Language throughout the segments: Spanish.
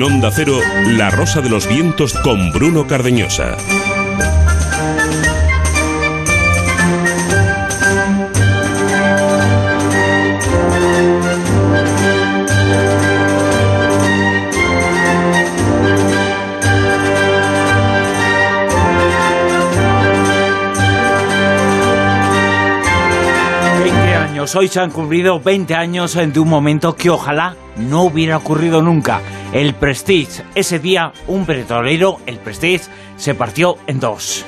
En Onda Cero, La Rosa de los Vientos con Bruno Cardeñosa. Hoy se han cumplido 20 años de un momento que ojalá no hubiera ocurrido nunca. El Prestige. Ese día, un petrolero, el Prestige, se partió en dos.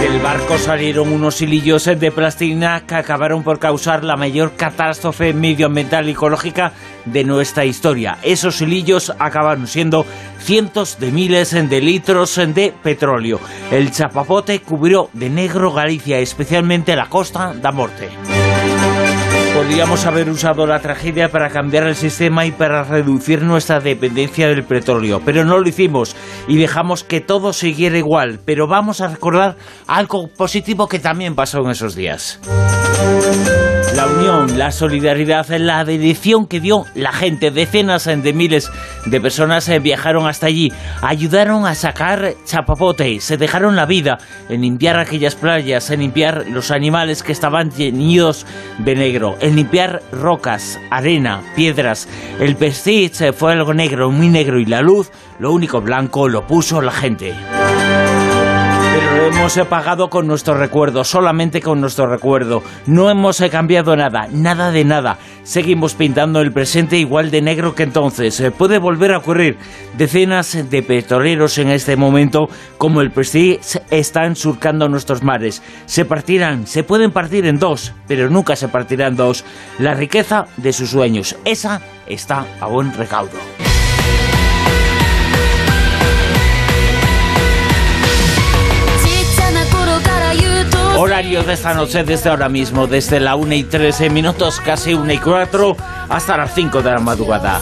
Del barco salieron unos hilillos de plastilina que acabaron por causar la mayor catástrofe medioambiental y ecológica de nuestra historia. Esos hilillos acabaron siendo cientos de miles de litros de petróleo. El chapapote cubrió de negro Galicia, especialmente la costa da Morte. Podríamos haber usado la tragedia para cambiar el sistema y para reducir nuestra dependencia del petróleo, pero no lo hicimos y dejamos que todo siguiera igual. Pero vamos a recordar algo positivo que también pasó en esos días la unión, la solidaridad, la bendición que dio la gente. Decenas de miles de personas eh, viajaron hasta allí, ayudaron a sacar chapapote, se dejaron la vida en limpiar aquellas playas, en limpiar los animales que estaban llenidos de negro, en limpiar rocas, arena, piedras. El vestige fue algo negro, muy negro, y la luz, lo único blanco, lo puso la gente hemos pagado con nuestro recuerdo, solamente con nuestro recuerdo. No hemos cambiado nada, nada de nada. Seguimos pintando el presente igual de negro que entonces. Puede volver a ocurrir. Decenas de petroleros en este momento, como el Prestige, están surcando nuestros mares. Se partirán, se pueden partir en dos, pero nunca se partirán dos. La riqueza de sus sueños, esa está a buen recaudo. Horario de esta noche desde ahora mismo, desde la 1 y 13 minutos, casi 1 y 4, hasta las 5 de la madrugada.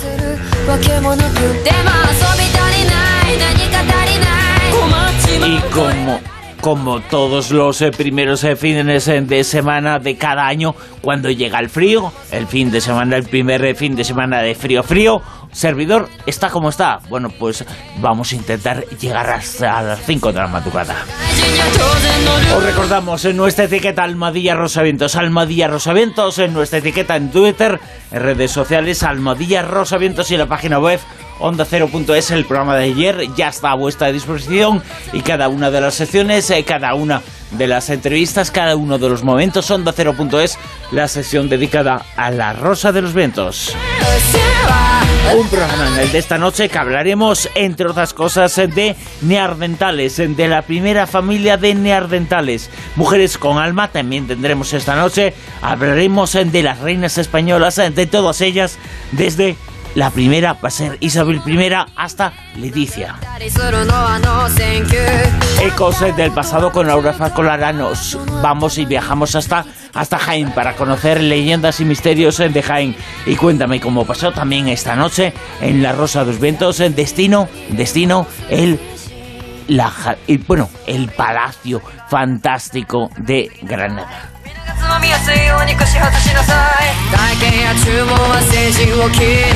Y como como todos los eh, primeros eh, fines eh, de semana de cada año, cuando llega el frío, el fin de semana, el primer fin de semana de frío frío, servidor está como está. Bueno, pues vamos a intentar llegar hasta las 5 de la madrugada. Os recordamos en nuestra etiqueta Almadilla Rosavientos, Almadilla Rosavientos, en nuestra etiqueta en Twitter, en redes sociales, Almadilla Rosavientos y en la página web Onda es el programa de ayer ya está a vuestra disposición y cada una de las secciones, eh, cada una de las entrevistas, cada uno de los momentos, Onda la sesión dedicada a la Rosa de los Vientos. Un programa en el de esta noche que hablaremos, entre otras cosas, de neardentales, de la primera familia de neardentales. Mujeres con alma también tendremos esta noche. Hablaremos de las reinas españolas, de todas ellas, desde la primera va a ser Isabel I hasta Leticia. Ecos del pasado con Laura Falcolara nos vamos y viajamos hasta, hasta Jaén para conocer leyendas y misterios de Jaén. Y cuéntame cómo pasó también esta noche en La Rosa de los Vientos, en Destino, Destino, el bueno, el palacio fantástico de Granada.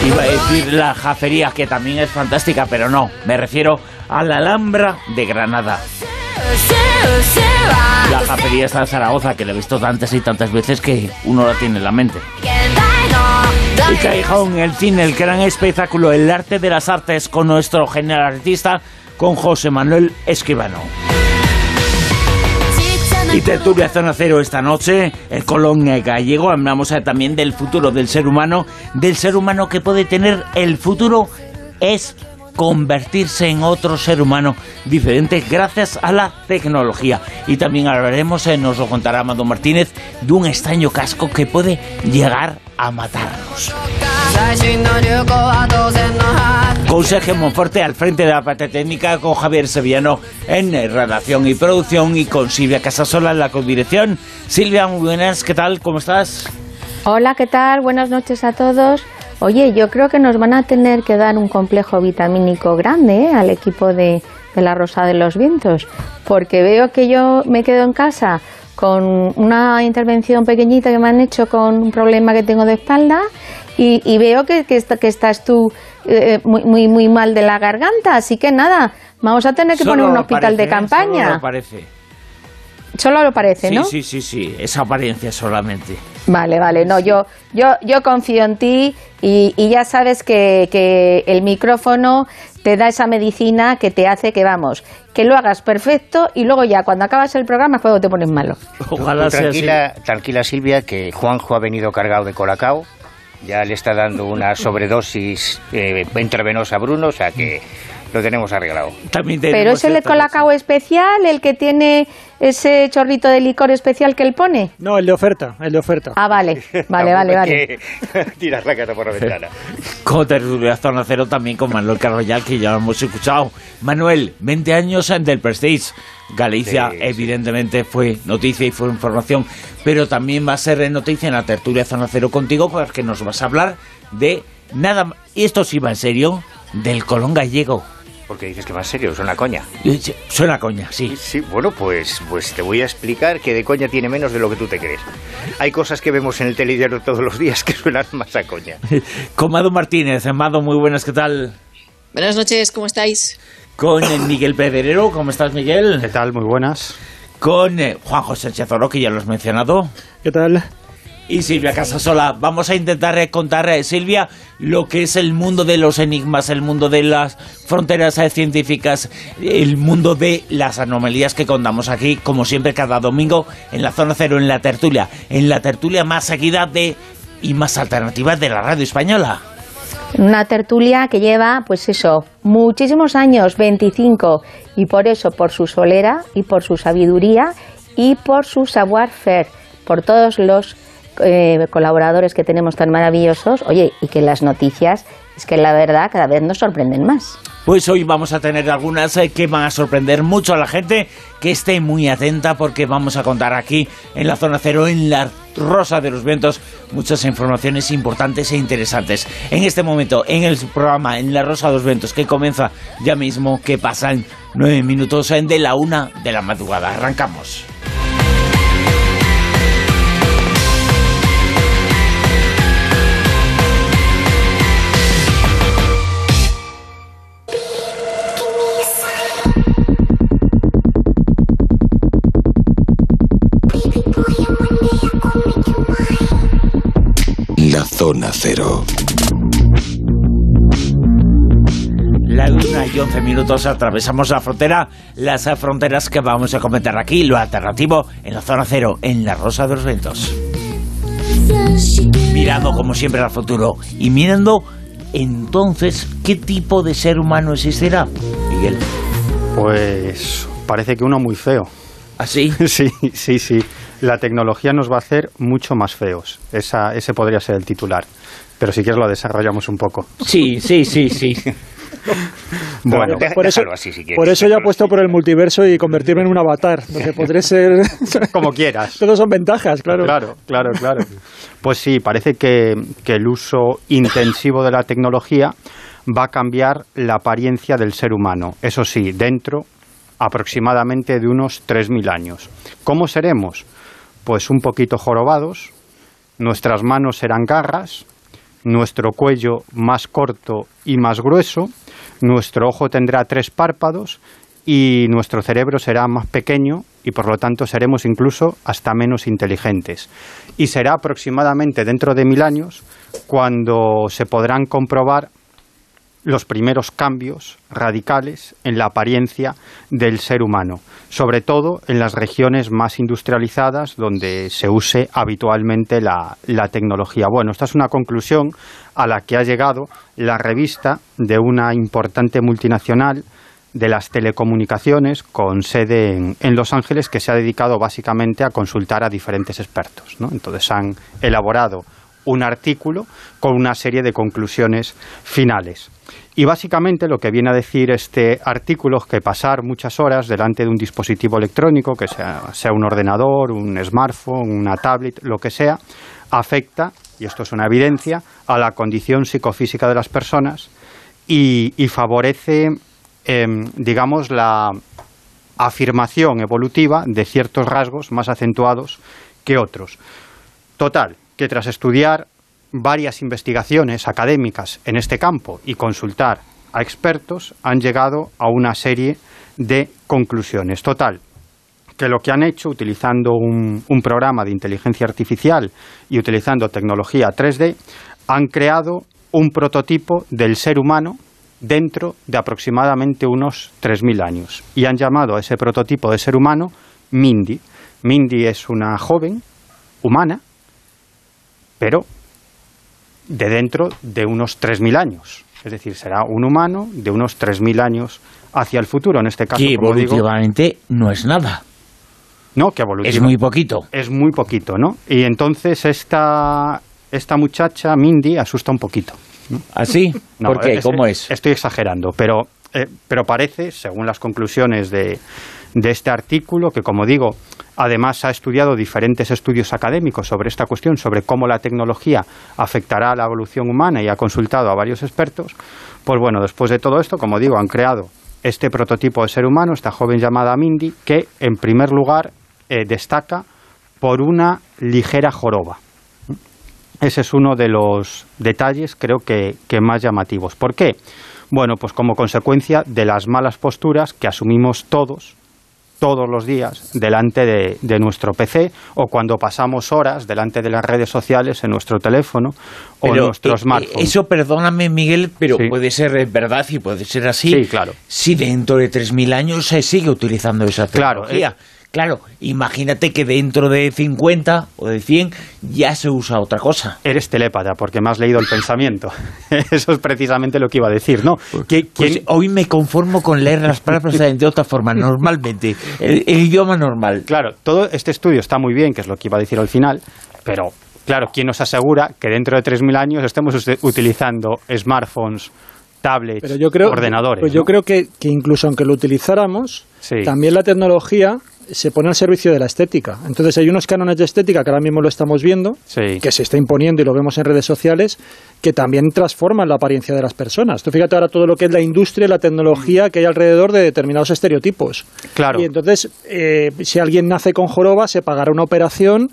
Iba a decir la jafería, que también es fantástica, pero no, me refiero a la Alhambra de Granada. La jafería está en Zaragoza, que la he visto tantas y tantas veces que uno la tiene en la mente. Y Callejón, el cine, el gran espectáculo, el arte de las artes con nuestro general artista, con José Manuel Escribano. Y tertulia Zona Cero esta noche, el Colón gallego, hablamos también del futuro del ser humano, del ser humano que puede tener el futuro es convertirse en otro ser humano diferente gracias a la tecnología. Y también hablaremos, eh, nos lo contará Amado Martínez, de un extraño casco que puede llegar a matarnos. Con Sergio Monforte al frente de la parte técnica, con Javier Sevillano en redacción y producción y con Silvia Casasola en la codirección. Silvia, muy buenas, ¿qué tal? ¿Cómo estás? Hola, ¿qué tal? Buenas noches a todos. Oye, yo creo que nos van a tener que dar un complejo vitamínico grande ¿eh? al equipo de, de la Rosa de los Vientos, porque veo que yo me quedo en casa con una intervención pequeñita que me han hecho con un problema que tengo de espalda y, veo que, que, estás tú eh, muy, muy, muy mal de la garganta, así que nada, vamos a tener que poner un hospital de campaña. Solo parece. Solo lo parece, ¿no? Sí, sí, sí, esa apariencia solamente. Vale, vale, no, yo, yo, yo confío en ti y, ya sabes que, que el micrófono te da esa medicina que te hace que vamos, que lo hagas perfecto y luego ya cuando acabas el programa es cuando te pones malo. Ojalá tranquila, tranquila Silvia, que Juanjo ha venido cargado de colacao ya le está dando una sobredosis eh, intravenosa a Bruno, o sea que lo tenemos arreglado. Pero es el colacao especial, el que tiene ese chorrito de licor especial que él pone. No, el de oferta, el de oferta. Ah, vale, vale, vale, vale. Tiras la cara por la ventana. Con tertulia Zona Cero también con Manuel Carroyal, que ya lo hemos escuchado. Manuel, 20 años del Prestige. Galicia, evidentemente, fue noticia y fue información, pero también va a ser noticia en la tertulia Zona Cero contigo, porque nos vas a hablar de nada, y esto sí va en serio, del Colón gallego. Porque dices que va en serio, suena coña. Suena coña, sí. Sí, bueno, pues, pues te voy a explicar que de coña tiene menos de lo que tú te crees. Hay cosas que vemos en el telediario todos los días que suenan más a coña. Con Mado Martínez. Mado, muy buenas, ¿qué tal? Buenas noches, ¿cómo estáis? Con Miguel Pedrero, ¿cómo estás, Miguel? ¿Qué tal? Muy buenas. Con eh, Juan José Oro, que ya lo has mencionado. ¿Qué tal? Y Silvia Casasola. Vamos a intentar eh, contar, eh, Silvia, lo que es el mundo de los enigmas, el mundo de las fronteras eh, científicas, el mundo de las anomalías que contamos aquí, como siempre, cada domingo en la zona cero, en la tertulia, en la tertulia más seguida de y más alternativa de la radio española. Una tertulia que lleva, pues eso, muchísimos años, 25, y por eso, por su solera y por su sabiduría y por su savoir-faire, por todos los eh, colaboradores que tenemos tan maravillosos, oye, y que las noticias es que la verdad cada vez nos sorprenden más. Pues hoy vamos a tener algunas eh, que van a sorprender mucho a la gente, que esté muy atenta porque vamos a contar aquí en la zona cero, en la Rosa de los Vientos, muchas informaciones importantes e interesantes. En este momento, en el programa, en la Rosa de los Vientos, que comienza ya mismo, que pasan nueve minutos de la una de la madrugada. Arrancamos. Zona Cero. La luna y 11 minutos atravesamos la frontera, las fronteras que vamos a comentar aquí, lo alternativo en la zona cero, en la Rosa de los Ventos. Mirando como siempre al futuro y mirando entonces qué tipo de ser humano existirá, Miguel. Pues parece que uno muy feo. ¿Así? ¿Ah, sí, sí, sí la tecnología nos va a hacer mucho más feos. Esa, ese podría ser el titular. Pero si quieres lo desarrollamos un poco. Sí, sí, sí, sí. bueno, por eso, así, si por eso ya he puesto por el multiverso y convertirme en un avatar, donde podré ser... Como quieras. Todos son ventajas, claro. Claro, claro, claro. Pues sí, parece que, que el uso intensivo de la tecnología va a cambiar la apariencia del ser humano. Eso sí, dentro aproximadamente de unos 3.000 años. ¿Cómo seremos? Pues un poquito jorobados, nuestras manos serán garras, nuestro cuello más corto y más grueso, nuestro ojo tendrá tres párpados y nuestro cerebro será más pequeño y por lo tanto seremos incluso hasta menos inteligentes. Y será aproximadamente dentro de mil años cuando se podrán comprobar los primeros cambios radicales en la apariencia del ser humano, sobre todo en las regiones más industrializadas donde se use habitualmente la, tecnología. Bueno, esta es una conclusión a la que ha llegado la revista de una importante multinacional de las telecomunicaciones con sede en, Los Ángeles que se ha dedicado básicamente a consultar a diferentes expertos. Entonces han elaborado un artículo con una serie de conclusiones finales. Y básicamente lo que viene a decir este artículo es que pasar muchas horas delante de un dispositivo electrónico, que sea, un ordenador, un smartphone, una tablet, lo que sea, afecta, y esto es una evidencia, a la condición psicofísica de las personas y, favorece, em, digamos, la afirmación evolutiva de ciertos rasgos más acentuados que otros. Total, que tras estudiar varias investigaciones académicas en este campo y consultar a expertos, han llegado a una serie de conclusiones. Total, que lo que han hecho utilizando un, programa de inteligencia artificial y utilizando tecnología 3D, han creado un prototipo del ser humano dentro de aproximadamente unos 3.000 años. Y han llamado a ese prototipo de ser humano Mindy. Mindy es una joven humana, pero de dentro de unos 3.000 años. Es decir, será un humano de unos 3.000 años hacia el futuro. En este caso, que evolutivamente no es nada. No, que Es muy poquito. Es muy poquito, ¿no? Y entonces esta, esta muchacha, Mindy, asusta un poquito. ¿Así? ¿Ah, no, ¿Por qué? ¿Cómo es? Estoy exagerando, pero, eh, pero parece, según las conclusiones de, de este artículo, que como digo, además ha estudiado diferentes estudios académicos sobre esta cuestión, sobre cómo la tecnología afectará a la evolución humana y ha consultado a varios expertos, pues bueno, después de todo esto, como digo, han creado este prototipo de ser humano, esta joven llamada Mindy, que en primer lugar eh, destaca por una ligera joroba. Ese es uno de los detalles, creo que, que más llamativos. ¿Por qué? Bueno, pues como consecuencia de las malas posturas que asumimos todos todos los días delante de, nuestro PC o cuando pasamos horas delante de las redes sociales en nuestro teléfono o en nuestro eh, smartphone. Eso, perdóname, Miguel, pero puede ser verdad y puede ser así. Sí, claro. Si dentro de 3.000 años se sigue utilizando esa tecnología. Claro, Claro, imagínate que dentro de 50 o de 100 ya se usa otra cosa. Eres telépata porque me has leído el pensamiento. Eso es precisamente lo que iba a decir, ¿no? Que, pues hoy me conformo con leer las palabras de otra forma, normalmente, el, idioma normal. Claro, todo este estudio está muy bien, que es lo que iba a decir al final, pero claro, ¿quién nos asegura que dentro de 3.000 años estemos utilizando smartphones, tablets, pero yo creo, ordenadores? Pues yo creo que, incluso aunque lo utilizáramos, también la tecnología se pone al servicio de la estética. Entonces hay unos cánones de estética que ahora mismo lo estamos viendo, que se está imponiendo y lo vemos en redes sociales, que también transforman la apariencia de las personas. Tú fíjate ahora todo lo que es la industria y la tecnología que hay alrededor de determinados estereotipos. Claro. Y entonces, eh, si alguien nace con joroba, se pagará una operación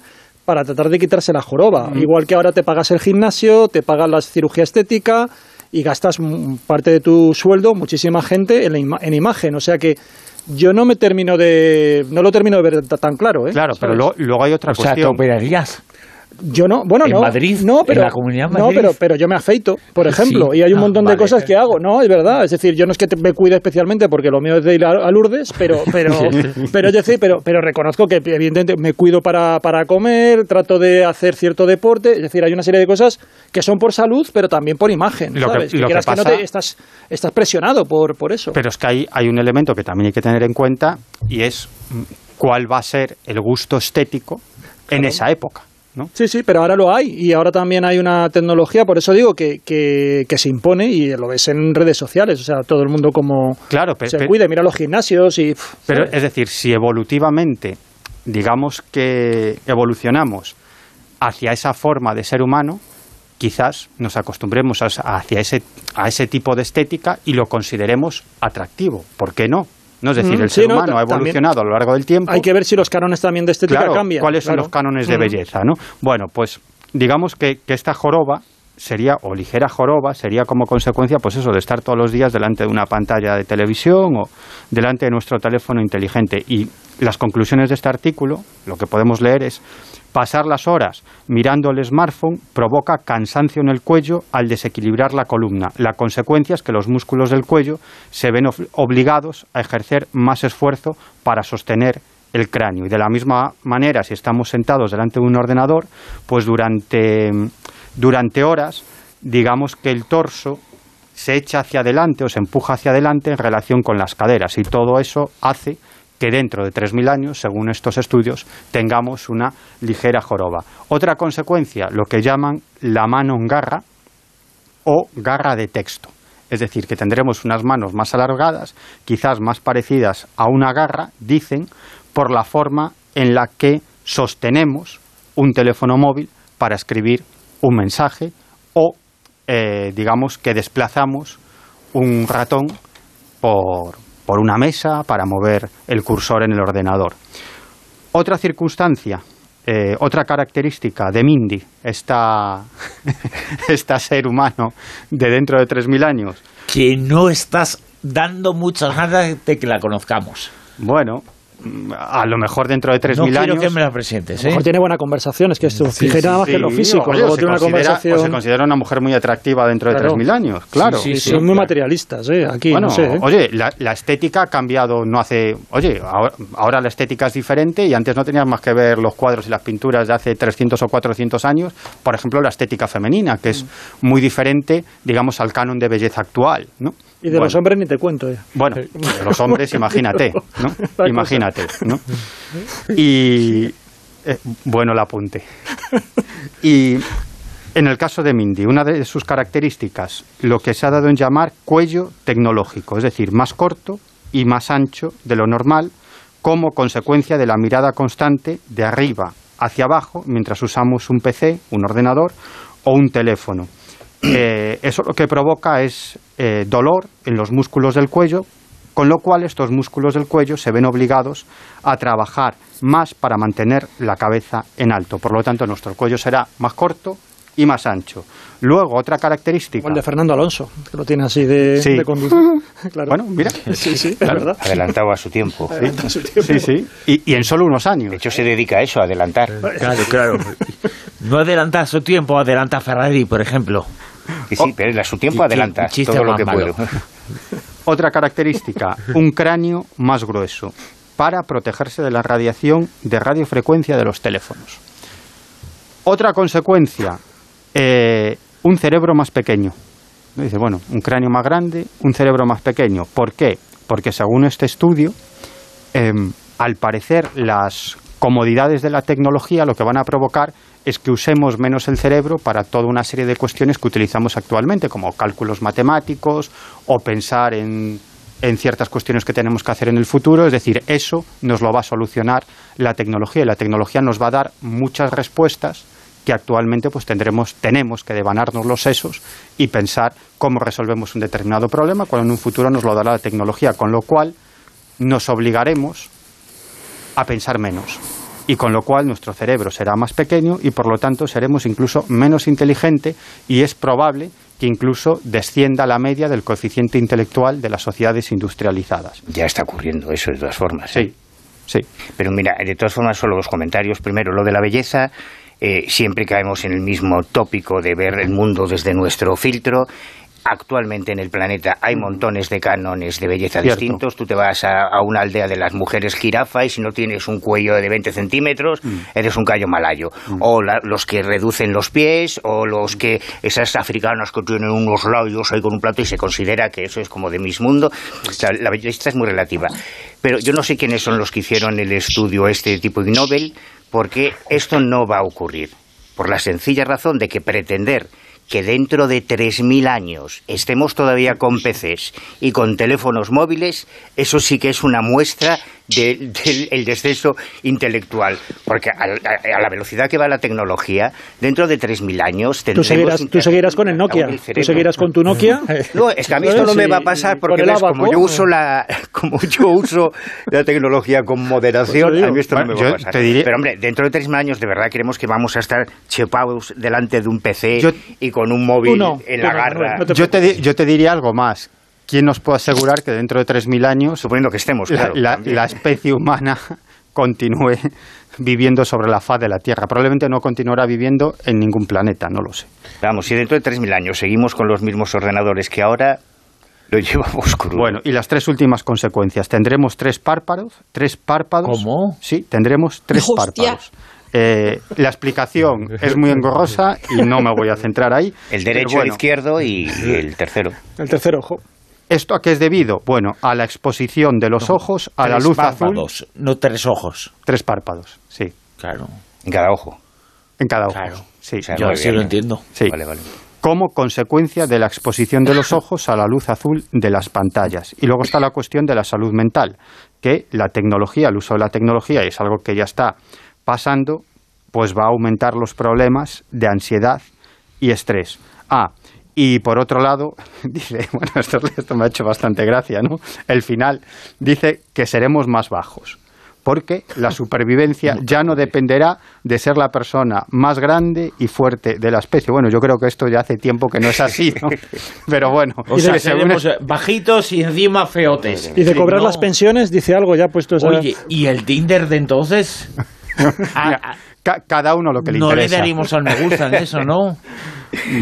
para tratar de quitarse la joroba. Mm. Igual que ahora te pagas el gimnasio, te pagas la cirugía estética y gastas parte de tu sueldo, muchísima gente, en, en imagen. O sea que yo no me termino de no lo termino de ver tan claro ¿eh? claro pero luego, hay otra cuestión o sea te operarías yo no, bueno, en no. Madrid, no, pero, en la comunidad Madrid. No, pero, pero yo me afeito, por ejemplo, y hay un ah, montón de cosas que hago, ¿no? Es verdad, es decir, yo no es que me cuide especialmente porque lo mío es de ir a, Lourdes, pero, pero, pero, yo pero, pero reconozco que evidentemente me cuido para, para comer, trato de hacer cierto deporte, es decir, hay una serie de cosas que son por salud, pero también por imagen, ¿sabes? Que, quieras que no te, estás, estás presionado por, por eso. Pero es que hay, hay un elemento que también hay que tener en cuenta y es mm, cuál va a ser el gusto estético en esa época. Sí, sí, pero ahora lo hay y ahora también hay una tecnología, por eso digo que, que, se impone y lo ves en redes sociales, o sea, todo el mundo como claro, se cuide, mira los gimnasios y... pero es decir, si evolutivamente, digamos que evolucionamos hacia esa forma de ser humano, quizás nos acostumbremos hacia ese, a ese tipo de estética y lo consideremos atractivo. ¿Por qué no? ¿No? Es decir, el ser humano ha evolucionado a lo largo del tiempo. Hay que ver si los cánones también de estética cambian. ¿Cuáles son los cánones de belleza? ¿no? Bueno, pues digamos que, que esta joroba sería, o ligera joroba, sería como consecuencia, pues eso, de estar todos los días delante de una pantalla de televisión o delante de nuestro teléfono inteligente. Y las conclusiones de este artículo, lo que podemos leer es Pasar las horas mirando el smartphone provoca cansancio en el cuello al desequilibrar la columna. La consecuencia es que los músculos del cuello se ven obligados a ejercer más esfuerzo para sostener el cráneo. Y de la misma manera, si estamos sentados delante de un ordenador, pues durante, durante horas, digamos que el torso se echa hacia adelante o se empuja hacia adelante en relación con las caderas y todo eso hace que dentro de 3.000 años, según estos estudios, tengamos una ligera joroba. Otra consecuencia, lo que llaman la mano en garra o garra de texto. Es decir, que tendremos unas manos más alargadas, quizás más parecidas a una garra, dicen, por la forma en la que sostenemos un teléfono móvil para escribir un mensaje o, eh, digamos, que desplazamos un ratón por, por una mesa para mover el cursor en el ordenador. Otra circunstancia eh, otra característica de Mindy, esta, esta ser humano de dentro de 3.000 años. Que no estás dando muchas ganas de que la conozcamos. Bueno, a lo mejor dentro de 3.000 no años... que me la presentes, ¿eh? A lo mejor tiene buena conversación, es que esto, sí, fíjate nada más que lo físico. Oye, luego se, tiene una considera, conversación... o se considera una mujer muy atractiva dentro de Claro. 3.000 años, claro. Sí, sí, son muy materialistas, ¿eh? Aquí, Bueno, no sé. ¿eh? oye, la, la estética ha cambiado no hace... Oye, ahora, ahora la estética es diferente y antes no tenías más que ver los cuadros y las pinturas de hace 300 o 400 años. Por ejemplo, la estética femenina, que es muy diferente, digamos, al canon de belleza actual, ¿no? Y de Bueno. los hombres ni te cuento. eh. Bueno, de los hombres, imagínate, ¿no? Imagínate, ¿no? Y eh, bueno el apunte. Y en el caso de Mindy, una de sus características, lo que se ha dado en llamar cuello tecnológico, es decir, más corto y más ancho de lo normal, como consecuencia de la mirada constante de arriba hacia abajo mientras usamos un PC, un ordenador o un teléfono. Eh, eso lo que provoca es eh, dolor en los músculos del cuello, con lo cual estos músculos del cuello se ven obligados a trabajar más para mantener la cabeza en alto. Por lo tanto, nuestro cuello será más corto y más ancho. Luego, otra característica. El de Fernando Alonso, que lo tiene así de, Sí. de conducir. Claro. Bueno, mira. Sí, sí, es Claro. verdad. Adelantado a su tiempo. Adelanta su tiempo. Sí, sí. Y, y en solo unos años. De hecho, se dedica a eso, a adelantar. Claro, claro. No adelanta su tiempo, adelanta Ferrari, por ejemplo. Y sí, pero a su tiempo adelanta todo lo que puede. Otra característica, un cráneo más grueso para protegerse de la radiación de radiofrecuencia de los teléfonos. Otra consecuencia, eh, un cerebro más pequeño. Dice, bueno, un cráneo más grande, un cerebro más pequeño. ¿Por qué? Porque según este estudio, eh, al parecer las comodidades de la tecnología lo que van a provocar es que usemos menos el cerebro para toda una serie de cuestiones que utilizamos actualmente, como cálculos matemáticos o pensar en, en ciertas cuestiones que tenemos que hacer en el futuro. Es decir, eso nos lo va a solucionar la tecnología y la tecnología nos va a dar muchas respuestas que actualmente pues tendremos tenemos que devanarnos los sesos y pensar cómo resolvemos un determinado problema cuando en un futuro nos lo dará la tecnología, con lo cual nos obligaremos a pensar menos y con lo cual nuestro cerebro será más pequeño y por lo tanto seremos incluso menos inteligente y es probable que incluso descienda la media del coeficiente intelectual de las sociedades industrializadas. Ya está ocurriendo eso de todas formas. ¿eh? Sí, sí. Pero mira, de todas formas, solo dos comentarios. Primero, lo de la belleza. eh, siempre caemos en el mismo tópico de ver el mundo desde nuestro filtro. Actualmente en el planeta hay montones de cánones de belleza Cierto. distintos. Tú te vas a, a una aldea de las mujeres jirafa y si no tienes un cuello de 20 centímetros, eres un callo malayo. O la- los que reducen los pies, o los que, esas africanas que tienen unos labios ahí con un plato y se considera que eso es como de mis mundo. O sea, la belleza es muy relativa. Pero yo no sé quiénes son los que hicieron el estudio este tipo de Nobel, porque esto no va a ocurrir. Por la sencilla razón de que pretender que dentro de 3.000 años estemos todavía con PCs y con teléfonos móviles, eso sí que es una muestra del del- el descenso intelectual. Porque a, a- a la velocidad que va la tecnología, dentro de 3.000 años Tú tendremos... seguirás, un tú seguirás con el Nokia. Tú seguirás con tu Nokia. No, es que a mí esto no me va a pasar porque ves, como yo uso la como yo uso la tecnología con moderación, Pues a mí esto no me va a pasar. Pero hombre, dentro de tres mil años de verdad creemos que vamos a estar chepados delante de un PC Yo- y con un móvil Tú no, en tú la garra, Manuel, no te Yo te, di- yo te diría algo más. ¿Quién nos puede asegurar que dentro de 3.000 años suponiendo que estemos, la, claro. la- también. la especie humana continúe viviendo sobre la faz de la Tierra? Probablemente no continuará viviendo en ningún planeta, no lo sé. Vamos, si dentro de tres mil años seguimos con los mismos ordenadores que ahora, lo llevamos crudo. Bueno, y las tres últimas consecuencias. Tendremos tres párpados. Tres párpados. ¿Cómo? Sí, tendremos tres Hostia. párpados. Eh, la explicación es muy engorrosa y no me voy a centrar ahí. el derecho, el izquierdo y, y el tercero. El tercer ojo. ¿Esto a qué es debido? Bueno, a la exposición de los ojos a la luz azul. párpados, no tres ojos. Tres párpados, sí. Claro, En cada ojo. En cada ojo. Claro. Sí, O sea, yo muy así bien, lo entiendo. sí. Vale, vale. como consecuencia de la exposición de los ojos a la luz azul de las pantallas. Y luego está la cuestión de la salud mental, que la tecnología, el uso de la tecnología, y es algo que ya está pasando, pues va a aumentar los problemas de ansiedad y estrés. Ah, y por otro lado, dice, bueno, esto, esto me ha hecho bastante gracia, ¿no? El final dice que seremos más bajos. porque la supervivencia ya no dependerá de ser la persona más grande y fuerte de la especie. Bueno, yo creo que esto ya hace tiempo que no es así, ¿no? Pero bueno, o sea, seremos bajitos y encima feotes. Y de cobrar las pensiones, dice algo ya puesto Oye, ¿y el Tinder de entonces? Cada uno lo que le interesa. No le daríamos al me gusta en eso, ¿no?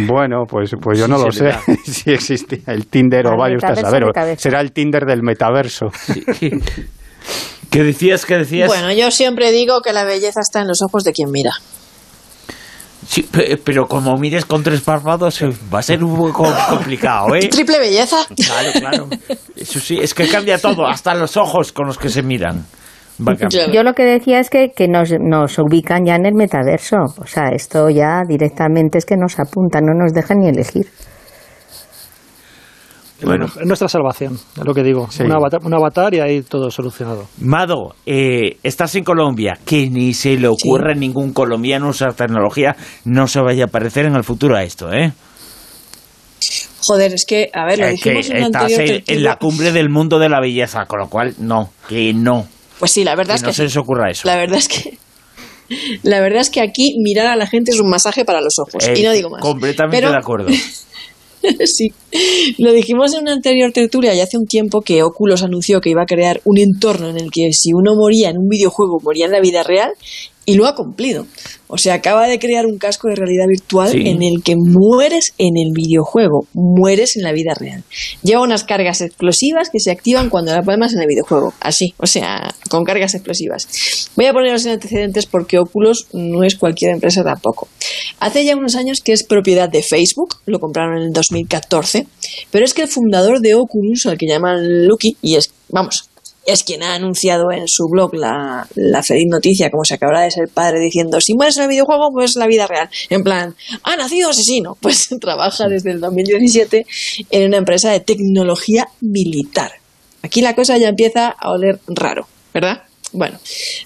Bueno, pues, pues yo no lo sé si existe el Tinder o vaya usted a saber. Será el Tinder del metaverso. ¿Qué decías? ¿Qué decías? Bueno, yo siempre digo que la belleza está en los ojos de quien mira. Sí, pero como mires con tres párpados eh, va a ser un poco complicado, ¿eh? Triple belleza. Claro, claro. Eso sí, es que cambia todo, hasta los ojos con los que se miran. Yo lo que decía es que, que nos, nos, ubican ya en el metaverso. O sea, esto ya directamente es que nos apuntan, no nos dejan ni elegir. Bueno, es nuestra salvación, es lo que digo. Un, avatar, y ahí todo solucionado. Mado, eh, estás en Colombia, que ni se le ocurre a ningún colombiano usar tecnología, no se vaya a parecer en el futuro a esto, ¿eh? Joder, es que, a ver, lo dijimos en, estás en la cumbre del mundo de la belleza, con lo cual, no, que no. Pues sí, la verdad es que. No se les ocurra eso. La verdad es que. La verdad es que aquí mirar a la gente es un masaje para los ojos. y no digo más. Completamente de acuerdo. sí. Lo dijimos en una anterior tertulia ya hace un tiempo que Oculus anunció que iba a crear un entorno en el que si uno moría en un videojuego, moría en la vida real y lo ha cumplido. O sea, acaba de crear un casco de realidad virtual en el que mueres en el videojuego, mueres en la vida real. Lleva unas cargas explosivas que se activan cuando la palmas en el videojuego. Así, o sea, con cargas explosivas. Voy a poneros en antecedentes porque Oculus no es cualquier empresa tampoco. Hace ya unos años que es propiedad de Facebook, lo compraron en el 2014, pero es que el fundador de Oculus, al que llaman Lucky, y es, vamos, es quien ha anunciado en su blog la, feliz noticia, como se acabará de ser padre, diciendo, si mueres en el videojuego, pues la vida real. En plan, ha nacido asesino. Pues trabaja desde el 2017 en una empresa de tecnología militar. Aquí la cosa ya empieza a oler raro, ¿verdad? Bueno,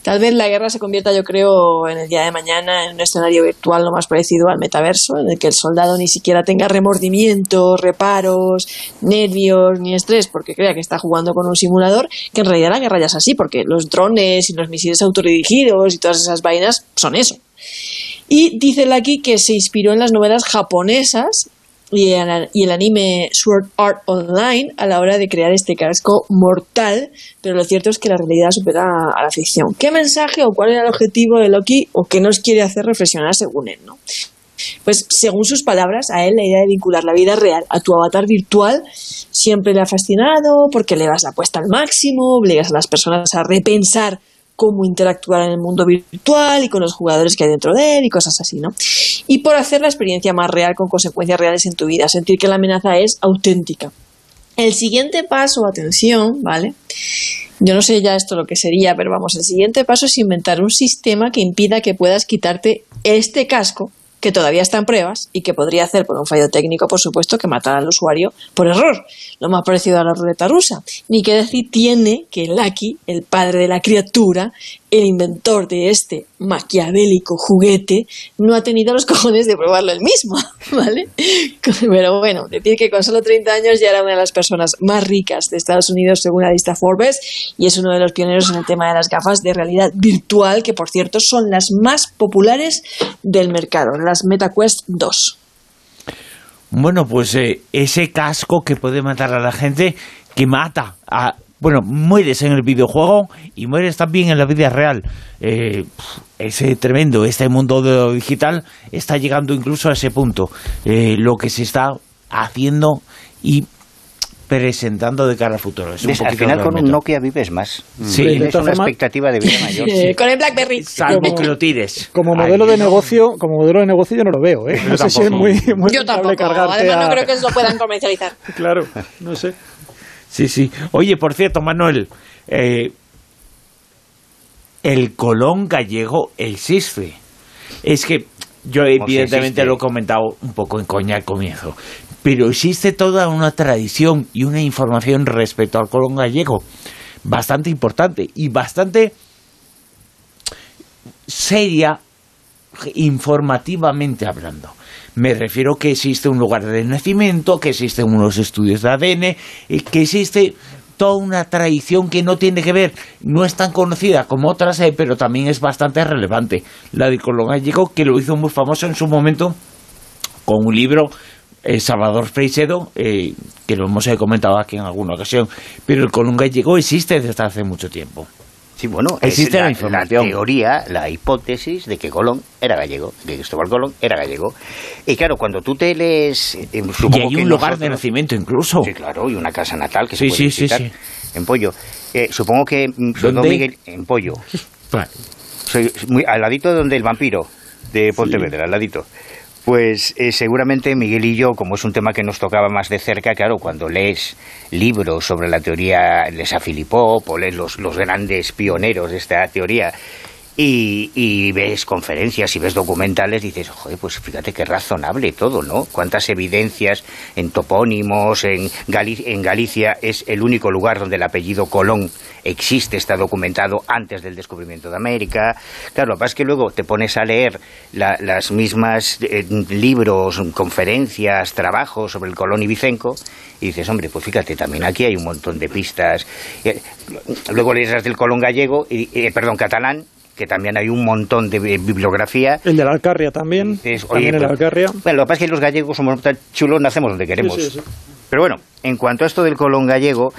tal vez la guerra se convierta, yo creo, en el día de mañana en un escenario virtual lo más parecido al metaverso, en el que el soldado ni siquiera tenga remordimientos, reparos, nervios ni estrés porque crea que está jugando con un simulador, que en realidad la guerra ya es así, porque los drones y los misiles autodirigidos y todas esas vainas son eso. Y dice aquí que se inspiró en las novelas japonesas y el, anime Sword Art Online a la hora de crear este casco mortal, pero lo cierto es que la realidad supera a la ficción. ¿Qué mensaje o cuál era el objetivo de Loki o qué nos quiere hacer reflexionar según él? ¿no? Pues según sus palabras, a él la idea de vincular la vida real a tu avatar virtual siempre le ha fascinado porque le das la apuesta al máximo, obligas a las personas a repensar cómo interactuar en el mundo virtual y con los jugadores que hay dentro de él y cosas así, ¿no? Y por hacer la experiencia más real con consecuencias reales en tu vida, sentir que la amenaza es auténtica. El siguiente paso, atención, ¿vale? Yo no sé ya esto lo que sería, pero vamos, el siguiente paso es inventar un sistema que impida que puedas quitarte este casco que todavía está en pruebas y que podría hacer por un fallo técnico, por supuesto, que matar al usuario por error, lo más parecido a la ruleta rusa. Ni que decir tiene que Lucky, el padre de la criatura, el inventor de este maquiavélico juguete, no ha tenido los cojones de probarlo él mismo, ¿vale? Pero bueno, decir que con solo 30 años ya era una de las personas más ricas de Estados Unidos según la lista Forbes y es uno de los pioneros en el tema de las gafas de realidad virtual, que por cierto son las más populares del mercado, las MetaQuest 2. Bueno, pues eh, ese casco que puede matar a la gente, que mata a bueno, mueres en el videojuego y mueres también en la vida real. Eh, ese tremendo, este mundo de lo digital está llegando incluso a ese punto. Eh, lo que se está haciendo y presentando de cara al futuro. al final con un Nokia vives más. Sí. Es una expectativa de vida mayor. con el BlackBerry. Salvo que lo tires. Como modelo de negocio, como modelo de negocio yo no lo veo, ¿eh? No sé si es muy, muy Yo tampoco. Además no creo que lo puedan comercializar. claro, no sé. Sí, sí. Oye, por cierto, Manuel, eh, el Colón gallego existe. Es que yo evidentemente lo he comentado un poco en coña al comienzo, pero existe toda una tradición y una información respecto al Colón gallego bastante importante y bastante seria informativamente hablando. Me refiero que existe un lugar de nacimiento, que existen unos estudios de ADN, y que existe toda una tradición que no tiene que ver, no es tan conocida como otras, eh, pero también es bastante relevante. La de Colón Gallego, que lo hizo muy famoso en su momento con un libro eh, Salvador Freixedo, eh, que lo hemos comentado aquí en alguna ocasión, pero el Colón Gallego existe desde hace mucho tiempo. Sí, bueno, existe la, la, teoría, la hipótesis de que Colón era gallego, de que Cristóbal Colón era gallego. Y claro, cuando tú te lees... Eh, y hay un lugar de nacimiento incluso. Sí, claro, y una casa natal que se puede visitar en Pollo. Eh, supongo que... Mm, ¿Dónde? Miguel, en Pollo. Soy muy, al ladito de donde el vampiro de Pontevedra, al ladito. Pues eh, seguramente Miguel y yo, como es un tema que nos tocaba más de cerca, claro, cuando lees libros sobre la teoría, lees a Filipov o lees los, los grandes pioneros de esta teoría y, ves conferencias y ves documentales, dices, joder, pues fíjate qué razonable todo, ¿no? Cuántas evidencias en topónimos, en, en Galicia es el único lugar donde el apellido Colón existe, está documentado antes del descubrimiento de América. Claro, lo que pasa es que luego te pones a leer las mismas eh, libros, conferencias, trabajos sobre el Colón y Vicenco y dices, hombre, pues fíjate, también aquí hay un montón de pistas. Eh, luego lees las del Colón gallego, y, eh, perdón, catalán, que también hay un montón de bibliografía. El de la Alcarria también. también el Alcarria. Bueno, lo que pasa es que los gallegos somos tan chulos, nacemos donde queremos. Pero bueno, en cuanto a esto del colón gallego,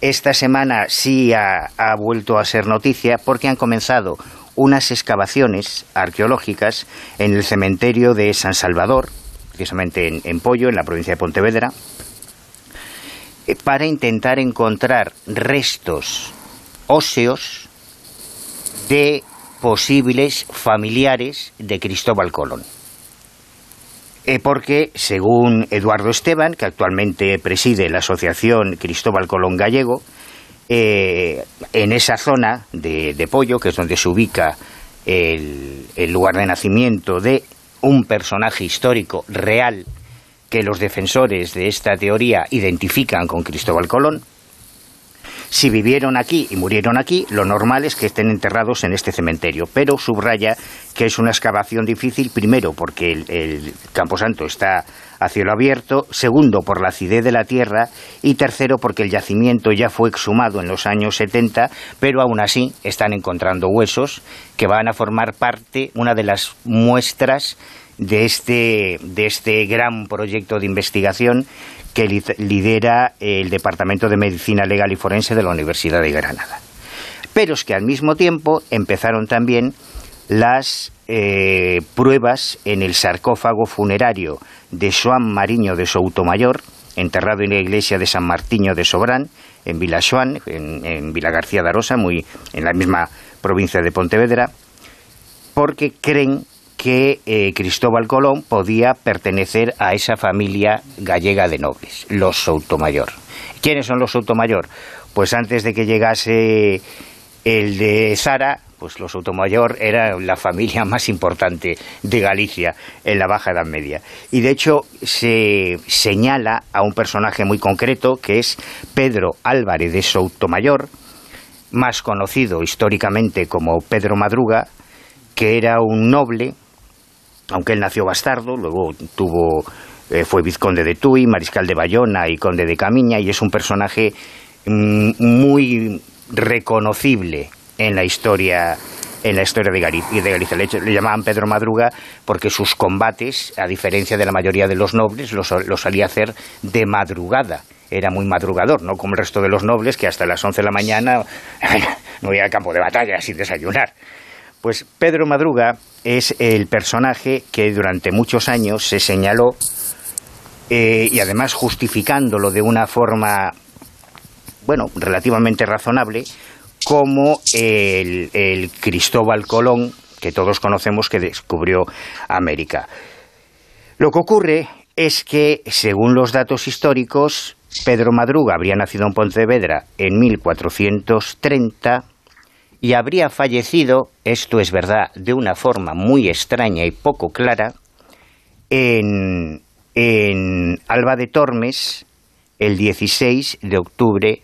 esta semana sí ha, vuelto a ser noticia porque han comenzado unas excavaciones arqueológicas en el cementerio de San Salvador, precisamente en, en Pollo, en la provincia de Pontevedra, eh, para intentar encontrar restos óseos de posibles familiares de Cristóbal Colón. Eh, porque, según Eduardo Esteban, que actualmente preside la Asociación Cristóbal Colón Gallego, eh, en esa zona de, Pollo, que es donde se ubica el, el lugar de nacimiento de un personaje histórico real que los defensores de esta teoría identifican con Cristóbal Colón, si vivieron aquí y murieron aquí, lo normal es que estén enterrados en este cementerio, pero subraya que es una excavación difícil, primero porque el, Camposanto está a cielo abierto, segundo por la acidez de la tierra y tercero porque el yacimiento ya fue exhumado en los años 70, pero aún así están encontrando huesos que van a formar parte, una de las muestras de este, de este gran proyecto de investigación que lidera el Departamento de Medicina Legal y Forense de la Universidad de Granada. Pero es que al mismo tiempo empezaron también las eh, pruebas en el sarcófago funerario de Joan Mariño de Soutomayor, enterrado en la iglesia de San Martiño de Sobrán, en Vila en, en Vila García de Arosa, muy en la misma provincia de Pontevedra, porque creen que eh, Cristóbal Colón podía pertenecer a esa familia gallega de nobles, los Soutomayor. ¿Quiénes son los Soutomayor? Pues antes de que llegase el de Sara, pues los Soutomayor era la familia más importante de Galicia en la Baja Edad Media. Y de hecho se señala a un personaje muy concreto que es Pedro Álvarez de Soutomayor, más conocido históricamente como Pedro Madruga, que era un noble aunque él nació bastardo, luego tuvo eh, fue vizconde de Tui, mariscal de Bayona y conde de Camiña y es un personaje mm, muy reconocible en la historia en la historia de, Galicia. Le, llamaban Pedro Madruga porque sus combates, a diferencia de la mayoría de los nobles, los, los salía a hacer de madrugada era muy madrugador, no como el resto de los nobles que hasta las 11 de la mañana no iba al campo de batalla sin desayunar. Pues Pedro Madruga es el personaje que durante muchos años se señaló eh, y además justificándolo de una forma, bueno, relativamente razonable, como el, el Cristóbal Colón, que todos conocemos que descubrió América. Lo que ocurre es que, según los datos históricos, Pedro Madruga habría nacido en Pontevedra en 1430 y habría fallecido, esto es verdad, de una forma muy extraña y poco clara, en, Alba de Tormes el 16 de octubre,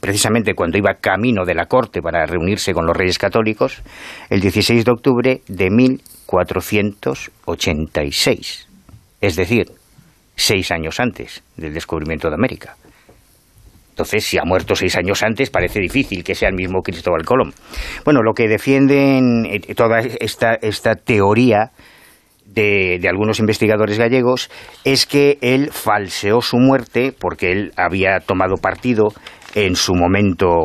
precisamente cuando iba camino de la corte para reunirse con los reyes católicos, el 16 de octubre de 1486, es decir, seis años antes del descubrimiento de América. Entonces, si ha muerto seis años antes, parece difícil que sea el mismo Cristóbal Colón. Bueno, lo que defienden eh, toda esta, esta teoría de, de, algunos investigadores gallegos es que él falseó su muerte porque él había tomado partido en su momento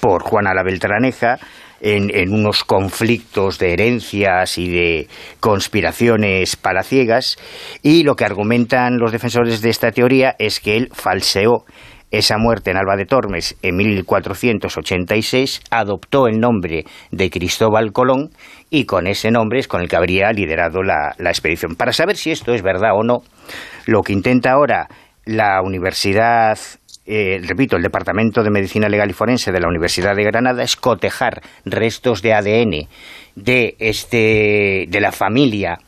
por Juana la Beltraneja en, unos conflictos de herencias y de conspiraciones palaciegas y lo que argumentan los defensores de esta teoría es que él falseó esa muerte en Alba de Tormes en 1486, adoptó el nombre de Cristóbal Colón y con ese nombre es con el que habría liderado la, la expedición. Para saber si esto es verdad o no, lo que intenta ahora la Universidad eh, repito, el Departamento de Medicina Legal y Forense de la Universidad de Granada es cotejar restos de ADN de, este, de la familia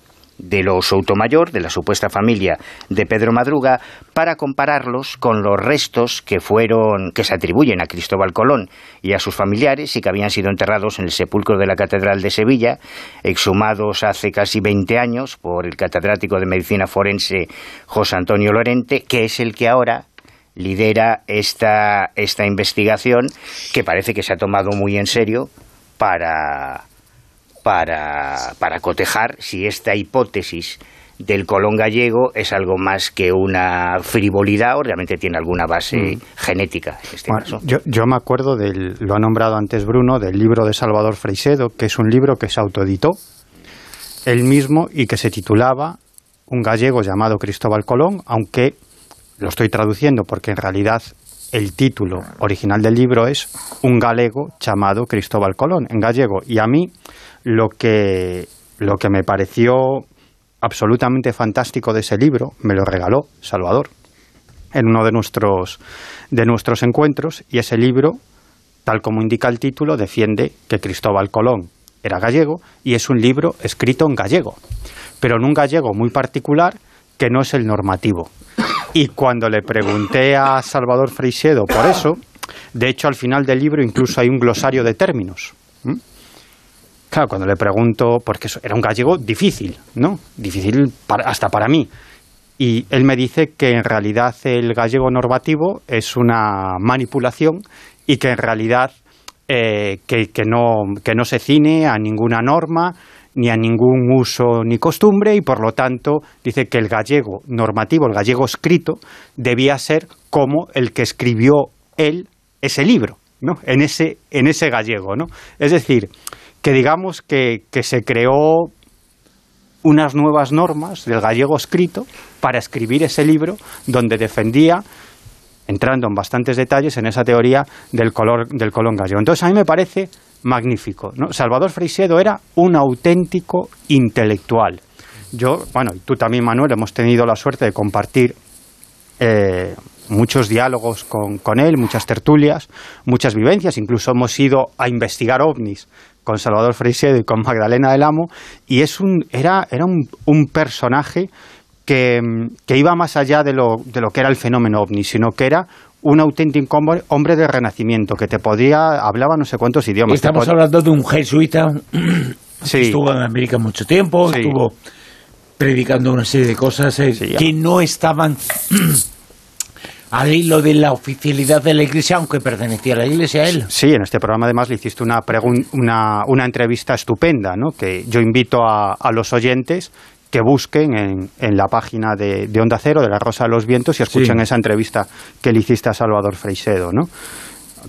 de los Soutomayor, de la supuesta familia de Pedro Madruga, para compararlos con los restos que fueron, que se atribuyen a Cristóbal Colón y a sus familiares y que habían sido enterrados en el sepulcro de la Catedral de Sevilla, exhumados hace casi 20 años por el catedrático de Medicina Forense José Antonio Lorente, que es el que ahora lidera esta, esta investigación que parece que se ha tomado muy en serio para, para, para cotejar si esta hipótesis del colón gallego es algo más que una frivolidad o realmente tiene alguna base mm. genética en este caso. Yo, yo, me acuerdo del, lo ha nombrado antes Bruno, del libro de Salvador Freixedo, que es un libro que se autoeditó él mismo y que se titulaba Un gallego llamado Cristóbal Colón, aunque lo estoy traduciendo porque en realidad el título original del libro es Un galego llamado Cristóbal Colón, en gallego. Y a mí lo que, lo que me pareció absolutamente fantástico de ese libro me lo regaló Salvador en uno de nuestros, de nuestros encuentros y ese libro, tal como indica el título, defiende que Cristóbal Colón era gallego y es un libro escrito en gallego, pero en un gallego muy particular que no es el normativo. Y cuando le pregunté a Salvador Freixedo por eso, de hecho al final del libro incluso hay un glosario de términos. Claro, cuando le pregunto, porque era un gallego difícil, ¿no? Difícil hasta para mí. Y él me dice que en realidad el gallego normativo es una manipulación y que en realidad eh, que, que, no, que no se cine a ninguna norma, ni a ningún uso ni costumbre y por lo tanto dice que el gallego normativo, el gallego escrito, debía ser como el que escribió él ese libro, ¿no? En ese, en ese gallego, ¿no? Es decir, que digamos que, que se creó unas nuevas normas del gallego escrito para escribir ese libro donde defendía entrando en bastantes detalles en esa teoría del color del colón gallego. Entonces a mí me parece magnífico. ¿no? Salvador Freixedo era un auténtico intelectual. Yo, bueno, y tú también, Manuel, hemos tenido la suerte de compartir eh, muchos diálogos con, con, él, muchas tertulias, muchas vivencias, incluso hemos ido a investigar ovnis con Salvador Freixedo y con Magdalena del Amo, y es un, era, era un, un personaje que, que, iba más allá de lo, de lo que era el fenómeno ovni, sino que era un auténtico hombre de renacimiento que te podía hablaba no sé cuántos idiomas. Estamos hablando de un jesuita que estuvo en América mucho tiempo, estuvo predicando una serie de cosas eh, que no estaban al hilo de la oficialidad de la Iglesia, aunque pertenecía a la Iglesia a él. Sí, en este programa además le hiciste una, una, una entrevista estupenda, ¿no? que yo invito a, a los oyentes que busquen en, en la página de, de, Onda Cero, de La Rosa de los Vientos, y escuchen sí. esa entrevista que le hiciste a Salvador Freixedo, ¿no?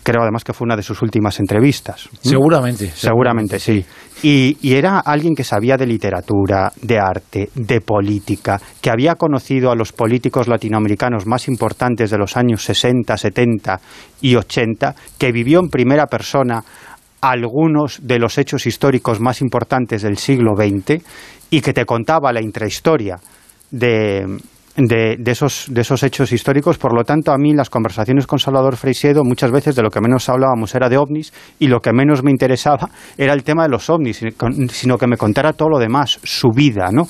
Creo además que fue una de sus últimas entrevistas. Seguramente. Seguramente, sí. Y, y, era alguien que sabía de literatura, de arte, de política, que había conocido a los políticos latinoamericanos más importantes de los años 60, 70 y 80, que vivió en primera persona algunos de los hechos históricos más importantes del siglo XX y que te contaba la intrahistoria de, de, de, esos, de esos hechos históricos. Por lo tanto, a mí las conversaciones con Salvador Freixedo muchas veces de lo que menos hablábamos era de ovnis y lo que menos me interesaba era el tema de los ovnis, sino que me contara todo lo demás, su vida, ¿no?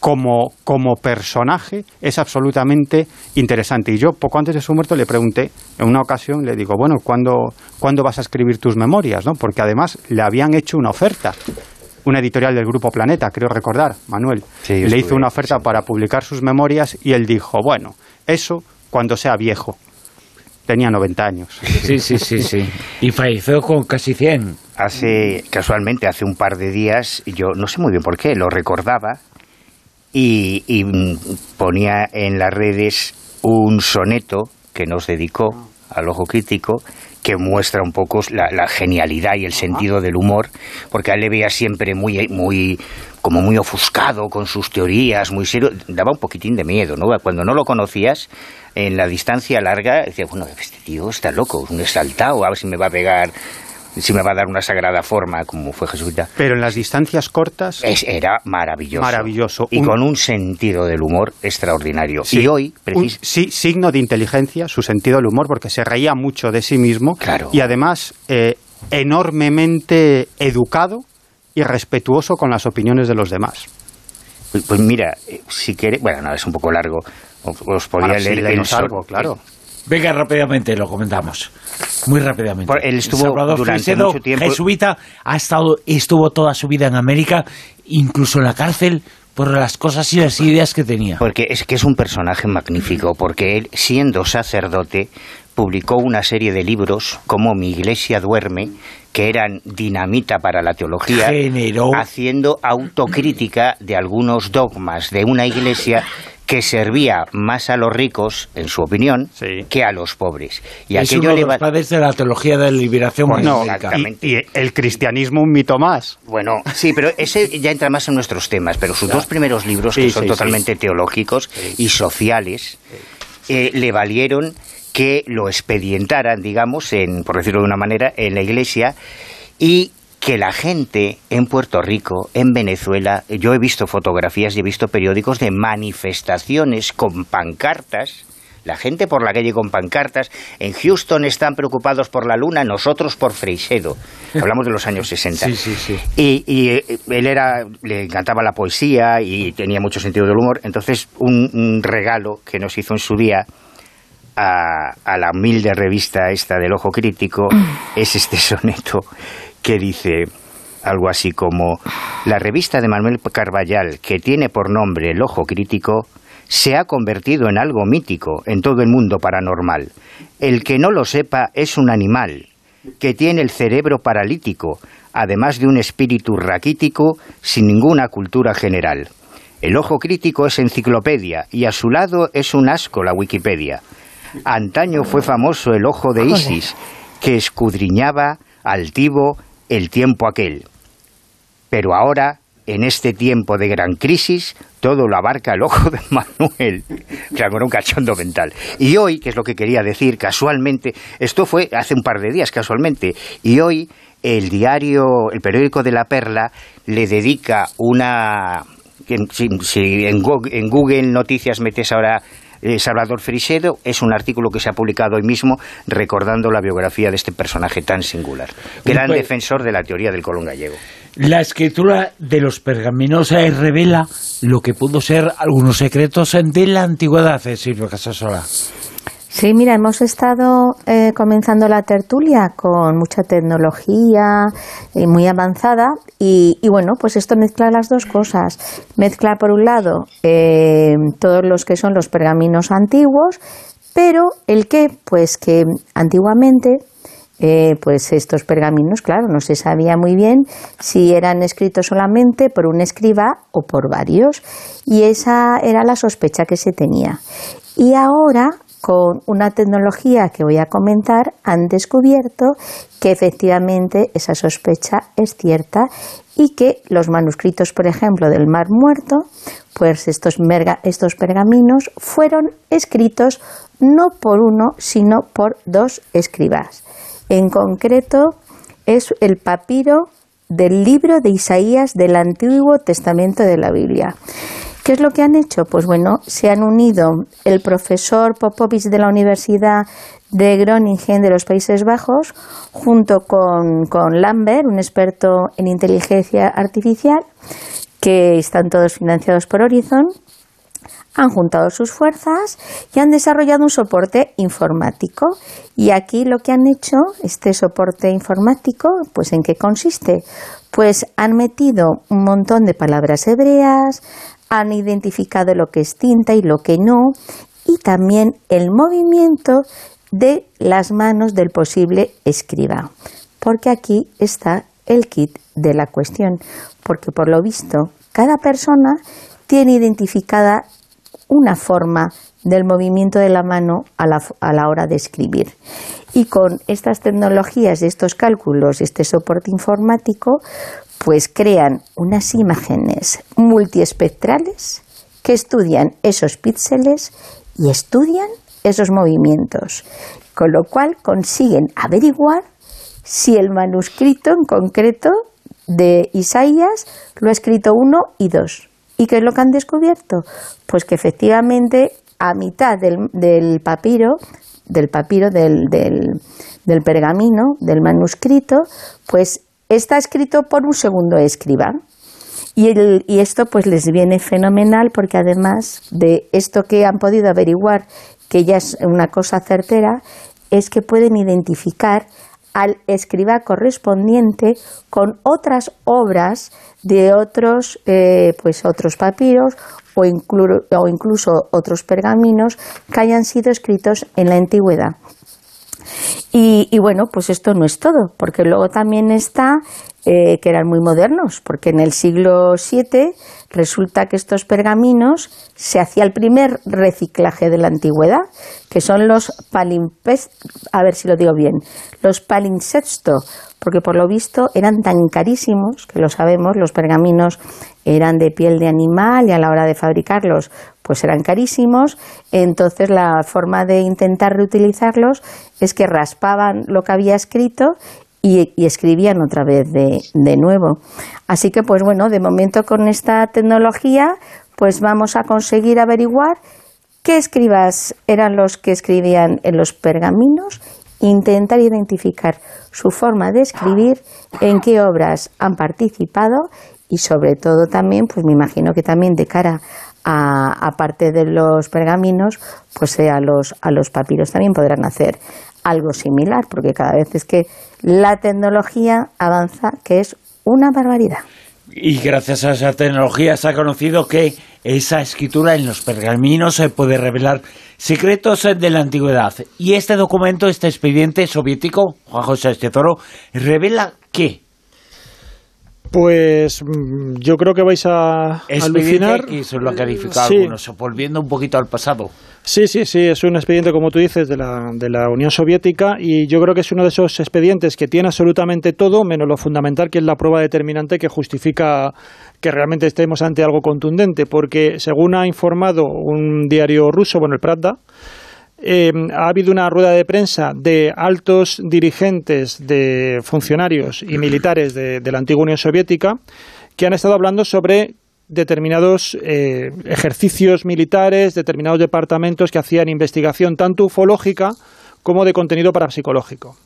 Como, como personaje es absolutamente interesante. Y yo, poco antes de su muerte, le pregunté, en una ocasión, le digo, bueno, ¿cuándo, ¿cuándo vas a escribir tus memorias? ¿no? Porque además le habían hecho una oferta una editorial del Grupo Planeta, creo recordar, Manuel. Sí, le hizo una oferta sí. para publicar sus memorias y él dijo, bueno, eso cuando sea viejo. tenía 90 años. Sí, sí, sí, sí. Y falleció con casi 100. Hace, casualmente, hace un par de días, yo no sé muy bien por qué, lo recordaba y, y mm, ponía en las redes un soneto que nos dedicó al ojo crítico que muestra un poco la, la genialidad y el sentido del humor, porque a él le veía siempre muy, muy, como muy ofuscado con sus teorías, muy serio, daba un poquitín de miedo, ¿no? Cuando no lo conocías, en la distancia larga, decías, bueno, este tío está loco, un exaltado, a ver si me va a pegar si me va a dar una sagrada forma como fue Jesuita. Pero en las distancias cortas Es, era maravilloso. Maravilloso. Y Un- con un sentido del humor extraordinario. Sí, y hoy, un sí- signo de inteligencia, su sentido del humor, porque se reía mucho de sí mismo Claro. y además eh, enormemente educado y respetuoso con las opiniones de los demás. pues, pues mira, eh, si quiere, bueno, no, es un poco largo. Os, os podía sí, leer el algo, claro. Venga, rápidamente lo comentamos. Muy rápidamente. Por- él estuvo Salvador durante mucho tiempo- jesuita, ha estado, estuvo toda su vida en América, incluso en la cárcel, por las cosas y las ideas que tenía. Porque es que es un personaje magnífico, porque él, siendo sacerdote, publicó una serie de libros como Mi iglesia duerme, que eran dinamita para la teología, Generó- haciendo autocrítica de algunos dogmas de una iglesia que servía más a los ricos, en su opinión, Sí. que a los pobres. Y es aquello uno de los va- padres de la teología de la liberación evangélica. exactamente. y, y el cristianismo un mito más. Bueno, sí, pero ese ya entra más en nuestros temas, pero sus dos primeros libros, Sí, que son sí, totalmente teológicos y sociales, eh, le valieron que lo expedientaran, digamos, en, por decirlo de una manera, en la iglesia y que la gente en Puerto Rico, en Venezuela, yo he visto fotografías y he visto periódicos de manifestaciones con pancartas, la gente por la calle con pancartas, en Houston están preocupados por la luna, nosotros por Freixedo. Hablamos de los años 60. Sí, sí, sí. Y, y, eh, él era, le encantaba la poesía y tenía mucho sentido del humor. Entonces, un, un regalo que nos hizo en su día a, a la humilde revista esta del Ojo Crítico es este soneto que dice algo así como la revista de Manuel Carballal que tiene por nombre El Ojo Crítico se ha convertido en algo mítico en todo el mundo paranormal. El que no lo sepa es un animal que tiene el cerebro paralítico, además de un espíritu raquítico sin ninguna cultura general. El ojo crítico es enciclopedia y a su lado es un asco la Wikipedia. Antaño fue famoso el ojo de Isis, que escudriñaba altivo el tiempo aquel. Pero ahora, en este tiempo de gran crisis, todo lo abarca el ojo de Manuel. Claro, era un cachondo mental. Y hoy, que es lo que quería decir, casualmente, esto fue hace un par de días, casualmente, y hoy el diario, el periódico de La Perla, le dedica una... Si, si en Google Noticias metes ahora eh, Salvador Frisedo, es un artículo que se ha publicado hoy mismo recordando la biografía de este personaje tan singular. Gran defensor de la teoría del colón gallego. La escritura de los pergaminos eh, revela lo que pudo ser algunos secretos de la antigüedad, eh, Silvia Casasola. Sí, mira, hemos estado eh, comenzando la tertulia con mucha tecnología y muy avanzada y, y bueno, pues esto mezcla las dos cosas. Mezcla por un lado eh, todos los que son los pergaminos antiguos, pero el que, pues que antiguamente eh, pues estos pergaminos, claro, no se sabía muy bien si eran escritos solamente por un escriba o por varios. Y esa era la sospecha que se tenía. Y ahora, con una tecnología que voy a comentar, han descubierto que efectivamente esa sospecha es cierta y que los manuscritos, por ejemplo, del Mar Muerto, pues estos, estos pergaminos fueron escritos no por uno, sino por dos escribas. En concreto, es el papiro del libro de Isaías del Antiguo Testamento de la Biblia. ¿Qué es lo que han hecho? Pues bueno, se han unido el profesor Popovich de la Universidad de Groningen de los Países Bajos, junto con, con Lambert, un experto en inteligencia artificial, que están todos financiados por Horizon, han juntado sus fuerzas y han desarrollado un soporte informático. Y aquí lo que han hecho, este soporte informático, pues ¿en qué consiste? Pues han metido un montón de palabras hebreas, han identificado lo que es tinta y lo que no, y también el movimiento de las manos del posible escriba. Porque aquí está el kit de la cuestión. Porque por lo visto, cada persona tiene identificada una forma del movimiento de la mano a la, a la, hora de escribir. Y con estas tecnologías, estos cálculos, este soporte informático, pues crean unas imágenes multiespectrales que estudian esos píxeles y estudian esos movimientos, con lo cual consiguen averiguar si el manuscrito en concreto de Isaías lo ha escrito uno y dos. ¿Y qué es lo que han descubierto? Pues que efectivamente a mitad del, papiro, del papiro, del, del, pergamino, del manuscrito, pues está escrito por un segundo escriba. Y, esto pues les viene fenomenal porque además de esto que han podido averiguar, que ya es una cosa certera, es que pueden identificar al escriba correspondiente con otras obras de otros, eh, pues otros papiros o incluso otros pergaminos que hayan sido escritos en la antigüedad. Y, y, bueno, pues esto no es todo, porque luego también está eh, que eran muy modernos, porque en el siglo VII resulta que estos pergaminos se hacía el primer reciclaje de la antigüedad, que son los palimpest, a ver si lo digo bien, los palinsexto, porque por lo visto eran tan carísimos, que lo sabemos, los pergaminos eran de piel de animal y a la hora de fabricarlos pues eran carísimos, entonces la forma de intentar reutilizarlos es que raspaban lo que había escrito y, escribían otra vez de, de, nuevo. Así que, pues bueno, de momento con esta tecnología, pues vamos a conseguir averiguar qué escribas eran los que escribían en los pergaminos, intentar identificar su forma de escribir, en qué obras han participado y sobre todo también, pues me imagino que también de cara a, a parte de los pergaminos, pues a los, a los papiros también podrán hacer algo similar, porque cada vez es que la tecnología avanza, que es una barbaridad. Y gracias a esa tecnología se ha conocido que esa escritura en los pergaminos se puede revelar secretos de la antigüedad. Y este documento, este expediente soviético, Juan José Estezoro, revela qué. Pues mm, yo creo que vais a alucinar. X lo ha calificado algunos, volviendo un poquito al pasado. Sí, sí, sí, es un expediente, como tú dices, de la, de la Unión Soviética y yo creo que es uno de esos expedientes que tiene absolutamente todo, menos lo fundamental, que es la prueba determinante que justifica que realmente estemos ante algo contundente, porque según ha informado un diario ruso, bueno, el Pravda, eh, ha habido una rueda de prensa de altos dirigentes, de funcionarios y militares de, la antigua Unión Soviética que han estado hablando sobre determinados eh, ejercicios militares, determinados departamentos que hacían investigación tanto ufológica como de contenido parapsicológico.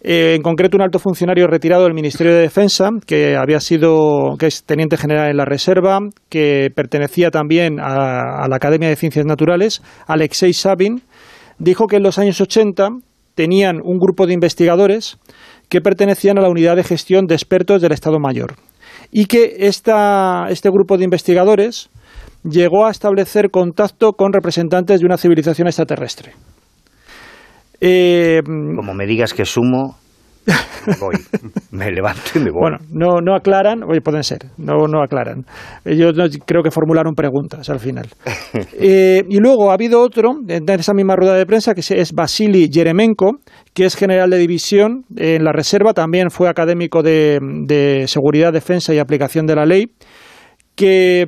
Eh, en concreto, un alto funcionario retirado del Ministerio de Defensa, que había sido, que es teniente general en la Reserva, que pertenecía también a, la Academia de Ciencias Naturales, Alexei Sabin, dijo que en los años 80 tenían un grupo de investigadores que pertenecían a la Unidad de Gestión de Expertos del Estado Mayor y que este grupo de investigadores llegó a establecer contacto con representantes de una civilización extraterrestre. Eh, Como me digas que sumo, voy, me levanto y me voy. Bueno, no, no aclaran, oye, pueden ser, no, no aclaran. Ellos creo que formularon preguntas al final. Eh, y luego ha habido otro, en esa misma rueda de prensa, que es Vasily Yeremenko, que es general de división en la Reserva, también fue académico de, Seguridad, Defensa y Aplicación de la Ley, que,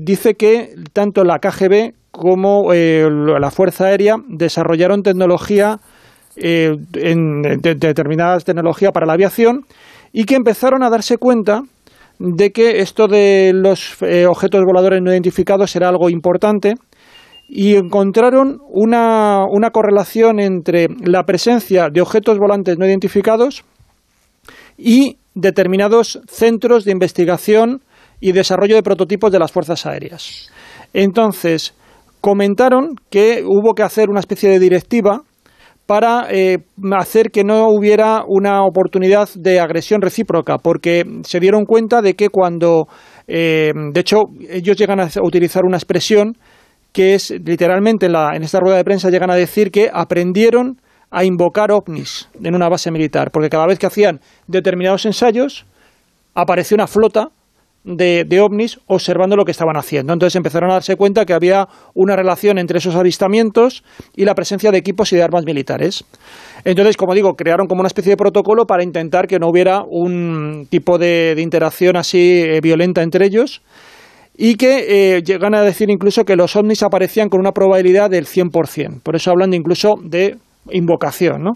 dice que tanto la KGB como eh, la Fuerza Aérea desarrollaron tecnología, eh, en, determinadas tecnologías para la aviación y que empezaron a darse cuenta de que esto de los eh, objetos voladores no identificados era algo importante y encontraron una, una correlación entre la presencia de objetos volantes no identificados y determinados centros de investigación y desarrollo de prototipos de las fuerzas aéreas. Entonces, comentaron que hubo que hacer una especie de directiva para eh, hacer que no hubiera una oportunidad de agresión recíproca, porque se dieron cuenta de que cuando, eh, de hecho, ellos llegan a utilizar una expresión que es literalmente en, la, en esta rueda de prensa llegan a decir que aprendieron a invocar ovnis en una base militar, porque cada vez que hacían determinados ensayos apareció una flota de, de, ovnis observando lo que estaban haciendo. Entonces empezaron a darse cuenta que había una relación entre esos avistamientos y la presencia de equipos y de armas militares. Entonces, como digo, crearon como una especie de protocolo para intentar que no hubiera un tipo de, de interacción así eh, violenta entre ellos y que eh, llegan a decir incluso que los ovnis aparecían con una probabilidad del 100%. Por eso hablan incluso de invocación, ¿no?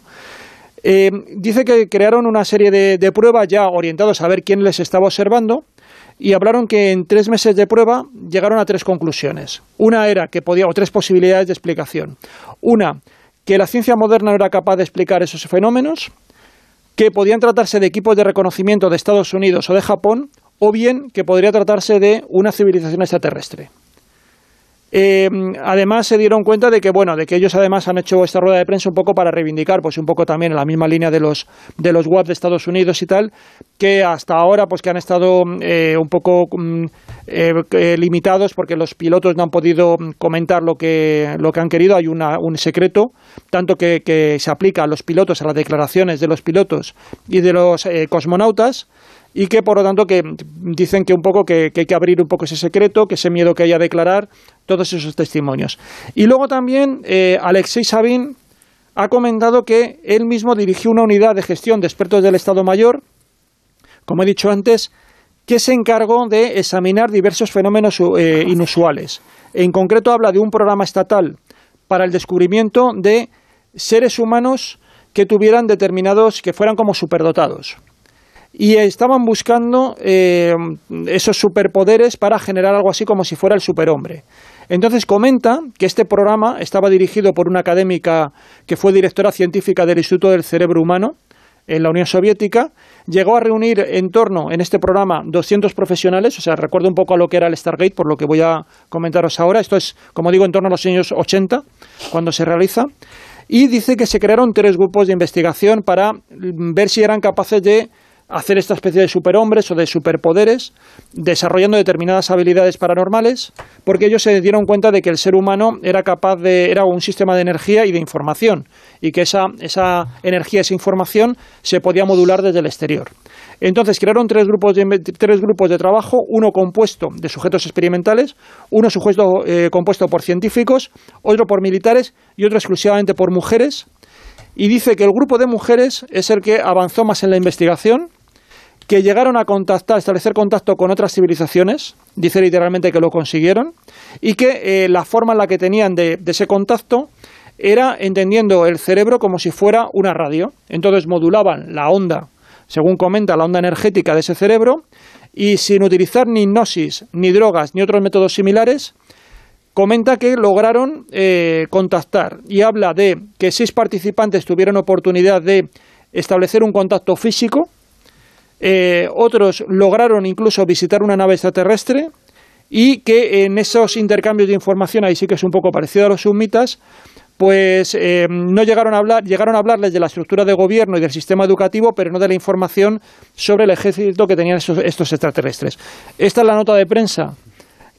Eh, dice que crearon una serie de, de pruebas ya orientados a ver quién les estaba observando y hablaron que en tres meses de prueba llegaron a tres conclusiones. Una era que podía, o tres posibilidades de explicación. Una, que la ciencia moderna no era capaz de explicar esos fenómenos, que podían tratarse de equipos de reconocimiento de Estados Unidos o de Japón, o bien que podría tratarse de una civilización extraterrestre. Eh, además se dieron cuenta de que bueno de que ellos además han hecho esta rueda de prensa un poco para reivindicar pues un poco también en la misma línea de los de los WAP de Estados Unidos y tal que hasta ahora pues que han estado eh, un poco mm, eh, limitados porque los pilotos no han podido comentar lo que lo que han querido. Hay una, un secreto tanto que, que, se aplica a los pilotos a las declaraciones de los pilotos y de los eh, cosmonautas y que por lo tanto que dicen que un poco que, que, hay que abrir un poco ese secreto, que ese miedo que hay a declarar todos esos testimonios. Y luego también eh, Alexei Sabin ha comentado que él mismo dirigió una unidad de gestión de expertos del Estado Mayor, como he dicho antes, que se encargó de examinar diversos fenómenos eh, inusuales. En concreto habla de un programa estatal para el descubrimiento de seres humanos que tuvieran determinados, que fueran como superdotados y estaban buscando eh, esos superpoderes para generar algo así como si fuera el superhombre. Entonces comenta que este programa estaba dirigido por una académica que fue directora científica del Instituto del Cerebro Humano en la Unión Soviética, llegó a reunir en torno en este programa 200 profesionales, o sea, recuerdo un poco a lo que era el Stargate, por lo que voy a comentaros ahora, esto es, como digo, en torno a los años 80, cuando se realiza, y dice que se crearon tres grupos de investigación para ver si eran capaces de hacer esta especie de superhombres o de superpoderes, desarrollando determinadas habilidades paranormales, porque ellos se dieron cuenta de que el ser humano era capaz de, era un sistema de energía y de información, y que esa, esa energía, esa información se podía modular desde el exterior. Entonces crearon tres grupos de, tres grupos de trabajo, uno compuesto de sujetos experimentales, uno sujeto eh, compuesto por científicos, otro por militares y otro exclusivamente por mujeres. Y dice que el grupo de mujeres es el que avanzó más en la investigación, que llegaron a contactar, establecer contacto con otras civilizaciones, dice literalmente que lo consiguieron, y que eh, la forma en la que tenían de, de, ese contacto era entendiendo el cerebro como si fuera una radio. Entonces modulaban la onda, según comenta, la onda energética de ese cerebro, y sin utilizar ni hipnosis, ni drogas, ni otros métodos similares, comenta que lograron eh, contactar y habla de que seis participantes tuvieron oportunidad de establecer un contacto físico, eh, otros lograron incluso visitar una nave extraterrestre y que en esos intercambios de información, ahí sí que es un poco parecido a los sumitas, pues eh, no llegaron a hablar, llegaron a hablarles de la estructura de gobierno y del sistema educativo, pero no de la información sobre el ejército que tenían estos, estos extraterrestres. Esta es la nota de prensa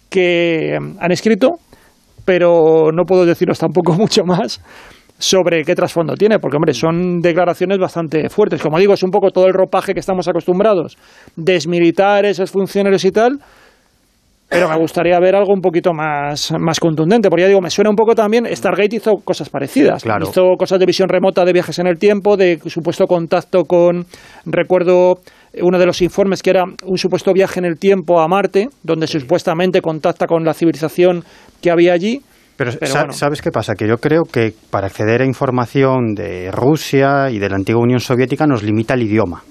que han escrito, pero no puedo deciros tampoco mucho más sobre qué trasfondo tiene, porque hombre, son declaraciones bastante fuertes. Como digo, es un poco todo el ropaje que estamos acostumbrados, desmilitares, funcionarios y tal, pero me gustaría ver algo un poquito más, más contundente, porque ya digo, me suena un poco también, Stargate hizo cosas parecidas, claro. hizo cosas de visión remota de viajes en el tiempo, de supuesto contacto con, recuerdo uno de los informes que era un supuesto viaje en el tiempo a Marte, donde sí. supuestamente contacta con la civilización que había allí, pero, Pero ¿sabes bueno. qué pasa? Que yo creo que para acceder a información de Rusia y de la antigua Unión Soviética nos limita el idioma.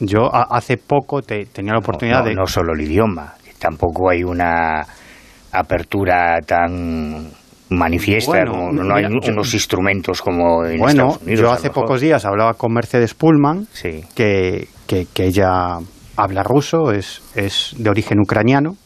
Yo a, hace poco te, tenía la oportunidad no, no, de... No solo el idioma, tampoco hay una apertura tan manifiesta, bueno, no, no, hay mira, unos instrumentos como en bueno, Estados Unidos. Yo hace pocos días hablaba con Mercedes Pullman, sí. que, que, que, ella habla ruso, es, es de origen ucraniano.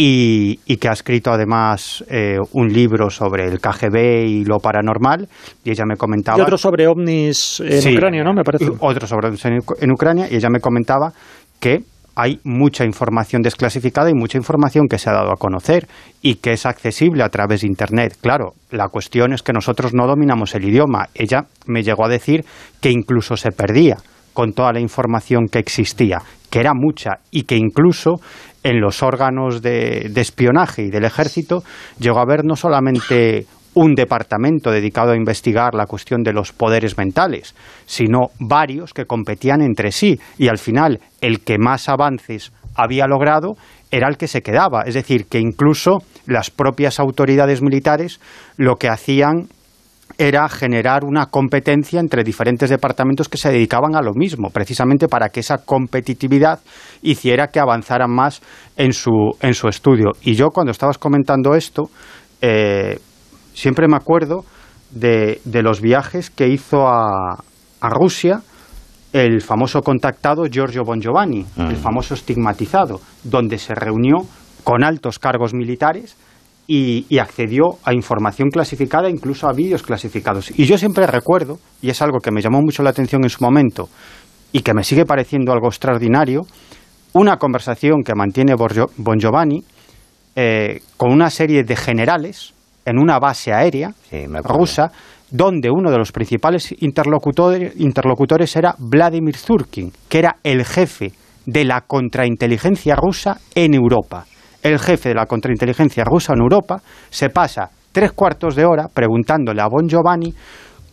Y, y, que ha escrito además eh, un libro sobre el KGB y lo paranormal, y ella me comentaba... Y otro sobre ovnis en sí, Ucrania, ¿no? Me parece. Otro sobre ovnis en, en Ucrania, y ella me comentaba que hay mucha información desclasificada y mucha información que se ha dado a conocer y que es accesible a través de Internet. Claro, la cuestión es que nosotros no dominamos el idioma. Ella me llegó a decir que incluso se perdía con toda la información que existía, que era mucha y que incluso en los órganos de, de espionaje y del ejército llegó a haber no solamente un departamento dedicado a investigar la cuestión de los poderes mentales, sino varios que competían entre sí y al final el que más avances había logrado era el que se quedaba. Es decir, que incluso las propias autoridades militares lo que hacían era generar una competencia entre diferentes departamentos que se dedicaban a lo mismo, precisamente para que esa competitividad hiciera que avanzaran más en su, en su estudio. Y yo cuando estabas comentando esto, eh, siempre me acuerdo de, los viajes que hizo a, Rusia el famoso contactado Giorgio Bon Giovanni, el mm. famoso estigmatizado, donde se reunió con altos cargos militares y, accedió a información clasificada, incluso a vídeos clasificados. Y yo siempre recuerdo, y es algo que me llamó mucho la atención en su momento y que me sigue pareciendo algo extraordinario, una conversación que mantiene Bon Giovanni eh, con una serie de generales en una base aérea rusa donde uno de los principales interlocutores, interlocutores era Vladimir Zurkin, que era el jefe de la contrainteligencia rusa en Europa. El jefe de la contrainteligencia rusa en Europa se pasa tres cuartos de hora preguntándole a Bon Giovanni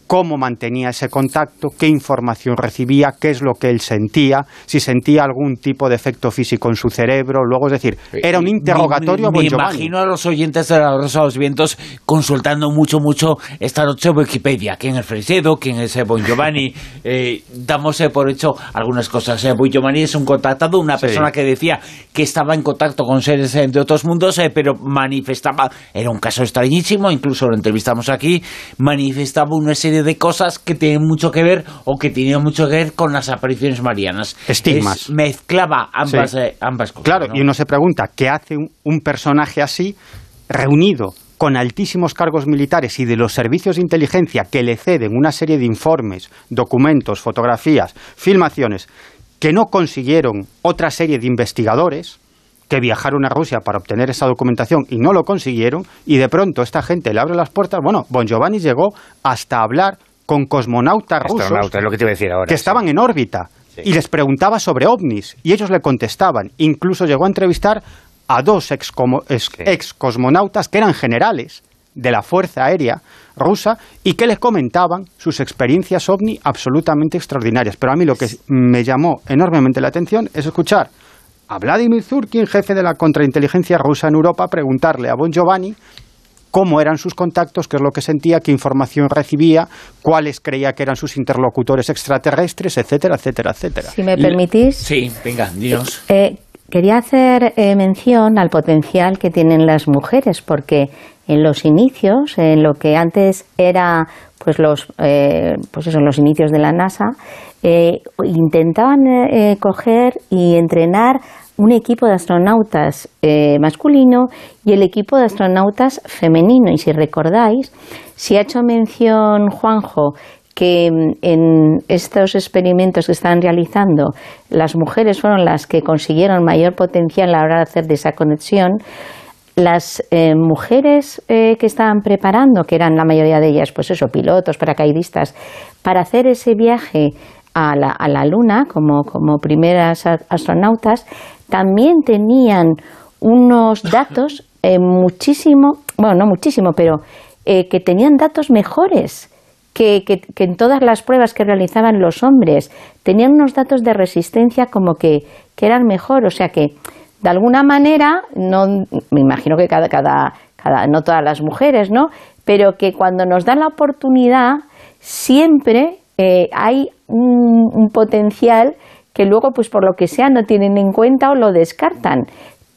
cómo mantenía ese contacto, qué información recibía, qué es lo que él sentía, si sentía algún tipo de efecto físico en su cerebro. Luego, es decir, era un interrogatorio. Me, me, imagino a los oyentes de la Rosa de los Vientos consultando mucho, mucho esta noche Wikipedia. ¿Quién es Fresedo? ¿Quién es Bon Giovanni? eh, damos por hecho algunas cosas. Eh, bon Giovanni es un contactado, una persona que decía que estaba en contacto con seres de otros mundos, eh, pero manifestaba, era un caso extrañísimo, incluso lo entrevistamos aquí, manifestaba una serie de cosas que tienen mucho que ver o que tienen mucho que ver con las apariciones marianas. Estigmas. mezclaba ambas, eh, ambas cosas. Claro, y uno se pregunta, ¿qué hace un, personaje así reunido con altísimos cargos militares y de los servicios de inteligencia que le ceden una serie de informes, documentos, fotografías, filmaciones, que no consiguieron otra serie de investigadores, que viajaron a Rusia para obtener esa documentación y no lo consiguieron, y de pronto esta gente le abre las puertas. Bueno, Bon Giovanni llegó hasta hablar con cosmonautas rusos que, estaban en órbita y les preguntaba sobre ovnis y ellos le contestaban. Incluso llegó a entrevistar a dos ex, ex cosmonautas que eran generales de la Fuerza Aérea rusa y que les comentaban sus experiencias ovni absolutamente extraordinarias. Pero a mí lo que me llamó enormemente la atención es escuchar a Vladimir Zurkin, jefe de la contrainteligencia rusa en Europa, preguntarle a Bon Giovanni cómo eran sus contactos, qué es lo que sentía, qué información recibía, cuáles creía que eran sus interlocutores extraterrestres, etcétera, etcétera, etcétera. Si me permitís. Sí, venga, dinos. Eh, quería hacer eh, mención al potencial que tienen las mujeres, porque en los inicios, en lo que antes era pues los eh, pues eso, los inicios de la NASA, eh, intentaban eh, coger y entrenar un equipo de astronautas masculino y el equipo de astronautas femenino. Y si recordáis, si ha hecho mención Juanjo que mm, en estos experimentos que están realizando las mujeres fueron las que consiguieron mayor potencial a la hora de hacer esa conexión, las eh, mujeres eh, que estaban preparando, que eran la mayoría de ellas, pues eso, pilotos, paracaidistas, para hacer ese viaje a la, a la Luna como, como primeras astronautas, también tenían unos datos eh, muchísimo, bueno, no muchísimo, pero que tenían datos mejores que, que, que, en todas las pruebas que realizaban los hombres. Tenían unos datos de resistencia como que, que eran mejor, o sea que de alguna manera, no, me imagino que cada, cada, cada, no todas las mujeres, ¿no? Pero que cuando nos dan la oportunidad, siempre eh, hay un, potencial que luego, pues por lo que sea, no tienen en cuenta o lo descartan.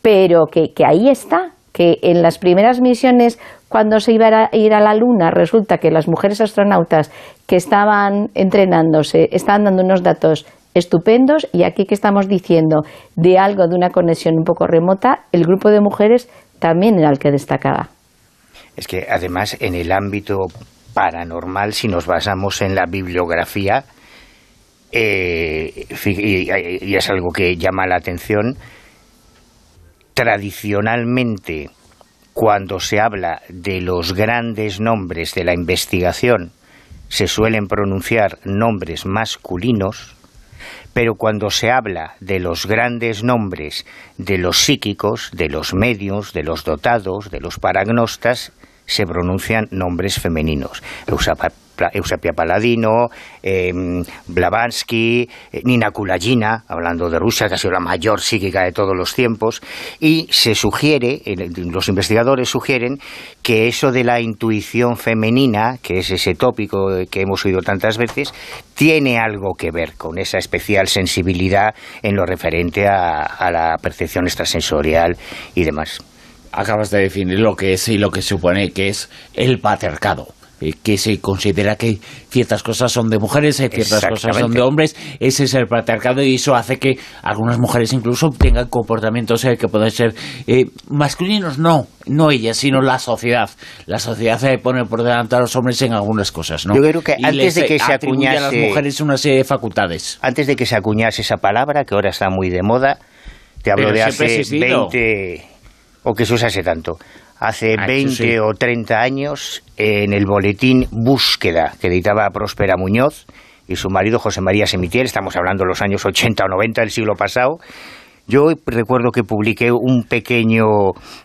Pero que, que ahí está, que en las primeras misiones, cuando se iba a ir a la Luna, resulta que las mujeres astronautas que estaban entrenándose estaban dando unos datos estupendos y aquí que estamos diciendo de algo de una conexión un poco remota, el grupo de mujeres también era el que destacaba. Es que además en el ámbito paranormal, si nos basamos en la bibliografía, eh, y, es algo que llama la atención, tradicionalmente, cuando se habla de los grandes nombres de la investigación, se suelen pronunciar nombres masculinos, pero cuando se habla de los grandes nombres de los psíquicos, de los medios, de los dotados, de los paragnostas, se pronuncian nombres femeninos. Eusapia Paladino, em, Blavatsky, eh, Nina Kulagina, hablando de Rusia, que ha sido la mayor psíquica de todos los tiempos, y se sugiere, los investigadores sugieren, que eso de la intuición femenina, que es ese tópico que hemos oído tantas veces, tiene algo que ver con esa especial sensibilidad en lo referente a la percepción extrasensorial y demás. Acabas de definir lo que es y lo que supone que es el patriarcado eh, que se considera que ciertas cosas son de mujeres, y ciertas cosas son de hombres, ese es el patriarcado y eso hace que algunas mujeres incluso tengan comportamientos eh, que pueden ser eh, masculinos, no, no ellas, sino la sociedad. La sociedad se pone por delante a los hombres en algunas cosas, ¿no? Yo creo que antes de que se acuñase... a las mujeres una serie de facultades. Antes de que se acuñase esa palabra, que ahora está muy de moda, te hablo de hace 20 o que se usase tanto. Hace 20 ah, o 30 años, en el boletín Búsqueda, que editaba Próspera Muñoz, y su marido José María Semitiel, estamos hablando de los años 80 o 90 del siglo pasado, yo recuerdo que publiqué un pequeño,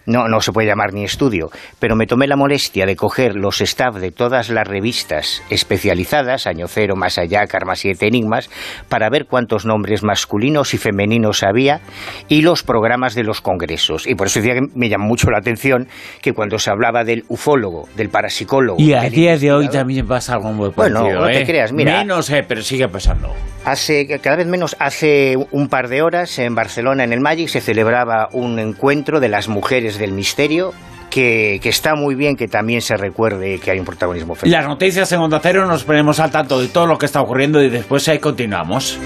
no, no se puede llamar ni estudio, pero me tomé la molestia de coger los staff de todas las revistas especializadas, Año Cero, Más Allá, Karma 7 Enigmas, para ver cuántos nombres masculinos y femeninos había y los programas de los congresos. Y por eso decía que me llamó mucho la atención que cuando se hablaba del ufólogo, del parapsicólogo... Y a día de hoy también pasa algo muy parecido, Bueno, no te ¿eh? creas, mira... Menos, eh, pero sigue pasando. Hace, cada vez menos, hace un par de horas en Barcelona, en el Magic, se celebraba un encuentro de las mujeres del misterio que, está muy bien que también se recuerde que hay un protagonismo femenino. Las noticias en Onda Cero nos ponemos al tanto de todo lo que está ocurriendo y después ahí continuamos.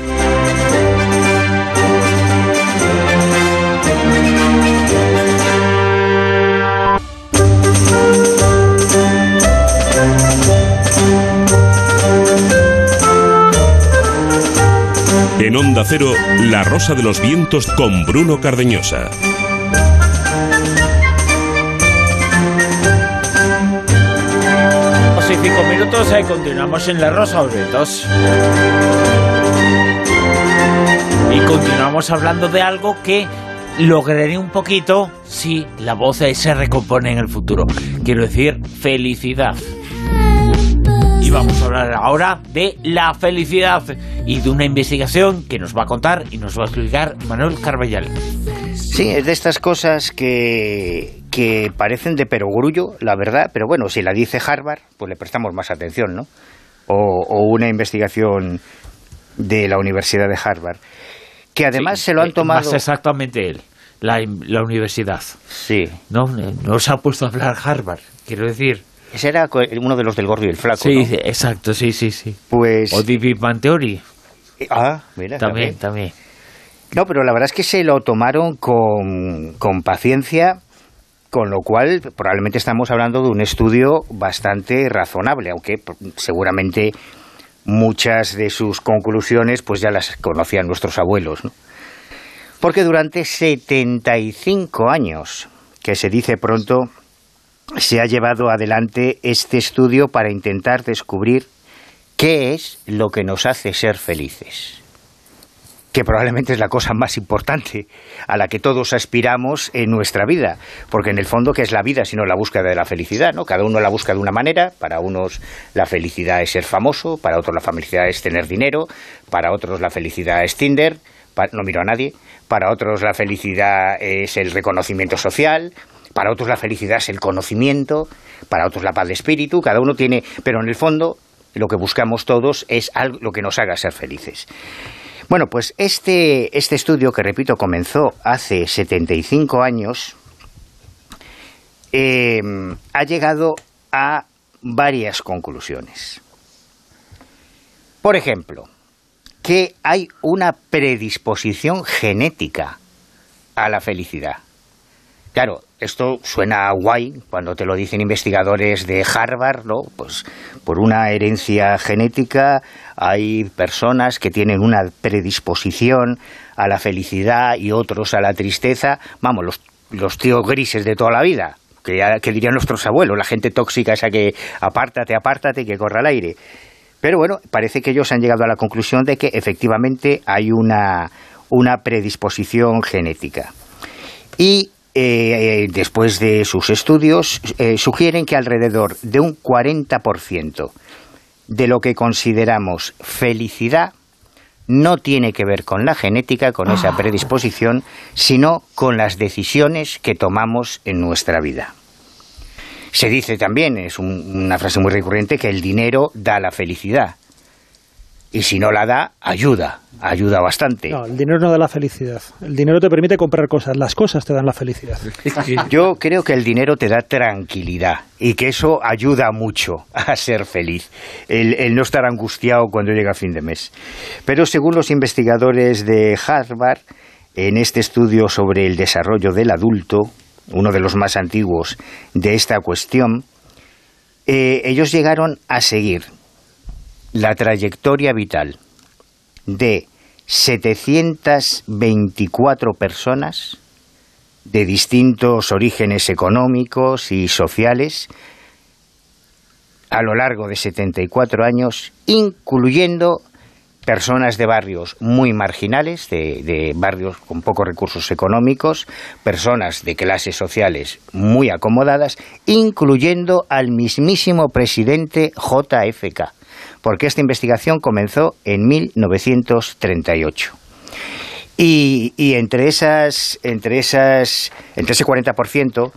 En Onda Cero, La Rosa de los Vientos con Bruno Cardeñosa. y cinco minutos, y continuamos en La Rosa de los Vientos. Y continuamos hablando de algo que lograré un poquito si la voz se recompone en el futuro. Quiero decir, felicidad. Y vamos a hablar ahora de la felicidad y de una investigación que nos va a contar y nos va a explicar Manuel Carballal. Sí, es de estas cosas que, que parecen de perogrullo, la verdad, pero bueno, si la dice Harvard, pues le prestamos más atención, ¿no? O, una investigación de la Universidad de Harvard, que además se lo han eh, tomado... Más exactamente él, la, la universidad. Sí. No, no se ha puesto a hablar Harvard, quiero decir... Ese era uno de los del gordo y el flaco. Sí, exacto, sí, sí, sí. Pues. O Big Theory. Ah, mira. También, también, No, pero la verdad es que se lo tomaron con, con paciencia, con lo cual probablemente estamos hablando de un estudio bastante razonable, aunque seguramente muchas de sus conclusiones pues ya las conocían nuestros abuelos, ¿no? Porque durante 75 años, que se dice pronto, se ha llevado adelante este estudio para intentar descubrir qué es lo que nos hace ser felices que probablemente es la cosa más importante a la que todos aspiramos en nuestra vida, porque en el fondo qué es la vida sino la búsqueda de la felicidad, ¿no? Cada uno la busca de una manera, para unos la felicidad es ser famoso, para otros la felicidad es tener dinero, para otros la felicidad es Tinder, no miro a nadie, para otros la felicidad es el reconocimiento social, para otros la felicidad es el conocimiento, para otros la paz de espíritu, cada uno tiene, pero en el fondo lo que buscamos todos es algo lo que nos haga ser felices. Bueno, pues este, este estudio, que repito, comenzó hace 75 años, eh, ha llegado a varias conclusiones. Por ejemplo, que hay una predisposición genética a la felicidad. Claro, esto suena guay cuando te lo dicen investigadores de Harvard, ¿no? Pues por una herencia genética hay personas que tienen una predisposición a la felicidad y otros a la tristeza. Vamos, los, los tíos grises de toda la vida, que, que dirían nuestros abuelos, la gente tóxica esa que apártate, apártate, que corra al aire. Pero bueno, parece que ellos han llegado a la conclusión de que efectivamente hay una, una predisposición genética. Y eh, después de sus estudios, eh, sugieren que alrededor de un 40% de lo que consideramos felicidad no tiene que ver con la genética, con esa ah. predisposición, sino con las decisiones que tomamos en nuestra vida. Se dice también, es una frase muy recurrente, que el dinero da la felicidad y si no la da, ayuda, ayuda bastante. No, el dinero no da la felicidad. El dinero te permite comprar cosas, las cosas te dan la felicidad. Yo creo que el dinero te da tranquilidad y que eso ayuda mucho a ser feliz, el, no estar angustiado cuando llega fin de mes. Pero según los investigadores de Harvard, en este estudio sobre el desarrollo del adulto, uno de los más antiguos de esta cuestión, eh, ellos llegaron a seguir la trayectoria vital de 724 personas de distintos orígenes económicos y sociales a lo largo de 74 años, incluyendo personas de barrios muy marginales, de, barrios con pocos recursos económicos, personas de clases sociales muy acomodadas, incluyendo al mismísimo presidente JFK porque esta investigación comenzó en 1938. Y, y entre esas, entre esas, entre ese 40%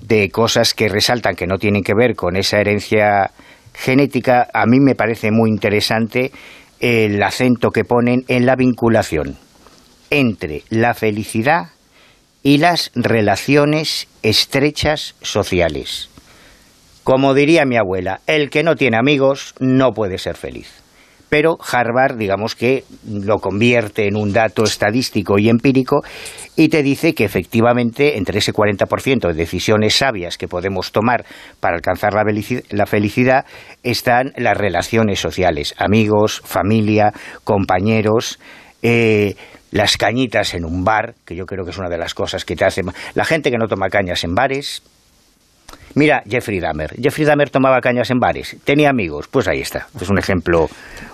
de cosas que resaltan que no tienen que ver con esa herencia genética, a mí me parece muy interesante el acento que ponen en la vinculación entre la felicidad y las relaciones estrechas sociales. Como diría mi abuela, el que no tiene amigos no puede ser feliz. Pero Harvard, digamos que lo convierte en un dato estadístico y empírico y te dice que efectivamente entre ese 40% de decisiones sabias que podemos tomar para alcanzar la felicidad están las relaciones sociales, amigos, familia, compañeros, eh, las cañitas en un bar, que yo creo que es una de las cosas que te hace... La gente que no toma cañas en bares, Mira, Jeffrey Dahmer. Jeffrey Dahmer tomaba cañas en bares, tenía amigos, pues ahí está. Es un ejemplo.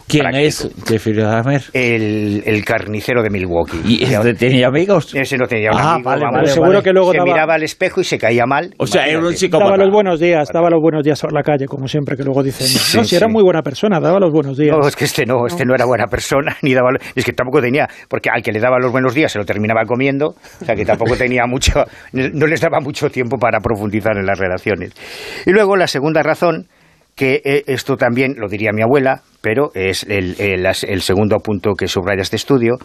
¿Quién es Jeffrey Dahmer? El, carnicero de Milwaukee. ¿Y ese tenía amigos? Ese no tenía ah, amigos. Vale, vale, seguro que luego se miraba al espejo y se caía mal. O sea, era un psicópata. Daba los buenos días, daba los buenos días a la calle, como siempre, que luego dicen. no, si era muy buena persona, daba los buenos días. No, es que este no, este no era buena persona, ni daba. Es que tampoco tenía, porque al que le daba los buenos días se lo terminaba comiendo, o sea que tampoco tenía mucho, no les daba mucho tiempo para profundizar en las Y luego la segunda razón, que eh, esto también lo diría mi abuela, pero es el, el segundo punto que subraya este estudio,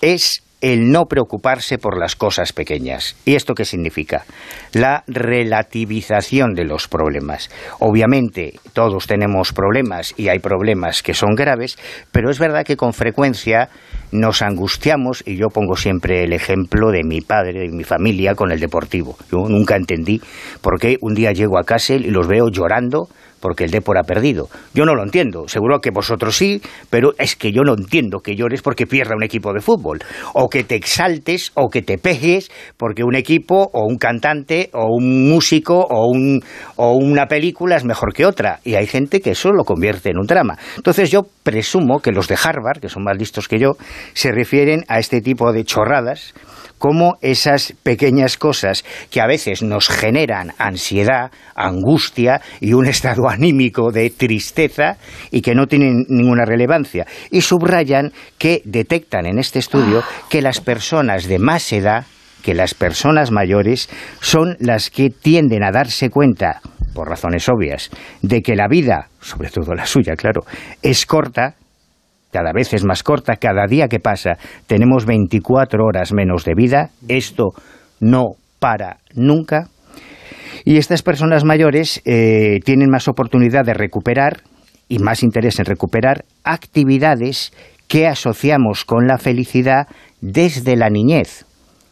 es el no preocuparse por las cosas pequeñas. ¿Y esto qué significa? La relativización de los problemas. Obviamente todos tenemos problemas y hay problemas que son graves, pero es verdad que con frecuencia nos angustiamos, y yo pongo siempre el ejemplo de mi padre, de mi familia con el deportivo. Yo nunca entendí por qué un día llego a casa y los veo llorando porque el Depor ha perdido. Yo no lo entiendo, seguro que vosotros sí, pero es que yo no entiendo que llores porque pierda un equipo de fútbol, o que te exaltes o que te pegues porque un equipo o un cantante o un músico o, un, o una película es mejor que otra, y hay gente que eso lo convierte en un drama. Entonces yo presumo que los de Harvard, que son más listos que yo, se refieren a este tipo de chorradas cómo esas pequeñas cosas que a veces nos generan ansiedad, angustia y un estado anímico de tristeza y que no tienen ninguna relevancia. Y subrayan que detectan en este estudio que las personas de más edad que las personas mayores son las que tienden a darse cuenta, por razones obvias, de que la vida, sobre todo la suya, claro, es corta cada vez es más corta, cada día que pasa tenemos 24 horas menos de vida, esto no para nunca. Y estas personas mayores eh, tienen más oportunidad de recuperar y más interés en recuperar actividades que asociamos con la felicidad desde la niñez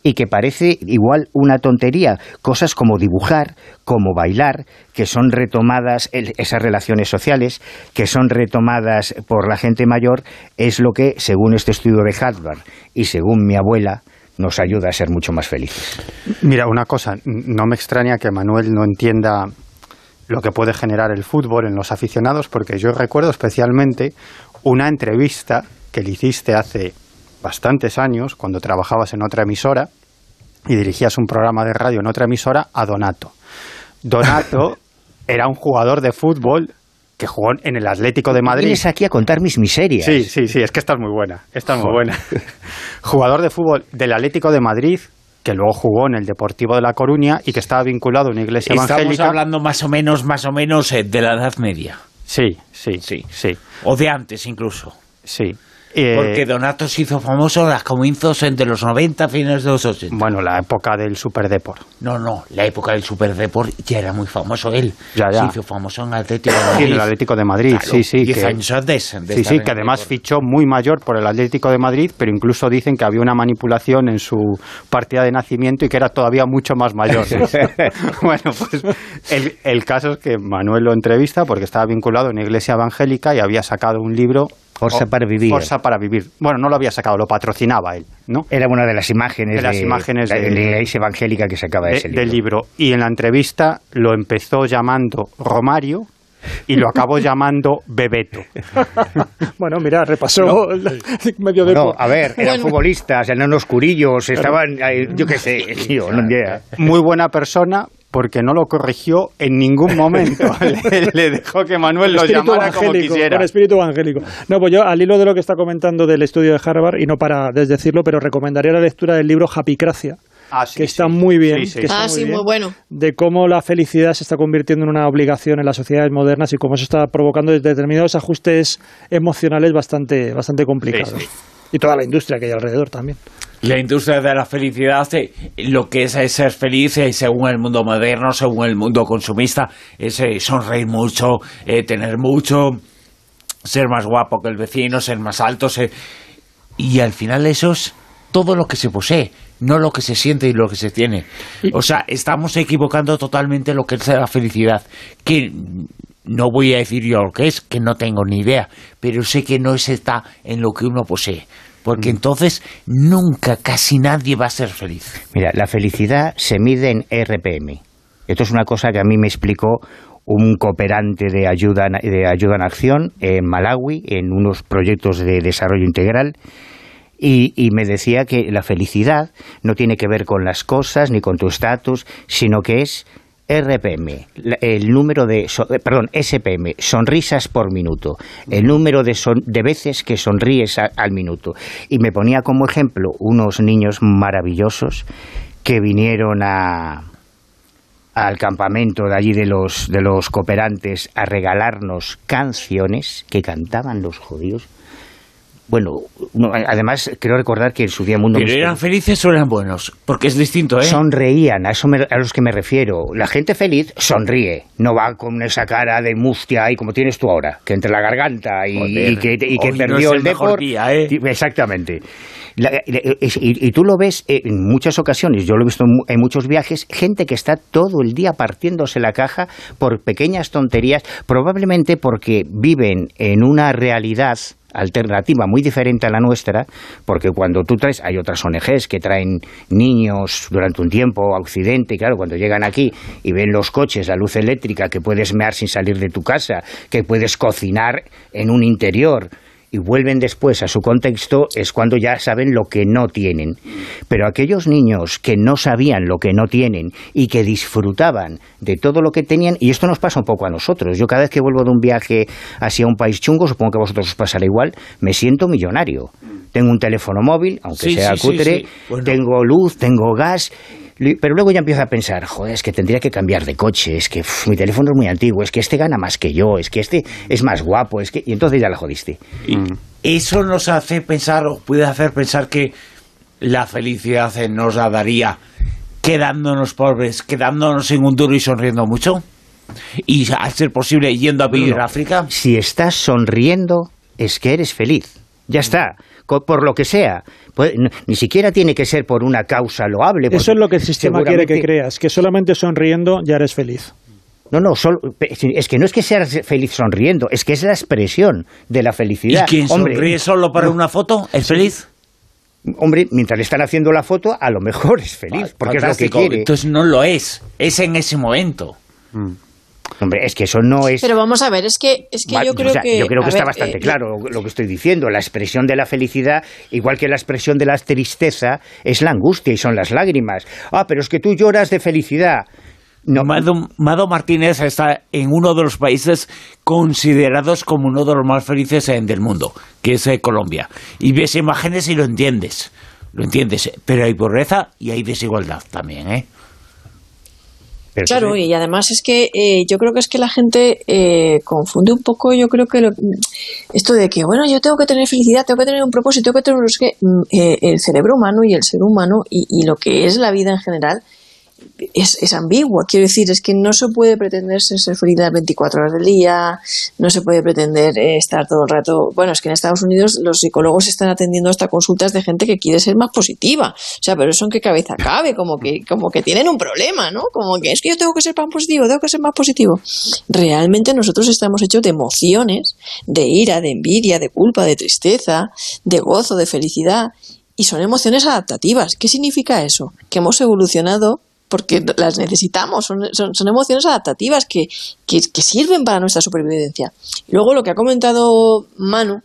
y que parece igual una tontería. Cosas como dibujar, como bailar, que son retomadas, esas relaciones sociales, que son retomadas por la gente mayor, es lo que, según este estudio de Harvard y según mi abuela, nos ayuda a ser mucho más felices. Mira, una cosa, no me extraña que Manuel no entienda lo que puede generar el fútbol en los aficionados, porque yo recuerdo especialmente una entrevista que le hiciste hace bastantes años, cuando trabajabas en otra emisora y dirigías un programa de radio en otra emisora, a Donato. Donato era un jugador de fútbol que jugó en el Atlético de Madrid. Vienes aquí a contar mis miserias. Sí, sí, sí, es que esta es muy buena, esta es muy buena. jugador de fútbol del Atlético de Madrid, que luego jugó en el Deportivo de La Coruña y que estaba vinculado a una iglesia evangélica. Estamos hablando más o menos, más o menos eh, de la Edad Media. Sí, sí, sí, sí. O de antes incluso. Sí. Eh, Porque Donato se hizo famoso en los comienzos entre los 90, fines de los 80. Bueno, la época del Superdeport. No, no, la época del Superdeport ya era muy famoso él. Ya, ya. Se hizo famoso en Atlético de Madrid. en el Atlético de Madrid, sí, sí. Diez años antes. sí, sí, que además fichó muy mayor por el Atlético de Madrid, pero incluso dicen que había una manipulación en su partida de nacimiento y que era todavía mucho más mayor. bueno, pues el, el caso es que Manuel lo entrevista porque estaba vinculado a una iglesia evangélica y había sacado un libro Forza para vivir. Forza para vivir. Bueno, no lo había sacado, lo patrocinaba él, ¿no? Era una de las imágenes de, las imágenes de, la iglesia evangélica que sacaba de, ese libro. del libro. Y en la entrevista lo empezó llamando Romario y lo acabó llamando Bebeto. bueno, mira, repasó medio de... No, a ver, eran futbolistas, eran unos curillos, estaban, yo qué sé, tío, no Muy buena persona, porque no lo corrigió en ningún momento. le, dejó que Manuel lo llamara como quisiera. Con espíritu evangélico. No, pues yo, al hilo de lo que está comentando del estudio de Harvard, y no para desdecirlo, pero recomendaría la lectura del libro Happycracia. Ah, que está muy bien. ah, sí, muy bueno. De cómo la felicidad se está convirtiendo en una obligación en las sociedades modernas y cómo se está provocando determinados ajustes emocionales bastante, bastante complicados. Y toda la industria que hay alrededor también. La industria de la felicidad, eh, lo que es, ser feliz eh, según el mundo moderno, según el mundo consumista, es eh, sonreír mucho, tener mucho, ser más guapo que el vecino, ser más alto. Y al final eso es todo lo que se posee, no lo que se siente y lo que se tiene. O sea, estamos equivocando totalmente lo que es la felicidad. Que no voy a decir yo lo que es, que no tengo ni idea, pero sé que no está en lo que uno posee porque mm. entonces nunca, casi nadie va a ser feliz. Mira, la felicidad se mide en RPM. Esto es una cosa que a mí me explicó un cooperante de ayuda, de ayuda en acción en Malawi, en unos proyectos de desarrollo integral, y, y, me decía que la felicidad no tiene que ver con las cosas ni con tu estatus, sino que es RPM, el número de, eh, perdón, SPM, sonrisas por minuto, el número de, de veces que sonríes al minuto. Y me ponía como ejemplo unos niños maravillosos que vinieron a, al campamento de allí de los, de los cooperantes a regalarnos canciones que cantaban los judíos bueno, además creo recordar que en su día mundo... ¿Pero eran felices o eran buenos? Porque es distinto, ¿eh? Sonreían, a eso a los que me refiero. La gente feliz sonríe, no va con esa cara de mustia ahí como tienes tú ahora, que entre la garganta y, que, perdió el, deporte. ¿eh? Exactamente. Y, tú lo ves en muchas ocasiones, yo lo he visto en muchos viajes, gente que está todo el día partiéndose la caja por pequeñas tonterías, probablemente porque viven en una realidad alternativa muy diferente a la nuestra, porque cuando tú traes, hay otras ONGs que traen niños durante un tiempo a Occidente, claro, cuando llegan aquí y ven los coches, la luz eléctrica, que puedes mear sin salir de tu casa, que puedes cocinar en un interior, y vuelven después a su contexto es cuando ya saben lo que no tienen. Pero aquellos niños que no sabían lo que no tienen y que disfrutaban de todo lo que tenían, y esto nos pasa un poco a nosotros, yo cada vez que vuelvo de un viaje hacia un país chungo, supongo que a vosotros os pasará igual, me siento millonario. Tengo un teléfono móvil, aunque sea cutre, tengo luz, tengo gas, pero luego ya empiezo a pensar, joder, es que tendría que cambiar de coche, es que mi teléfono es muy antiguo, es que este gana más que yo, es que este es más guapo, es que... Y entonces ya la jodiste. Y mm. eso nos hace pensar, o puede hacer pensar que la felicidad nos la daría quedándonos pobres, quedándonos en un duro y sonriendo mucho. Y al ser posible yendo a vivir a África. Si estás sonriendo, es que eres feliz. Ya está, por lo que sea. Pues, ni siquiera tiene que ser por una causa loable. Eso es lo que el sistema quiere que creas, que solamente sonriendo ya eres feliz. No, no, es que no es que seas feliz sonriendo, es que es la expresión de la felicidad. ¿Y quien sonríe solo para una foto es feliz? Hombre, mientras le están haciendo la foto, a lo mejor es feliz, porque es lo que quiere. Entonces no lo es, es en ese momento. Mm. Hombre, es que eso no es. Pero vamos a ver, es que, es que yo creo que. Yo creo que está bastante eh, claro lo que estoy diciendo. La expresión de la felicidad, igual que la expresión de la tristeza, es la angustia y son las lágrimas. Ah, pero es que tú lloras de felicidad. No. Mado, Martínez está en uno de los países considerados como uno de los más felices del mundo, que es eh, Colombia. Y ves imágenes y lo entiendes. Lo entiendes. Pero hay pobreza y hay desigualdad también, ¿eh? Claro, y además es que eh, yo creo que es que la gente eh, confunde un poco, yo creo que esto de que, bueno, yo tengo que tener felicidad, tengo que tener un propósito, tengo que tener... Es que mm, el cerebro humano y el ser humano y, lo que es la vida en general es, es, ambigua. Quiero decir, es que no se puede pretender ser feliz las 24 horas del día, no se puede pretender eh, estar todo el rato. Bueno, es que en Estados Unidos los psicólogos están atendiendo hasta consultas de gente que quiere ser más positiva. O sea, pero eso en qué cabeza cabe, como que, como que tienen un problema, ¿no? Como que es que yo tengo que ser más positivo, tengo que ser más positivo. Realmente nosotros estamos hechos de emociones, de ira, de envidia, de culpa, de tristeza, de gozo, de felicidad. Y son emociones adaptativas. ¿Qué significa eso? Que hemos evolucionado porque las necesitamos, son, son, emociones adaptativas que, que, sirven para nuestra supervivencia. Luego lo que ha comentado Manu,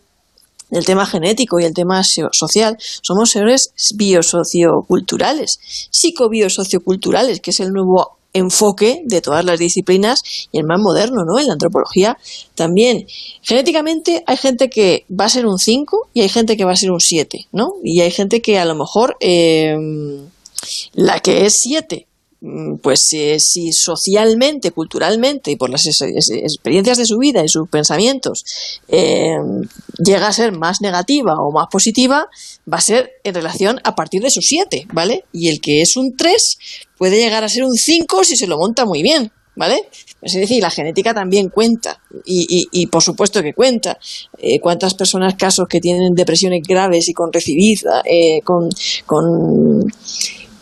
el tema genético y el tema social, somos seres biosocioculturales, psicobiosocioculturales, que es el nuevo enfoque de todas las disciplinas y el más moderno, ¿no? En la antropología también. Genéticamente hay gente que va a ser un 5 y hay gente que va a ser un 7, ¿no? Y hay gente que a lo mejor eh, la que es 7 Mm, pues eh, si socialmente, culturalmente y por las experiencias de su vida y sus pensamientos eh, llega a ser más negativa o más positiva, va a ser en relación a partir de su 7, ¿vale? Y el que es un 3 puede llegar a ser un 5 si se lo monta muy bien. ¿Vale? Es decir, la genética también cuenta y, y, por supuesto que cuenta. Eh, ¿Cuántas personas, casos que tienen depresiones graves y con recibida, con, con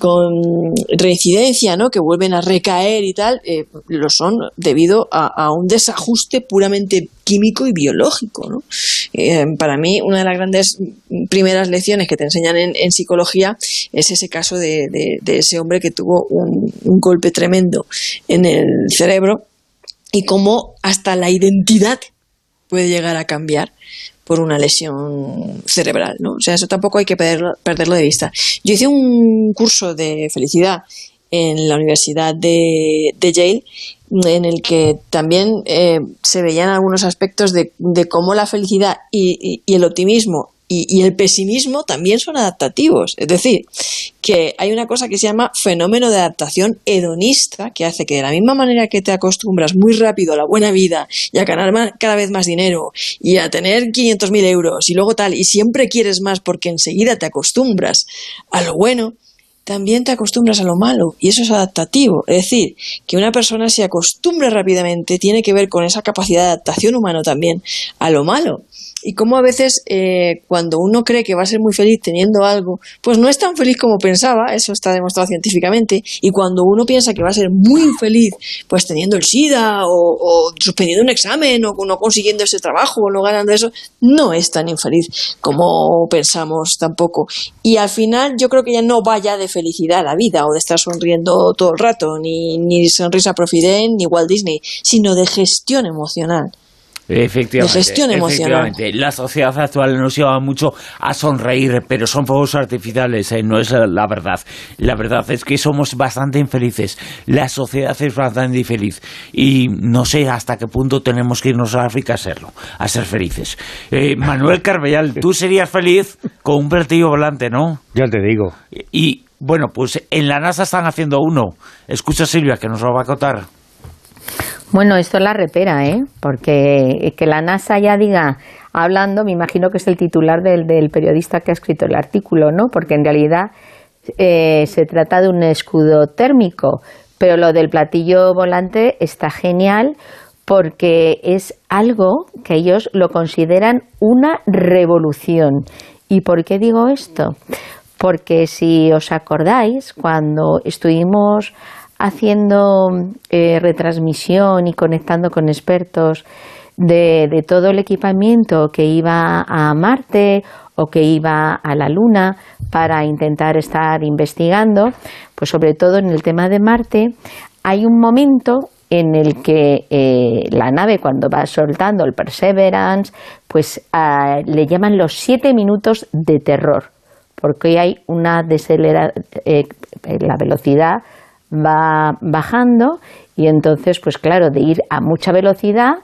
con reincidencia, ¿no? que vuelven a recaer y tal, eh, lo son debido a, un desajuste puramente químico y biológico. ¿no? Eh, para mí, una de las grandes primeras lecciones que te enseñan en, psicología es ese caso de, ese hombre que tuvo un, un golpe tremendo en el cerebro y cómo hasta la identidad puede llegar a cambiar por una lesión cerebral, ¿no? O sea, eso tampoco hay que perderlo, de vista. Yo hice un curso de felicidad en la Universidad de, Yale en el que también eh, se veían algunos aspectos de, cómo la felicidad y, el optimismo y, el pesimismo también son adaptativos. Es decir, que hay una cosa que se llama fenómeno de adaptación hedonista, que hace que de la misma manera que te acostumbras muy rápido a la buena vida y a ganar cada vez más dinero y a tener 500.000 euros y luego tal, y siempre quieres más porque enseguida te acostumbras a lo bueno, también te acostumbras a lo malo y eso es adaptativo. Es decir, que una persona se acostumbre rápidamente tiene que ver con esa capacidad de adaptación humana también a lo malo y cómo a veces eh, cuando uno cree que va a ser muy feliz teniendo algo, pues no es tan feliz como pensaba, eso está demostrado científicamente, y cuando uno piensa que va a ser muy feliz, pues teniendo el SIDA o, suspendiendo un examen o no consiguiendo ese trabajo o no ganando eso, no es tan infeliz como pensamos tampoco. Y al final yo creo que ya no vaya de felicidad la vida o de estar sonriendo todo el rato, ni, ni sonrisa Profident, ni Walt Disney, sino de gestión emocional. Efectivamente, gestión emocional. La sociedad actual nos lleva mucho a sonreír, pero son fuegos artificiales, ¿eh? no es la verdad. La verdad es que somos bastante infelices. La sociedad es bastante infeliz. Y no sé hasta qué punto tenemos que irnos a África a serlo, a ser felices. Eh, Manuel Carvellal, tú serías feliz con un platillo volante, ¿no? Ya te digo. Y bueno, pues en la NASA están haciendo uno. Escucha Silvia, que nos lo va a contar. Bueno, esto es la repera, ¿eh? Porque que la NASA ya diga, hablando, me imagino que es el titular del, del periodista que ha escrito el artículo, ¿no? Porque en realidad eh, se trata de un escudo térmico, pero lo del platillo volante está genial porque es algo que ellos lo consideran una revolución. ¿Y por qué digo esto? Porque si os acordáis, cuando estuvimos haciendo eh, retransmisión y conectando con expertos de, todo el equipamiento que iba a Marte o que iba a la Luna para intentar estar investigando, pues sobre todo en el tema de Marte, hay un momento en el que eh, la nave cuando va soltando el Perseverance, pues ah, le llaman los siete minutos de terror, porque hay una deceleración, eh, la velocidad va bajando y entonces, pues claro, de ir a mucha velocidad,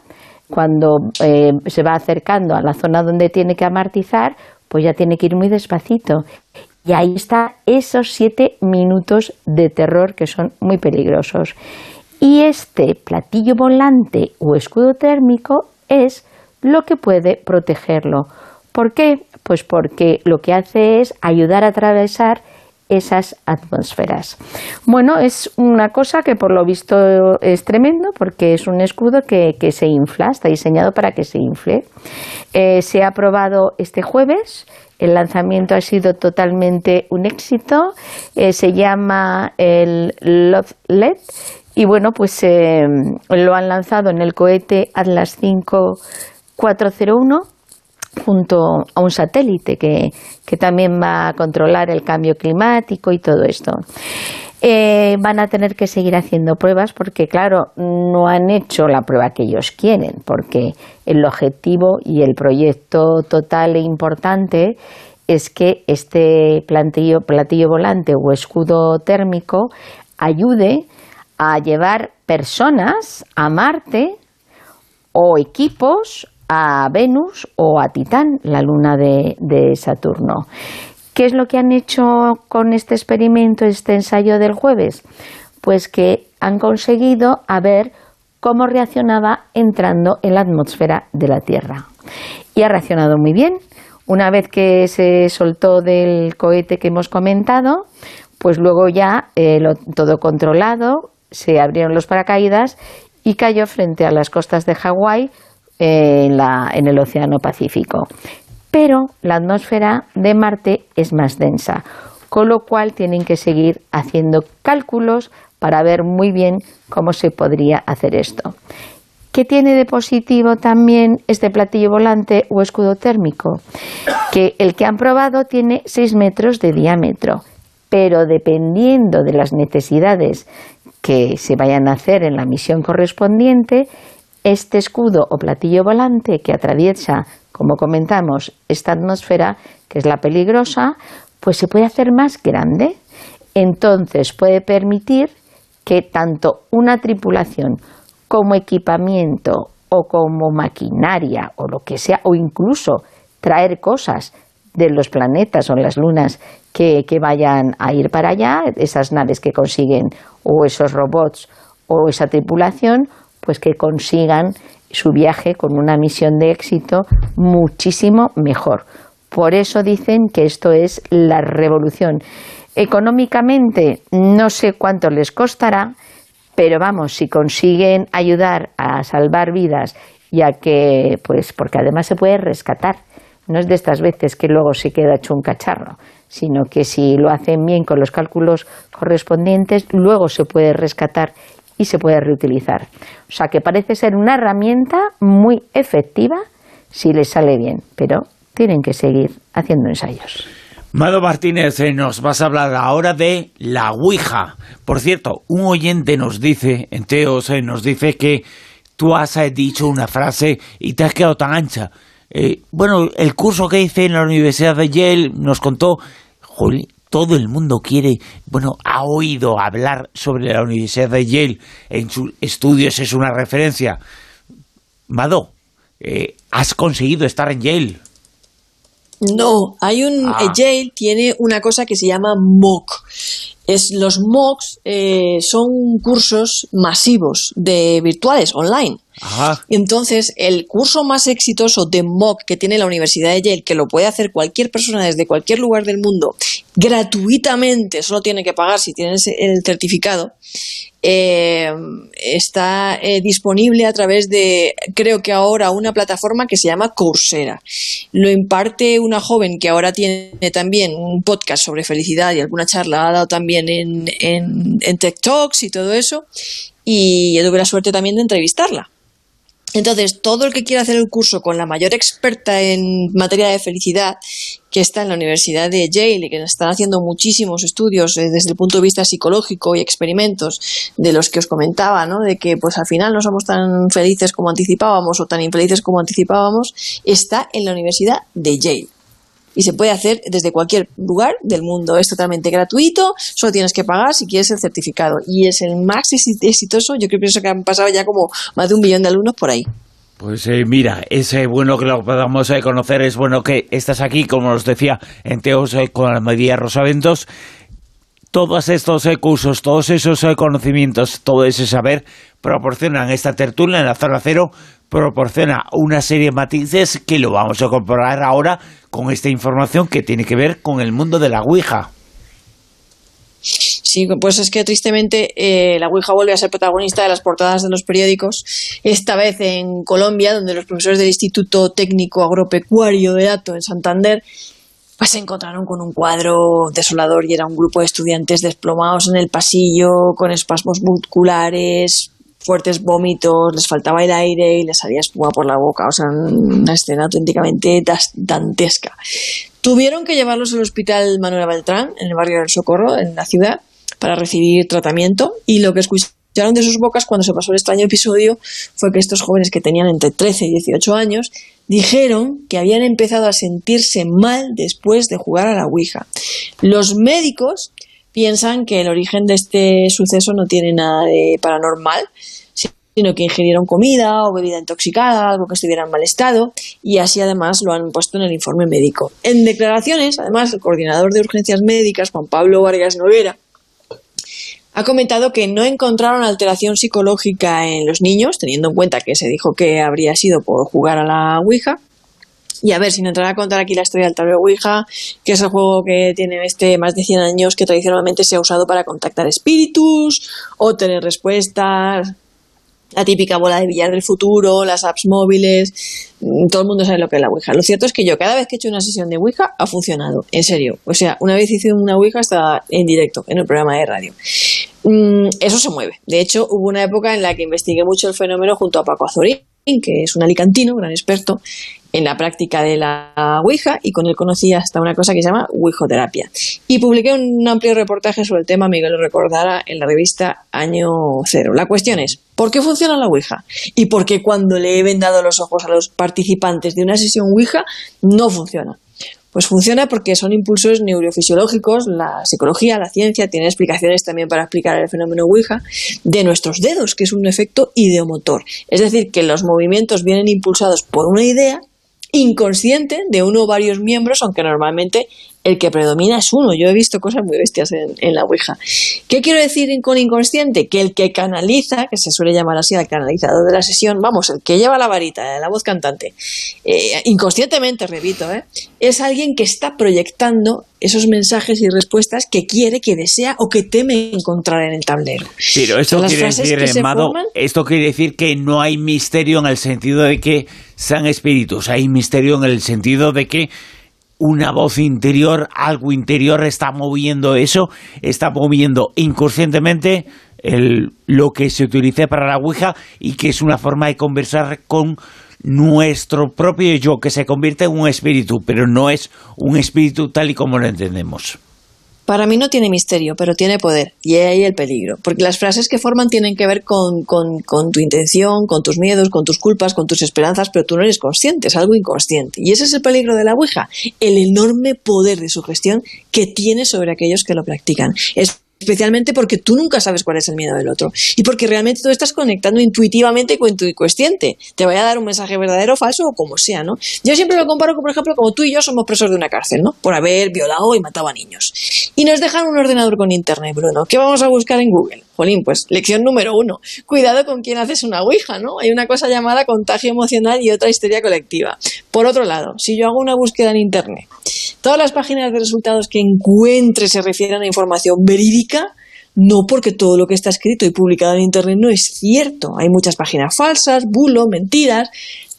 cuando eh, se va acercando a la zona donde tiene que amartizar, pues ya tiene que ir muy despacito. Y ahí está esos siete minutos de terror que son muy peligrosos. Y este platillo volante o escudo térmico es lo que puede protegerlo. ¿Por qué? Pues porque lo que hace es ayudar a atravesar esas atmósferas. Bueno, es una cosa que por lo visto es tremendo porque es un escudo que, se infla, está diseñado para que se infle. Eh, se ha probado este jueves, el lanzamiento ha sido totalmente un éxito, eh, se llama el Love LED y bueno, pues eh, lo han lanzado en el cohete Atlas 5401 junto a un satélite que, también va a controlar el cambio climático y todo esto. Eh, van a tener que seguir haciendo pruebas porque, claro, no han hecho la prueba que ellos quieren, porque el objetivo y el proyecto total e importante es que este platillo, platillo volante o escudo térmico ayude a llevar personas a Marte o equipos a Venus o a Titán, la luna de, Saturno. ¿Qué es lo que han hecho con este experimento, este ensayo del jueves? Pues que han conseguido a ver cómo reaccionaba entrando en la atmósfera de la Tierra. Y ha reaccionado muy bien. Una vez que se soltó del cohete que hemos comentado, pues luego ya eh, todo controlado, se abrieron los paracaídas y cayó frente a las costas de Hawái en el Océano Pacífico. Pero la atmósfera de Marte es más densa, con lo cual tienen que seguir haciendo cálculos para ver muy bien cómo se podría hacer esto. ¿Qué tiene de positivo también este platillo volante o escudo térmico? Que el que han probado tiene 6 metros de diámetro, pero dependiendo de las necesidades que se vayan a hacer en la misión correspondiente, este escudo o platillo volante que atraviesa, como comentamos, esta atmósfera, que es la peligrosa, pues se puede hacer más grande. Entonces puede permitir que tanto una tripulación como equipamiento o como maquinaria o lo que sea, o incluso traer cosas de los planetas o las lunas que, vayan a ir para allá, esas naves que consiguen o esos robots o esa tripulación, pues que consigan su viaje con una misión de éxito muchísimo mejor. Por eso dicen que esto es la revolución. Económicamente no sé cuánto les costará, pero vamos, si consiguen ayudar a salvar vidas ya que, pues, porque además se puede rescatar no es de estas veces que luego se queda hecho un cacharro, sino que si lo hacen bien con los cálculos correspondientes, luego se puede rescatar y se puede reutilizar. O sea que parece ser una herramienta muy efectiva si les sale bien, pero tienen que seguir haciendo ensayos. Mado Martínez, eh, nos vas a hablar ahora de la Ouija. Por cierto, un oyente nos dice, en Teos, eh, nos dice que tú has eh, dicho una frase y te has quedado tan ancha bueno, el curso que hice en la Universidad de Yale nos contó, todo el mundo quiere, bueno, ha oído hablar sobre la Universidad de Yale, en sus estudios es una referencia. Mado, eh, has conseguido estar en Yale. No, hay un ah. Yale tiene una cosa que se llama MOOC. Es los MOOCs eh, son cursos masivos de virtuales online. Entonces, el curso más exitoso de MOOC que tiene la Universidad de Yale, que lo puede hacer cualquier persona desde cualquier lugar del mundo gratuitamente, solo tiene que pagar si tienes el certificado, eh, está eh, disponible a través de, creo que ahora, una plataforma que se llama Coursera. Lo imparte una joven que ahora tiene también un podcast sobre felicidad y alguna charla ha dado también en, en, en Tech Talks y todo eso. Y yo tuve la suerte también de entrevistarla. Entonces, todo el que quiera hacer el curso con la mayor experta en materia de felicidad, que está en la Universidad de Yale y que están haciendo muchísimos estudios eh, desde el punto de vista psicológico y experimentos de los que os comentaba, ¿no? de que pues al final no somos tan felices como anticipábamos o tan infelices como anticipábamos, está en la Universidad de Yale y se puede hacer desde cualquier lugar del mundo. Es totalmente gratuito, solo tienes que pagar si quieres el certificado. Y es el más exitoso, yo creo que han pasado ya como más de un millón de alumnos por ahí. Pues eh, mira, es eh, bueno que lo podamos eh, conocer, es bueno que estás aquí, como os decía, en Teos con la María Rosaventos. Todos estos cursos, todos esos conocimientos, todo ese saber proporcionan esta tertulia en la zona cero proporciona una serie de matices que lo vamos a comparar ahora con esta información que tiene que ver con el mundo de la Ouija. Sí, pues es que tristemente eh, la Ouija vuelve a ser protagonista de las portadas de los periódicos, esta vez en Colombia, donde los profesores del Instituto Técnico Agropecuario de Dato en Santander pues se encontraron con un cuadro desolador y era un grupo de estudiantes desplomados en el pasillo, con espasmos musculares, fuertes vómitos, les faltaba el aire y les salía espuma por la boca. O sea, una escena auténticamente dantesca. Tuvieron que llevarlos al hospital Manuel Beltrán, en el barrio del Socorro, en la ciudad, para recibir tratamiento. Y lo que escucharon de sus bocas cuando se pasó el extraño episodio fue que estos jóvenes que tenían entre 13 y 18 años dijeron que habían empezado a sentirse mal después de jugar a la Ouija. Los médicos piensan que el origen de este suceso no tiene nada de paranormal, sino que ingirieron comida o bebida intoxicada, algo que estuviera en mal estado, y así además lo han puesto en el informe médico. En declaraciones, además, el coordinador de urgencias médicas, Juan Pablo Vargas Noguera, ha comentado que no encontraron alteración psicológica en los niños, teniendo en cuenta que se dijo que habría sido por jugar a la Ouija, y a ver, sin entrar a contar aquí la historia del tablero Ouija, que es el juego que tiene este más de 100 años que tradicionalmente se ha usado para contactar espíritus o tener respuestas, la típica bola de billar del futuro, las apps móviles, mm, todo el mundo sabe lo que es la Ouija. Lo cierto es que yo cada vez que he hecho una sesión de Ouija ha funcionado, en serio. O sea, una vez hice una Ouija hasta en directo, en el programa de radio. Mm, eso se mueve. De hecho, hubo una época en la que investigué mucho el fenómeno junto a Paco Azorín, que es un alicantino, gran experto en la práctica de la Ouija y con él conocí hasta una cosa que se llama Ouijoterapia. Y publiqué un amplio reportaje sobre el tema, Miguel lo recordará, en la revista Año Cero. La cuestión es, ¿por qué funciona la Ouija? Y por qué cuando le he vendado los ojos a los participantes de una sesión Ouija no funciona. Pues funciona porque son impulsos neurofisiológicos, la psicología, la ciencia, tiene explicaciones también para explicar el fenómeno Ouija, de nuestros dedos, que es un efecto ideomotor. Es decir, que los movimientos vienen impulsados por una idea inconsciente de uno o varios miembros, aunque normalmente el que predomina es uno. Yo he visto cosas muy bestias en, la Ouija. ¿Qué quiero decir con inconsciente? Que el que canaliza, que se suele llamar así al canalizador de la sesión, vamos, el que lleva la varita, la voz cantante, eh, inconscientemente, repito, eh, es alguien que está proyectando esos mensajes y respuestas que quiere, que desea o que teme encontrar en el tablero. Pero esto quiere decir, esto quiere decir que no hay misterio en el sentido de que sean espíritus, hay misterio en el sentido de que una voz interior, algo interior está moviendo eso, está moviendo inconscientemente lo que se utilice para la Ouija y que es una forma de conversar con nuestro propio yo, que se convierte en un espíritu, pero no es un espíritu tal y como lo entendemos. Para mí no tiene misterio, pero tiene poder. Y ahí el peligro. Porque las frases que forman tienen que ver con, tu intención, con tus miedos, con tus culpas, con tus esperanzas, pero tú no eres consciente, es algo inconsciente. Y ese es el peligro de la Ouija, el enorme poder de su gestión que tiene sobre aquellos que lo practican. Especialmente porque tú nunca sabes cuál es el miedo del otro y porque realmente tú estás conectando intuitivamente con tu inconsciente. Te vaya a dar un mensaje verdadero falso o como sea, ¿no? Yo siempre lo comparo, por ejemplo, como tú y yo somos presos de una cárcel, ¿no? Por haber violado y matado a niños. Y nos dejan un ordenador con internet, Bruno. ¿Qué vamos a buscar en Google? Jolín, pues lección número uno. Cuidado con quién haces una ouija, ¿no? Hay una cosa llamada contagio emocional y otra histeria colectiva. Por otro lado, si yo hago una búsqueda en internet todas las páginas de resultados que encuentre se refieren a información verídica, no porque todo lo que está escrito y publicado en Internet no es cierto. Hay muchas páginas falsas, bulo, mentiras.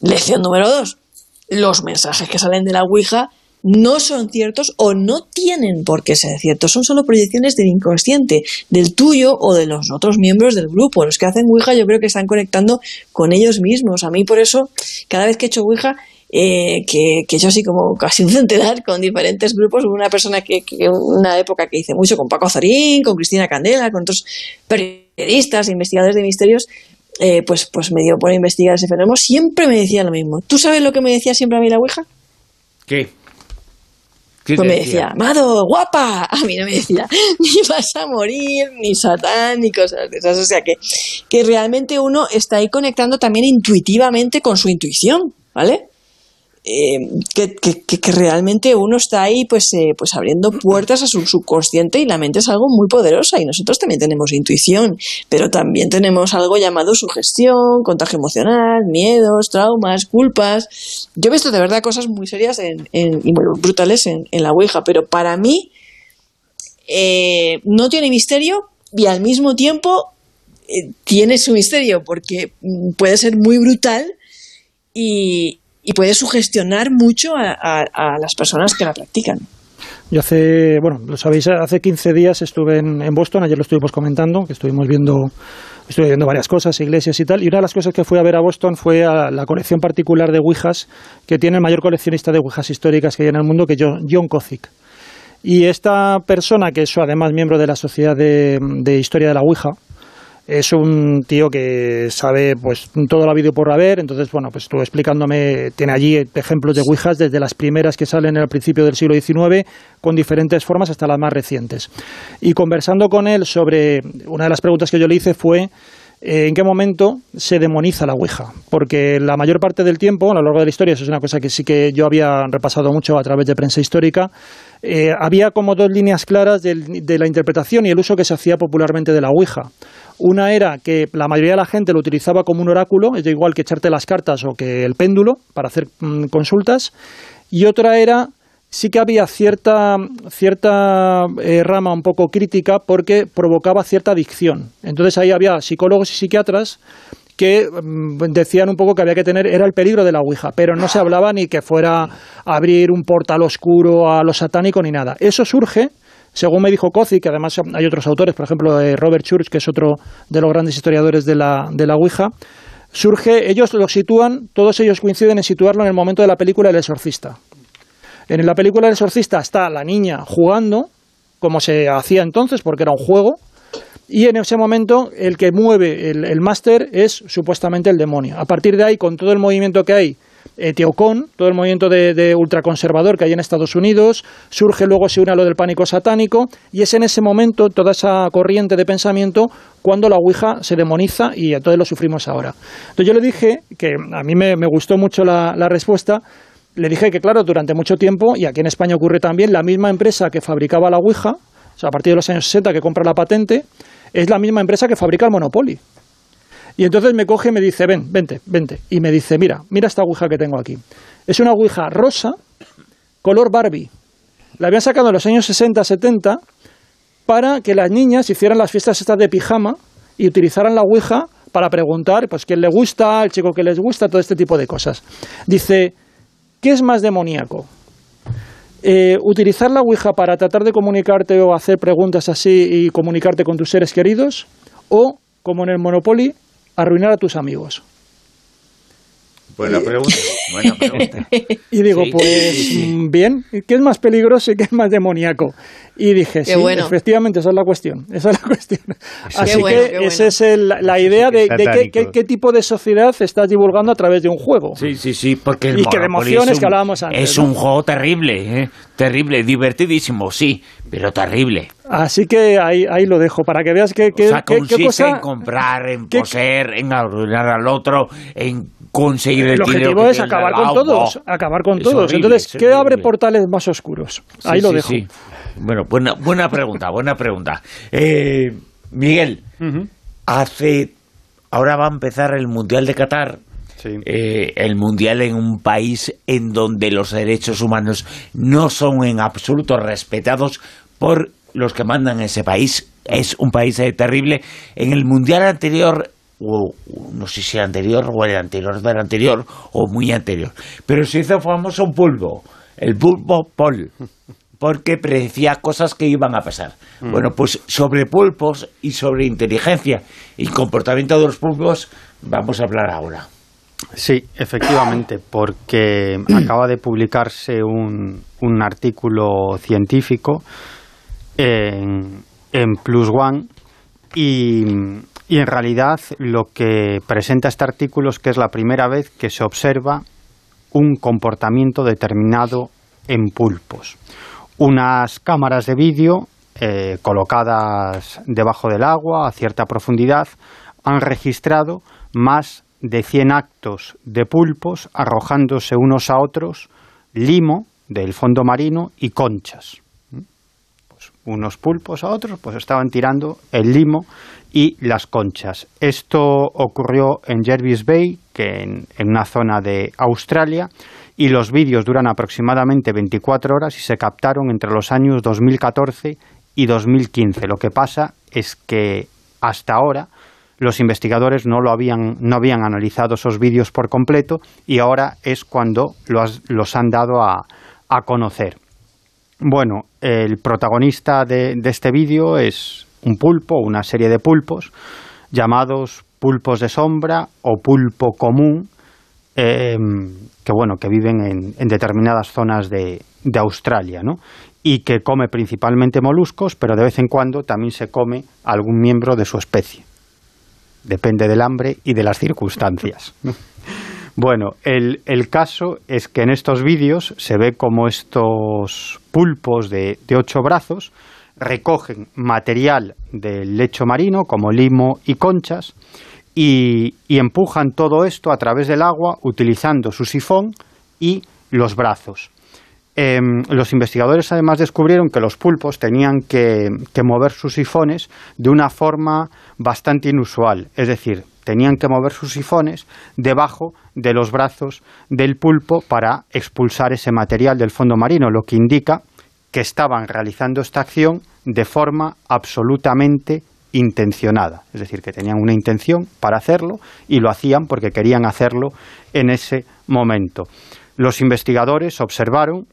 Lección número dos. Los mensajes que salen de la Ouija no son ciertos o no tienen por qué ser ciertos. Son solo proyecciones del inconsciente, del tuyo o de los otros miembros del grupo. Los que hacen Ouija yo creo que están conectando con ellos mismos. A mí por eso, cada vez que he hecho Ouija, eh, que, que yo así como casi un centenar con diferentes grupos. Hubo una persona que, que una época que hice mucho con Paco Zorín, con Cristina Candela, con otros periodistas, investigadores de misterios, eh, pues, pues me dio por investigar ese fenómeno. Siempre me decía lo mismo. ¿Tú sabes lo que me decía siempre a mí la Ouija? ¿Qué? Pues me decía, Amado, guapa. A mí no me decía, ni vas a morir, ni satán, ni cosas de esas. O sea que, que realmente uno está ahí conectando también intuitivamente con su intuición, ¿vale? Eh, que, realmente uno está ahí pues, eh, pues abriendo puertas a su subconsciente y la mente es algo muy poderosa y nosotros también tenemos intuición, pero también tenemos algo llamado sugestión, contagio emocional, miedos, traumas, culpas. Yo he visto de verdad cosas muy serias en, y muy brutales en, la Ouija, pero para mí eh, no tiene misterio y al mismo tiempo tiene su misterio porque mm, puede ser muy brutal y, y puede sugestionar mucho a, las personas que la practican. Yo hace, bueno, lo sabéis, hace 15 días estuve en, Boston, ayer lo estuvimos comentando, que estuvimos viendo, estuve viendo varias cosas, iglesias y tal, y una de las cosas que fui a ver a Boston fue a la colección particular de Ouijas, que tiene el mayor coleccionista de Ouijas históricas que hay en el mundo, que es John Kozik. Y esta persona, que es además miembro de la Sociedad de, de Historia de la Ouija, es un tío que sabe pues todo lo habido por haber, entonces bueno, pues estuvo explicándome, tiene allí ejemplos de Ouijas desde las primeras que salen al principio del siglo XIX con diferentes formas hasta las más recientes. Y conversando con él sobre una de las preguntas que yo le hice fue eh, ¿En qué momento se demoniza la Ouija? Porque la mayor parte del tiempo, a lo largo de la historia, eso es una cosa que sí que yo había repasado mucho a través de prensa histórica, eh, había como dos líneas claras de, de la interpretación y el uso que se hacía popularmente de la Ouija. Una era que la mayoría de la gente lo utilizaba como un oráculo, es igual que echarte las cartas o que el péndulo para hacer mm, consultas. Y otra era sí que había cierta, cierta eh, rama un poco crítica porque provocaba cierta adicción. Entonces ahí había psicólogos y psiquiatras que mm, decían un poco que había que tener, era el peligro de la Ouija, pero no se hablaba ni que fuera abrir un portal oscuro a lo satánico ni nada. Eso surge según me dijo Cozy, que además hay otros autores, por ejemplo eh, Robert Church, que es otro de los grandes historiadores de la, de la Ouija, surge, ellos lo sitúan, todos ellos coinciden en situarlo en el momento de la película El Exorcista. En la película El Exorcista está la niña jugando, como se hacía entonces, porque era un juego, y en ese momento el que mueve el, el máster es supuestamente el demonio. A partir de ahí, con todo el movimiento que hay eh, todo el movimiento de, ultraconservador que hay en Estados Unidos, surge luego se une a lo del pánico satánico y es en ese momento, toda esa corriente de pensamiento, cuando la Ouija se demoniza y entonces lo sufrimos ahora. Entonces yo le dije, que a mí me, gustó mucho la, respuesta, le dije que claro, durante mucho tiempo, y aquí en España ocurre también, la misma empresa que fabricaba la Ouija, o sea, a partir de los años 60 que compra la patente, es la misma empresa que fabrica el Monopoly. Y entonces me coge y me dice, ven, vente, vente. Y me dice, mira, mira esta ouija que tengo aquí. Es una ouija rosa, color Barbie. La habían sacado en los años 60, 70 para que las niñas hicieran las fiestas estas de pijama y utilizaran la ouija para preguntar, pues, quién le gusta, el chico que les gusta, todo este tipo de cosas. Dice, ¿qué es más demoníaco? Eh, utilizar la Ouija para tratar de comunicarte o hacer preguntas así y comunicarte con tus seres queridos, o, como en el Monopoly, arruinar a tus amigos. Buena pregunta, buena pregunta. Y digo, pues bien, ¿qué es más peligroso y qué es más demoníaco? Y dije, sí, efectivamente, esa es la cuestión. Esa es la cuestión. Así que esa es la idea de, qué, tipo de sociedad estás divulgando a través de un juego. Sí, sí, sí, porque el y que de emociones que hablábamos antes. Es un juego terrible, ¿eh? terrible, divertidísimo, sí, pero terrible. Así que ahí, ahí lo dejo, para que veas que, o sea, qué cosa... en comprar, en poseer, en arruinar al otro, en conseguir el, el objetivo es acabar con todos, acabar con todos. Entonces, ¿qué abre portales más oscuros? Ahí lo dejo. Bueno, buena, buena pregunta, buena pregunta. Eh, Miguel, hace ahora va a empezar el Mundial de Qatar eh, el mundial en un país en donde los derechos humanos no son en absoluto respetados por los que mandan ese país. Es un país eh, terrible. En el mundial anterior o no sé si el anterior o el anterior del anterior o muy anterior, pero se hizo famoso un pulpo, el pulpo Paul, porque predecía cosas que iban a pasar. Mm. Bueno, pues sobre pulpos y sobre inteligencia y comportamiento de los pulpos vamos a hablar ahora. Sí, efectivamente, porque acaba de publicarse un, un artículo científico en, en Plus One y, y en realidad lo que presenta este artículo es que es la primera vez que se observa un comportamiento determinado en pulpos. Unas cámaras de vídeo eh, colocadas debajo del agua a cierta profundidad han registrado más de 100 actos de pulpos arrojándose unos a otros limo del fondo marino y conchas. Unos pulpos a otros pues estaban tirando el limo y las conchas. Esto ocurrió en Jervis Bay, que en, en una zona de Australia, y los vídeos duran aproximadamente 24 horas y se captaron entre los años 2014 y 2015. Lo que pasa es que hasta ahora los investigadores no, lo habían, no habían analizado esos vídeos por completo y ahora es cuando los, han dado a, conocer. Bueno, el protagonista de, este vídeo es un pulpo, una serie de pulpos, llamados pulpos de sombra o pulpo común, em, que bueno, que viven en, determinadas zonas de, de Australia, ¿no? y que come principalmente moluscos, pero de vez en cuando también se come algún miembro de su especie depende del hambre y de las circunstancias. Bueno, el, caso es que en estos vídeos se ve como estos pulpos de, ocho brazos recogen material del lecho marino, como limo y conchas, y, y empujan todo esto a través del agua utilizando su sifón y los brazos. Em, los investigadores además descubrieron que los pulpos tenían que, mover sus sifones de una forma bastante inusual, es decir, tenían que mover sus sifones debajo de los brazos del pulpo para expulsar ese material del fondo marino, lo que indica que estaban realizando esta acción de forma absolutamente intencionada, es decir, que tenían una intención para hacerlo y lo hacían porque querían hacerlo en ese momento. Los investigadores observaron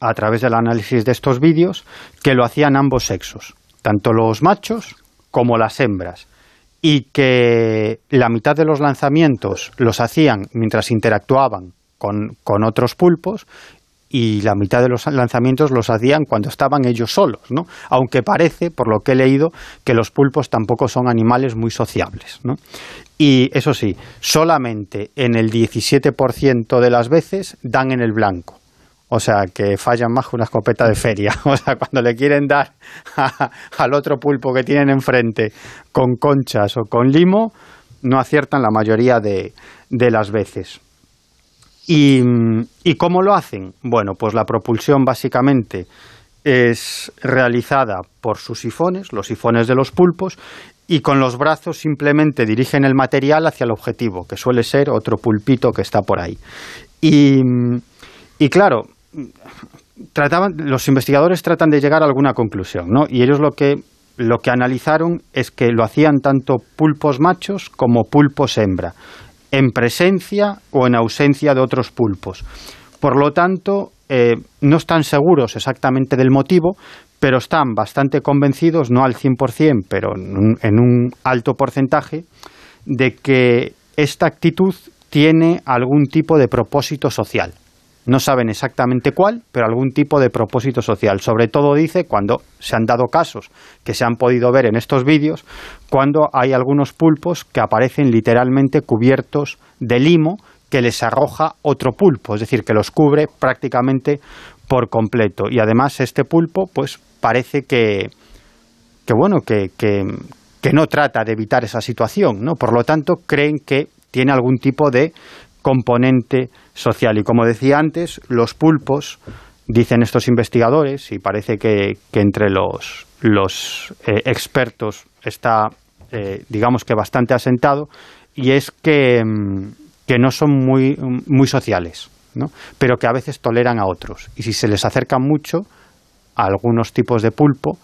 a través del análisis de estos vídeos que lo hacían ambos sexos, tanto los machos como las hembras, y que la mitad de los lanzamientos los hacían mientras interactuaban con, con otros pulpos y la mitad de los lanzamientos los hacían cuando estaban ellos solos, ¿no? Aunque parece, por lo que he leído, que los pulpos tampoco son animales muy sociables, ¿no? Y eso sí, solamente en el 17% de las veces dan en el blanco. O sea, que fallan más que una escopeta de feria. O sea, cuando le quieren dar al otro pulpo que tienen enfrente con conchas o con limo, no aciertan la mayoría de, las veces. ¿Y, cómo lo hacen? Bueno, pues la propulsión básicamente es realizada por sus sifones, los sifones de los pulpos, y con los brazos simplemente dirigen el material hacia el objetivo, que suele ser otro pulpito que está por ahí. Y, y claro, trataban, los investigadores tratan de llegar a alguna conclusión, ¿no? Y ellos lo que lo que analizaron es que lo hacían tanto pulpos machos como pulpos hembra, en presencia o en ausencia de otros pulpos. Por lo tanto, eh, no están seguros exactamente del motivo, pero están bastante convencidos, no al 100%, pero en un alto porcentaje, de que esta actitud tiene algún tipo de propósito social. No saben exactamente cuál, pero algún tipo de propósito social. Sobre todo dice cuando se han dado casos que se han podido ver en estos vídeos, cuando hay algunos pulpos que aparecen literalmente cubiertos de limo que les arroja otro pulpo, es decir, que los cubre prácticamente por completo. Y además este pulpo, pues parece que, que bueno, que, que, que no trata de evitar esa situación, ¿no? Por lo tanto, creen que tiene algún tipo de componente social. Y como decía antes, los pulpos, dicen estos investigadores, y parece que, entre los, los eh, expertos está, eh, digamos que bastante asentado, y es que, mm, que no son muy, muy sociales, ¿no? pero que a veces toleran a otros. Y si se les acerca mucho a algunos tipos de pulpo,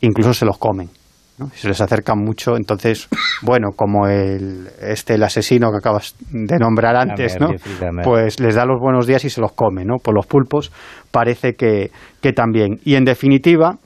incluso se los comen. Se les acercan mucho, entonces, bueno, como el, este, el asesino que acabas de nombrar antes, ¿no? pues les da los buenos días y se los come, ¿no? Por los pulpos parece que, que también. Y en definitiva,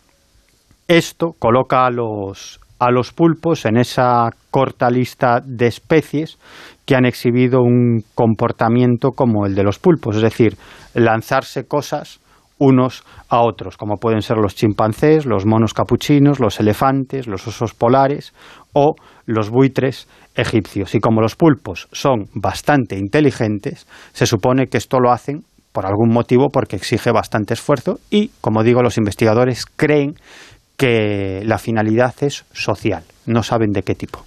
esto coloca a los, a los pulpos en esa corta lista de especies que han exhibido un comportamiento como el de los pulpos, es decir, lanzarse cosas unos a otros, como pueden ser los chimpancés, los monos capuchinos, los elefantes, los osos polares o los buitres egipcios. Y como los pulpos son bastante inteligentes, se supone que esto lo hacen por algún motivo porque exige bastante esfuerzo y, como digo, los investigadores creen que la finalidad es social, no saben de qué tipo.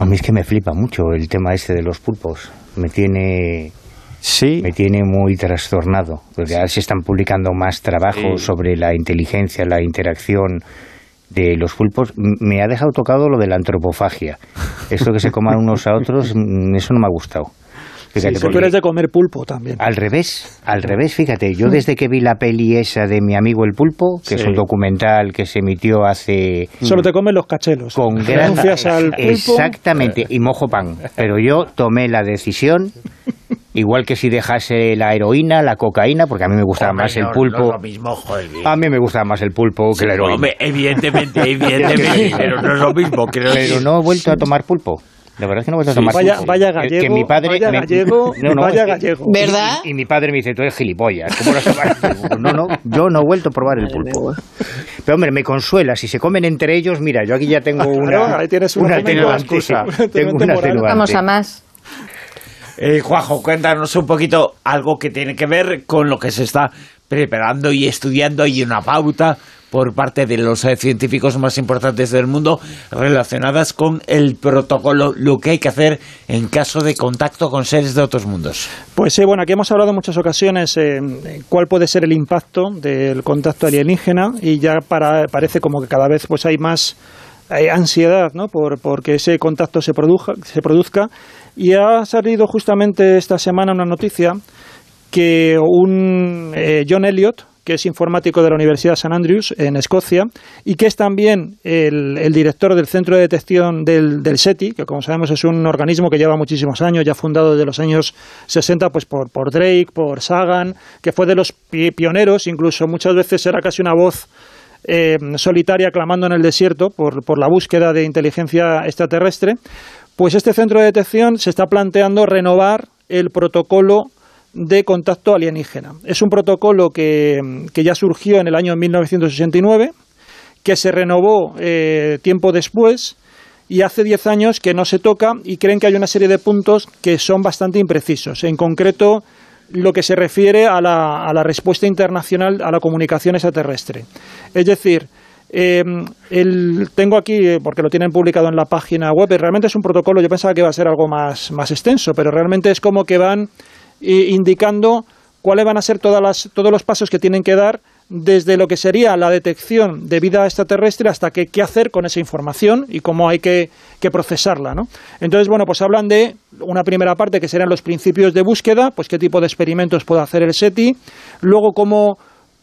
A mí es que me flipa mucho el tema este de los pulpos. Me tiene Sí. Me tiene muy trastornado, porque ahora se están publicando más trabajos sobre la inteligencia, la interacción de los pulpos. Me ha dejado tocado lo de la antropofagia. Esto que se coman unos a otros, mm, eso no me ha gustado. Fíjate, tú eres de comer pulpo también. Al revés, al revés, fíjate, yo desde que vi la peli esa de mi amigo el pulpo, que es un documental que se emitió hace... Solo te comen los cachelos. Con gracias al pulpo. Exactamente, y mojo pan. Pero yo tomé la decisión Igual que si dejase la heroína, la cocaína, porque a mí me gustaba más el pulpo. lo mismo, joder. A mí me gustaba más el pulpo que la heroína. Hombre, evidentemente, evidentemente, pero no es lo mismo. Creo pero no he vuelto a tomar pulpo. La verdad es que no he vuelto a tomar vaya, pulpo. Vaya gallego, que mi padre vaya gallego, no, no, vaya gallego. ¿Verdad? Y, y, mi padre me dice, tú eres gilipollas. ¿Cómo no, tomar no, no, yo no he vuelto a probar el pulpo. Pero hombre, me consuela. Si se comen entre ellos, mira, yo aquí ya tengo una, claro, ahí tienes una, una atenuante. Tengo una. Vamos a más. Eh, Juanjo, cuéntanos un poquito algo que tiene que ver con lo que se está preparando y estudiando y una pauta por parte de los eh, científicos más importantes del mundo relacionadas con el protocolo, lo que hay que hacer en caso de contacto con seres de otros mundos. Pues sí, bueno, aquí hemos hablado en muchas ocasiones eh, cuál puede ser el impacto del contacto alienígena y ya para, parece como que cada vez pues hay más hay ansiedad ¿no? por, por que ese contacto se, produja, se produzca y ha salido justamente esta semana una noticia que un eh, John Elliot, que es informático de la Universidad de St Andrews en Escocia y que es también el, el director del Centro de Detección del, del, SETI, que como sabemos es un organismo que lleva muchísimos años, ya fundado desde los años 60 pues por, por Drake, por Sagan, que fue de los pioneros, incluso muchas veces era casi una voz eh, solitaria clamando en el desierto por, por la búsqueda de inteligencia extraterrestre. Pues este centro de detección se está planteando renovar el protocolo de contacto alienígena. Es un protocolo que, que ya surgió en el año 1969, que se renovó eh, tiempo después y hace 10 años que no se toca y creen que hay una serie de puntos que son bastante imprecisos. En concreto, lo que se refiere a la, a la respuesta internacional a la comunicación extraterrestre. Es decir, el, tengo aquí, eh, porque lo tienen publicado en la página web, realmente es un protocolo, yo pensaba que iba a ser algo más, más extenso, pero realmente es como que van indicando cuáles van a ser todas las, todos los pasos que tienen que dar desde lo que sería la detección de vida extraterrestre hasta que, qué hacer con esa información y cómo hay que, que, procesarla. ¿no? Entonces, bueno, pues hablan de una primera parte que serían los principios de búsqueda, pues qué tipo de experimentos puede hacer el SETI, luego cómo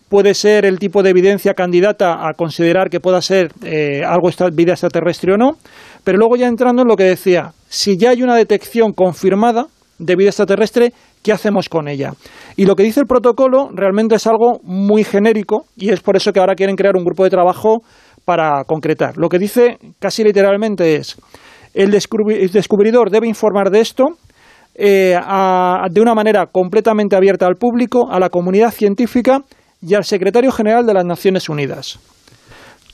puede ser el tipo de evidencia candidata a considerar que pueda ser eh, algo esta, vida extraterrestre o no, pero luego ya entrando en lo que decía, si ya hay una detección confirmada de vida extraterrestre, ¿qué hacemos con ella? Y lo que dice el protocolo realmente es algo muy genérico y es por eso que ahora quieren crear un grupo de trabajo para concretar. Lo que dice casi literalmente es, el, descubridor debe informar de esto eh, a, de una manera completamente abierta al público, a la comunidad científica y al secretario general de las Naciones Unidas.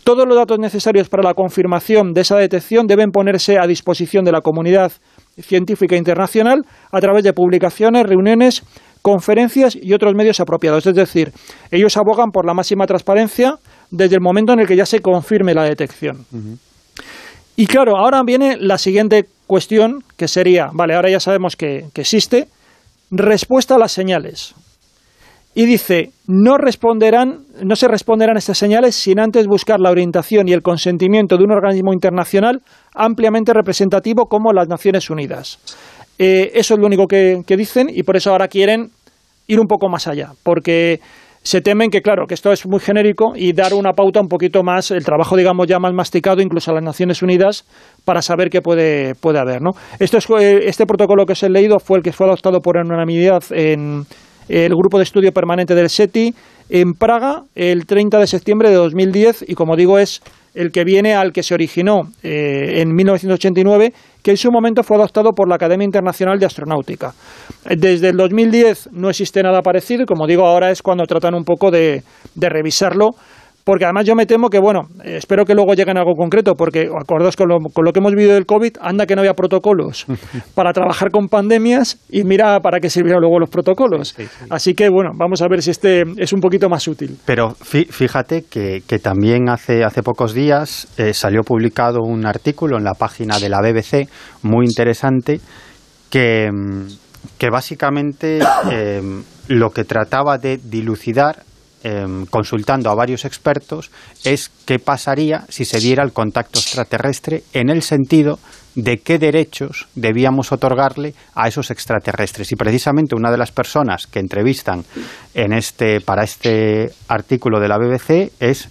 Todos los datos necesarios para la confirmación de esa detección deben ponerse a disposición de la comunidad científica internacional a través de publicaciones, reuniones, conferencias y otros medios apropiados. Es decir, ellos abogan por la máxima transparencia desde el momento en el que ya se confirme la detección. Uh -huh. Y claro, ahora viene la siguiente cuestión, que sería, vale, ahora ya sabemos que, que existe, respuesta a las señales. Y dice, no responderán, no se responderán estas señales sin antes buscar la orientación y el consentimiento de un organismo internacional ampliamente representativo como las Naciones Unidas. Eh, eso es lo único que, que dicen y por eso ahora quieren ir un poco más allá, porque se temen que, claro, que esto es muy genérico y dar una pauta un poquito más, el trabajo, digamos, ya más masticado, incluso a las Naciones Unidas, para saber qué puede, puede haber, ¿no? Esto es, eh, este protocolo que os he leído fue el que fue adoptado por unanimidad en el Grupo de Estudio Permanente del SETI en Praga el 30 de septiembre de 2010 y, como digo, es el que viene al que se originó eh, en 1989, que en su momento fue adoptado por la Academia Internacional de Astronáutica. Desde el 2010 no existe nada parecido y, como digo, ahora es cuando tratan un poco de, de revisarlo porque además yo me temo que, bueno, espero que luego lleguen a algo concreto, porque acordaos con lo, con lo que hemos vivido del COVID, anda que no había protocolos para trabajar con pandemias y mira para qué sirvieron luego los protocolos. Así que, bueno, vamos a ver si este es un poquito más útil. Pero fíjate que, también hace, hace pocos días eh, salió publicado un artículo en la página de la BBC muy interesante que, que básicamente eh, lo que trataba de dilucidar Em, consultando a varios expertos es qué pasaría si se diera el contacto extraterrestre en el sentido de qué derechos debíamos otorgarle a esos extraterrestres. Y precisamente una de las personas que entrevistan en este, para este artículo de la BBC es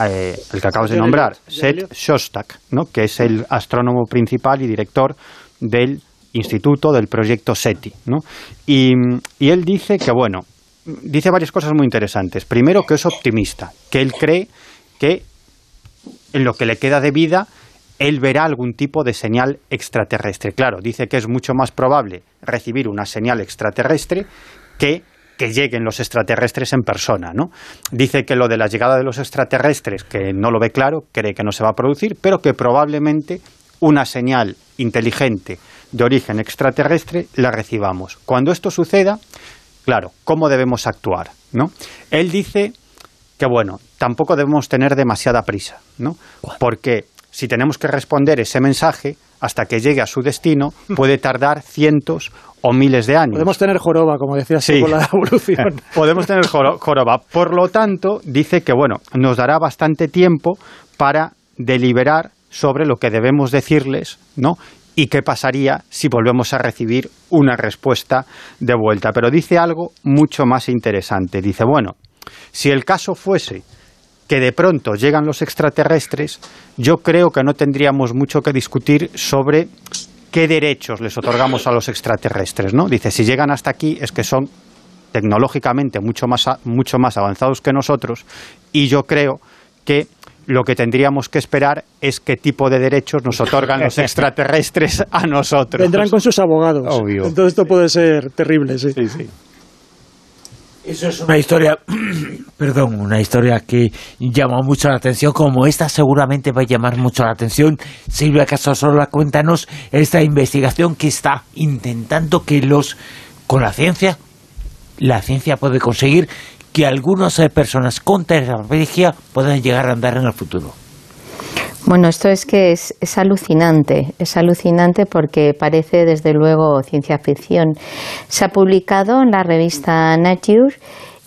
eh, el que acabas de nombrar, Seth Shostak, ¿no? que es el astrónomo principal y director del instituto del proyecto SETI. ¿no? Y, y él dice que, bueno, dice varias cosas muy interesantes. Primero, que es optimista, que él cree que en lo que le queda de vida él verá algún tipo de señal extraterrestre. Claro, dice que es mucho más probable recibir una señal extraterrestre que que lleguen los extraterrestres en persona, ¿no? Dice que lo de la llegada de los extraterrestres, que no lo ve claro, cree que no se va a producir, pero que probablemente una señal inteligente de origen extraterrestre la recibamos. Cuando esto suceda, Claro, ¿cómo debemos actuar? ¿no? Él dice que, bueno, tampoco debemos tener demasiada prisa, ¿no? Porque si tenemos que responder ese mensaje hasta que llegue a su destino, puede tardar cientos o miles de años. Podemos tener joroba, como decía sí. con la evolución. Podemos tener joroba. Por lo tanto, dice que, bueno, nos dará bastante tiempo para deliberar sobre lo que debemos decirles, ¿no? Y qué pasaría si volvemos a recibir una respuesta de vuelta. Pero dice algo mucho más interesante. Dice, bueno, si el caso fuese que de pronto llegan los extraterrestres, yo creo que no tendríamos mucho que discutir sobre qué derechos les otorgamos a los extraterrestres, ¿no? Dice, si llegan hasta aquí es que son tecnológicamente mucho más, mucho más avanzados que nosotros y yo creo que lo que tendríamos que esperar es qué tipo de derechos nos otorgan los extraterrestres a nosotros. Vendrán con sus abogados. Obvio. Entonces esto puede ser terrible, sí. Sí, sí. Eso es una historia, perdón, una historia que llama mucho la atención, como esta seguramente va a llamar mucho la atención. Silvia Casasola, cuéntanos esta investigación que está intentando que los, con la ciencia, la ciencia puede conseguir que algunas eh, personas con tetraplegia puedan llegar a andar en el futuro. Bueno, esto es que es, alucinante, es alucinante porque parece desde luego ciencia ficción. Se ha publicado en la revista Nature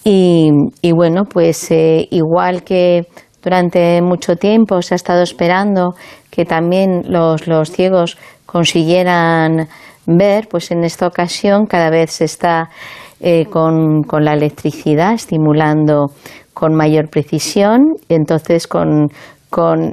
y, bueno, pues eh, igual que durante mucho tiempo se ha estado esperando que también los, los ciegos consiguieran ver, pues en esta ocasión cada vez se está eh, con, la electricidad, estimulando con mayor precisión, entonces con,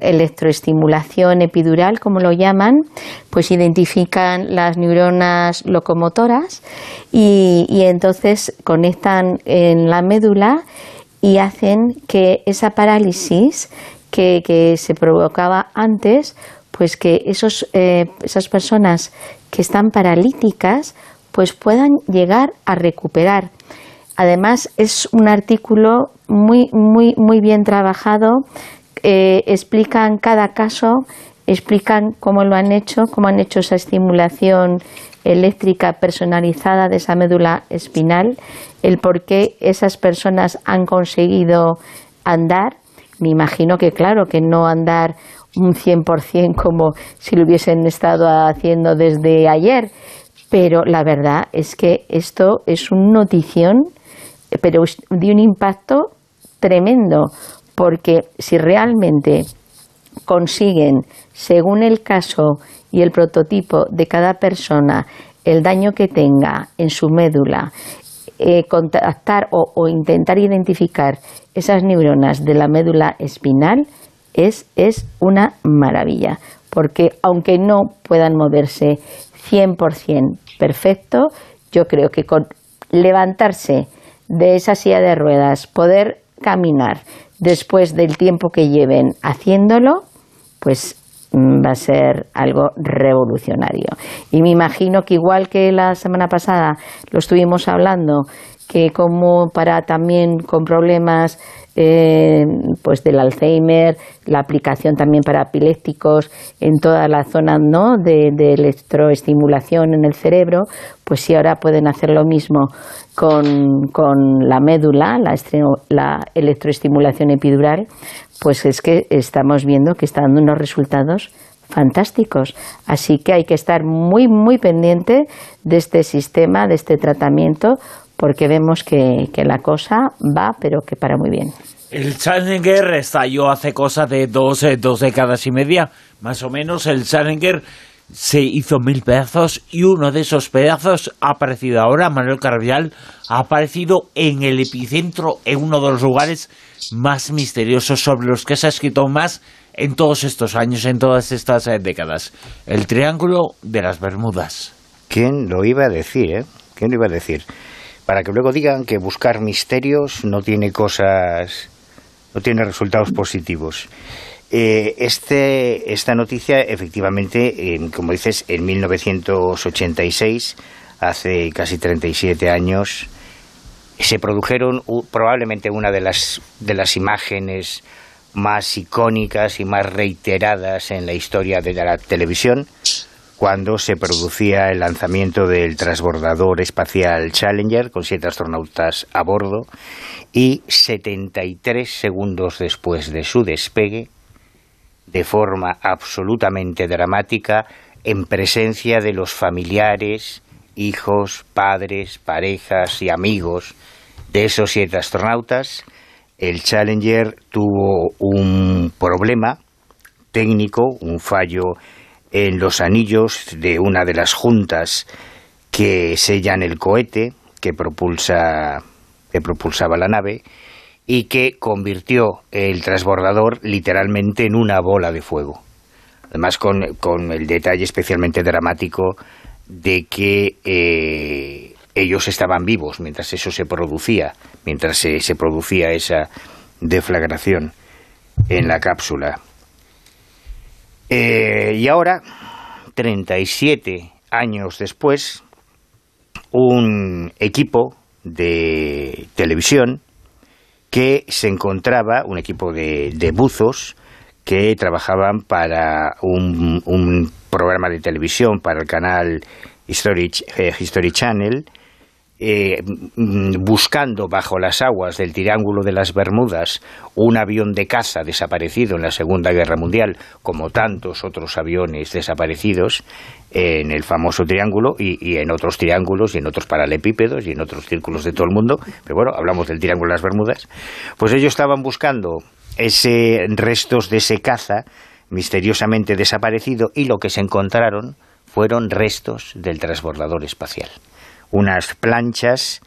electroestimulación epidural, como lo llaman, pues identifican las neuronas locomotoras y, entonces conectan en la médula y hacen que esa parálisis que, se provocaba antes, pues que esos, eh, esas personas que están paralíticas pues puedan llegar a recuperar. Además, es un artículo muy, muy, muy bien trabajado. Eh, explican cada caso, explican cómo lo han hecho, cómo han hecho esa estimulación eléctrica personalizada de esa médula espinal, el por qué esas personas han conseguido andar. Me imagino que, claro, que no andar un 100% como si lo hubiesen estado haciendo desde ayer, pero la verdad es que esto es una notición, pero de un impacto tremendo, porque si realmente consiguen, según el caso y el prototipo de cada persona, el daño que tenga en su médula, eh, contactar o, intentar identificar esas neuronas de la médula espinal, es, es una maravilla. Porque aunque no puedan moverse 100% perfecto, yo creo que con levantarse de esa silla de ruedas, poder caminar después del tiempo que lleven haciéndolo, pues mm, va a ser algo revolucionario. Y me imagino que igual que la semana pasada lo estuvimos hablando, que como para también con problemas eh, pues del Alzheimer, la aplicación también para epilépticos en toda la zona ¿no? de, electroestimulación en el cerebro, pues si ahora pueden hacer lo mismo con, la médula, la, la electroestimulación epidural, pues es que estamos viendo que está dando unos resultados fantásticos. Así que hay que estar muy, muy pendiente de este sistema, de este tratamiento, porque vemos que, la cosa va, pero que para muy bien. El Challenger estalló hace cosa de dos, eh, dos décadas y media, más o menos. El Challenger se hizo mil pedazos y uno de esos pedazos ha aparecido ahora, Manuel Carvial, ha aparecido en el epicentro, en uno de los lugares más misteriosos sobre los que se ha escrito más en todos estos años, en todas estas eh, décadas. El Triángulo de las Bermudas. ¿Quién lo iba a decir, eh? ¿Quién lo iba a decir? Para que luego digan que buscar misterios no tiene cosas, no tiene resultados positivos. Eh, este, esta noticia, efectivamente, como dices, en 1986, hace casi 37 años, se produjeron probablemente una de las, de las imágenes más icónicas y más reiteradas en la historia de la televisión, cuando se producía el lanzamiento del transbordador espacial Challenger con siete astronautas a bordo y 73 segundos después de su despegue, de forma absolutamente dramática, en presencia de los familiares, hijos, padres, parejas y amigos de esos siete astronautas, el Challenger tuvo un problema técnico, un fallo en los anillos de una de las juntas que sellan el cohete que propulsa que propulsaba la nave y que convirtió el transbordador literalmente en una bola de fuego. Además con, el detalle especialmente dramático de que eh, ellos estaban vivos mientras eso se producía, mientras se, se producía esa deflagración en la cápsula. Eh, y ahora, 37 años después, un equipo de televisión que se encontraba, un equipo de, buzos que trabajaban para un, programa de televisión para el canal History eh, Channel, eh, mm, buscando bajo las aguas del Triángulo de las Bermudas un avión de caza desaparecido en la Segunda Guerra Mundial, como tantos otros aviones desaparecidos en el famoso triángulo y, en otros triángulos y en otros paralepípedos y en otros círculos de todo el mundo, pero bueno, hablamos del Triángulo de las Bermudas, pues ellos estaban buscando ese restos de ese caza misteriosamente desaparecido y lo que se encontraron fueron restos del transbordador espacial unas planchas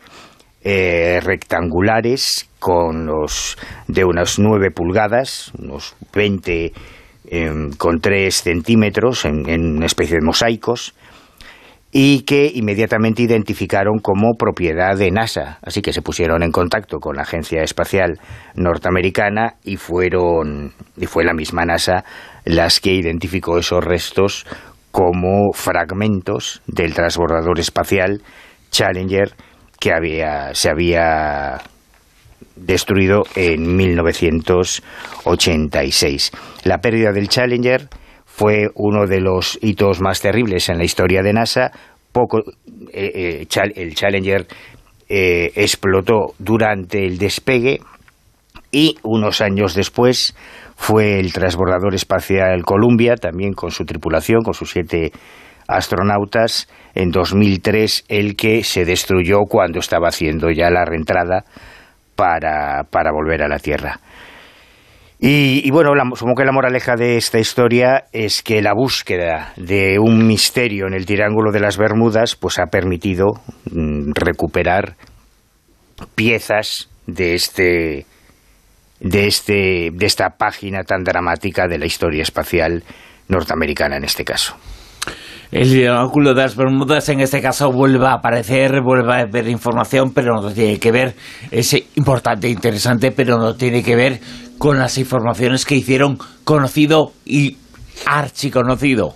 eh, rectangulares con los de unas 9 pulgadas, unos 20 em, con 3 centímetros en, una especie de mosaicos y que inmediatamente identificaron como propiedad de NASA. Así que se pusieron en contacto con la Agencia Espacial Norteamericana y fueron y fue la misma NASA las que identificó esos restos como fragmentos del transbordador espacial Challenger que había, se había destruido en 1986. La pérdida del Challenger fue uno de los hitos más terribles en la historia de NASA. Poco, eh, eh, el Challenger eh, explotó durante el despegue y unos años después fue el transbordador espacial Columbia, también con su tripulación, con sus siete astronautas, en 2003 el que se destruyó cuando estaba haciendo ya la reentrada para, volver a la Tierra. Y, bueno, supongo que la moraleja de esta historia es que la búsqueda de un misterio en el Triángulo de las Bermudas pues ha permitido mm, recuperar piezas de este de este de esta página tan dramática de la historia espacial norteamericana en este caso. El triángulo de las Bermudas en este caso vuelve a aparecer, vuelve a ver información, pero no tiene que ver, es importante e interesante, pero no tiene que ver con las informaciones que hicieron conocido y archiconocido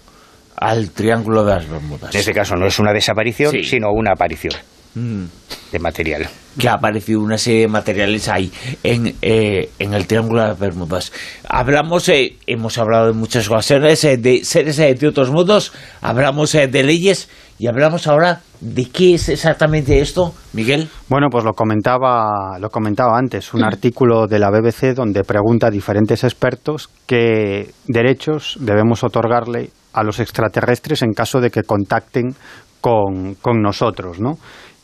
al triángulo de las Bermudas. En este caso no es una desaparición, sino una aparición. Mm. de material. Que ha aparecido una serie de materiales ahí en, eh, en el Triángulo de las Bermudas. Hablamos, eh, hemos hablado de muchas ocasiones, eh, de seres de otros mundos, hablamos de leyes y hablamos ahora de qué es exactamente esto, Miguel. Bueno, pues lo comentaba, lo comentaba antes, un mm. artículo de la BBC donde pregunta a diferentes expertos qué derechos debemos otorgarle a los extraterrestres en caso de que contacten con, con nosotros, ¿no?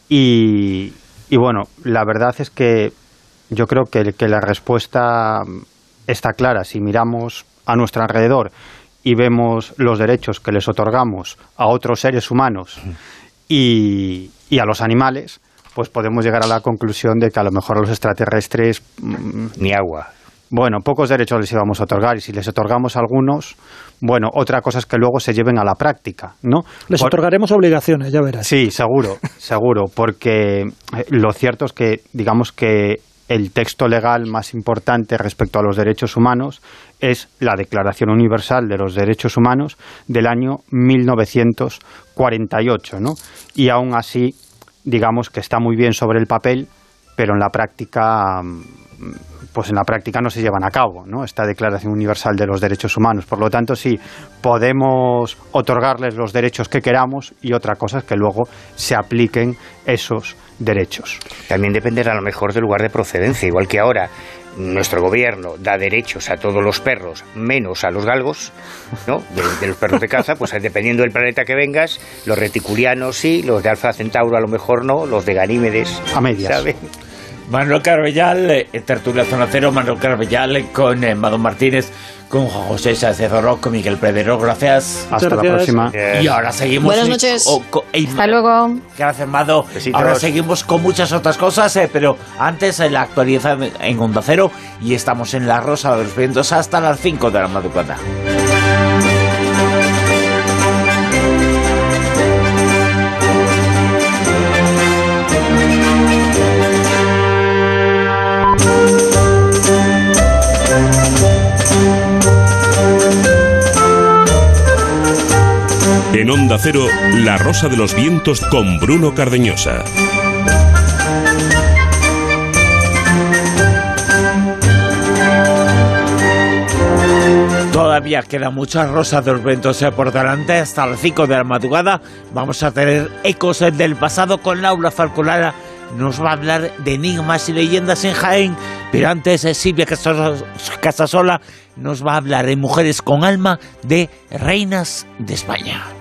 Y, bueno, la verdad es que yo creo que, que la respuesta está clara. Si miramos a nuestro alrededor y vemos los derechos que les otorgamos a otros seres humanos y, y, a los animales, pues podemos llegar a la conclusión de que a lo mejor a los extraterrestres mm, ni agua. Bueno, pocos derechos les íbamos a otorgar y si les otorgamos algunos, bueno, otra cosa es que luego se lleven a la práctica, ¿no? Les otorgaremos obligaciones, ya verás. Sí, seguro, seguro, porque eh, lo cierto es que, digamos que el texto legal más importante respecto a los derechos humanos es la Declaración Universal de los Derechos Humanos del año 1948, ¿no? Y aún así, digamos que está muy bien sobre el papel, pero en la práctica mm, pues en la práctica no se llevan a cabo, ¿no? Esta Declaración Universal de los Derechos Humanos. Por lo tanto, sí, podemos otorgarles los derechos que queramos y otra cosa es que luego se apliquen esos derechos. También dependerá a lo mejor del lugar de procedencia, igual que ahora nuestro gobierno da derechos a todos los perros, menos a los galgos, ¿no? De, los perros de caza, pues dependiendo del planeta que vengas, los reticulianos sí, los de Alfa Centauro a lo mejor no, los de Ganímedes a medias. Manuel Carbellal, eh, Tertulia Zona Cero, Manuel Carbellal con eh, Madón Martínez, con Juan José Sánchez con Miguel Pedro, gracias. Hasta la próxima. Y ahora seguimos. Buenas noches. Hasta luego. Gracias, Mado. Ahora seguimos con muchas otras cosas, eh, pero antes en la actualidad en Onda Cero y estamos en La Rosa de los Vientos hasta las 5 de la madrugada. En Onda Cero, La Rosa de los Vientos con Bruno Cardeñosa. Todavía queda mucha rosa de los vientos eh, por delante. Hasta las 5 de la madrugada vamos a tener ecos eh, del pasado con Laura Falcolara. Nos va a hablar de enigmas y leyendas en Jaén. Pero antes eh, Silvia Casasola nos va a hablar de mujeres con alma de reinas de España.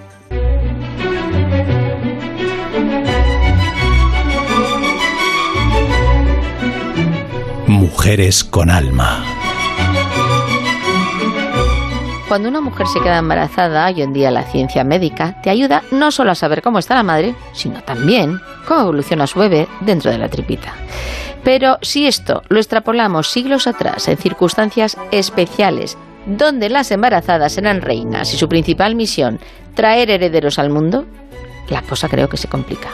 Mujeres con alma. Cuando una mujer se queda embarazada, hoy en día la ciencia médica te ayuda no solo a saber cómo está la madre, sino también cómo evoluciona su bebé dentro de la tripita. Pero si esto lo extrapolamos siglos atrás en circunstancias especiales, donde las embarazadas eran reinas y su principal misión traer herederos al mundo, la cosa creo que se complica.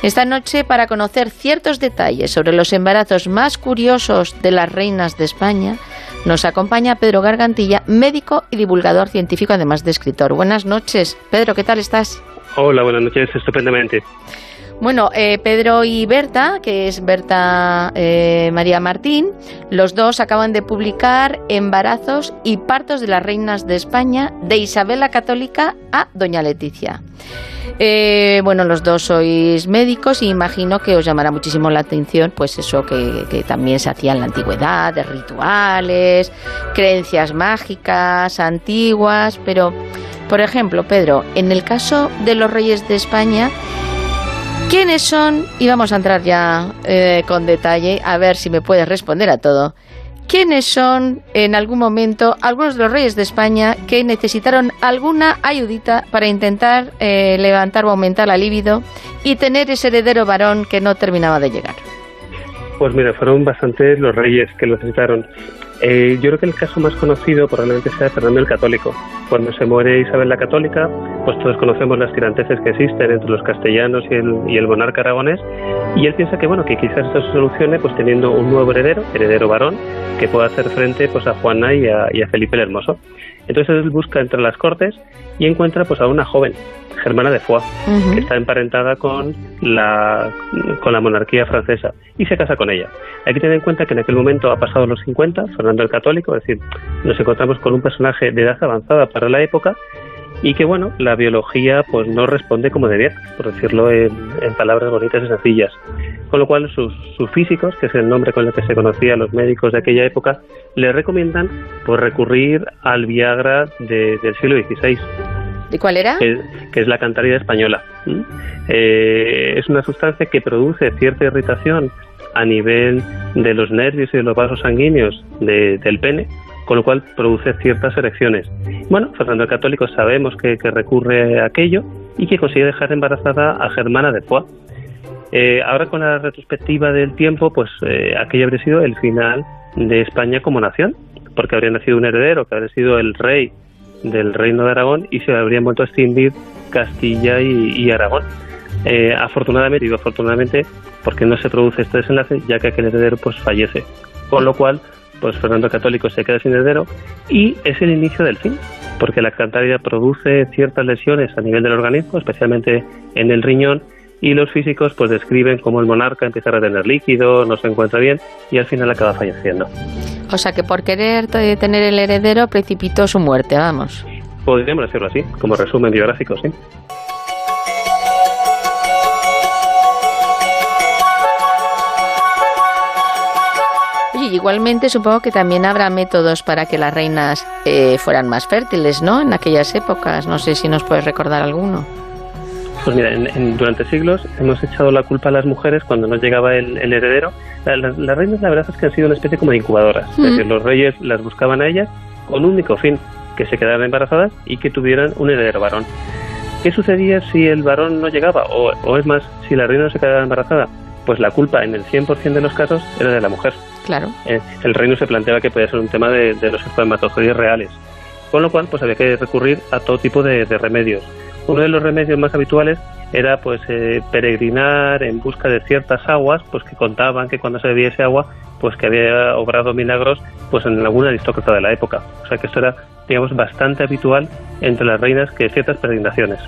Esta noche, para conocer ciertos detalles sobre los embarazos más curiosos de las reinas de España, nos acompaña Pedro Gargantilla, médico y divulgador científico, además de escritor. Buenas noches. Pedro, ¿qué tal estás? Hola, buenas noches, estupendamente. Bueno, eh, Pedro y Berta, que es Berta eh, María Martín, los dos acaban de publicar Embarazos y partos de las reinas de España, de Isabel la Católica a Doña Leticia. Eh, bueno, los dos sois médicos y imagino que os llamará muchísimo la atención, pues eso que, también se hacía en la antigüedad, de rituales, creencias mágicas, antiguas, pero, por ejemplo, Pedro, en el caso de los reyes de España, ¿quiénes son? Y vamos a entrar ya eh, con detalle, a ver si me puedes responder a todo. ¿quiénes son en algún momento algunos de los reyes de España que necesitaron alguna ayudita para intentar eh, levantar o aumentar la libido y tener ese heredero varón que no terminaba de llegar? Pues mira, fueron bastantes los reyes que lo necesitaron. Eh, yo creo que el caso más conocido probablemente sea Fernando el Católico. Cuando se muere Isabel la Católica, pues todos conocemos las tiranteces que existen entre los castellanos y el, y el monarca aragonés, y él piensa que bueno que quizás esto se solucione pues teniendo un nuevo heredero, heredero varón, que pueda hacer frente pues a Juana y a, y a Felipe el Hermoso. Entonces él busca entre las cortes y encuentra pues a una joven, Germana de Foix, que está emparentada con la, con la monarquía francesa y se casa con ella. Hay que tener en cuenta que en aquel momento ha pasado los 50, Fernando el Católico, es decir, nos encontramos con un personaje de edad avanzada para la época y que bueno, la biología pues no responde como debiera, por decirlo en, en palabras bonitas y sencillas. Con lo cual sus, sus, físicos, que es el nombre con el que se conocían los médicos de aquella época, le recomiendan pues recurrir al Viagra de, del siglo XVI. ¿De cuál era? Que, que es la cantarida española. Eh, es una sustancia que produce cierta irritación a nivel de los nervios y de los vasos sanguíneos de, del pene, con lo cual produce ciertas erecciones. Bueno, Fernando el Católico sabemos que, que, recurre a aquello y que consigue dejar embarazada a Germana de Foix. Eh, ahora con la retrospectiva del tiempo, pues eh, aquello habría sido el final de España como nación, porque habría nacido un heredero, que habría sido el rey del reino de Aragón y se habrían vuelto a extinguir Castilla y, Aragón. Eh, afortunadamente, digo afortunadamente, porque no se produce este desenlace, ya que aquel heredero pues fallece. Con lo cual, pues Fernando Católico se queda sin heredero y es el inicio del fin, porque la cantaria produce ciertas lesiones a nivel del organismo, especialmente en el riñón, y los físicos pues describen cómo el monarca empieza a retener líquido, no se encuentra bien y al final acaba falleciendo. O sea que por querer tener el heredero precipitó su muerte, vamos. Podríamos decirlo así, como resumen biográfico, sí. Igualmente supongo que también habrá métodos para que las reinas eh, fueran más fértiles, ¿no? En aquellas épocas. No sé si nos puedes recordar alguno. Pues mira, en, en, durante siglos hemos echado la culpa a las mujeres cuando no llegaba el, el heredero. Las la, la reinas, la verdad es que han sido una especie como de incubadoras. Mm. Es decir, los reyes las buscaban a ellas con un único fin, que se quedaran embarazadas y que tuvieran un heredero varón. ¿Qué sucedía si el varón no llegaba? O, o es más, si la reina no se quedaba embarazada? Pues la culpa en el 100% de los casos era de la mujer. Claro. Eh, el reino se planteaba que podía ser un tema de, de los espermatozoides reales. Con lo cual, pues había que recurrir a todo tipo de, remedios uno de los remedios más habituales era pues eh, peregrinar en busca de ciertas aguas pues que contaban que cuando se bebía ese agua pues que había obrado milagros pues en alguna aristócrata de la época o sea que esto era digamos bastante habitual entre las reinas que ciertas peregrinaciones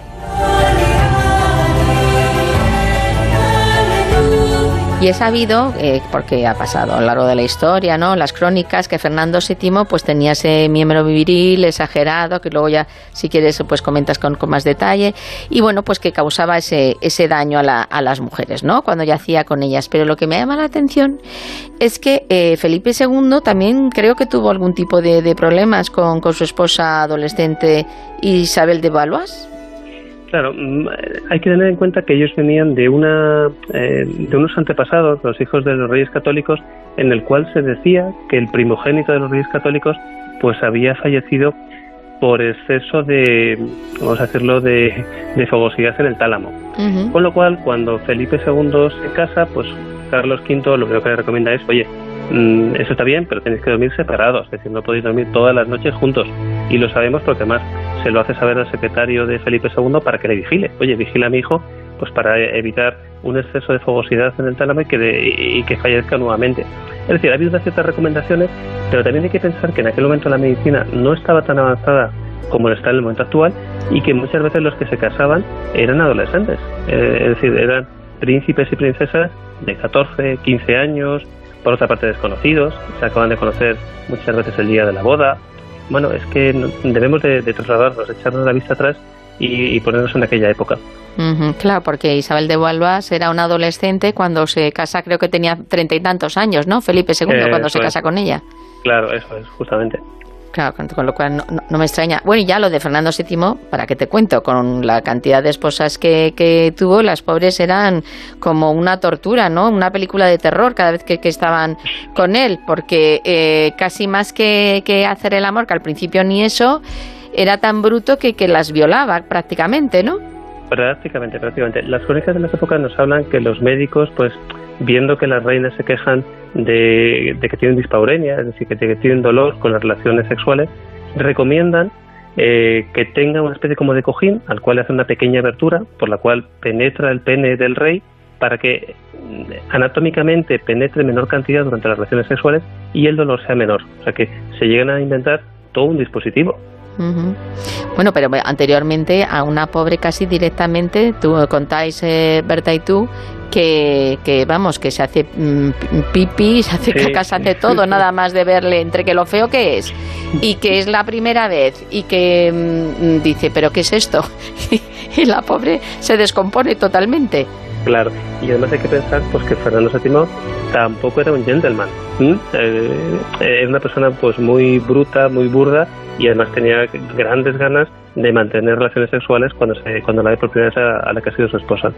Y he sabido, eh, porque ha pasado a lo largo de la historia, ¿no? Las crónicas, que Fernando VII pues tenía ese miembro viril exagerado, que luego ya, si quieres, pues comentas con, con más detalle, y bueno, pues que causaba ese, ese daño a, la, a las mujeres, ¿no? Cuando yacía con ellas. Pero lo que me llama la atención es que eh, Felipe II también creo que tuvo algún tipo de, de problemas con, con, su esposa adolescente Isabel de Valois. Claro, hay que tener en cuenta que ellos venían de una eh, de unos antepasados, los hijos de los reyes católicos, en el cual se decía que el primogénito de los reyes católicos pues había fallecido por exceso de, vamos a decirlo, de, de fogosidad en el tálamo. Uh -huh. Con lo cual, cuando Felipe II se casa, pues Carlos V lo que le recomienda es, oye, mmm, eso está bien, pero tenéis que dormir separados, es decir, no podéis dormir todas las noches juntos. Y lo sabemos porque más se lo hace saber al secretario de Felipe II para que le vigile. Oye, vigila a mi hijo, pues para evitar un exceso de fogosidad en el tálamo y que, de, y que fallezca nuevamente. Es decir, ha habido ciertas recomendaciones, pero también hay que pensar que en aquel momento la medicina no estaba tan avanzada como lo está en el momento actual y que muchas veces los que se casaban eran adolescentes, eh, es decir, eran príncipes y princesas de 14, 15 años, por otra parte desconocidos, se acaban de conocer muchas veces el día de la boda. Bueno, es que debemos de, de trasladarnos, echarnos la vista atrás y, y ponernos en aquella época. Uh -huh, claro, porque Isabel de Valois era una adolescente cuando se casa, creo que tenía treinta y tantos años, ¿no? Felipe II, eh, cuando se casa con ella. Claro, eso es, justamente. Claro, con, lo cual no, me extraña. Bueno, y ya lo de Fernando VII, ¿para qué te cuento? Con la cantidad de esposas que, que tuvo, las pobres eran como una tortura, ¿no? Una película de terror cada vez que, estaban con él, porque eh, casi más que, que hacer el amor, que al principio ni eso, era tan bruto que, que las violaba prácticamente, ¿no? Prácticamente, prácticamente. Las crónicas de las épocas nos hablan que los médicos, pues, viendo que las reinas se quejan de, que tienen dispaurenia, es decir, que tienen dolor con las relaciones sexuales, recomiendan eh, que tenga una especie como de cojín al cual hace una pequeña abertura por la cual penetra el pene del rey para que mm, anatómicamente penetre menor cantidad durante las relaciones sexuales y el dolor sea menor. O sea que se llegan a inventar todo un dispositivo. Bueno, pero anteriormente a una pobre casi directamente, tú contáis, eh, Berta y tú, que, que, vamos, que se hace mm, pipí, se hace caca, se hace todo, nada más de verle entre que lo feo que es y que es la primera vez y que mm, dice, pero ¿qué es esto? y la pobre se descompone totalmente. Claro, y además hay que pensar pues que Fernando VII tampoco era un gentleman, eh, era una persona pues muy bruta, muy burda y además tenía grandes ganas de mantener relaciones sexuales cuando se, cuando la de vez a la que ha sido su esposa.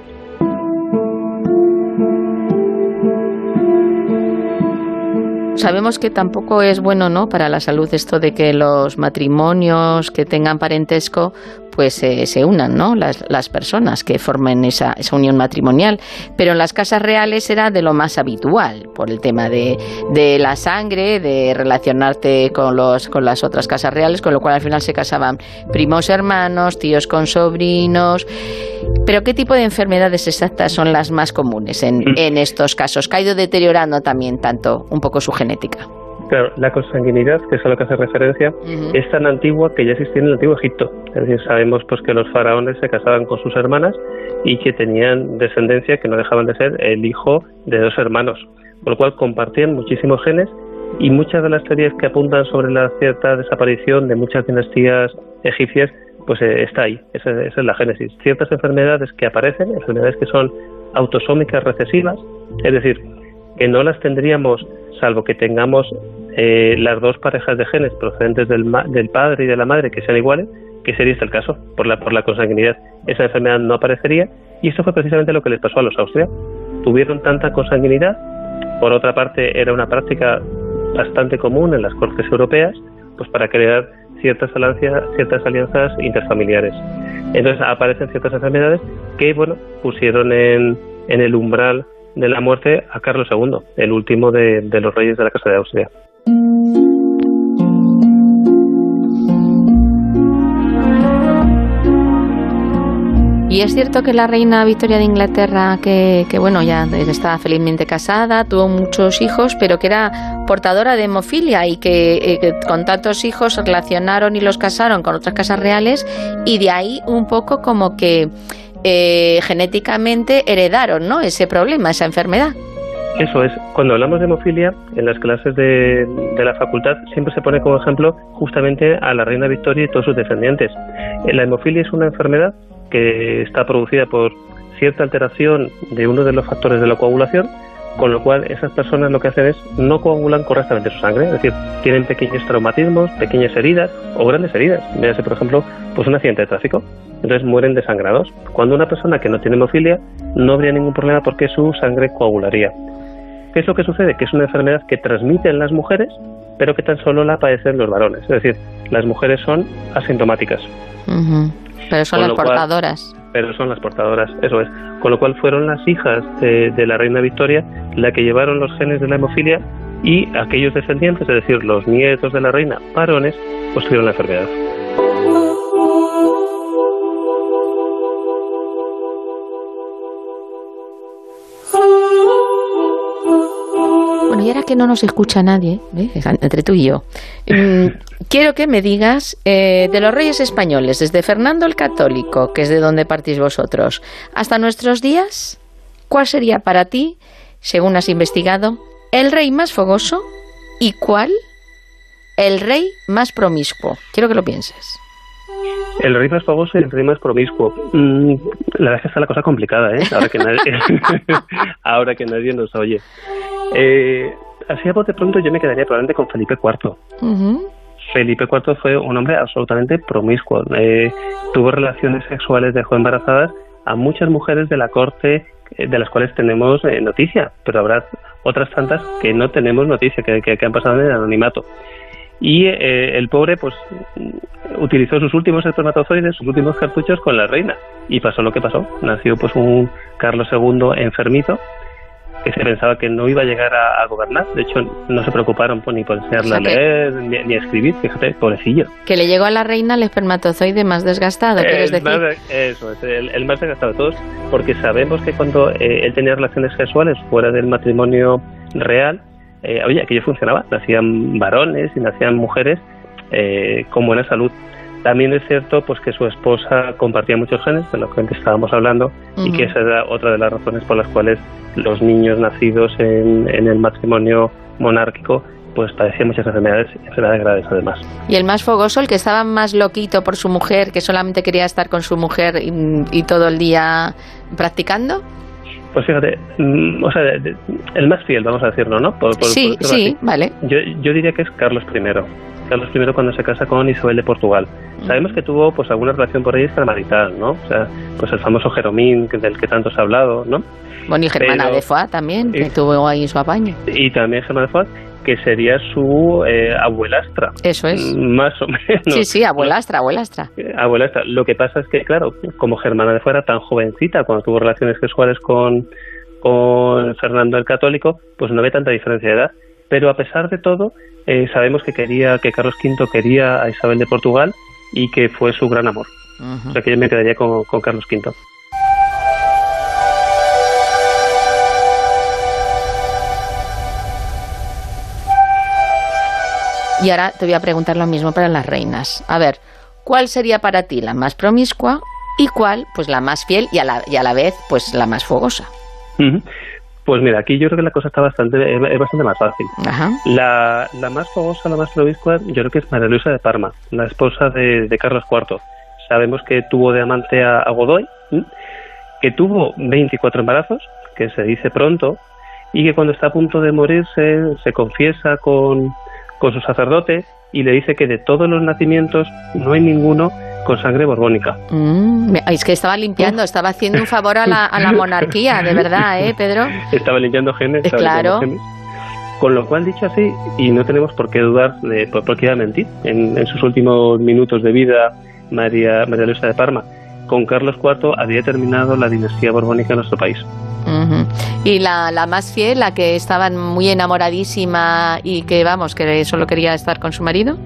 Sabemos que tampoco es bueno, ¿no? Para la salud esto de que los matrimonios que tengan parentesco pues eh, se unan, ¿no? Las, las personas que formen esa, esa, unión matrimonial. Pero en las casas reales era de lo más habitual, por el tema de, de la sangre, de relacionarte con, los, con las otras casas reales, con lo cual al final se casaban primos hermanos, tíos con sobrinos. Pero ¿qué tipo de enfermedades exactas son las más comunes en, mm. en estos casos? Que ha ido deteriorando también tanto un poco su genética. Claro, la consanguinidad, que es a lo que hace referencia, es tan antigua que ya existía en el antiguo Egipto. Es decir, sabemos pues que los faraones se casaban con sus hermanas y que tenían descendencia que no dejaban de ser el hijo de dos hermanos, por lo cual compartían muchísimos genes y muchas de las teorías que apuntan sobre la cierta desaparición de muchas dinastías egipcias, pues eh, está ahí, esa, esa, es la génesis. Ciertas enfermedades que aparecen, enfermedades que son autosómicas recesivas, es decir, que no las tendríamos salvo que tengamos eh, las dos parejas de genes procedentes del, del, padre y de la madre que sean iguales, que sería este el caso, por la, por la consanguinidad. Esa enfermedad no aparecería y eso fue precisamente lo que les pasó a los Austria. Tuvieron tanta consanguinidad, por otra parte era una práctica bastante común en las cortes europeas, pues para crear ciertas alianzas, ciertas alianzas interfamiliares. Entonces aparecen ciertas enfermedades que, bueno, pusieron en, en el umbral de la muerte a Carlos II, el último de, de los reyes de la Casa de Austria. Y es cierto que la reina Victoria de Inglaterra, que, bueno, ya estaba felizmente casada, tuvo muchos hijos, pero que era portadora de hemofilia y que, eh, que, con tantos hijos se relacionaron y los casaron con otras casas reales y de ahí un poco como que eh, genéticamente heredaron ¿no? ese problema, esa enfermedad. Eso es. Cuando hablamos de hemofilia, en las clases de, la facultad siempre se pone como ejemplo justamente a la reina Victoria y todos sus descendientes. Eh, la hemofilia es una enfermedad que está producida por cierta alteración de uno de los factores de la coagulación con lo cual esas personas lo que hacen es no coagulan correctamente su sangre, es decir, tienen pequeños traumatismos, pequeñas heridas o grandes heridas. Véase, por ejemplo, pues un accidente de tráfico, entonces mueren desangrados. Cuando una persona que no tiene hemofilia no habría ningún problema porque su sangre coagularía. ¿Qué es lo que sucede? Que es una enfermedad que transmiten las mujeres, pero que tan solo la padecen los varones. Es decir, las mujeres son asintomáticas. Pero son las portadoras pero son las portadoras, eso es. Con lo cual fueron las hijas de, la reina Victoria las que llevaron los genes de la hemofilia y aquellos descendientes, es decir, los nietos de la reina varones, pues tuvieron la enfermedad. y ahora que no nos escucha nadie, entre tú y yo, mm, quiero que me digas eh, de los reyes españoles, desde Fernando el Católico, que es de donde partís vosotros, hasta nuestros días, ¿cuál sería para ti, según has investigado, el rey más fogoso y cuál el rey más promiscuo? Quiero que lo pienses. El rey más fogoso y el rey más promiscuo. Mm, la verdad es que está la cosa complicada, ¿eh? Ahora que nadie, ahora que nadie nos oye. Eh, así a bote pronto yo me quedaría probablemente con Felipe IV. Felipe IV fue un hombre absolutamente promiscuo. Eh, tuvo relaciones sexuales, dejó embarazadas a muchas mujeres de la corte eh, de las cuales tenemos eh, noticia, pero habrá otras tantas que no tenemos noticia, que, que, han pasado en el anonimato. Y el pobre, pues, utilizó sus últimos espermatozoides, sus últimos cartuchos con la reina. Y pasó lo que pasó. Nació, pues, un Carlos II enfermito, que se pensaba que no iba a llegar a, gobernar. De hecho, no se preocuparon ni por enseñarle a leer ni, a escribir. Fíjate, pobrecillo. Que le llegó a la reina el espermatozoide más desgastado, ¿quieres decir? eso, es el, más desgastado de todos, porque sabemos que cuando eh, él tenía relaciones sexuales fuera del matrimonio real, eh, oye, aquello funcionaba. Nacían varones y nacían mujeres eh, con buena salud. También es cierto pues que su esposa compartía muchos genes, de los que antes estábamos hablando, y que esa era otra de las razones por las cuales los niños nacidos en, el matrimonio monárquico pues padecían muchas enfermedades, enfermedades graves además. ¿Y el más fogoso, el que estaba más loquito por su mujer, que solamente quería estar con su mujer y, todo el día practicando? Pues fíjate, mm, o sea, el más fiel, vamos a decirlo, ¿no? sí, sí, vale. Yo, yo diría que es Carlos I. Carlos I cuando se casa con Isabel de Portugal. Sabemos que tuvo pues alguna relación por ahí extramarital, ¿no? O sea, pues el famoso Jeromín del que tanto se ha hablado, ¿no? Bueno, y Germana de Foix también, que tuvo ahí su apaño. Y también Germana de Foix, que sería su eh, abuelastra. Eso es. Más o menos. Sí, sí, abuelastra, abuelastra. Eh, abuelastra. Lo que pasa es que, claro, como Germana de Foix era tan jovencita cuando tuvo relaciones sexuales con, con Fernando el Católico, pues no había tanta diferencia de edad. Pero a pesar de todo, eh, sabemos que quería que Carlos V quería a Isabel de Portugal y que fue su gran amor. O sea que yo me quedaría con, Carlos V. Y ahora te voy a preguntar lo mismo para las reinas. A ver, ¿cuál sería para ti la más promiscua y cuál, pues la más fiel y a la, y a la vez, pues la más fogosa? Pues mira, aquí yo creo que la cosa está bastante, es bastante más fácil. La, la, más famosa, la más promiscua, yo creo que es María Luisa de Parma, la esposa de, Carlos IV. Sabemos que tuvo de amante a, Godoy, que tuvo 24 embarazos, que se dice pronto, y que cuando está a punto de morirse se confiesa con, con su sacerdote y le dice que de todos los nacimientos no hay ninguno con sangre borbónica. Mm, es que estaba limpiando, estaba haciendo un favor a la, a la monarquía, de verdad, ¿eh, Pedro? Estaba limpiando genes. claro. Con lo cual, dicho así, y no tenemos por qué dudar de por, qué iba a mentir, en, sus últimos minutos de vida, María, María Luisa de Parma, con Carlos IV había terminado la dinastía borbónica en nuestro país. Y la, la, más fiel, la que estaba muy enamoradísima y que, vamos, que solo quería estar con su marido.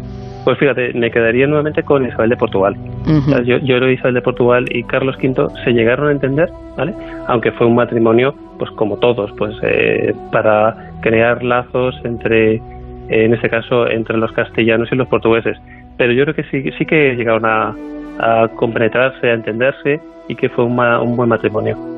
Pues fíjate, me quedaría nuevamente con Isabel de Portugal. yo, yo creo que Isabel de Portugal y Carlos V se llegaron a entender, ¿vale? Aunque fue un matrimonio, pues como todos, pues eh, para crear lazos entre, en este caso, entre los castellanos y los portugueses. Pero yo creo que sí, sí que llegaron a, a compenetrarse, a entenderse y que fue un buen matrimonio.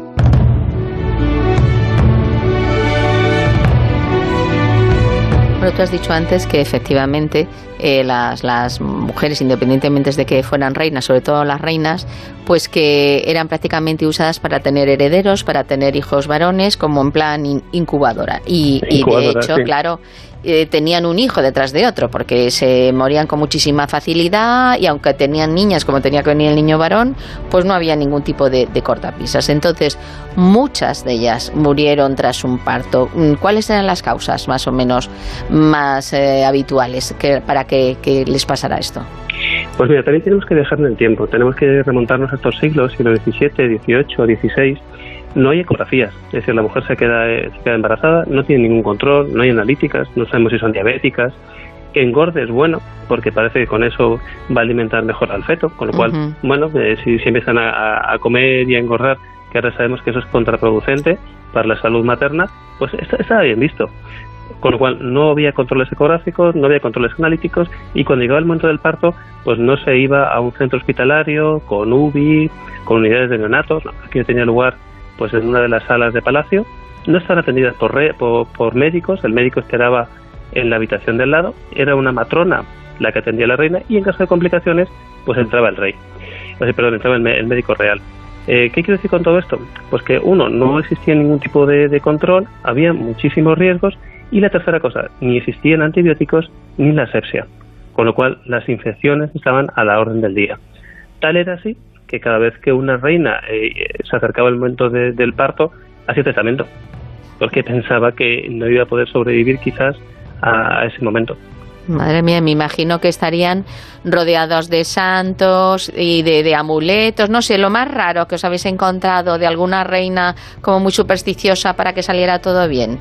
Bueno, tú has dicho antes que efectivamente eh, las, las, mujeres, independientemente de que fueran reinas, sobre todo las reinas, pues que eran prácticamente usadas para tener herederos, para tener hijos varones, como en plan incubadora. Y, de hecho, claro, eh, tenían un hijo detrás de otro, porque se morían con muchísima facilidad y aunque tenían niñas como tenía que venir el niño varón, pues no había ningún tipo de, cortapisas. Entonces, muchas de ellas murieron tras un parto. Mm, ¿Cuáles eran las causas más o menos más eh, habituales que, para que, les pasara esto? Pues mira, también tenemos que dejar en el tiempo, tenemos que remontarnos a estos siglos, siglo XVII, XVIII, XVI, no hay ecografías, es decir, la mujer se queda, se queda embarazada, no tiene ningún control, no hay analíticas, no sabemos si son diabéticas, que engorde es bueno, porque parece que con eso va a alimentar mejor al feto, con lo cual, bueno, eh, si, si, empiezan a, comer y a engordar, que ahora sabemos que eso es contraproducente para la salud materna, pues está, está bien visto. Con lo cual no había controles ecográficos, no había controles analíticos y cuando llegaba el momento del parto, pues no se iba a un centro hospitalario con UBI, con unidades de neonatos, aquí tenía lugar pues en una de las salas de palacio. No estaban atendidas por, por, médicos, el médico esperaba en la habitación del lado, era una matrona la que atendía a la reina y en caso de complicaciones, pues entraba el rey, perdón, entraba el, médico real. Eh, ¿Qué quiero decir con todo esto? Pues que uno, no existía ningún tipo de, control, había muchísimos riesgos y la tercera cosa, ni existían antibióticos ni la asepsia con lo cual las infecciones estaban a la orden del día. Tal era así que cada vez que una reina eh, se acercaba el momento del parto, hacía tratamiento, porque pensaba que no iba a poder sobrevivir quizás a ese momento. Madre mía, me imagino que estarían rodeados de santos y de, amuletos, no sé, lo más raro que os habéis encontrado de alguna reina como muy supersticiosa para que saliera todo bien.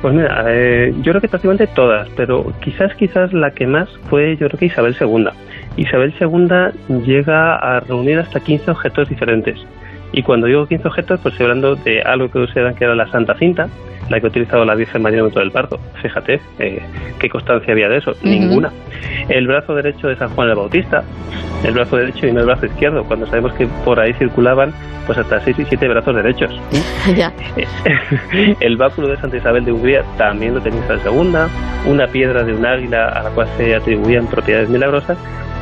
Pues mira, eh, yo creo que prácticamente todas, pero quizás, quizás la que más fue, yo creo que Isabel II. Isabel II llega a reunir hasta 15 objetos diferentes. Y cuando digo 15 objetos, pues estoy hablando de algo que ustedes que era la Santa Cinta, la que ha utilizado la Virgen María en el del parto. Fíjate, eh, ¿qué constancia había de eso? Ninguna. El brazo derecho de San Juan el Bautista, el brazo derecho y no el brazo izquierdo, cuando sabemos que por ahí circulaban pues hasta 6 y 7 brazos derechos. ya. el báculo de Santa Isabel de Hungría también lo tenía Isabel II, una piedra de un águila a la cual se atribuían propiedades milagrosas,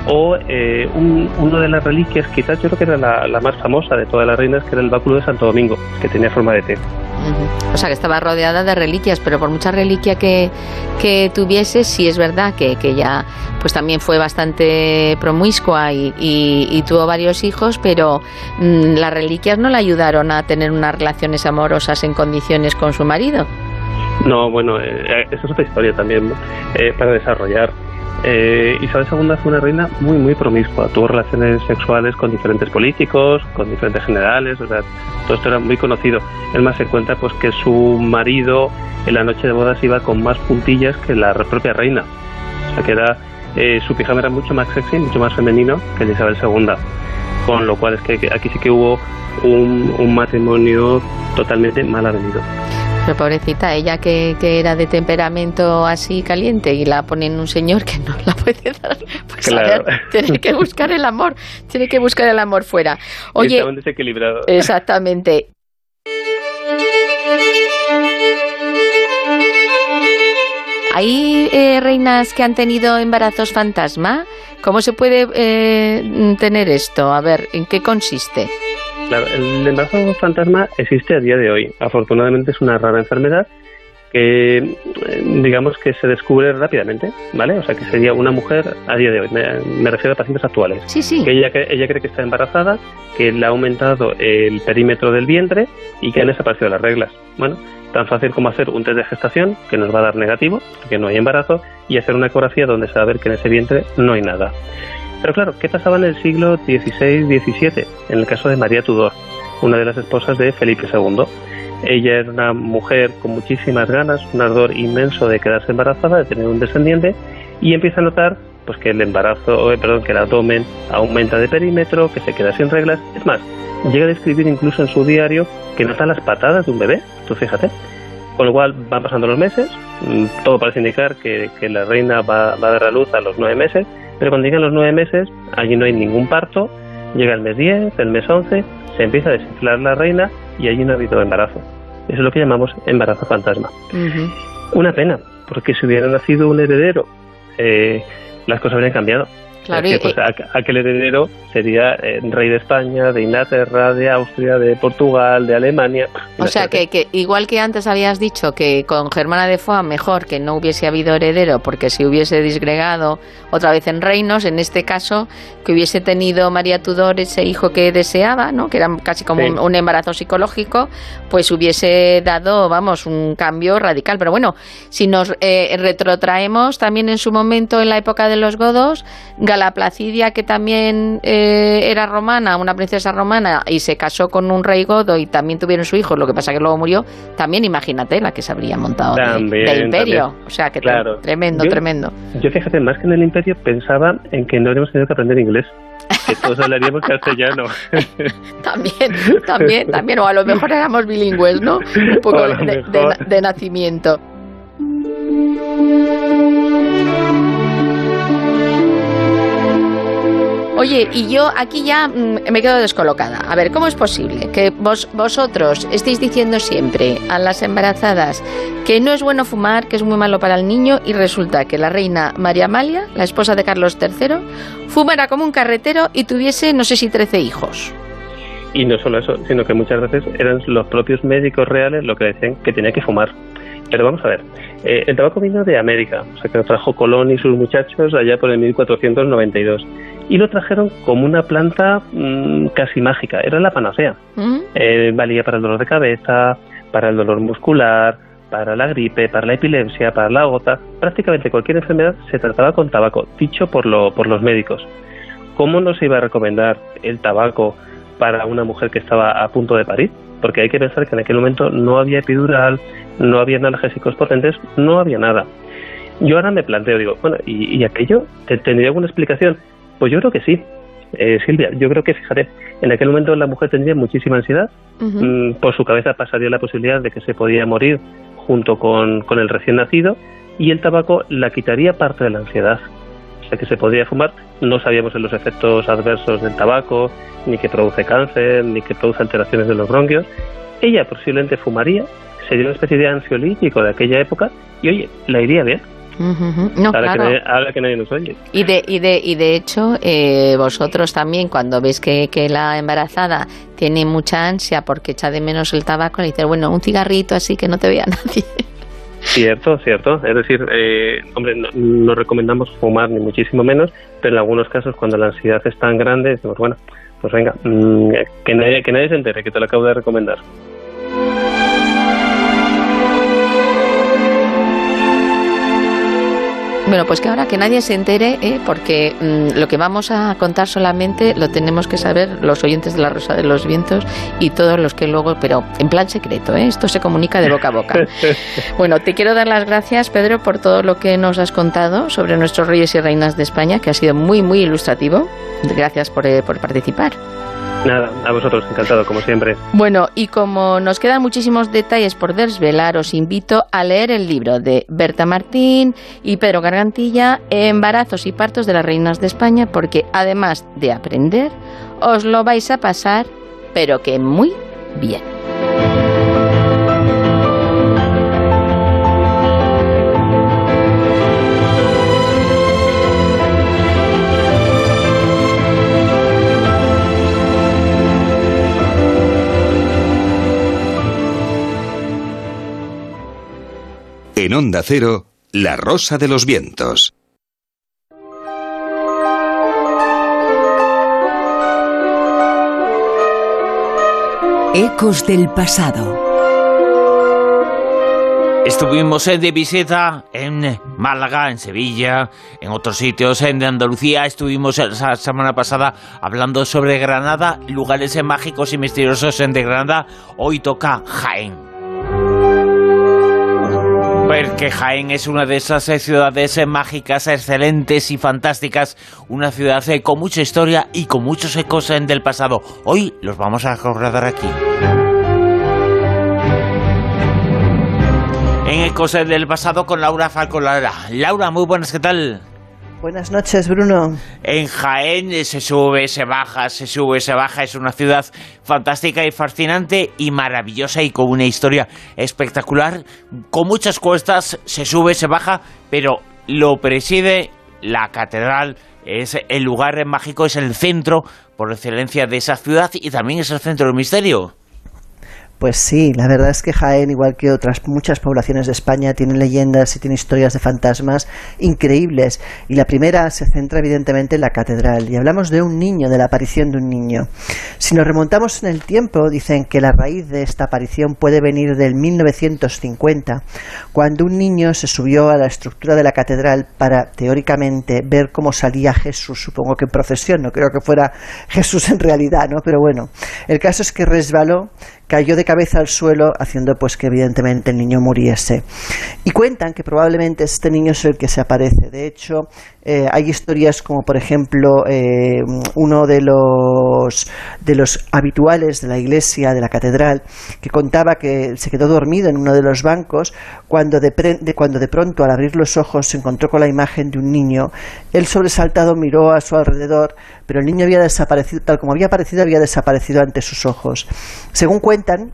o eh, una de las reliquias, quizás yo creo que era la, la, más famosa de todas las reinas, que era el báculo de Santo Domingo, que tenía forma de T. O sea, que estaba rodeada de reliquias, pero por mucha reliquia que, que tuviese, sí es verdad que, que ella pues también fue bastante promiscua y, tuvo varios hijos, pero mm, las reliquias no le ayudaron a tener unas relaciones amorosas en condiciones con su marido. No, bueno, eh, esa es otra historia también eh, para desarrollar. Eh, Isabel II fue una reina muy, muy promiscua. Tuvo relaciones sexuales con diferentes políticos, con diferentes generales, o sea, todo esto era muy conocido. Él más se cuenta pues que su marido en la noche de bodas iba con más puntillas que la propia reina. O sea, que era, eh, su pijama era mucho más sexy, mucho más femenino que el de Isabel II. Con lo cual es que aquí sí que hubo un, un matrimonio totalmente mal avenido. Pero pobrecita, ella que, que, era de temperamento así caliente y la ponen un señor que no la puede dar. Pues claro. tiene que buscar el amor, tiene que buscar el amor fuera. Oye, Está desequilibrado. Exactamente. ¿Hay eh, reinas que han tenido embarazos fantasma? ¿Cómo se puede eh, tener esto? A ver, ¿en qué consiste? Claro, el embarazo fantasma existe a día de hoy. Afortunadamente es una rara enfermedad que eh, digamos que se descubre rápidamente, ¿vale? O sea, que sería una mujer a día de hoy, me, refiero a pacientes actuales, sí, sí. que ella, ella cree que está embarazada, que le ha aumentado el perímetro del vientre y que han desaparecido las reglas. Bueno, tan fácil como hacer un test de gestación, que nos va a dar negativo, porque no hay embarazo, y hacer una ecografía donde se va a ver que en ese vientre no hay nada. Pero claro, ¿qué pasaba en el siglo XVI-XVII? En el caso de María Tudor, una de las esposas de Felipe II. Ella era una mujer con muchísimas ganas, un ardor inmenso de quedarse embarazada, de tener un descendiente, y empieza a notar pues que el embarazo, eh, perdón, que el abdomen aumenta de perímetro, que se queda sin reglas. Es más, llega a describir incluso en su diario que nota las patadas de un bebé. Tú fíjate. Con lo cual van pasando los meses, mm, todo parece indicar que, la reina va, va, a dar a luz a los nueve meses, pero cuando llegan los nueve meses, allí no hay ningún parto, llega el mes 10, el mes 11, se empieza a desinflar la reina y allí no ha habido embarazo. Eso es lo que llamamos embarazo fantasma. Una pena, porque si hubiera nacido un heredero, eh, las cosas habrían cambiado. Claro, pues, aquel heredero sería eh, rey de España, de Inglaterra, de Austria, de Portugal, de Alemania. O sea, que, que, igual que antes habías dicho que con Germana de Foix mejor que no hubiese habido heredero, porque si hubiese disgregado otra vez en reinos, en este caso, que hubiese tenido María Tudor ese hijo que deseaba, ¿no? que era casi como un, embarazo psicológico, pues hubiese dado, vamos, un cambio radical. Pero bueno, si nos eh, retrotraemos también en su momento, en la época de los godos, la Placidia, que también eh, era romana, una princesa romana, y se casó con un rey godo y también tuvieron su hijo, lo que pasa que luego murió, también imagínate la que se habría montado del imperio. O sea, que tremendo, tremendo. Yo fíjate, más que en el imperio pensaba en que no habríamos tenido que aprender inglés. Que todos hablaríamos castellano. también, también, también. O a lo mejor éramos bilingües, ¿no? Un poco de nacimiento. Oye, y yo aquí ya mm, me quedo descolocada. A ver, ¿cómo es posible que vos, vosotros estéis diciendo siempre a las embarazadas que no es bueno fumar, que es muy malo para el niño, y resulta que la reina María Amalia, la esposa de Carlos III, fumara como un carretero y tuviese, no sé si, 13 hijos? Y no solo eso, sino que muchas veces eran los propios médicos reales los que decían que tenía que fumar. Pero vamos a ver, Eh, el tabaco vino de América, o sea que lo trajo Colón y sus muchachos allá por el 1492. Y lo trajeron como una planta mm, casi mágica, era la panacea. ¿Mm? Eh, valía para el dolor de cabeza, para el dolor muscular, para la gripe, para la epilepsia, para la gota. Prácticamente cualquier enfermedad se trataba con tabaco, dicho por, lo, por los médicos. ¿Cómo no se iba a recomendar el tabaco para una mujer que estaba a punto de parir? Porque hay que pensar que en aquel momento no había epidural, no había analgésicos potentes, no había nada. Yo ahora me planteo, digo, bueno, ¿y, aquello? ¿Tendría alguna explicación? Pues yo creo que sí. Eh, Silvia, yo creo que, fíjate, en aquel momento la mujer tendría muchísima ansiedad, mm, por su cabeza pasaría la posibilidad de que se podía morir junto con, con el recién nacido y el tabaco la quitaría parte de la ansiedad. O sea que se podría fumar, no sabíamos los efectos adversos del tabaco, ni que produce cáncer, ni que produce alteraciones de los bronquios. Ella posiblemente fumaría, sería una especie de ansiolítico de aquella época y oye, la iría bien. ahora, que nadie, nos oye. Y de, y de, y de hecho, eh, vosotros también, cuando veis que, que, la embarazada tiene mucha ansia porque echa de menos el tabaco, le dices, bueno, un cigarrito así que no te vea nadie. Cierto, cierto. Es decir, eh, hombre, no, recomendamos fumar ni muchísimo menos, pero en algunos casos cuando la ansiedad es tan grande, decimos, bueno, pues venga, mm, que, nadie, que nadie se entere, que te lo acabo de recomendar. Bueno, pues que ahora que nadie se entere, ¿eh? porque mm, lo que vamos a contar solamente lo tenemos que saber los oyentes de la Rosa de los Vientos y todos los que luego, pero en plan secreto, ¿eh? esto se comunica de boca a boca. bueno, te quiero dar las gracias, Pedro, por todo lo que nos has contado sobre nuestros reyes y reinas de España, que ha sido muy, muy ilustrativo. Gracias por, eh, por participar. Nada, a vosotros, encantado, como siempre. Bueno, y como nos quedan muchísimos detalles por desvelar, os invito a leer el libro de Berta Martín y Pedro Gargantilla, Embarazos y partos de las reinas de España, porque además de aprender, os lo vais a pasar, pero que muy bien. En Onda Cero, La Rosa de los Vientos. Ecos del pasado. Estuvimos de visita en Málaga, en Sevilla, en otros sitios en Andalucía. Estuvimos la semana pasada hablando sobre Granada, lugares mágicos y misteriosos en de Granada. Hoy toca Jaén que Jaén es una de esas eh, ciudades eh, mágicas, excelentes y fantásticas, una ciudad eh, con mucha historia y con muchos ecos del pasado. Hoy los vamos a recordar aquí. En Ecos del pasado con Laura Falcolara. Laura, muy buenas, ¿qué tal? Buenas noches, Bruno. En Jaén se sube, se baja, se sube, se baja. Es una ciudad fantástica y fascinante y maravillosa y con una historia espectacular. Con muchas cuestas, se sube, se baja, pero lo preside la catedral. Es el lugar mágico, es el centro por excelencia de esa ciudad y también es el centro del misterio. Pues sí, la verdad es que Jaén, igual que otras muchas poblaciones de España, tiene leyendas y tiene historias de fantasmas increíbles. Y la primera se centra evidentemente en la catedral. Y hablamos de un niño, de la aparición de un niño. Si nos remontamos en el tiempo, dicen que la raíz de esta aparición puede venir del 1950, cuando un niño se subió a la estructura de la catedral para, teóricamente, ver cómo salía Jesús. Supongo que en procesión, no creo que fuera Jesús en realidad, ¿no? Pero bueno, el caso es que resbaló cayó de cabeza al suelo, haciendo pues que evidentemente el niño muriese. Y cuentan que probablemente este niño es el que se aparece. De hecho, eh, hay historias como por ejemplo eh, uno de los, de los habituales de la iglesia, de la catedral, que contaba que se quedó dormido en uno de los bancos cuando de, cuando de pronto al abrir los ojos se encontró con la imagen de un niño. Él sobresaltado miró a su alrededor, pero el niño había desaparecido, tal como había aparecido, había desaparecido ante sus ojos. Según cuentan,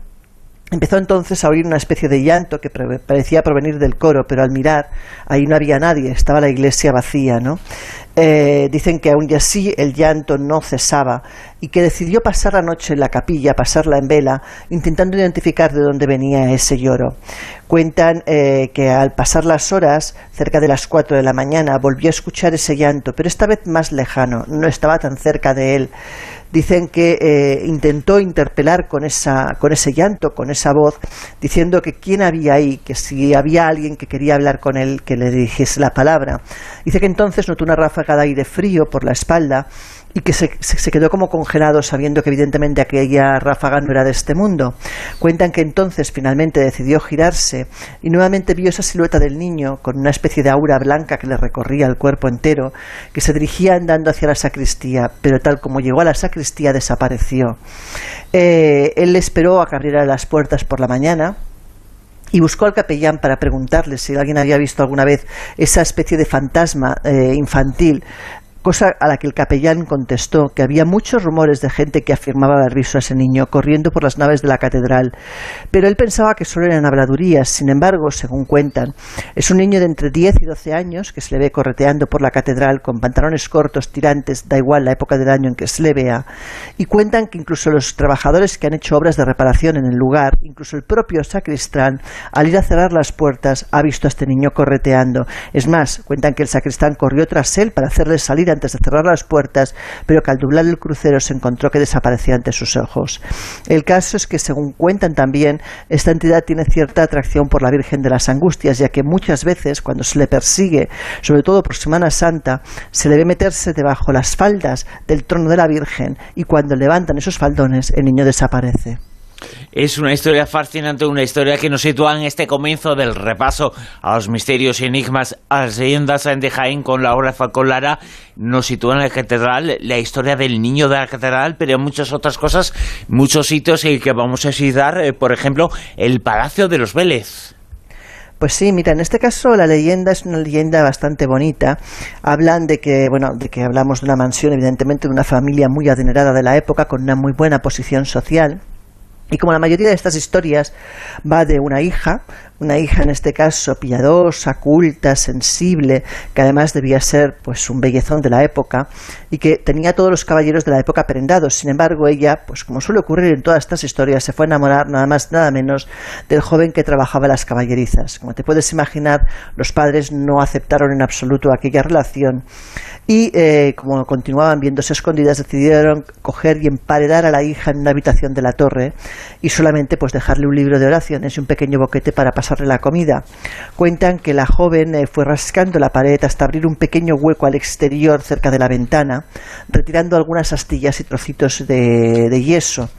Empezó entonces a oír una especie de llanto que parecía provenir del coro, pero al mirar ahí no había nadie, estaba la iglesia vacía, ¿no? Eh, dicen que aún así el llanto no cesaba y que decidió pasar la noche en la capilla, pasarla en vela, intentando identificar de dónde venía ese lloro. Cuentan eh, que al pasar las horas, cerca de las cuatro de la mañana, volvió a escuchar ese llanto, pero esta vez más lejano, no estaba tan cerca de él. Dicen que eh, intentó interpelar con, esa, con ese llanto, con esa voz, diciendo que quién había ahí, que si había alguien que quería hablar con él, que le dijese la palabra. Dice que entonces notó una ráfaga de aire frío por la espalda y que se, se, quedó como congelado sabiendo que evidentemente aquella ráfaga no era de este mundo. Cuentan que entonces finalmente decidió girarse y nuevamente vio esa silueta del niño con una especie de aura blanca que le recorría el cuerpo entero, que se dirigía andando hacia la sacristía, pero tal como llegó a la sacristía desapareció. Eh, él esperó a que abriera las puertas por la mañana, y buscó al capellán para preguntarle si alguien había visto alguna vez esa especie de fantasma eh, infantil cosa a la que el capellán contestó que había muchos rumores de gente que afirmaba haber visto a ese niño corriendo por las naves de la catedral, pero él pensaba que solo eran habladurías. Sin embargo, según cuentan, es un niño de entre 10 y 12 años que se le ve correteando por la catedral con pantalones cortos, tirantes, da igual la época del año en que se le vea, y cuentan que incluso los trabajadores que han hecho obras de reparación en el lugar, incluso el propio sacristán, al ir a cerrar las puertas, ha visto a este niño correteando. Es más, cuentan que el sacristán corrió tras él para hacerle salir antes de cerrar las puertas, pero que al doblar el crucero se encontró que desaparecía ante sus ojos. El caso es que, según cuentan también, esta entidad tiene cierta atracción por la Virgen de las Angustias, ya que muchas veces, cuando se le persigue, sobre todo por Semana Santa, se le ve meterse debajo las faldas del trono de la Virgen y cuando levantan esos faldones, el niño desaparece. Es una historia fascinante, una historia que nos sitúa en este comienzo del repaso a los misterios y enigmas, a las leyendas de Jaén con la obra Facolara. Nos sitúa en la catedral, la historia del niño de la catedral, pero muchas otras cosas, muchos sitios en que vamos a visitar, eh, por ejemplo, el Palacio de los Vélez. Pues sí, mira, en este caso la leyenda es una leyenda bastante bonita. Hablan de que, bueno, de que hablamos de una mansión, evidentemente, de una familia muy adinerada de la época, con una muy buena posición social y como la mayoría de estas historias va de una hija, una hija en este caso piadosa, culta, sensible, que además debía ser pues un bellezón de la época y que tenía todos los caballeros de la época prendados. Sin embargo, ella, pues como suele ocurrir en todas estas historias, se fue a enamorar nada más nada menos del joven que trabajaba las caballerizas. Como te puedes imaginar, los padres no aceptaron en absoluto aquella relación y eh, como continuaban viéndose escondidas decidieron coger y emparedar a la hija en una habitación de la torre y solamente pues dejarle un libro de oraciones y un pequeño boquete para la comida. Cuentan que la joven eh, fue rascando la pared hasta abrir un pequeño hueco al exterior cerca de la ventana, retirando algunas astillas y trocitos de, yeso.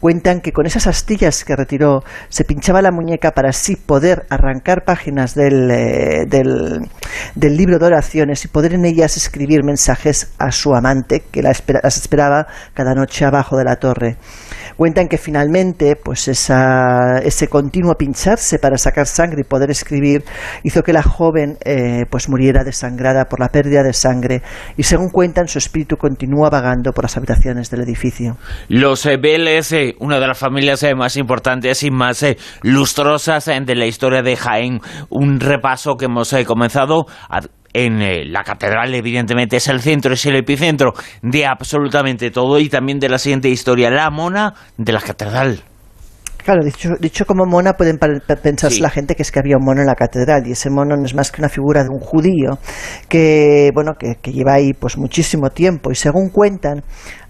Cuentan que con esas astillas que retiró se pinchaba la muñeca para así poder arrancar páginas del, eh, del, libro de oraciones y poder en ellas escribir mensajes a su amante que la las esperaba cada noche abajo de la torre. Cuentan que finalmente pues ese continuo pincharse para sacar sangre y poder escribir hizo que la joven eh, pues muriera desangrada por la pérdida de sangre y según cuentan su espíritu continúa vagando por las habitaciones del edificio. Los eh, Vélez, eh, una de las familias más importantes y más lustrosas de la historia de Jaén, un repaso que hemos comenzado a en eh, la catedral, evidentemente, es el centro, es el epicentro de absolutamente todo y también de la siguiente historia, la mona de la catedral. Claro, dicho, dicho como mona pueden pensarse la gente que es que había un mono en la catedral y ese mono no es más que una figura de un judío que, bueno, que, que lleva ahí pues muchísimo tiempo y según cuentan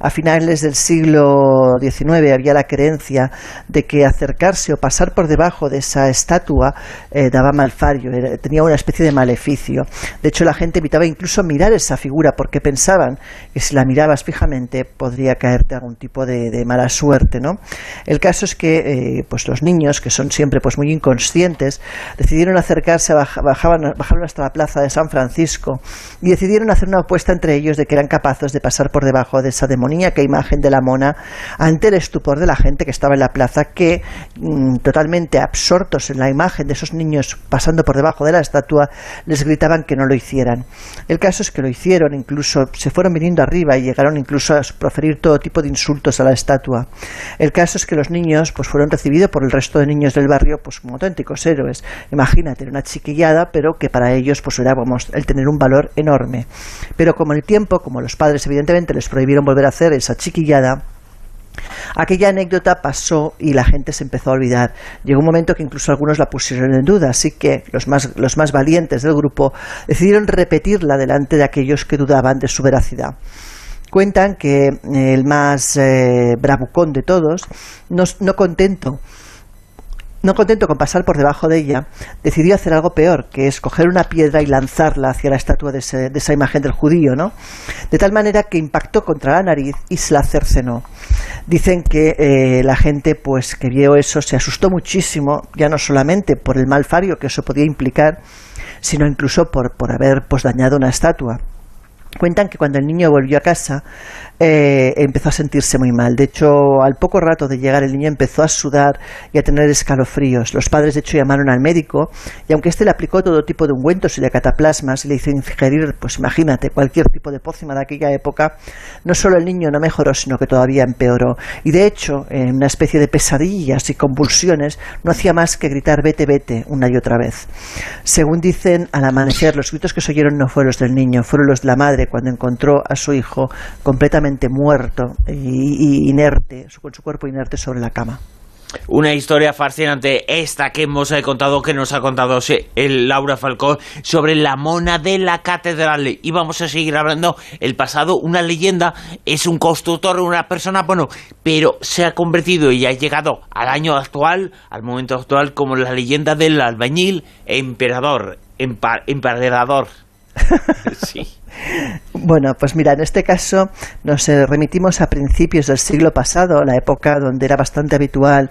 a finales del siglo XIX había la creencia de que acercarse o pasar por debajo de esa estatua eh, daba malfario, tenía una especie de maleficio. De hecho, la gente evitaba incluso mirar esa figura porque pensaban que si la mirabas fijamente podría caerte algún tipo de, mala suerte. ¿no? El caso es que eh, pues los niños, que son siempre pues muy inconscientes, decidieron acercarse, bajaban, bajaron hasta la plaza de San Francisco y decidieron hacer una apuesta entre ellos de que eran capaces de pasar por debajo de esa demonia que imagen de la mona ante el estupor de la gente que estaba en la plaza que mm, totalmente absortos en la imagen de esos niños pasando por debajo de la estatua les gritaban que no lo hicieran. El caso es que lo hicieron, incluso se fueron viniendo arriba y llegaron incluso a proferir todo tipo de insultos a la estatua. El caso es que los niños pues fueron recibido por el resto de niños del barrio pues como auténticos héroes. Imagínate, una chiquillada, pero que para ellos pues era el tener un valor enorme. Pero como el tiempo, como los padres evidentemente les prohibieron volver a hacer esa chiquillada, Aquella anécdota pasó y la gente se empezó a olvidar. Llegó un momento que incluso algunos la pusieron en duda, así que los más, los más valientes del grupo decidieron repetirla delante de aquellos que dudaban de su veracidad. Cuentan que el más eh, bravucón de todos, no contento no contento con pasar por debajo de ella, decidió hacer algo peor, que es coger una piedra y lanzarla hacia la estatua de, esa imagen del judío, ¿no? De tal manera que impactó contra la nariz y se la cercenó. Dicen que eh, la gente, pues, que vio eso, se asustó muchísimo, ya no solamente por el mal fario que eso podía implicar, sino incluso por, por haber pues, dañado una estatua. Cuentan que cuando el niño volvió a casa, eh, empezó a sentirse muy mal. De hecho, al poco rato de llegar el niño empezó a sudar y a tener escalofríos. Los padres, de hecho, llamaron al médico y aunque éste le aplicó todo tipo de ungüentos y de cataplasmas y le hizo ingerir, pues imagínate, cualquier tipo de pócima de aquella época, no solo el niño no mejoró, sino que todavía empeoró. Y de hecho, en una especie de pesadillas y convulsiones, no hacía más que gritar vete, vete una y otra vez. Según dicen, al amanecer, los gritos que se oyeron no fueron los del niño, fueron los de la madre cuando encontró a su hijo completamente muerto y, inerte, con su cuerpo inerte sobre la cama. Una historia fascinante esta que hemos eh, contado, que nos ha contado el Laura Falcón sobre la mona de la catedral. Y vamos a seguir hablando el pasado. Una leyenda es un constructor, una persona, bueno, pero se ha convertido y ha llegado al año actual, al momento actual, como la leyenda del albañil emperador, emparedador. sí. Bueno, pues mira, en este caso nos eh, remitimos a principios del siglo pasado, la época donde era bastante habitual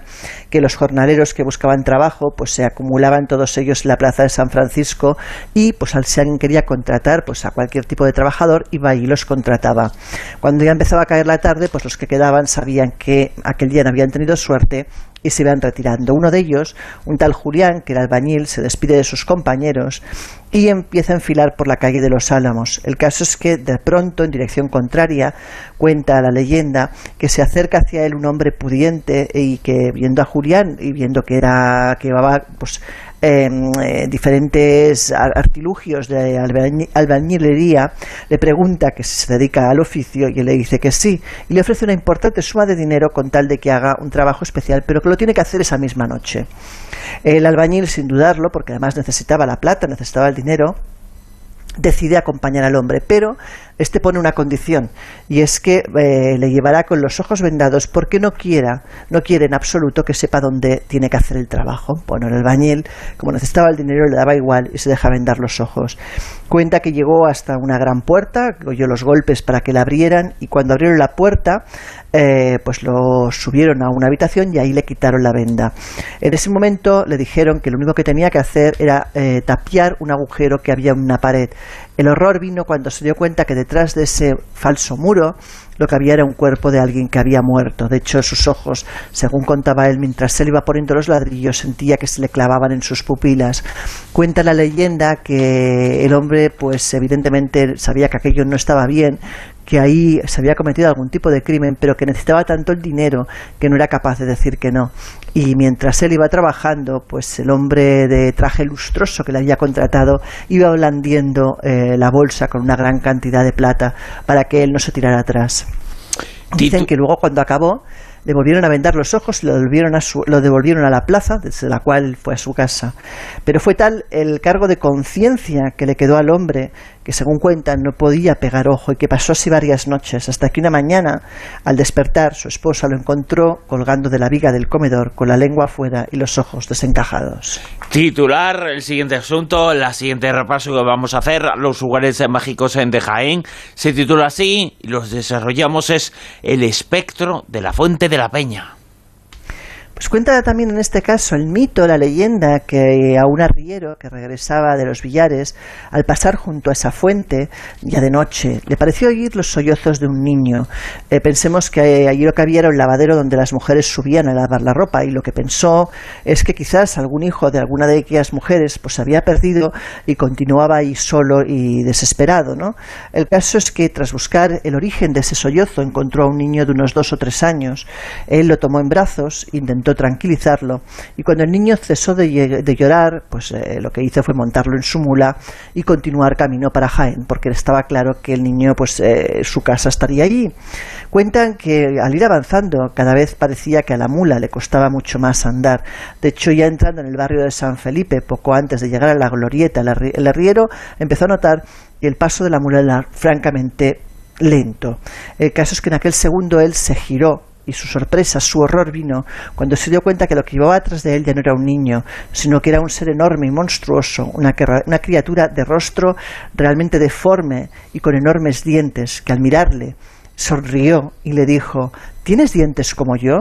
que los jornaleros que buscaban trabajo, pues se acumulaban todos ellos en la plaza de San Francisco y pues si alguien quería contratar pues a cualquier tipo de trabajador iba y los contrataba. Cuando ya empezaba a caer la tarde, pues los que quedaban sabían que aquel día no habían tenido suerte y se iban retirando. Uno de ellos, un tal Julián, que era albañil, se despide de sus compañeros y empieza a enfilar por la calle de los Álamos. Caso es que de pronto, en dirección contraria, cuenta la leyenda que se acerca hacia él un hombre pudiente y que viendo a Julián y viendo que era que llevaba pues Em, eh, diferentes artilugios de albañilería, le pregunta que si se dedica al oficio y él le dice que sí, y le ofrece una importante suma de dinero con tal de que haga un trabajo especial, pero que lo tiene que hacer esa misma noche. El albañil, sin dudarlo, porque además necesitaba la plata, necesitaba el dinero, decide acompañar al hombre, pero este pone una condición y es que eh, le llevará con los ojos vendados porque no quiera, no quiere en absoluto que sepa dónde tiene que hacer el trabajo. Bueno, el albañil, como necesitaba el dinero, le daba igual y se deja vendar los ojos. Cuenta que llegó hasta una gran puerta, oyó los golpes para que la abrieran y cuando abrieron la puerta, eh, pues lo subieron a una habitación y ahí le quitaron la venda. En ese momento le dijeron que lo único que tenía que hacer era eh, tapiar un agujero que había en una pared. El horror vino cuando se dio cuenta que detrás de ese falso muro lo que había era un cuerpo de alguien que había muerto. De hecho, sus ojos, según contaba él, mientras él iba poniendo los ladrillos, sentía que se le clavaban en sus pupilas. Cuenta la leyenda que el hombre, pues evidentemente sabía que aquello no estaba bien, que ahí se había cometido algún tipo de crimen, pero que necesitaba tanto el dinero que no era capaz de decir que no. Y mientras él iba trabajando, pues el hombre de traje lustroso que le había contratado iba blandiendo eh, la bolsa con una gran cantidad de plata para que él no se tirara atrás. Dicen que luego cuando acabó le volvieron a vendar los ojos y lo devolvieron, a lo devolvieron a la plaza, desde la cual fue a su casa. Pero fue tal el cargo de conciencia que le quedó al hombre que según cuentan no podía pegar ojo y que pasó así varias noches, hasta que una mañana, al despertar, su esposa lo encontró colgando de la viga del comedor con la lengua afuera y los ojos desencajados. Titular, el siguiente asunto, la siguiente repaso que vamos a hacer, los lugares mágicos en de Jaén, se titula así y los desarrollamos es El espectro de la fuente de la peña. Cuenta también en este caso el mito, la leyenda, que a un arriero que regresaba de los billares, al pasar junto a esa fuente, ya de noche, le pareció oír los sollozos de un niño. Eh, pensemos que allí lo que había era un lavadero donde las mujeres subían a lavar la ropa y lo que pensó es que quizás algún hijo de alguna de aquellas mujeres pues había perdido y continuaba ahí solo y desesperado. ¿no? El caso es que tras buscar el origen de ese sollozo encontró a un niño de unos dos o tres años. Él lo tomó en brazos, intentó tranquilizarlo y cuando el niño cesó de, llorar, pues eh, lo que hizo fue montarlo en su mula y continuar camino para Jaén, porque estaba claro que el niño, pues eh, su casa estaría allí. Cuentan que al ir avanzando cada vez parecía que a la mula le costaba mucho más andar. De hecho, ya entrando en el barrio de San Felipe, poco antes de llegar a la glorieta, el arriero empezó a notar que el paso de la mula era francamente lento. El caso es que en aquel segundo él se giró y su sorpresa, su horror vino cuando se dio cuenta que lo que llevaba atrás de él ya no era un niño, sino que era un ser enorme y monstruoso, una, una criatura de rostro realmente deforme y con enormes dientes, que al mirarle sonrió y le dijo ¿Tienes dientes como yo?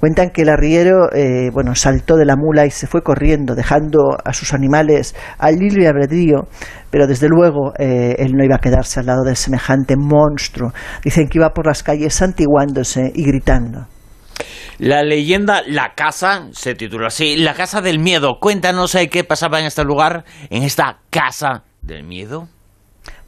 Cuentan que el arriero eh, bueno, saltó de la mula y se fue corriendo, dejando a sus animales al libre albedrío, pero desde luego eh, él no iba a quedarse al lado de semejante monstruo. Dicen que iba por las calles santiguándose y gritando. La leyenda La Casa se titula así, La Casa del Miedo. Cuéntanos eh, qué pasaba en este lugar, en esta Casa del Miedo.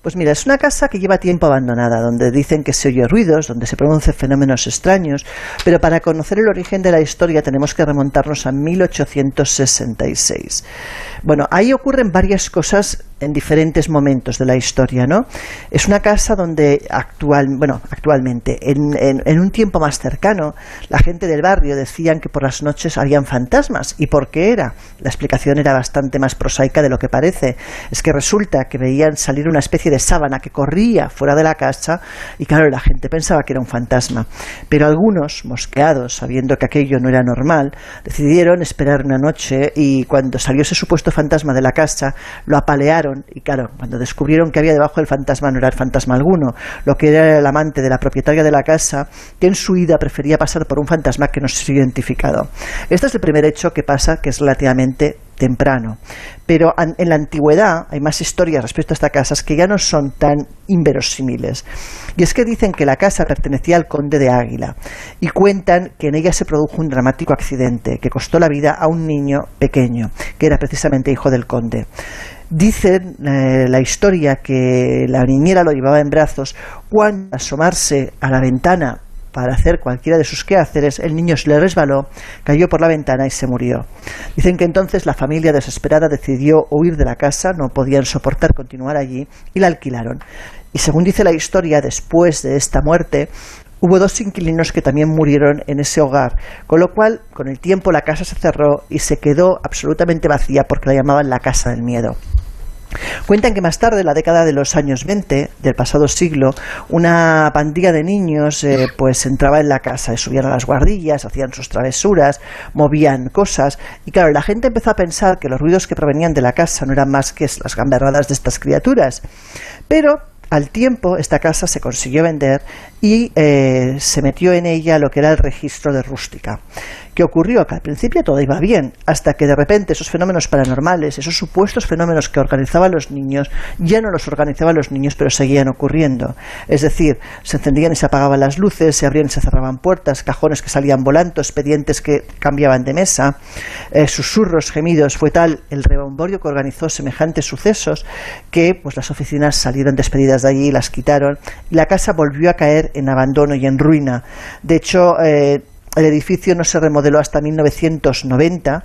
Pues mira, es una casa que lleva tiempo abandonada, donde dicen que se oye ruidos, donde se producen fenómenos extraños, pero para conocer el origen de la historia tenemos que remontarnos a 1866. Bueno, ahí ocurren varias cosas en diferentes momentos de la historia, ¿no? Es una casa donde actual, bueno, actualmente, en, un tiempo más cercano, la gente del barrio decían que por las noches habían fantasmas. ¿Y por qué era? La explicación era bastante más prosaica de lo que parece. Es que resulta que veían salir una especie de sábana que corría fuera de la casa y claro, la gente pensaba que era un fantasma. Pero algunos, mosqueados, sabiendo que aquello no era normal, decidieron esperar una noche y cuando salió ese supuesto fantasma de la casa, lo apalearon y claro, cuando descubrieron que había debajo del fantasma no era el fantasma alguno, lo que era el amante de la propietaria de la casa, que en su ida prefería pasar por un fantasma que no se identificado. Este es el primer hecho que pasa, que es relativamente temprano. Pero en la antigüedad hay más historias respecto a estas casas que ya no son tan inverosímiles. Y es que dicen que la casa pertenecía al conde de Águila y cuentan que en ella se produjo un dramático accidente que costó la vida a un niño pequeño, que era precisamente hijo del conde. Dicen eh, la historia que la niñera lo llevaba en brazos cuando asomarse a la ventana para hacer cualquiera de sus quehaceres, el niño se le resbaló, cayó por la ventana y se murió. Dicen que entonces la familia desesperada decidió huir de la casa, no podían soportar continuar allí y la alquilaron. Y según dice la historia, después de esta muerte, Hubo dos inquilinos que también murieron en ese hogar, con lo cual con el tiempo la casa se cerró y se quedó absolutamente vacía porque la llamaban la casa del miedo. Cuentan que más tarde, en la década de los años 20 del pasado siglo, una pandilla de niños eh, pues entraba en la casa, subían a las guardillas, hacían sus travesuras, movían cosas y claro, la gente empezó a pensar que los ruidos que provenían de la casa no eran más que las gamberradas de estas criaturas. Pero al tiempo, esta casa se consiguió vender y eh, se metió en ella lo que era el registro de rústica. ¿Qué ocurrió? Que al principio todo iba bien, hasta que de repente esos fenómenos paranormales, esos supuestos fenómenos que organizaban los niños, ya no los organizaban los niños, pero seguían ocurriendo. Es decir, se encendían y se apagaban las luces, se abrían y se cerraban puertas, cajones que salían volando, expedientes que cambiaban de mesa, eh, susurros, gemidos. Fue tal el rebomborio que organizó semejantes sucesos que pues, las oficinas salieron despedidas de allí, las quitaron y la casa volvió a caer en abandono y en ruina. De hecho, eh, el edificio no se remodeló hasta 1990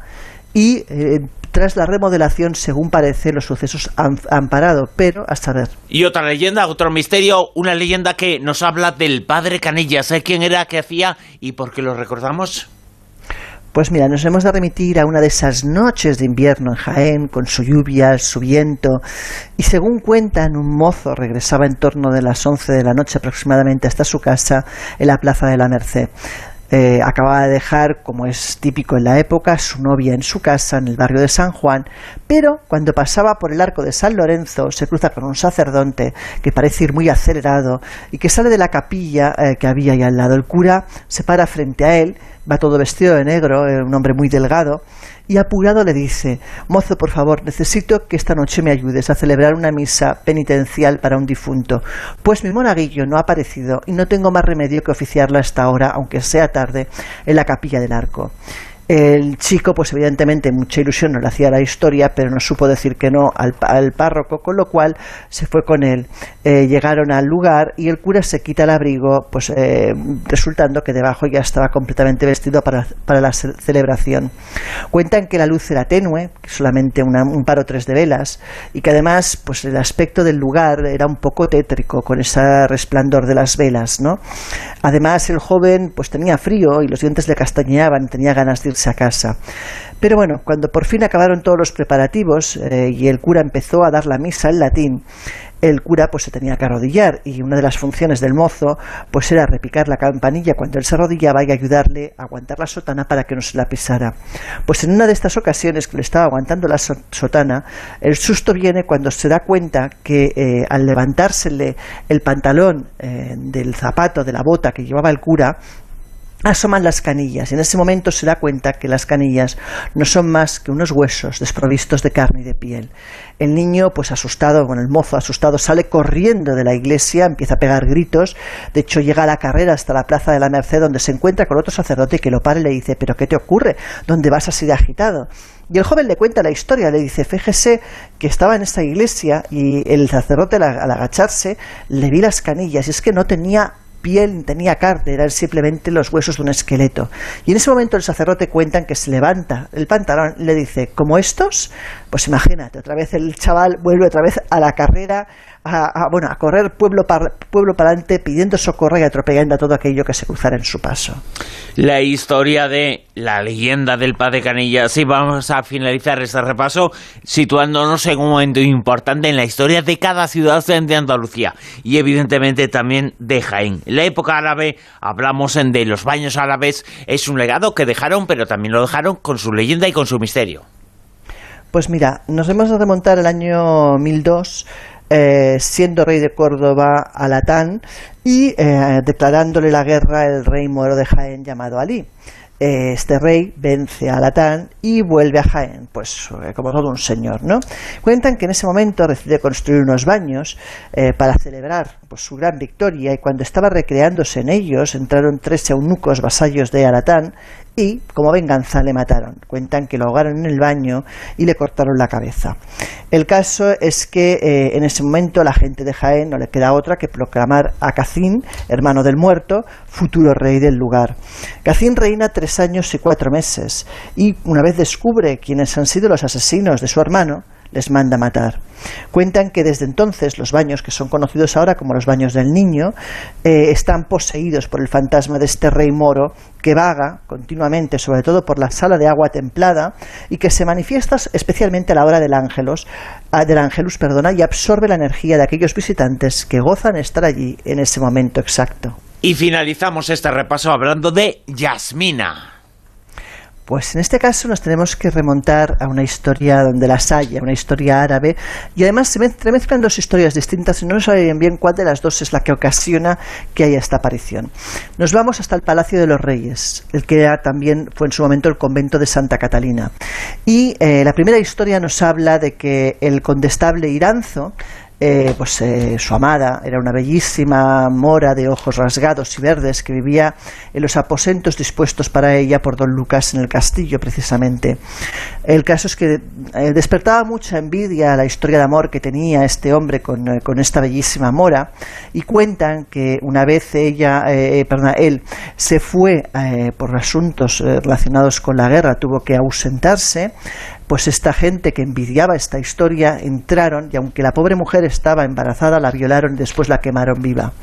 y eh, tras la remodelación, según parece, los sucesos han, parado, pero a saber. Y otra leyenda, otro misterio, una leyenda que nos habla del padre Canillas. ¿Sabes quién era, qué hacía y por qué lo recordamos? Pues mira, nos hemos de remitir a una de esas noches de invierno en Jaén, con su lluvia, su viento, y según cuentan, un mozo regresaba en torno de las 11 de la noche aproximadamente hasta su casa en la Plaza de la Merced. Eh, acababa de dejar, como es típico en la época, su novia en su casa en el barrio de San Juan, pero cuando pasaba por el arco de San Lorenzo se cruza con un sacerdote que parece ir muy acelerado y que sale de la capilla eh, que había ahí al lado. El cura se para frente a él, va todo vestido de negro, un hombre muy delgado, y apurado le dice, mozo, por favor, necesito que esta noche me ayudes a celebrar una misa penitencial para un difunto, pues mi monaguillo no ha aparecido y no tengo más remedio que oficiarla hasta ahora, aunque sea tarde, en la capilla del arco. El chico, pues evidentemente, mucha ilusión no le hacía la historia, pero no supo decir que no al, párroco, con lo cual se fue con él. Eh, llegaron al lugar y el cura se quita el abrigo, pues eh, resultando que debajo ya estaba completamente vestido para, la celebración. Cuentan que la luz era tenue, solamente un par o tres de velas, y que además, pues el aspecto del lugar era un poco tétrico, con ese resplandor de las velas, ¿no? Además, el joven, pues tenía frío y los dientes le castañeaban, tenía ganas de irse a casa. Pero bueno, cuando por fin acabaron todos los preparativos eh, y el cura empezó a dar la misa en latín, el cura pues se tenía que arrodillar y una de las funciones del mozo pues era repicar la campanilla cuando él se arrodillaba y ayudarle a aguantar la sotana para que no se la pisara. Pues en una de estas ocasiones que le estaba aguantando la sotana, el susto viene cuando se da cuenta que eh, al levantársele el pantalón eh, del zapato, de la bota que llevaba el cura, asoman las canillas y en ese momento se da cuenta que las canillas no son más que unos huesos desprovistos de carne y de piel. El niño, pues asustado, con el mozo asustado, sale corriendo de la iglesia, empieza a pegar gritos, de hecho llega a la carrera hasta la plaza de la Merced donde se encuentra con otro sacerdote que lo para y le dice, pero ¿qué te ocurre? ¿Dónde vas así de agitado? Y el joven le cuenta la historia, le dice, fíjese que estaba en esta iglesia y el sacerdote al agacharse le vi las canillas y es que no tenía piel tenía carne, eran simplemente los huesos de un esqueleto. Y en ese momento el sacerdote cuentan que se levanta el pantalón y le dice, ¿como estos? Pues imagínate, otra vez el chaval vuelve otra vez a la carrera, a, bueno, a correr pueblo para, pueblo para adelante pidiendo socorro y atropellando a todo aquello que se cruzara en su paso. La historia de la leyenda del Padre Canilla. Sí, vamos a finalizar este repaso situándonos en un momento importante en la historia de cada ciudad de Andalucía y evidentemente también de Jaén. En la época árabe hablamos de los baños árabes, es un legado que dejaron, pero también lo dejaron con su leyenda y con su misterio. Pues mira, nos hemos de remontar al año 1002 eh, siendo rey de Córdoba Alatán y eh, declarándole la guerra el rey moro de Jaén llamado Ali. Eh, este rey vence a Alatán y vuelve a Jaén, pues como todo un señor, ¿no? Cuentan que en ese momento decide construir unos baños para celebrar pues, su gran victoria y cuando estaba recreándose en ellos entraron tres eunucos vasallos de Alatán y, como venganza, le mataron. Cuentan que lo ahogaron en el baño y le cortaron la cabeza. El caso es que eh, en ese momento la gente de Jaén no le queda otra que proclamar a Cacín, hermano del muerto, futuro rey del lugar. Cacín reina tres años y cuatro meses y una vez descubre quiénes han sido los asesinos de su hermano, les manda matar. Cuentan que desde entonces los baños, que son conocidos ahora como los baños del niño, eh, están poseídos por el fantasma de este rey moro que vaga continuamente, sobre todo por la sala de agua templada, y que se manifiesta especialmente a la hora del ángelos, del ángelus, perdona, y absorbe la energía de aquellos visitantes que gozan estar allí en ese momento exacto. Y finalizamos este repaso hablando de Yasmina. Pues en este caso nos tenemos que remontar a una historia donde las haya, una historia árabe, y además se mezclan dos historias distintas y no saben bien cuál de las dos es la que ocasiona que haya esta aparición. Nos vamos hasta el Palacio de los Reyes, el que también fue en su momento el convento de Santa Catalina. Y eh, la primera historia nos habla de que el condestable Iranzo eh, pues eh, su amada era una bellísima mora de ojos rasgados y verdes que vivía en los aposentos dispuestos para ella por don Lucas en el castillo precisamente. El caso es que eh, despertaba mucha envidia la historia de amor que tenía este hombre con, con esta bellísima mora y cuentan que una vez ella, perdón, él se fue por asuntos relacionados con la guerra, tuvo que ausentarse, pues esta gente que envidiaba esta historia entraron y aunque la pobre mujer estaba embarazada, la violaron y después la quemaron viva.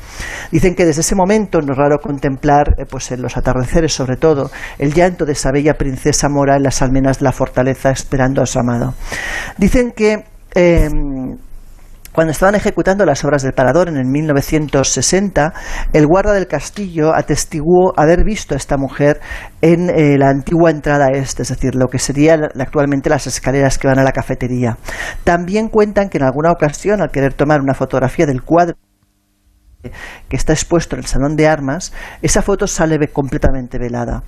Dicen que desde ese momento no es raro contemplar, eh, pues en los atardeceres sobre todo, el llanto de esa bella princesa mora en las almenas de la fortaleza esperando a su amado. Dicen que em, cuando estaban ejecutando las obras del Parador en el 1960, el guarda del castillo atestiguó haber visto a esta mujer en eh, la antigua entrada este, es decir, lo que serían actualmente las escaleras que van a la cafetería. También cuentan que en alguna ocasión, al querer tomar una fotografía del cuadro, que está expuesto en el salón de armas, esa foto sale completamente velada.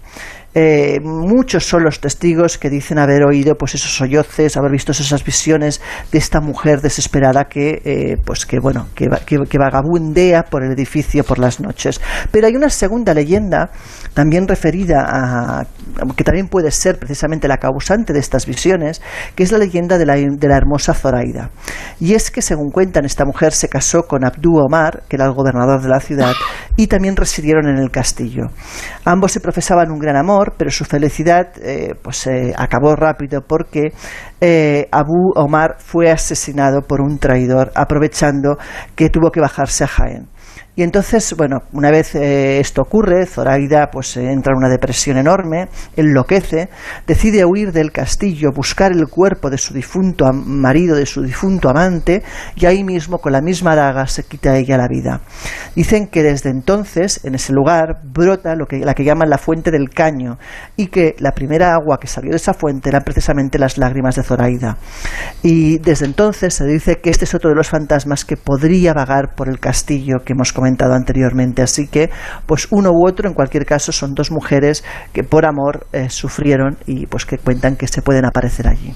Eh, muchos son los testigos que dicen haber oído pues esos sollozes, haber visto esas visiones de esta mujer desesperada que eh, pues que bueno que, que, vagabundea por el edificio por las noches. Pero hay una segunda leyenda también referida a que también puede ser precisamente la causante de estas visiones, que es la leyenda de la, de la hermosa Zoraida. Y es que según cuentan esta mujer se casó con Abdú Omar, que era el gobernador de la ciudad, y también residieron en el castillo. Ambos se profesaban un gran amor pero su felicidad eh, pues eh, acabó rápido porque eh, Abu Omar fue asesinado por un traidor aprovechando que tuvo que bajarse a Jaén. Y entonces, bueno, una vez eh, esto ocurre, Zoraida pues eh, entra en una depresión enorme, enloquece, decide huir del castillo, buscar el cuerpo de su difunto marido, de su difunto amante, y ahí mismo con la misma daga se quita ella la vida. Dicen que desde entonces en ese lugar brota lo que, la que llaman la fuente del caño, y que la primera agua que salió de esa fuente eran precisamente las lágrimas de Zoraida. Y desde entonces se dice que este es otro de los fantasmas que podría vagar por el castillo que hemos comentado anteriormente. Así que, pues uno u otro, en cualquier caso, son dos mujeres que por amor eh, sufrieron y pues que cuentan que se pueden aparecer allí.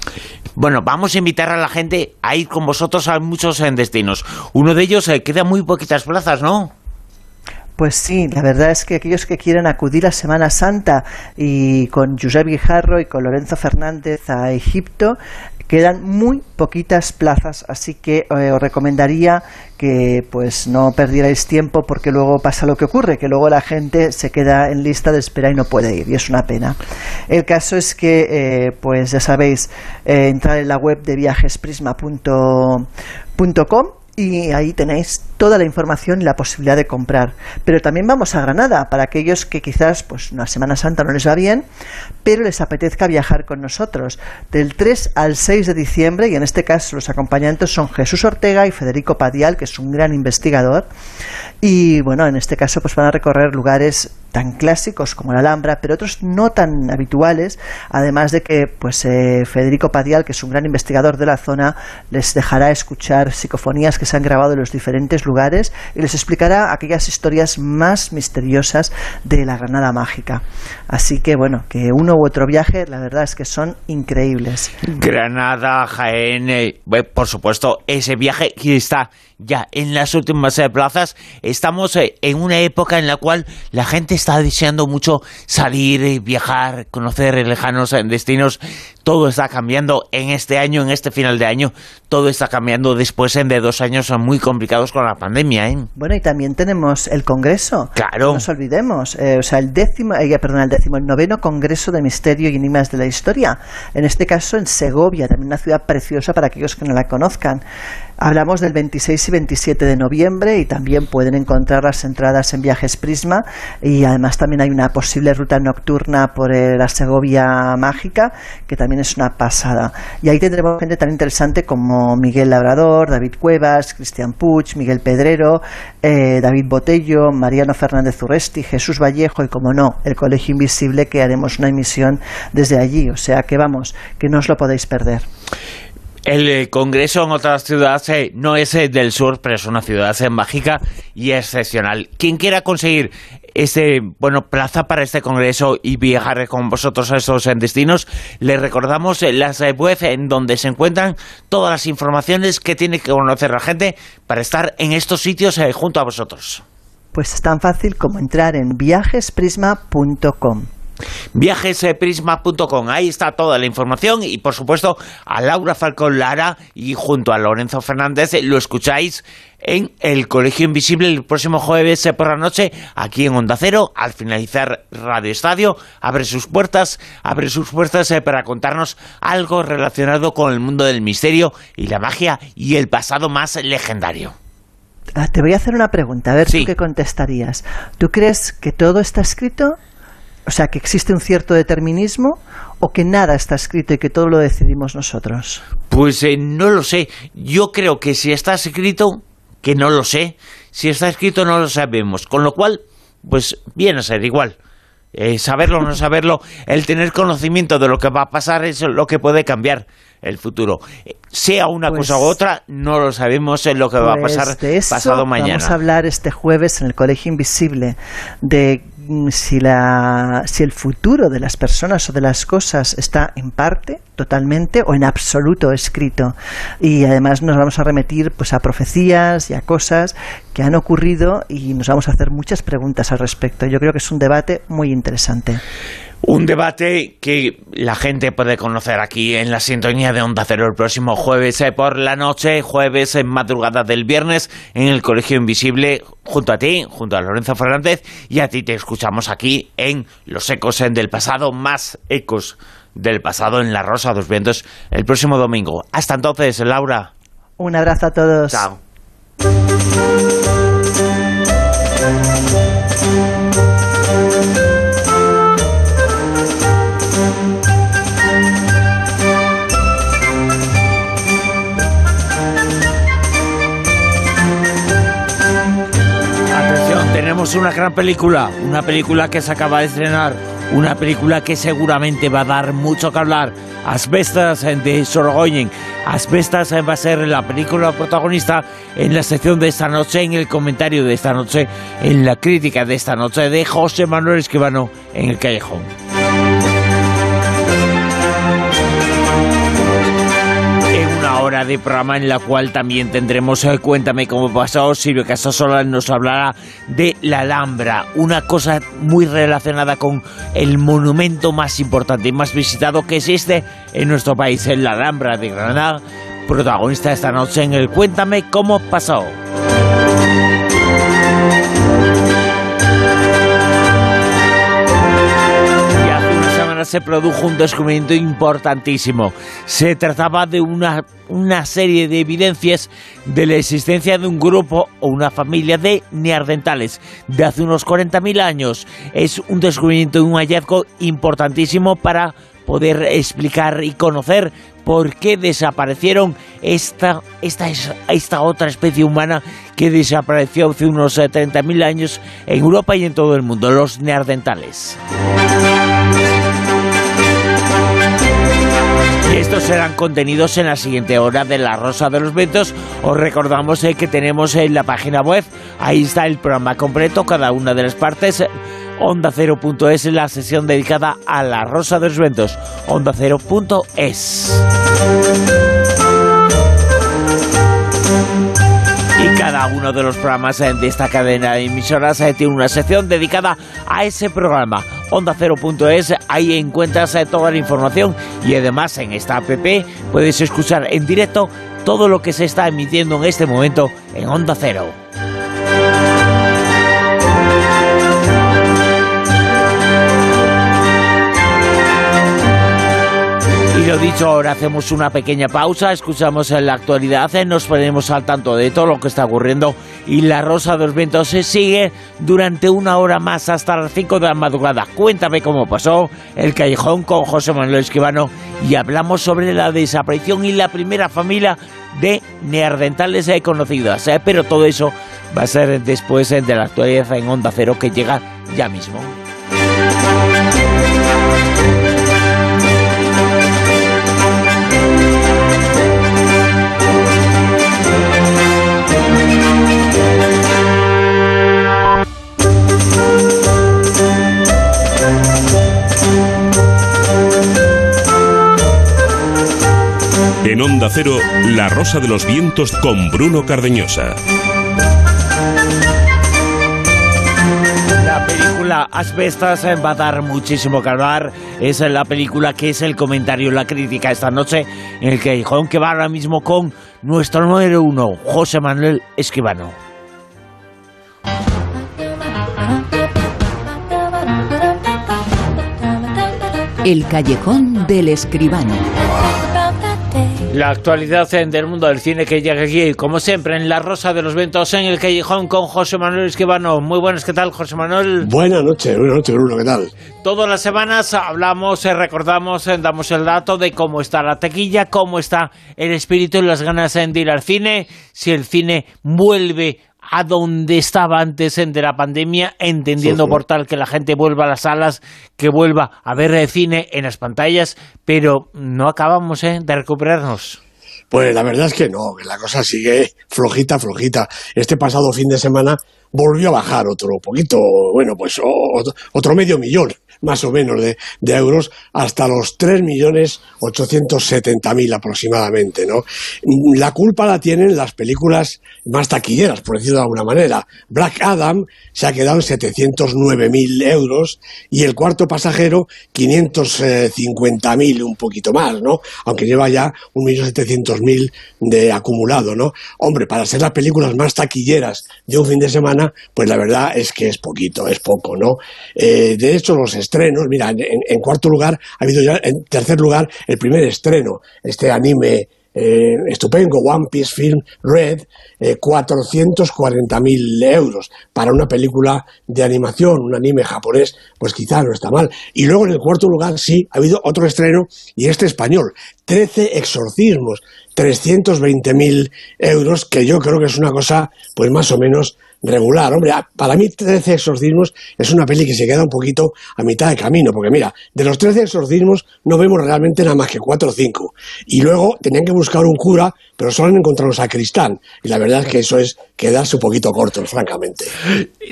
Bueno, vamos a invitar a la gente a ir con vosotros a muchos en destinos. Uno de ellos eh, queda muy poquitas plazas, ¿no? Pues sí, la verdad es que aquellos que quieren acudir a Semana Santa y con Josep Guijarro y con Lorenzo Fernández a Egipto, Quedan muy poquitas plazas, así que eh, os recomendaría que pues no perdierais tiempo porque luego pasa lo que ocurre, que luego la gente se queda en lista de espera y no puede ir, y es una pena. El caso es que, eh, pues ya sabéis, eh, entrar en la web de viajesprisma.com y ahí tenéis toda la información y la posibilidad de comprar. Pero también vamos a Granada para aquellos que quizás pues una Semana Santa no les va bien, pero les apetezca viajar con nosotros. Del 3 al 6 de diciembre, y en este caso los acompañantes son Jesús Ortega y Federico Padial, que es un gran investigador. Y bueno, en este caso pues van a recorrer lugares tan clásicos como la Alhambra, pero otros no tan habituales, además de que pues eh, Federico Padial, que es un gran investigador de la zona, les dejará escuchar psicofonías que se han grabado en los diferentes lugares y les explicará aquellas historias más misteriosas de la Granada mágica. Así que bueno, que uno u otro viaje, la verdad es que son increíbles. Granada, Jaén, eh, por supuesto, ese viaje que está ya en las últimas eh, plazas. Estamos eh, en una época en la cual la gente está deseando mucho salir, y viajar, conocer lejanos destinos. Todo está cambiando en este año, en este final de año. Todo está cambiando después de dos años muy complicados con la pandemia. ¿eh? Bueno, y también tenemos el Congreso. Claro. No nos olvidemos. o sea, el décimo, perdón, el décimo, el noveno Congreso de Misterio y Enigmas de la Historia. En este caso en Segovia, también una ciudad preciosa para aquellos que no la conozcan. Hablamos del 26 y 27 de noviembre y también pueden encontrar las entradas en Viajes Prisma y además también hay una posible ruta nocturna por eh, la Segovia Mágica que también es una pasada. Y ahí tendremos gente tan interesante como Miguel Labrador, David Cuevas, Cristian Puig, Miguel Pedrero, eh, David Botello, Mariano Fernández Urresti, Jesús Vallejo y como no, el Colegio Invisible que haremos una emisión desde allí. O sea que vamos, que no os lo podéis perder. El eh, Congreso en otras ciudades eh, no es eh, del sur, pero es una ciudad mágica y excepcional. Quien quiera conseguir este, bueno, plaza para este Congreso y viajar con vosotros a estos destinos, le recordamos las web en donde se encuentran todas las informaciones que tiene que conocer la gente para estar en estos sitios junto a vosotros. Pues es tan fácil como entrar en viajesprisma.com. Viajesprisma.com, ahí está toda la información y por supuesto a Laura Falcón Lara y junto a Lorenzo Fernández lo escucháis en el Colegio Invisible el próximo jueves por la noche aquí en Onda Cero al finalizar Radio Estadio abre sus puertas abre sus puertas eh, para contarnos algo relacionado con el mundo del misterio y la magia y el pasado más legendario. Ah, te voy a hacer una pregunta, a ver tú qué contestarías. ¿Tú crees que todo está escrito o sea, que existe un cierto determinismo o que nada está escrito y que todo lo decidimos nosotros. Pues eh, no lo sé. Yo creo que si está escrito, que no lo sé. Si está escrito no lo sabemos. Con lo cual, pues viene a ser igual. Eh, saberlo o no saberlo, el tener conocimiento de lo que va a pasar es lo que puede cambiar el futuro. Sea una Pues- cosa u otra, no lo sabemos en lo que va a Pues pasar de eso pasado mañana. Vamos a hablar este jueves en el Colegio Invisible de si, la, si el futuro de las personas o de las cosas está en parte, totalmente o en absoluto escrito. Y además nos vamos a remitir pues, a profecías y a cosas que han ocurrido y nos vamos a hacer muchas preguntas al respecto. Yo creo que es un debate muy interesante. Un debate que la gente puede conocer aquí en la sintonía de Onda Cero el próximo jueves eh, por la noche, jueves en madrugada del viernes en el Colegio Invisible, junto a ti, junto a Lorenzo Fernández, y a ti te escuchamos aquí en Los Ecos en del Pasado, más ecos del pasado en La Rosa de los Vientos el próximo domingo. Hasta entonces, Laura. Un abrazo a todos. Chao. Tenemos una gran película, una película que se acaba de estrenar, una película que seguramente va a dar mucho que hablar. Asbestas de Sorogoyen. Asbestas va a ser la película protagonista en la sección de esta noche, en el comentario de esta noche, en la crítica de esta noche de José Manuel Esquivano en el Callejón. Hora de programa en la cual también tendremos eh, Cuéntame cómo pasó. Silvio Casasola nos hablará de la Alhambra, una cosa muy relacionada con el monumento más importante y más visitado que existe en nuestro país, en la Alhambra de Granada, protagonista esta noche en el Cuéntame cómo pasó. Se produjo un descubrimiento importantísimo. Se trataba de una, una serie de evidencias de la existencia de un grupo o una familia de neandertales de hace unos 40.000 años. Es un descubrimiento y un hallazgo importantísimo para poder explicar y conocer por qué desaparecieron esta, esta, esta otra especie humana que desapareció hace unos eh, 30.000 años en Europa y en todo el mundo, los neandertales. Estos serán contenidos en la siguiente hora de La Rosa de los Vientos. Os recordamos eh, que tenemos en la página web, ahí está el programa completo, cada una de las partes. Onda 0.es la sesión dedicada a La Rosa de los Vientos. Onda 0.es. uno de los programas eh, de esta cadena de emisoras eh, tiene una sección dedicada a ese programa. Onda Cero.es, ahí encuentras eh, toda la información y además en esta app puedes escuchar en directo todo lo que se está emitiendo en este momento en Onda Cero. Y lo dicho, ahora hacemos una pequeña pausa, escuchamos en la actualidad, eh, nos ponemos al tanto de todo lo que está ocurriendo y la Rosa de los Vientos se sigue durante una hora más hasta las 5 de la madrugada. Cuéntame cómo pasó el callejón con José Manuel Esquivano y hablamos sobre la desaparición y la primera familia de neandertales eh, conocidas. eh, pero todo eso va a ser después eh, de la actualidad en Onda Cero que llega ya mismo. En Onda Cero, La Rosa de los Vientos con Bruno Cardeñosa. La película Asbestas eh, va a dar muchísimo que hablar. Es la película que es el comentario, la crítica esta noche en el Callejón que va ahora mismo con nuestro número uno, José Manuel Esquivano. El callejón del escribano. La actualidad del mundo del cine que llega aquí, como siempre, en La Rosa de los Vientos, en el Callejón con José Manuel Esquivano. Muy buenas, ¿qué tal, José Manuel? Buenas noches, buenas noches, Bruno, ¿qué tal? Todas las semanas hablamos, eh, recordamos, eh, damos el dato de cómo está la tequilla, cómo está el espíritu y las ganas eh, de ir al cine, si el cine vuelve a donde estaba antes de la pandemia, entendiendo por tal que la gente vuelva a las salas, que vuelva a ver el cine en las pantallas, pero no acabamos ¿eh? de recuperarnos. Pues la verdad es que no, que la cosa sigue flojita, flojita. Este pasado fin de semana volvió a bajar otro poquito, bueno, pues otro medio millón más o menos de, euros hasta los 3.870.000 aproximadamente, ¿no? La culpa la tienen las películas más taquilleras, por decirlo de alguna manera. Black Adam se ha quedado en 709.000 euros y el cuarto pasajero 550.000, un poquito más, ¿no? Aunque lleva ya 1.700.000 de acumulado, ¿no? Hombre, para ser las películas más taquilleras de un fin de semana, pues la verdad es que es poquito, es poco, ¿no? Eh, de hecho, los estrenos, mira, en, cuarto lugar ha habido ya, en tercer lugar, el primer estreno, este anime eh, estupendo, One Piece Film Red, eh, 440.000 euros para una película de animación, un anime japonés, pues quizá no está mal. Y luego en el cuarto lugar sí, ha habido otro estreno, y este español, 13 exorcismos, 320.000 euros, que yo creo que es una cosa, pues más o menos regular. Hombre, para mí 13 exorcismos es una peli que se queda un poquito a mitad de camino, porque mira, de los 13 exorcismos no vemos realmente nada más que 4 o 5. Y luego tenían que buscar un cura, pero solo han encontrado un sacristán. Y la verdad es que eso es quedarse un poquito corto, francamente.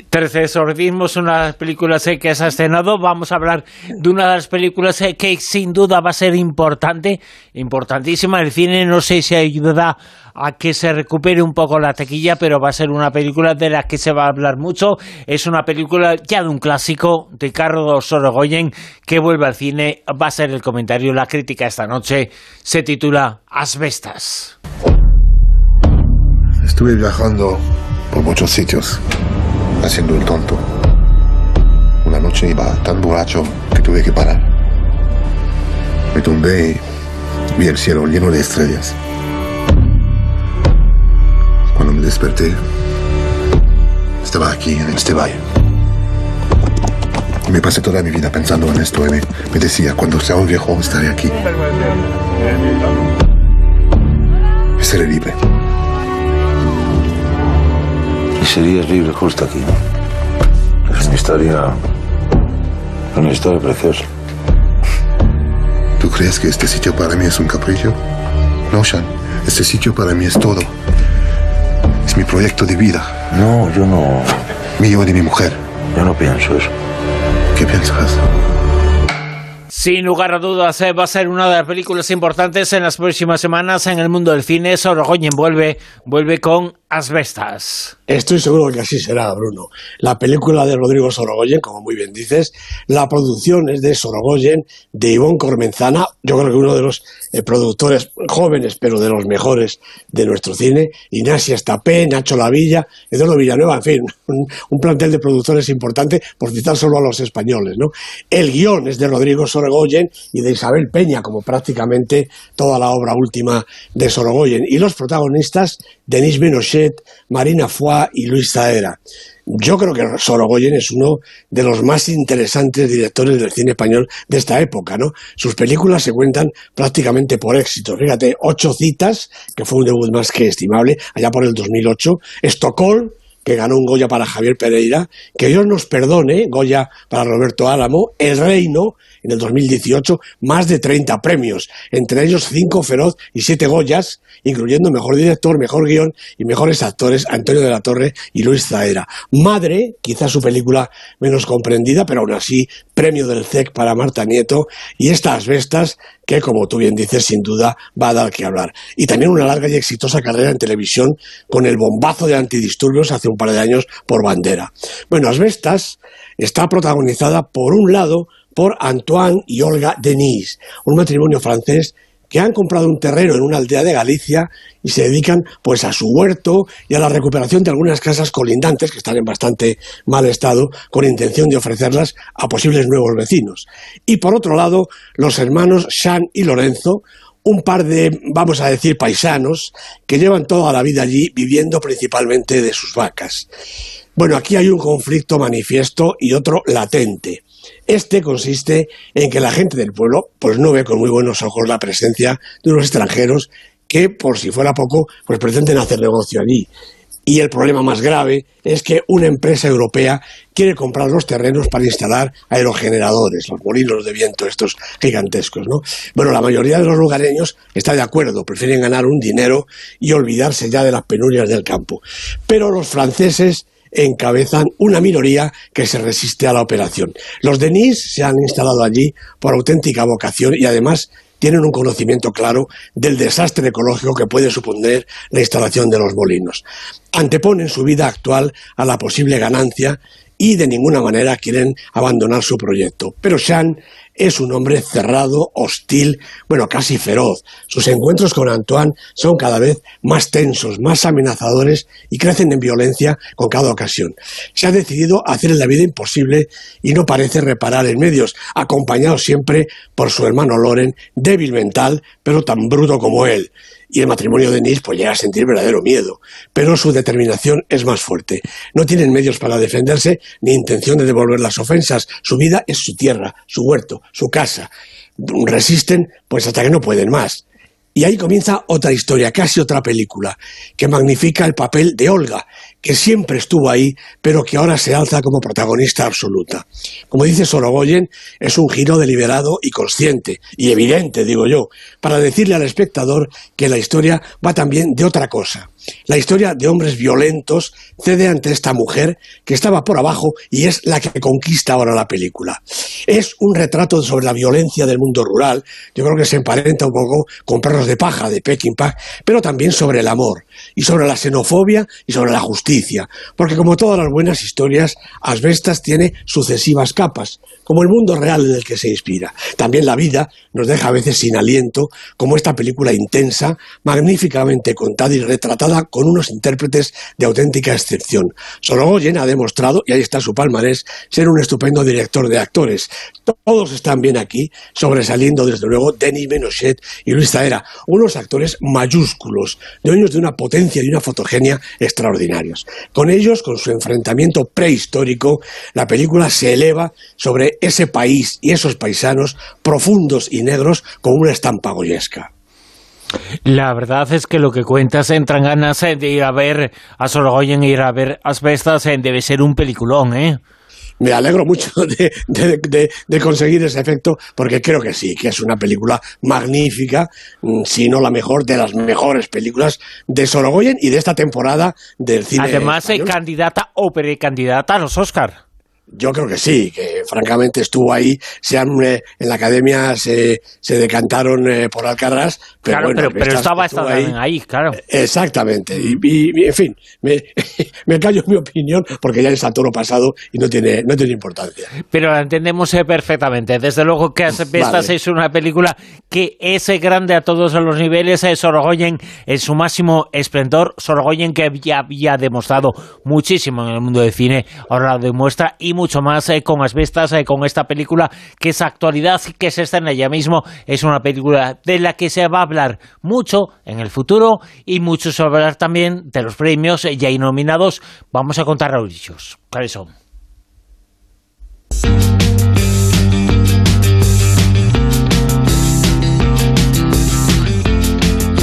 13 exorcismos, una de las películas eh, que se ha estrenado. Vamos a hablar de una de las películas eh, que sin duda va a ser importante, importantísima. El cine no sé si ayuda a que se recupere un poco la tequilla, pero va a ser una película de la que se va a hablar mucho. Es una película ya de un clásico, Ricardo Sorogoyen, que vuelve al cine. Va a ser el comentario, la crítica esta noche. Se titula Asbestas. Estuve viajando por muchos sitios, haciendo el tonto. Una noche iba tan borracho que tuve que parar. Me tumbé y vi el cielo lleno de estrellas. Cuando me desperté, estaba aquí, en este valle. Me pasé toda mi vida pensando en esto. Y me, decía, cuando sea un viejo, estaré aquí. Seré libre. Y serías libre justo aquí. Es una historia. Una historia preciosa. ¿Tú crees que este sitio para mí es un capricho? No, Sean. Este sitio para mí es todo. Es mi proyecto de vida. No, yo no. Mío y de mi mujer. Yo no pienso eso. ¿Qué piensas? Sin lugar a dudas, eh, va a ser una de las películas importantes en las próximas semanas en el mundo del cine. Sorogoyen vuelve, vuelve con Asbestas. Estoy seguro que así será, Bruno. La película de Rodrigo Sorogoyen, como muy bien dices, la producción es de Sorogoyen, de Ivón Cormenzana, yo creo que uno de los productores jóvenes, pero de los mejores de nuestro cine, Ignacia Estapé, Nacho Lavilla, Eduardo Villanueva, en fin, un, plantel de productores importante, por citar solo a los españoles. ¿no? El guion es de Rodrigo Sorogoyen y de Isabel Peña, como prácticamente toda la obra última de Sorogoyen. Y los protagonistas, Denis Menochet, Marina Foix y Luis Zaera. Yo creo que Sorogoyen es uno de los más interesantes directores del cine español de esta época, ¿no? Sus películas se cuentan prácticamente por éxito. Fíjate, Ocho citas, que fue un debut más que estimable, allá por el 2008. Estocolm, que ganó un Goya para Javier Pereira, que Dios nos perdone, Goya para Roberto Álamo, El Reino, en el 2018, más de 30 premios, entre ellos 5 Feroz y 7 Goyas, incluyendo Mejor Director, Mejor Guión y Mejores Actores Antonio de la Torre y Luis Zaera. Madre, quizás su película menos comprendida, pero aún así, premio del CEC para Marta Nieto, y estas bestas que, como tú bien dices, sin duda va a dar que hablar. Y también una larga y exitosa carrera en televisión con el bombazo de antidisturbios hace un par de años por bandera. Bueno, Asbestas está protagonizada por un lado por Antoine y Olga Denis, un matrimonio francés que han comprado un terreno en una aldea de Galicia y se dedican pues a su huerto y a la recuperación de algunas casas colindantes que están en bastante mal estado con intención de ofrecerlas a posibles nuevos vecinos. Y por otro lado, los hermanos Sean y Lorenzo, un par de, vamos a decir, paisanos que llevan toda la vida allí viviendo principalmente de sus vacas. Bueno, aquí hay un conflicto manifiesto y otro latente. Este consiste en que la gente del pueblo pues no ve con muy buenos ojos la presencia de unos extranjeros que, por si fuera poco, pues pretenden hacer negocio allí. Y el problema más grave es que una empresa europea quiere comprar los terrenos para instalar aerogeneradores, los molinos de viento estos gigantescos, ¿no? Bueno, la mayoría de los lugareños está de acuerdo, prefieren ganar un dinero y olvidarse ya de las penurias del campo. Pero los franceses encabezan una minoría que se resiste a la operación. Los Denis se han instalado allí por auténtica vocación y además tienen un conocimiento claro del desastre ecológico que puede suponer la instalación de los molinos. Anteponen su vida actual a la posible ganancia y de ninguna manera quieren abandonar su proyecto. Pero Sean es un hombre cerrado, hostil, bueno, casi feroz. Sus encuentros con Antoine son cada vez más tensos, más amenazadores y crecen en violencia con cada ocasión. Se ha decidido hacer la vida imposible y no parece reparar en medios, acompañado siempre por su hermano Loren, débil mental, pero tan bruto como él y el matrimonio de Nis pues llega a sentir verdadero miedo, pero su determinación es más fuerte. No tienen medios para defenderse ni intención de devolver las ofensas. Su vida es su tierra, su huerto, su casa. Resisten pues hasta que no pueden más. Y ahí comienza otra historia, casi otra película, que magnifica el papel de Olga, que siempre estuvo ahí, pero que ahora se alza como protagonista absoluta. Como dice Sorogoyen, es un giro deliberado y consciente, y evidente, digo yo, para decirle al espectador que la historia va también de otra cosa. La historia de hombres violentos cede ante esta mujer que estaba por abajo y es la que conquista ahora la película. Es un retrato sobre la violencia del mundo rural, yo creo que se emparenta un poco con Perros de Paja de Peckinpah, pero también sobre el amor y sobre la xenofobia y sobre la justicia, porque como todas las buenas historias, Asbestas tiene sucesivas capas, como el mundo real en el que se inspira. También la vida nos deja a veces sin aliento, como esta película intensa, magníficamente contada y retratada con unos intérpretes de auténtica excepción. Sorogoyen ha demostrado, y ahí está su palmarés, ser un estupendo director de actores. Todos están bien aquí, sobresaliendo desde luego Denis Menochet y Luis Zaera, unos actores mayúsculos, dueños de una potencia y una fotogenia extraordinarios. Con ellos, con su enfrentamiento prehistórico, la película se eleva sobre ese país y esos paisanos profundos y negros con una estampa goyesca. La verdad es que lo que cuentas entran ganas eh, de ir a ver a Sorogoyen e ir a ver Asbestas eh, debe ser un peliculón, ¿eh? me alegro mucho de, conseguir ese efecto porque creo que sí, que es una película magnífica, mm, si no la mejor de las mejores películas de Sorogoyen y de esta temporada del cine. Además, es candidata o precandidata a los Oscar. Yo creo que sí, que francamente estuvo ahí. Se han, eh, en la academia se, se decantaron eh, por Alcaraz, pero claro, bueno, pero, estaba, estaba ahí. ahí. claro. Exactamente. Y, en fin, me, me callo mi opinión porque ya es a toro pasado y no tiene, no tiene importancia. Pero la entendemos eh, perfectamente. Desde luego que Asbestas es una película que es grande a todos los niveles. Sorogoyen en su máximo esplendor. Sorogoyen que ya había demostrado muchísimo en el mundo del cine, ahora lo demuestra y mucho más eh, con Asbestas, eh, con esta película que es actualidad, que se está en ella mismo. Es una película de la que se va a hablar mucho en el futuro y mucho se va a hablar también de los premios ya nominados. Vamos a contar los dichos. ¿Cuáles son?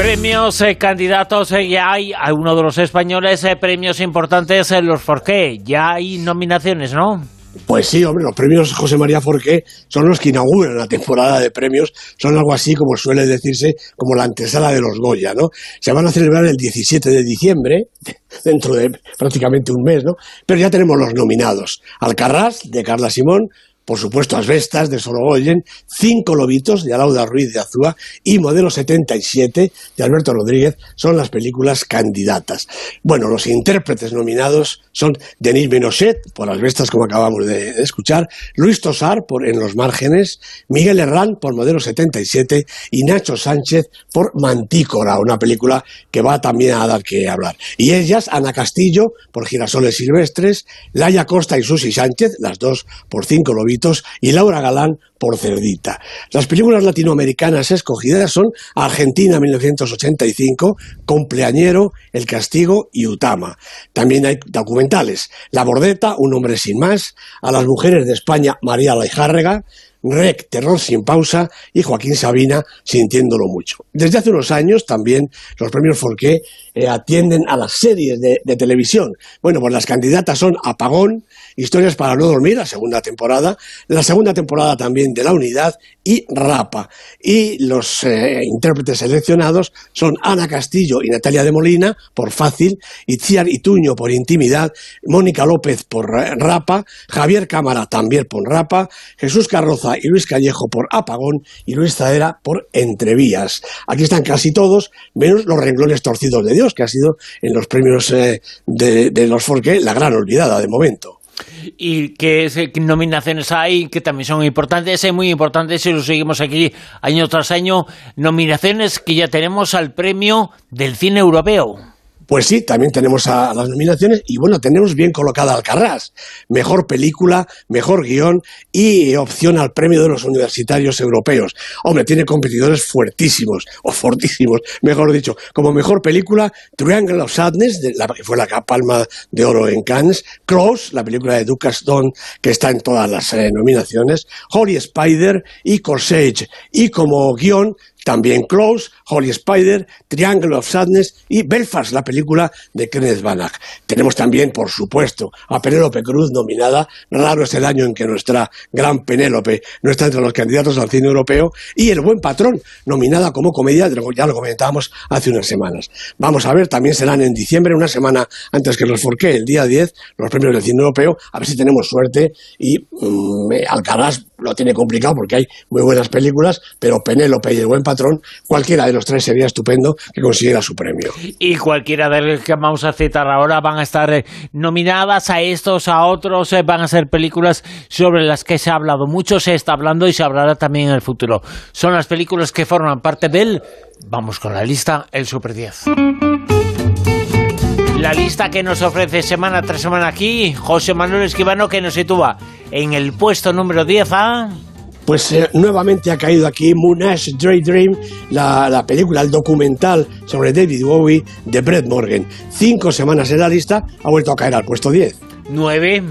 Premios, eh, candidatos, ya hay uno de los españoles, premios importantes, en los Forqué. Ya hay nominaciones, ¿no? Pues sí, hombre, los premios José María Forqué son los que inauguran la temporada de premios, son algo así como suele decirse como la antesala de los Goya, ¿no? Se van a celebrar el 17 de diciembre, dentro de prácticamente un mes, ¿no? Pero ya tenemos los nominados. Alcarrás, de Carla Simón, por supuesto Asbestas de Sorogoyen, Cinco Lobitos de Alauda Ruiz de Azúa y Modelo 77 de Alberto Rodríguez son las películas candidatas. Bueno, los intérpretes nominados son Denis Menochet por Asbestas, como acabamos de, escuchar, Luis Tosar por En los márgenes, Miguel Herrán por Modelo 77 y Nacho Sánchez por Mantícora, una película que va también a dar que hablar. Y ellas, Ana Castillo por Girasoles Silvestres, Laia Costa y Susi Sánchez, las dos por Cinco Lobitos, y Laura Galán por Cerdita. Las películas latinoamericanas escogidas son Argentina 1985, Compleañero, El Castigo y Utama. También hay documentales. La Bordeta, Un hombre sin más, A las mujeres de España, María Laijárrega, Rec, Terror sin pausa y Joaquín Sabina, sintiéndolo mucho. Desde hace unos años también los premios Forqué eh, atienden a las series de, televisión. Bueno, pues las candidatas son Apagón, Historias para no dormir, la segunda temporada, la segunda temporada también de La Unidad y Rapa. Y los eh, intérpretes seleccionados son Ana Castillo y Natalia de Molina por Fácil, Itziar Ituño por Intimidad, Mónica López por eh, Rapa, Javier Cámara también por Rapa, Jesús Carroza y Luis Callejo por Apagón y Luis Zaera por Entrevías. Aquí están casi todos, menos los renglones torcidos de Dios, que ha sido en los premios eh, de, los Forqué la gran olvidada de momento y qué nominaciones hay que también son importantes, es muy importantes y lo seguimos aquí año tras año, nominaciones que ya tenemos al premio del cine europeo. Pues sí, también tenemos a, las nominaciones y bueno, tenemos bien colocada Alcarrás. Mejor película, mejor guion y opción al premio de los universitarios europeos. Hombre, tiene competidores fuertísimos, o fortísimos, mejor dicho. Como mejor película, Triangle of Sadness, la, que fue la palma de oro en Cannes. Close, la película de Lucas Don, que está en todas las eh, nominaciones. Holy Spider y Corsage. Y como guion, también Close, Holy Spider, Triangle of Sadness y Belfast, la película de Kenneth Branagh. Tenemos también, por supuesto, a Penélope Cruz nominada. Raro es el año en que nuestra gran Penélope no está entre los candidatos al cine europeo. Y El Buen Patrón, nominada como comedia, ya lo comentábamos hace unas semanas. Vamos a ver, también serán en diciembre, una semana antes que los Forqué, el día 10, los premios del cine europeo. A ver si tenemos suerte y mm, Alcaraz lo tiene complicado porque hay muy buenas películas, pero Penélope y El Buen Patrón, cualquiera de los tres sería estupendo que consiguiera su premio. Y cualquiera de los que vamos a citar ahora van a estar eh, nominadas a estos, a otros, eh, van a ser películas sobre las que se ha hablado mucho, se está hablando y se hablará también en el futuro. Son las películas que forman parte del, vamos con la lista, el Super 10. La lista que nos ofrece semana tras semana aquí, José Manuel Esquivano, que nos sitúa en el puesto número 10 a... Pues eh, nuevamente ha caído aquí Moonage Dream, la, la, película, el documental sobre David Bowie de Brett Morgan. Cinco semanas en la lista, ha vuelto a caer al puesto 10. Nueve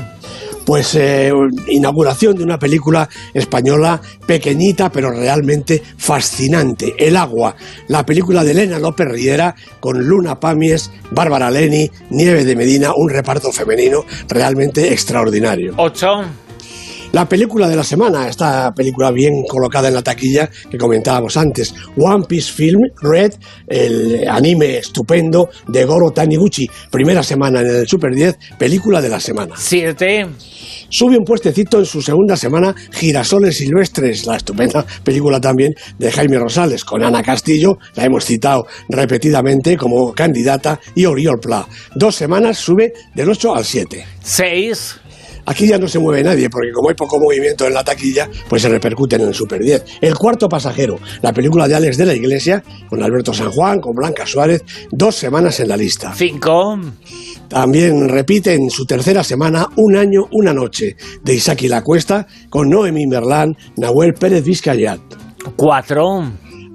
pues eh, inauguración de una película española pequeñita pero realmente fascinante, El agua, la película de Elena López Riera con Luna Pamies, Bárbara Leni, Nieve de Medina, un reparto femenino realmente extraordinario. Ocho. La película de la semana, esta película bien colocada en la taquilla que comentábamos antes, One Piece Film Red, el anime estupendo de Goro Taniguchi, primera semana en el Super 10, película de la semana. Siete. Sube un puestecito en su segunda semana Girasoles Silvestres, la estupenda película también de Jaime Rosales, con Ana Castillo, la hemos citado repetidamente como candidata, y Oriol Pla. Dos semanas sube del 8 al 7. Seis. Aquí ya no se mueve nadie, porque como hay poco movimiento en la taquilla, pues se repercute en el Super 10. El cuarto pasajero, la película de Alex de la Iglesia, con Alberto San Juan, con Blanca Suárez, dos semanas en la lista. Cinco. También repite en su tercera semana Un año, una noche, de Isaac y la Cuesta, con Noemí Merlán, Nahuel Pérez Vizcayat. Cuatro.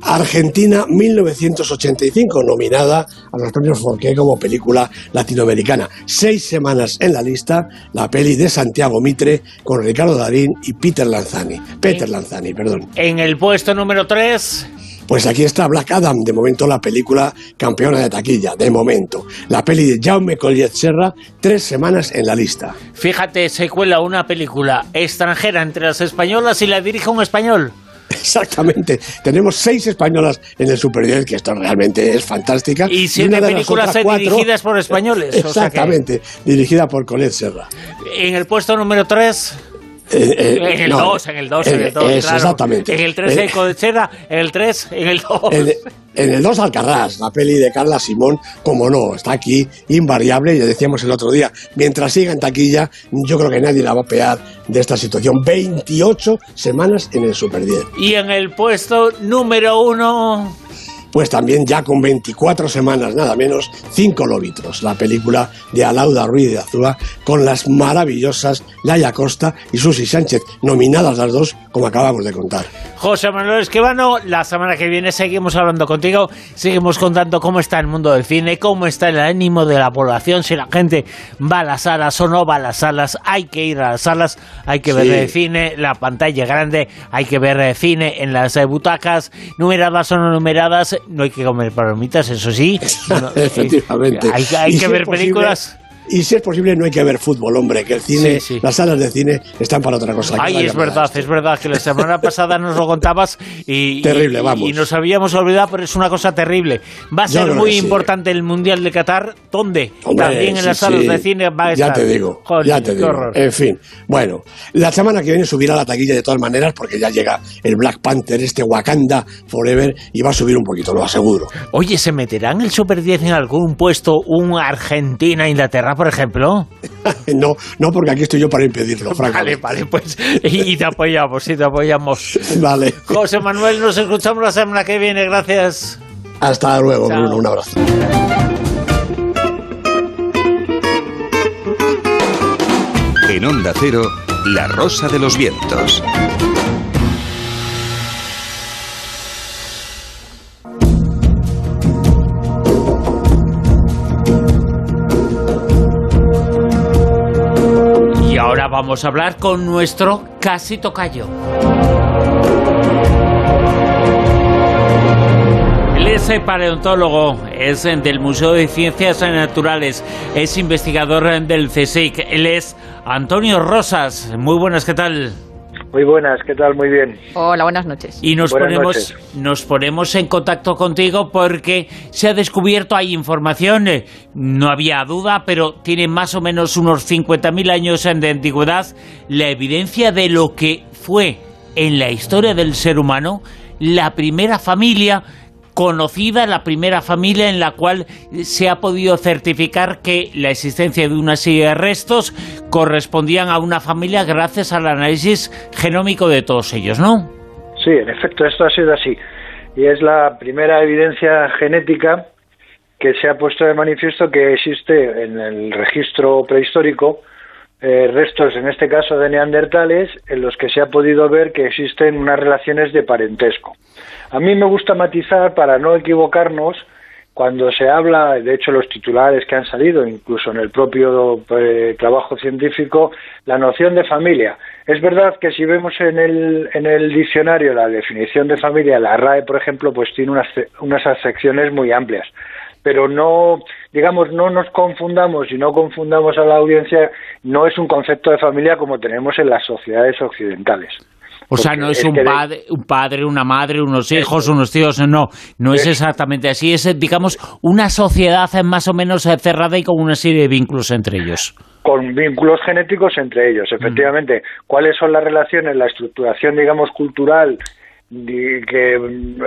Argentina 1985, nominada a los premios Forqué como película latinoamericana. Seis semanas en la lista, la peli de Santiago Mitre con Ricardo Darín y Peter Lanzani. Peter Lanzani, perdón. En el puesto número 3. Pues aquí está Black Adam, de momento la película campeona de taquilla, de momento. La peli de Jaume Collet Serra, tres semanas en la lista. Fíjate, se cuela una película extranjera entre las españolas y la dirige un español. Exactamente. Tenemos seis españolas en el Super 10, que esto realmente es fantástica. Y siete películas dirigidas por españoles. Exactamente, dirigida por Colette Serra. En el puesto número 3... Eh, eh, en el 2, en el 2, en el 2. Exactamente. En el 3 eh, de Chera, en el 3, en el 2. En, el 2 Alcarrás, la peli de Carla Simón, como no, está aquí invariable, ya decíamos el otro día, mientras siga en taquilla, yo creo que nadie la va a pear de esta situación. 28 semanas en el Super 10. Y en el puesto número 1 pues también ya con 24 semanas, nada menos, Cinco Lóbitros, la película de Alauda Ruiz de Azúa, con las maravillosas Laia Costa y Susi Sánchez, nominadas las dos, como acabamos de contar. José Manuel Esquivano, la semana que viene seguimos hablando contigo, seguimos contando cómo está el mundo del cine, cómo está el ánimo de la población, si la gente va a las salas o no va a las salas, hay que ir a las salas, hay que ver el cine, la pantalla grande, hay que ver el cine en las butacas, numeradas o no numeradas, no hay que comer palomitas, eso sí. Efectivamente. Hay, hay que ver películas y si es posible, no hay que ver fútbol, hombre, que el cine, las salas de cine están para otra cosa. Ay, es verdad, es verdad, que la semana pasada nos lo contabas y, terrible, vamos. y nos habíamos olvidado, pero es una cosa terrible. Va a ser muy importante el Mundial de Qatar. ¿Dónde? También en las salas de cine va a estar. Ya te digo, ya te digo. En fin, bueno, la semana que viene subirá la taquilla de todas maneras porque ya llega el Black Panther, este Wakanda Forever, y va a subir un poquito, lo aseguro. Oye, ¿se meterán el Super 10 en algún puesto un Argentina-Inglaterra? Por ejemplo? no, no, porque aquí estoy yo para impedirlo, francamente. Vale, vale, pues y te apoyamos, y te apoyamos. Vale. José Manuel, nos escuchamos la semana que viene, gracias. Hasta luego, Bruno, un abrazo. En Onda Cero, La Rosa de los Vientos. Vamos a hablar con nuestro casi tocayo. Él es paleontólogo, es del Museo de Ciencias Naturales, es investigador del CSIC. Él es Antonio Rosas. Muy buenas, ¿qué tal? Muy buenas, ¿qué tal? Muy bien. Hola, buenas noches. Y nos ponemos nos ponemos en contacto contigo porque se ha descubierto, hay información, eh, no había duda, pero tiene más o menos unos 50.000 años de antigüedad, la evidencia de lo que fue en la historia del ser humano la primera familia conocida, la primera familia en la cual se ha podido certificar que la existencia de una serie de restos correspondían a una familia gracias al análisis genómico de todos ellos, ¿no? Sí, en efecto, esto ha sido así. Y es la primera evidencia genética que se ha puesto de manifiesto que existe en el registro prehistórico eh, restos, en este caso de neandertales, en los que se ha podido ver que existen unas relaciones de parentesco. A mí me gusta matizar para no equivocarnos cuando se habla, de hecho los titulares que han salido, incluso en el propio eh, trabajo científico, la noción de familia. Es verdad que si vemos en el, en el diccionario la definición de familia, la RAE, por ejemplo, pues tiene unas, unas acepciones muy amplias. Pero no, digamos, no nos confundamos y no confundamos a la audiencia, no es un concepto de familia como tenemos en las sociedades occidentales. O sea, no es, un, padre, un padre, una madre, unos hijos, unos tíos, no, no es exactamente así, es, digamos, una sociedad más o menos cerrada y con una serie de vínculos entre ellos. Con vínculos genéticos entre ellos, mm. efectivamente. ¿Cuáles son las relaciones, la estructuración, digamos, cultural? Que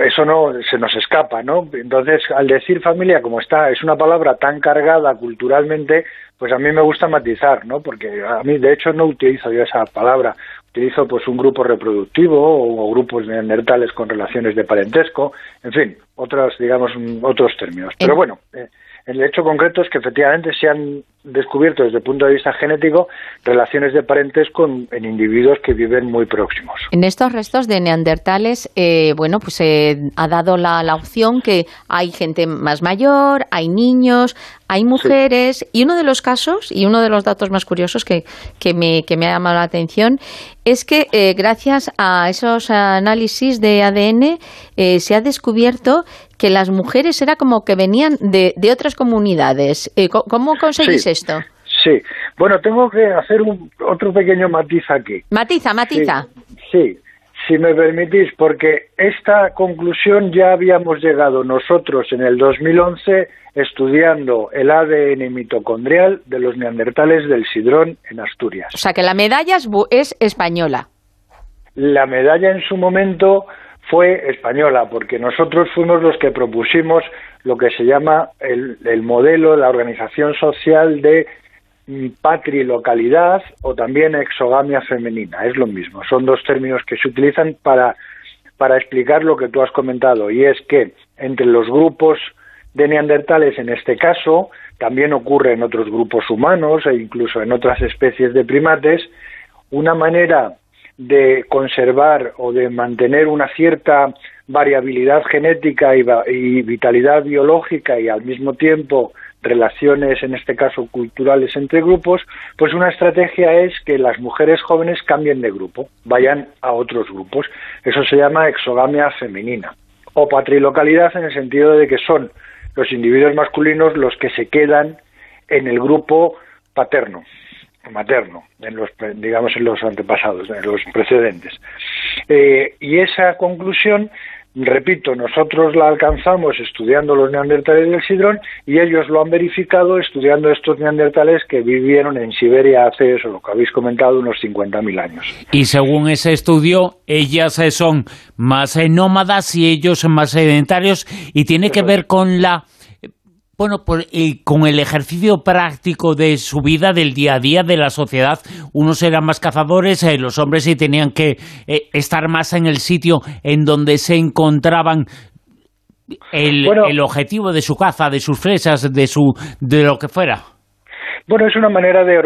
eso no se nos escapa, ¿no? Entonces, al decir familia, como está, es una palabra tan cargada culturalmente, pues a mí me gusta matizar, ¿no? Porque a mí, de hecho, no utilizo yo esa palabra utilizo pues un grupo reproductivo o, grupos neandertales con relaciones de parentesco, en fin, otros digamos otros términos. Pero bueno, eh, el hecho concreto es que efectivamente se han descubierto desde el punto de vista genético relaciones de parentesco en, individuos que viven muy próximos. En estos restos de neandertales, eh, bueno, pues se eh, ha dado la, opción que hay gente más mayor, hay niños, hay mujeres, y uno de los casos, y uno de los datos más curiosos que, que, me, que me ha llamado la atención, es que eh, gracias a esos análisis de ADN se ha descubierto que las mujeres era como que venían de, de otras comunidades. ¿Cómo conseguís esto? Sí, bueno, tengo que hacer un, otro pequeño matiz aquí. Matiza, matiza. Sí, si me permitís, porque esta conclusión ya habíamos llegado nosotros en el 2011 estudiando el ADN mitocondrial de los neandertales del Sidrón en Asturias. O sea que la medalla es, española. La medalla en su momento fue española, porque nosotros fuimos los que propusimos lo que se llama el, el modelo, la organización social de patrilocalidad o también exogamia femenina, es lo mismo, son dos términos que se utilizan para, para explicar lo que tú has comentado y es que entre los grupos de neandertales en este caso, también ocurre en otros grupos humanos e incluso en otras especies de primates, una manera de conservar o de mantener una cierta variabilidad genética y, vitalidad biológica y al mismo tiempo relaciones, en este caso culturales entre grupos, pues una estrategia es que las mujeres jóvenes cambien de grupo, vayan a otros grupos. Eso se llama exogamia femenina o patrilocalidad en el sentido de que son los individuos masculinos los que se quedan en el grupo paterno materno en los digamos en los antepasados en los precedentes eh, y esa conclusión repito, nosotros la alcanzamos estudiando los neandertales del Sidrón y ellos lo han verificado estudiando estos neandertales que vivieron en Siberia hace eso, lo que habéis comentado, unos 50.000 años. Y según ese estudio, ellas eh, son más eh, nómadas y ellos más sedentarios y tiene que ver con la bueno, por, con el ejercicio práctico de su vida, del día a día, de la sociedad, unos eran más cazadores, eh, los hombres sí tenían que eh, estar más en el sitio en donde se encontraban el, el objetivo de su caza, de sus fresas, de, su, de lo que fuera. Bueno, es una manera de,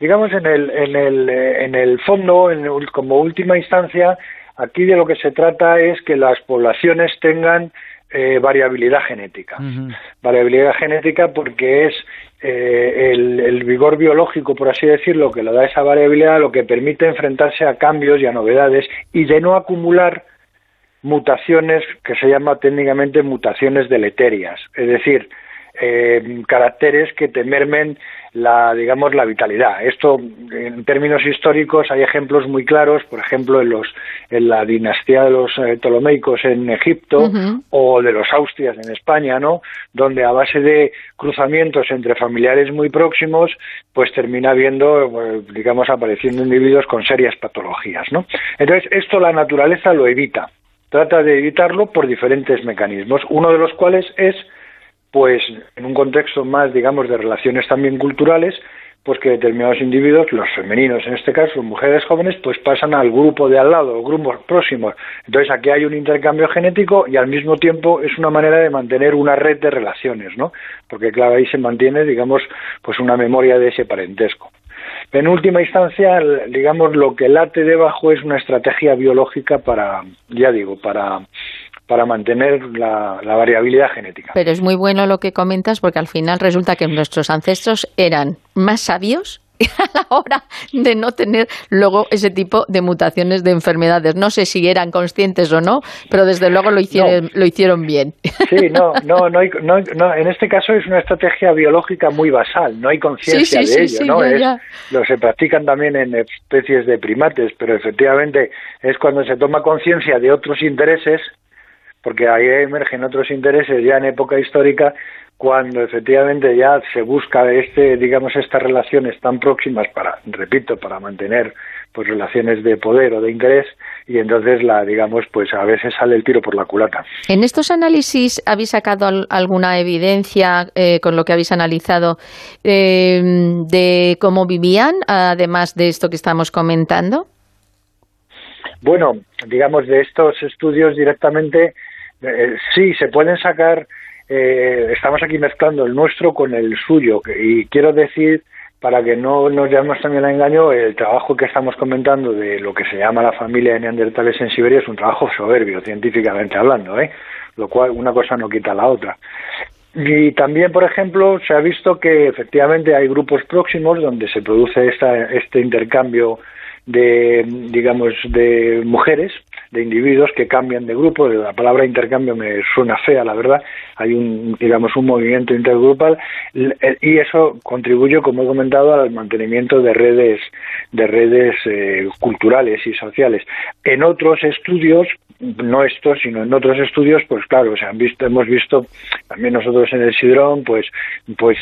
digamos, en el, en el, eh, en el fondo, en como última instancia, aquí de lo que se trata es que las poblaciones tengan eh, variabilidad genética. Variabilidad genética porque es eh, el, vigor biológico, por así decirlo, que le da esa variabilidad, lo que permite enfrentarse a cambios y a novedades y de no acumular mutaciones que se llama técnicamente mutaciones deleterias, es decir, eh, caracteres que te mermen la digamos la vitalidad. Esto en términos históricos hay ejemplos muy claros, por ejemplo en los en la dinastía de los eh, Ptolomeicos en Egipto o de los Austrias en España, ¿no? Donde a base de cruzamientos entre familiares muy próximos, pues termina habiendo eh, digamos apareciendo individuos con serias patologías, ¿no? Entonces esto la naturaleza lo evita. Trata de evitarlo por diferentes mecanismos, uno de los cuales es pues en un contexto más, digamos, de relaciones también culturales, pues que determinados individuos, los femeninos en este caso, mujeres jóvenes, pues pasan al grupo de al lado, grupos próximos. Entonces aquí hay un intercambio genético y al mismo tiempo es una manera de mantener una red de relaciones, ¿no? Porque claro, ahí se mantiene, digamos, pues una memoria de ese parentesco. En última instancia, digamos, lo que late debajo es una estrategia biológica para, ya digo, para para mantener la, variabilidad genética. Pero es muy bueno lo que comentas porque al final resulta que nuestros ancestros eran más sabios a la hora de no tener luego ese tipo de mutaciones de enfermedades. No sé si eran conscientes o no, pero desde luego lo hicieron, lo hicieron bien. Sí, no, no, no, no, en este caso es una estrategia biológica muy basal, no hay conciencia de ello, ¿no? Es, lo se practican también en especies de primates, pero efectivamente es cuando se toma conciencia de otros intereses porque ahí emergen otros intereses ya en época histórica cuando efectivamente ya se busca este digamos estas relaciones tan próximas para repito para mantener pues relaciones de poder o de interés y entonces la digamos pues a veces sale el tiro por la culata. En estos análisis habéis sacado alguna evidencia eh, con lo que habéis analizado eh, de cómo vivían además de esto que estamos comentando bueno digamos de estos estudios directamente eh, sí, se pueden sacar, eh, estamos aquí mezclando el nuestro con el suyo, y quiero decir, para que no nos llevemos también a engaño, el trabajo que estamos comentando de lo que se llama la familia de neandertales en Siberia es un trabajo soberbio, científicamente hablando, ¿eh? lo cual una cosa no quita la otra. Y también, por ejemplo, se ha visto que efectivamente hay grupos próximos donde se produce esta, este intercambio de, digamos, de mujeres, de individuos que cambian de grupo. La palabra intercambio me suena fea, la verdad. Hay un, digamos, un movimiento intergrupal y eso contribuye, como he comentado, al mantenimiento de redes, de redes eh, culturales y sociales. En otros estudios, no estos, sino en otros estudios, pues claro, se han visto, hemos visto también nosotros en el Sidrón, pues, pues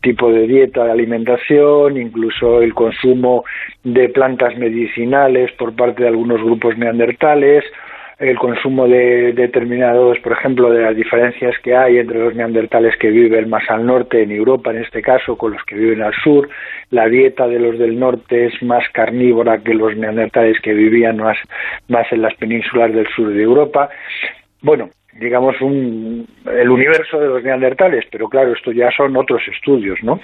tipo de dieta, de alimentación, incluso el consumo de plantas medicinales por parte de algunos grupos neandertales, el consumo de determinados, por ejemplo, de las diferencias que hay entre los neandertales que viven más al norte, en Europa en este caso, con los que viven al sur. La dieta de los del norte es más carnívora que los neandertales que vivían más, más en las penínsulas del sur de Europa. Bueno, digamos, un, el universo de los neandertales, pero claro, esto ya son otros estudios, ¿no?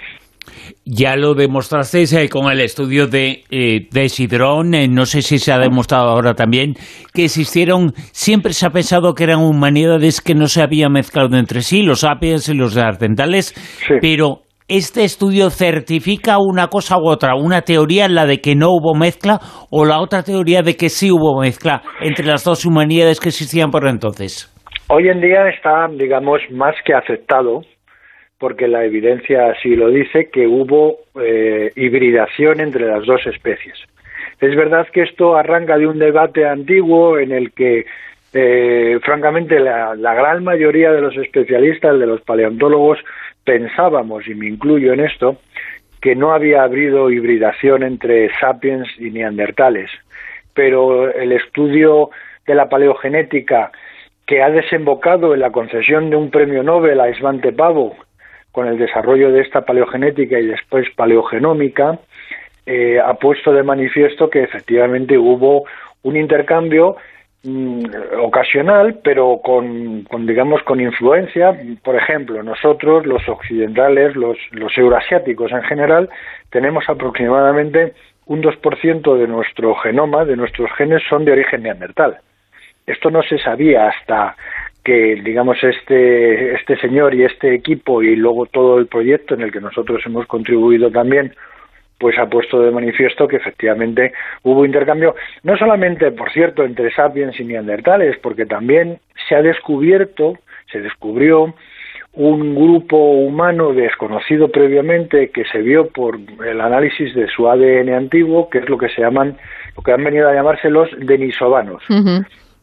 Ya lo demostrasteis eh, con el estudio de, eh, de Sidrón, eh, no sé si se ha demostrado ahora también, que existieron, siempre se ha pensado que eran humanidades que no se habían mezclado entre sí, los sapiens y los neandertales, pero este estudio certifica una cosa u otra, una teoría la de que no hubo mezcla o la otra teoría de que sí hubo mezcla entre las dos humanidades que existían por entonces. Hoy en día está, digamos, más que aceptado porque la evidencia así lo dice, que hubo eh, hibridación entre las dos especies. Es verdad que esto arranca de un debate antiguo en el que, eh, francamente, la, gran mayoría de los especialistas, de los paleontólogos, pensábamos, y me incluyo en esto, que no había habido hibridación entre sapiens y neandertales. Pero el estudio de la paleogenética que ha desembocado en la concesión de un premio Nobel a Svante Pavo con el desarrollo de esta paleogenética y después paleogenómica, eh, ha puesto de manifiesto que efectivamente hubo un intercambio mm, ocasional, pero con, digamos, con influencia. Por ejemplo, nosotros, los occidentales, los, los euroasiáticos en general, tenemos aproximadamente un 2% de nuestro genoma, de nuestros genes, son de origen neandertal. Esto no se sabía hasta que digamos este este señor y este equipo y luego todo el proyecto en el que nosotros hemos contribuido también pues ha puesto de manifiesto que efectivamente hubo intercambio no solamente por cierto entre sapiens y neandertales porque también se ha descubierto se descubrió un grupo humano desconocido previamente que se vio por el análisis de su ADN antiguo que es lo que se llaman lo que han venido a llamarse los denisovanos.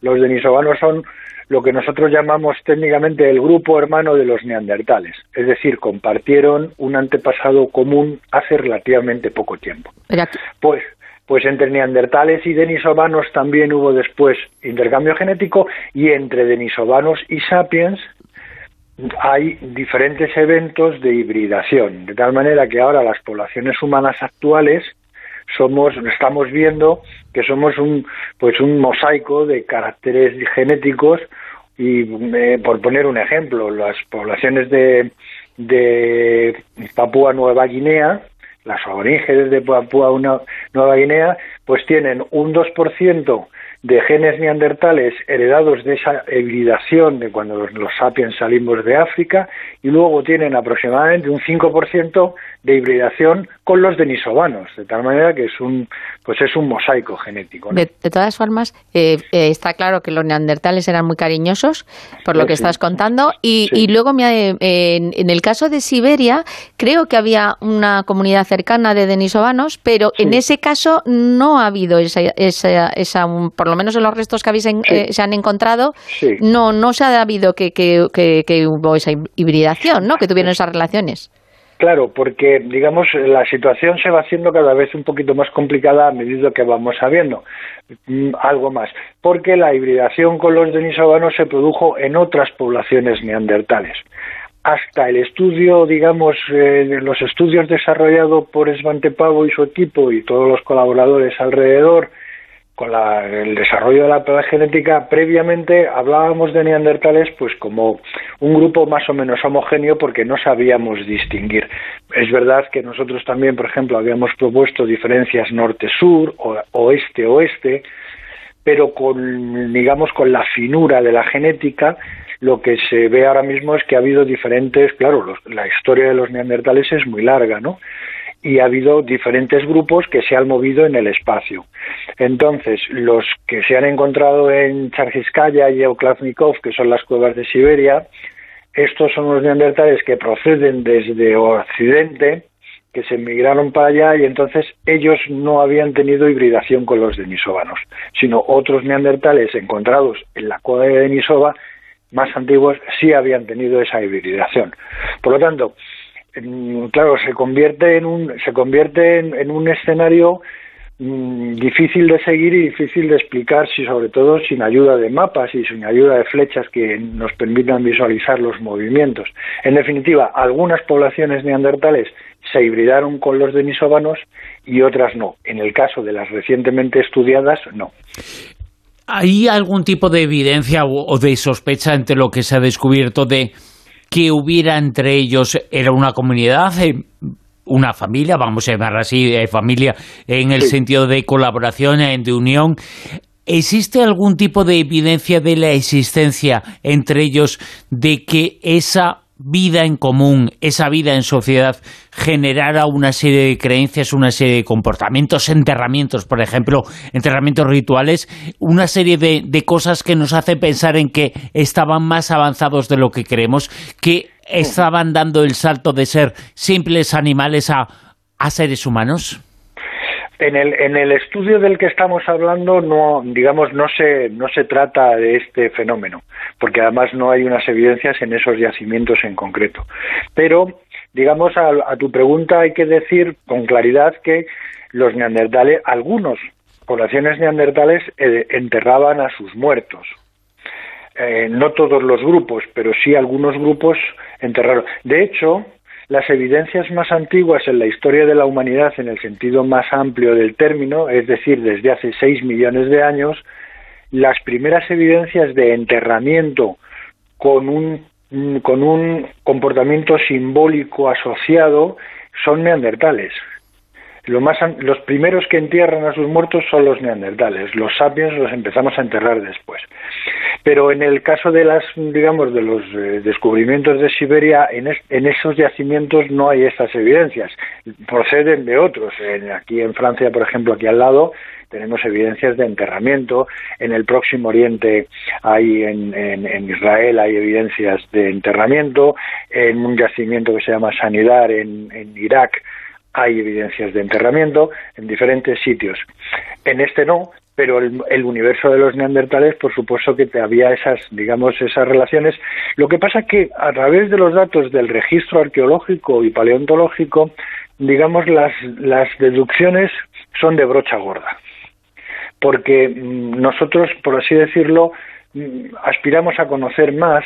Los denisovanos son lo que nosotros llamamos técnicamente el grupo hermano de los neandertales, es decir, compartieron un antepasado común hace relativamente poco tiempo. Pues, pues entre neandertales y denisovanos también hubo después intercambio genético y entre denisovanos y sapiens hay diferentes eventos de hibridación, de tal manera que ahora las poblaciones humanas actuales somos estamos viendo que somos un pues un mosaico de caracteres genéticos y eh, por poner un ejemplo las poblaciones de de Papúa Nueva Guinea las aborígenes de Papúa Nueva Guinea pues tienen un 2% de genes neandertales heredados de esa hibridación de cuando los, sapiens salimos de África y luego tienen aproximadamente un 5% de hibridación con los denisovanos, de tal manera que es un pues es un mosaico genético. De, todas formas, eh, eh, está claro que los neandertales eran muy cariñosos, por lo que estás contando, y, luego en, el caso de Siberia, creo que había una comunidad cercana de denisovanos, pero en ese caso no ha habido esa, esa, esa por lo menos en los restos que habéis eh, se han encontrado, no, no se ha habido que, que, que, hubo esa hibridación, ¿no? que tuvieron esas relaciones. Claro, porque digamos la situación se va haciendo cada vez un poquito más complicada a medida que vamos sabiendo mm, algo más, porque la hibridación con los denisovanos se produjo en otras poblaciones neandertales. Hasta el estudio, digamos, eh, los estudios desarrollados por Svante Pavo y su equipo y todos los colaboradores alrededor, con el desarrollo de la genética, previamente hablábamos de neandertales pues como un grupo más o menos homogéneo porque no sabíamos distinguir. Es verdad que nosotros también, por ejemplo, habíamos propuesto diferencias norte-sur oeste-oeste, pero con, digamos, con la finura de la genética, lo que se ve ahora mismo es que ha habido diferentes, claro, la historia de los neandertales es muy larga, ¿no? Y ha habido diferentes grupos que se han movido en el espacio. Entonces, los que se han encontrado en Chargiskaya y Euklavnikov, que son las cuevas de Siberia, estos son los neandertales que proceden desde Occidente, que se emigraron para allá y entonces ellos no habían tenido hibridación con los denisovanos, sino otros neandertales encontrados en la cueva de Denisova más antiguos sí habían tenido esa hibridación. Por lo tanto, claro, se convierte en un, se convierte en, un escenario mm, difícil de seguir y difícil de explicar, si sobre todo sin ayuda de mapas y sin ayuda de flechas que nos permitan visualizar los movimientos. En definitiva, algunas poblaciones neandertales se hibridaron con los denisovanos y otras no. En el caso de las recientemente estudiadas, no. ¿Hay algún tipo de evidencia o de sospecha entre lo que se ha descubierto de que hubiera entre ellos, era una comunidad, eh, una familia, vamos a llamar así, eh, familia, en el sentido de colaboración, eh, de unión? ¿Existe algún tipo de evidencia de la existencia entre ellos de que esa vida en común, esa vida en sociedad, generara una serie de creencias, una serie de comportamientos, enterramientos, por ejemplo, enterramientos rituales, una serie de, cosas que nos hace pensar en que estaban más avanzados de lo que creemos, que estaban dando el salto de ser simples animales a, a seres humanos? En el, en el estudio del que estamos hablando, no, digamos, no se, no se trata de este fenómeno, porque además no hay unas evidencias en esos yacimientos en concreto. Pero, digamos, a, tu pregunta hay que decir con claridad que los neandertales, algunos poblaciones neandertales eh, enterraban a sus muertos. Eh, no todos los grupos, pero sí algunos grupos enterraron. De hecho, las evidencias más antiguas en la historia de la humanidad en el sentido más amplio del término, es decir, desde hace seis millones de años, las primeras evidencias de enterramiento con un, con un comportamiento simbólico asociado son neandertales. los primeros que entierran a sus muertos son los neandertales. Los sapiens los empezamos a enterrar después. Pero en el caso de las, digamos, de los eh, descubrimientos de Siberia, en, esos yacimientos no hay estas evidencias. Proceden de otros. aquí en Francia, por ejemplo, aquí al lado, tenemos evidencias de enterramiento. En el Próximo Oriente hay, en, en, Israel hay evidencias de enterramiento. En un yacimiento que se llama Sanidar en, en Irak hay evidencias de enterramiento en diferentes sitios. En este no, pero el, universo de los neandertales, por supuesto que había esas, digamos, esas relaciones. Lo que pasa es que a través de los datos del registro arqueológico y paleontológico, digamos, las, las deducciones son de brocha gorda. Porque mm, nosotros, por así decirlo, mm, aspiramos a conocer más,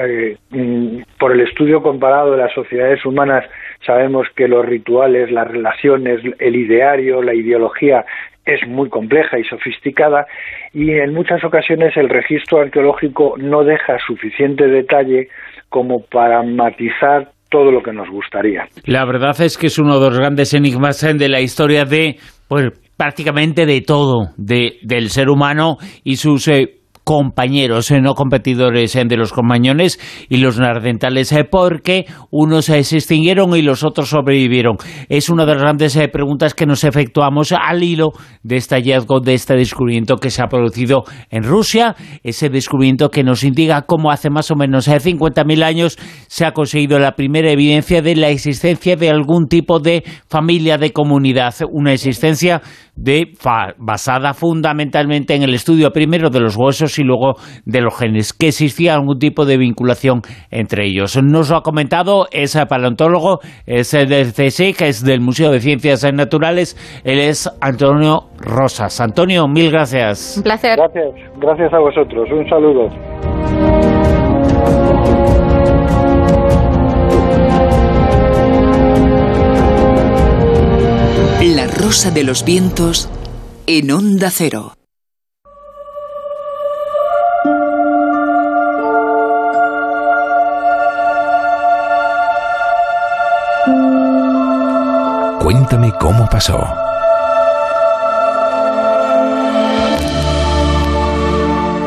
eh, mm, por el estudio comparado de las sociedades humanas, sabemos que los rituales, las relaciones, el ideario, la ideología es muy compleja y sofisticada y en muchas ocasiones el registro arqueológico no deja suficiente detalle como para matizar todo lo que nos gustaría. La verdad es que es uno de los grandes enigmas de la historia de pues, prácticamente de todo, de, del ser humano y sus eh, compañeros, eh, no competidores eh, de los compañones y los nardentales, eh, porque unos se extinguieron y los otros sobrevivieron. Es una de las grandes preguntas que nos efectuamos al hilo de este hallazgo, de este descubrimiento que se ha producido en Rusia, ese descubrimiento que nos indica cómo hace más o menos 50.000 años se ha conseguido la primera evidencia de la existencia de algún tipo de familia, de comunidad, una existencia de, basada fundamentalmente en el estudio primero de los huesos y luego de los genes, que existía algún tipo de vinculación entre ellos. Nos lo ha comentado, es paleontólogo, es del CSIC, es del Museo de Ciencias Naturales, él es Antonio Rosas. Antonio, mil gracias. Un placer. Gracias, gracias a vosotros. Un saludo. La rosa de los vientos en onda cero. Cuéntame cómo pasó.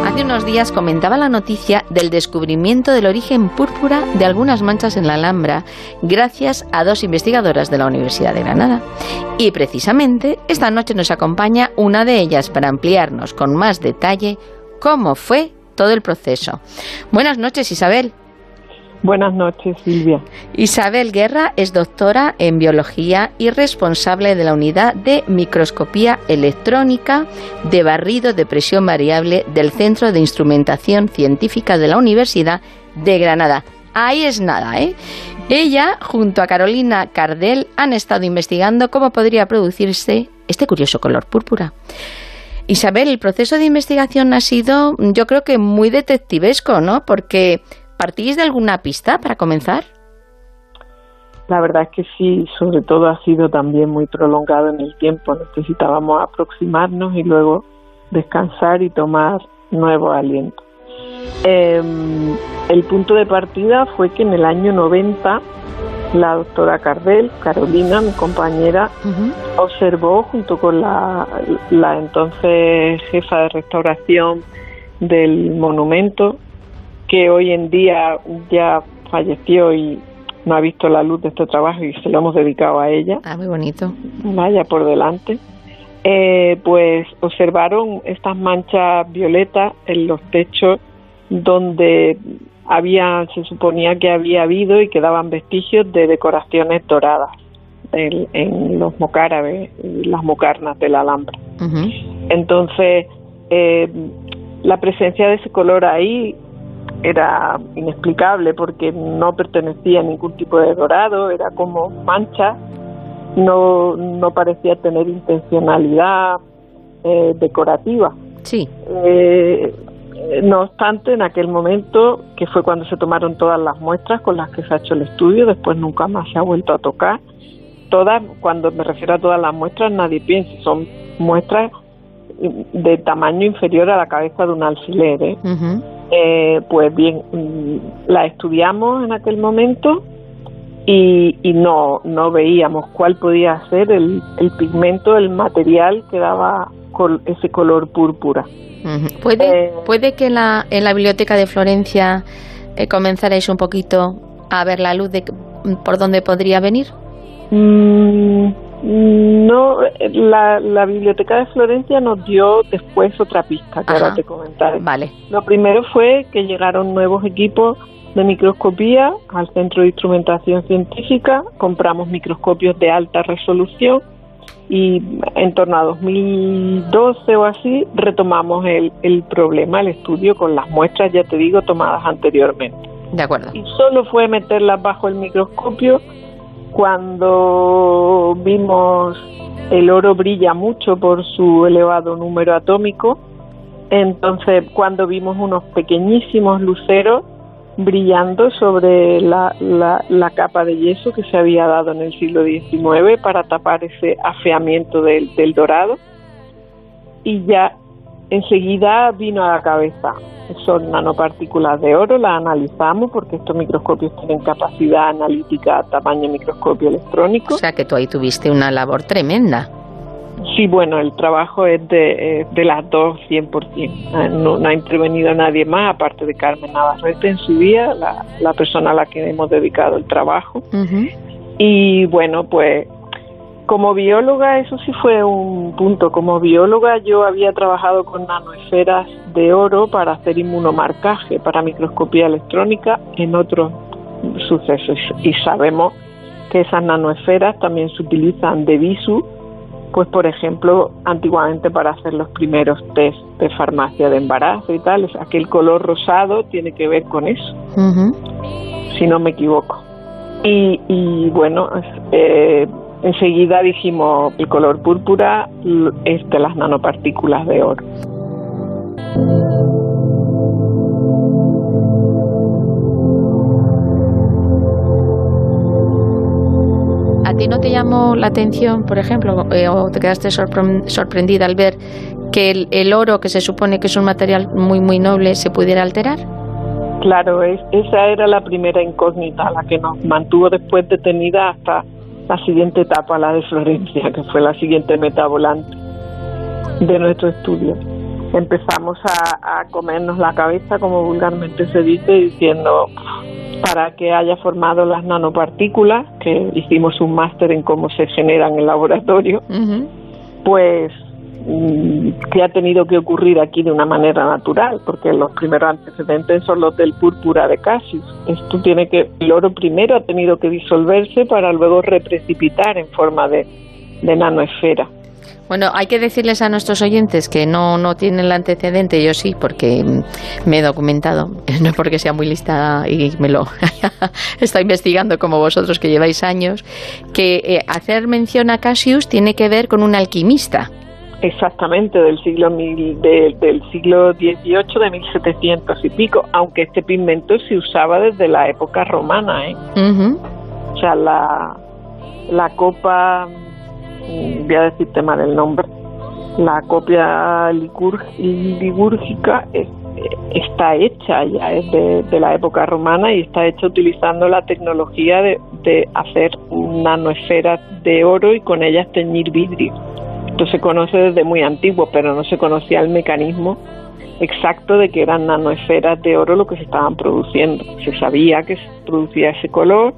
Hace unos días comentaba la noticia del descubrimiento del origen púrpura de algunas manchas en la Alhambra gracias a dos investigadoras de la Universidad de Granada. Y precisamente esta noche nos acompaña una de ellas para ampliarnos con más detalle cómo fue todo el proceso. Buenas noches, Isabel. Buenas noches, Silvia. Isabel Guerra es doctora en biología y responsable de la unidad de microscopía electrónica de barrido de presión variable del Centro de Instrumentación Científica de la Universidad de Granada. Ahí es nada, ¿eh? Ella, junto a Carolina Cardel, han estado investigando cómo podría producirse este curioso color púrpura. Isabel, el proceso de investigación ha sido, yo creo que muy detectivesco, ¿no? Porque ¿Partís de alguna pista para comenzar? La verdad es que sí, sobre todo ha sido también muy prolongado en el tiempo. Necesitábamos aproximarnos y luego descansar y tomar nuevo aliento. Em, el punto de partida fue que en el año 90 la doctora Cardel, Carolina, mi compañera, observó junto con la, la entonces jefa de restauración del monumento, que hoy en día ya falleció y no ha visto la luz de este trabajo y se lo hemos dedicado a ella. Ah, muy bonito. Vaya por delante. Eh, pues observaron estas manchas violetas en los techos donde había, se suponía que había habido y quedaban vestigios de decoraciones doradas en, los mocárabes y las mocarnas de la Alhambra. Entonces, eh, la presencia de ese color ahí era inexplicable porque no pertenecía a ningún tipo de dorado, era como mancha, no, no parecía tener intencionalidad eh, decorativa. Sí. Eh, no obstante, en aquel momento, que fue cuando se tomaron todas las muestras con las que se ha hecho el estudio, después nunca más se ha vuelto a tocar. Todas, cuando me refiero a todas las muestras, nadie piensa, son muestras de tamaño inferior a la cabeza de un alfiler. ¿eh? Eh, pues bien, mm, la estudiamos en aquel momento y, no, no veíamos cuál podía ser el, el pigmento, el material que daba ese color púrpura. ¿Puede, eh, ¿Puede que en la, en la biblioteca de Florencia eh, comenzarais un poquito a ver la luz de por dónde podría venir? Mm, no, la, la, biblioteca de Florencia nos dio después otra pista que ahora te comentaré. Vale. Lo primero fue que llegaron nuevos equipos de microscopía al Centro de Instrumentación Científica, compramos microscopios de alta resolución y en torno a 2012 o así retomamos el, el problema, el estudio con las muestras, ya te digo, tomadas anteriormente. De acuerdo. Y solo fue meterlas bajo el microscopio cuando vimos el oro brilla mucho por su elevado número atómico. Entonces, cuando vimos unos pequeñísimos luceros brillando sobre la, la, capa de yeso que se había dado en el siglo XIX para tapar ese afeamiento del, del dorado. Y ya enseguida vino a la cabeza. Son nanopartículas de oro, las analizamos porque estos microscopios tienen capacidad analítica a tamaño microscopio electrónico. O sea que tú ahí tuviste una labor tremenda. Sí, bueno, el trabajo es de, eh, de las dos 100%. Eh, no, no ha intervenido nadie más, aparte de Carmen Navarrete en su día, la, la persona a la que hemos dedicado el trabajo. Y bueno, pues como bióloga, eso sí fue un punto. Como bióloga yo había trabajado con nanoesferas de oro para hacer inmunomarcaje, para microscopía electrónica en otros sucesos. Y sabemos que esas nanoesferas también se utilizan de visu pues por ejemplo, antiguamente para hacer los primeros test de farmacia de embarazo y tal, aquel color rosado tiene que ver con eso, si no me equivoco. Y, y bueno, eh, enseguida dijimos el color púrpura es de las nanopartículas de oro. no te llamó la atención, por ejemplo, eh, o te quedaste sorprendida al ver que el, oro, que se supone que es un material muy, muy noble, se pudiera alterar? Claro, esa era la primera incógnita, la que nos mantuvo después detenida hasta la siguiente etapa, la de Florencia, que fue la siguiente meta volante de nuestro estudio. Empezamos a comernos la cabeza, como vulgarmente se dice, diciendo, para que haya formado las nanopartículas, que hicimos un máster en cómo se generan en el laboratorio, pues que ha tenido que ocurrir aquí de una manera natural, porque los primeros antecedentes son los del púrpura de Cassius. Esto tiene que, el oro primero ha tenido que disolverse para luego reprecipitar en forma de, de nanoesfera. Bueno, hay que decirles a nuestros oyentes que no, no tienen el antecedente, yo sí, porque mm, me he documentado, no porque sea muy lista y me lo está investigando como vosotros que lleváis años, que eh, hacer mención a Cassius tiene que ver con un alquimista. Exactamente, del siglo del siglo XVIII, de 1700 y pico, aunque este pigmento se usaba desde la época romana. ¿eh? O sea, la, la copa voy a decirte mal el nombre, la copia ligúrgica está hecha, ya es de, la época romana y está hecha utilizando la tecnología de, de hacer nanoesferas de oro y con ellas teñir vidrio. Esto se conoce desde muy antiguo, pero no se conocía el mecanismo exacto de que eran nanoesferas de oro lo que se estaban produciendo. Se sabía que se producía ese color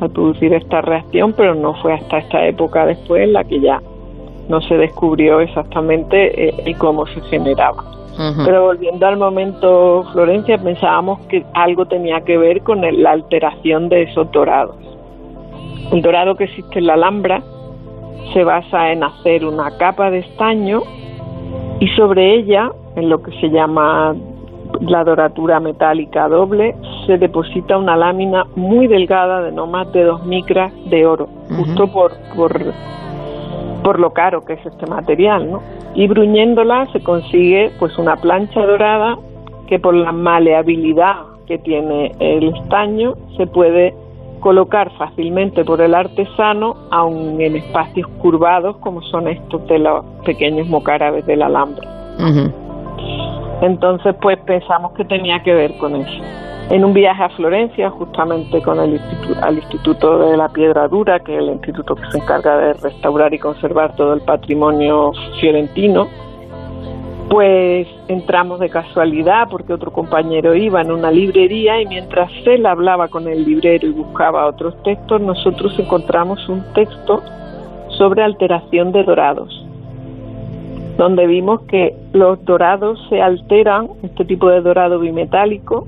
al producir esta reacción, pero no fue hasta esta época después en la que ya no se descubrió exactamente eh, cómo se generaba. Pero volviendo al momento Florencia, pensábamos que algo tenía que ver con la alteración de esos dorados. El dorado que existe en la Alhambra se basa en hacer una capa de estaño y sobre ella, en lo que se llama la doratura metálica doble, se deposita una lámina muy delgada de no más de dos micras de oro, justo por, por, por lo caro que es este material, ¿no? Y bruñéndola se consigue pues una plancha dorada que por la maleabilidad que tiene el estaño se puede colocar fácilmente por el artesano, aun en espacios curvados como son estos de los pequeños mocárabes del alambre. Entonces, pues pensamos que tenía que ver con eso. En un viaje a Florencia, justamente con el instituto, al Instituto de la Piedra Dura, que es el instituto que se encarga de restaurar y conservar todo el patrimonio fiorentino, pues entramos de casualidad porque otro compañero iba en una librería y mientras él hablaba con el librero y buscaba otros textos, nosotros encontramos un texto sobre alteración de dorados, donde vimos que los dorados se alteran, este tipo de dorado bimetálico,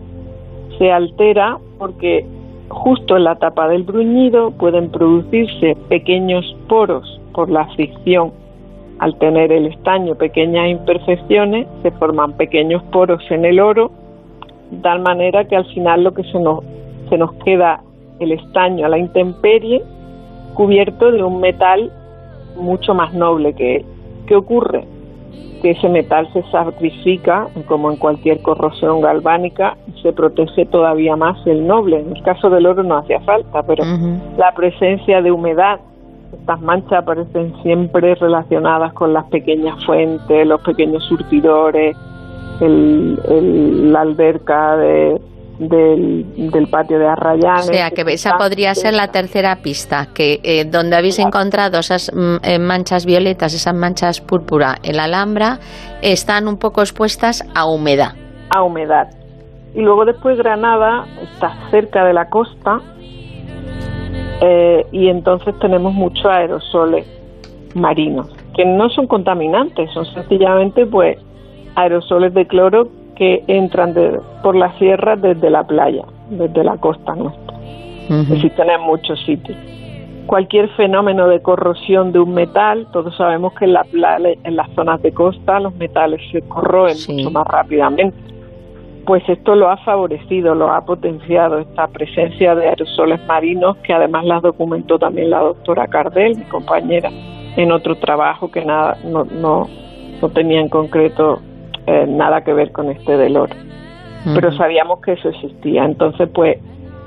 se altera porque justo en la tapa del bruñido pueden producirse pequeños poros por la fricción al tener el estaño pequeñas imperfecciones, se forman pequeños poros en el oro, de tal manera que al final lo que se nos, se nos queda el estaño a la intemperie cubierto de un metal mucho más noble que él. ¿Qué ocurre? Que ese metal se sacrifica, como en cualquier corrosión galvánica, y se protege todavía más el noble. En el caso del oro no hacía falta, pero la presencia de humedad estas manchas aparecen siempre relacionadas con las pequeñas fuentes, los pequeños surtidores, la alberca del, patio de Arrayán. O sea, que esa podría ser la tercera pista, que eh, donde habéis encontrado esas mm, eh, manchas violetas, esas manchas púrpura en la Alhambra, están un poco expuestas a humedad. A humedad. Y luego después Granada está cerca de la costa eh, y entonces tenemos muchos aerosoles marinos, que no son contaminantes, son sencillamente pues aerosoles de cloro que entran por la sierra desde la playa, desde la costa nuestra. Existen en muchos sitios. Cualquier fenómeno de corrosión de un metal, todos sabemos que en, la, en las zonas de costa los metales se corroen mucho más rápidamente pues esto lo ha favorecido, lo ha potenciado esta presencia de aerosoles marinos que además las documentó también la doctora Cardel, mi compañera, en otro trabajo que nada no, no, no tenía en concreto eh, nada que ver con este del oro. Pero sabíamos que eso existía. Entonces, pues,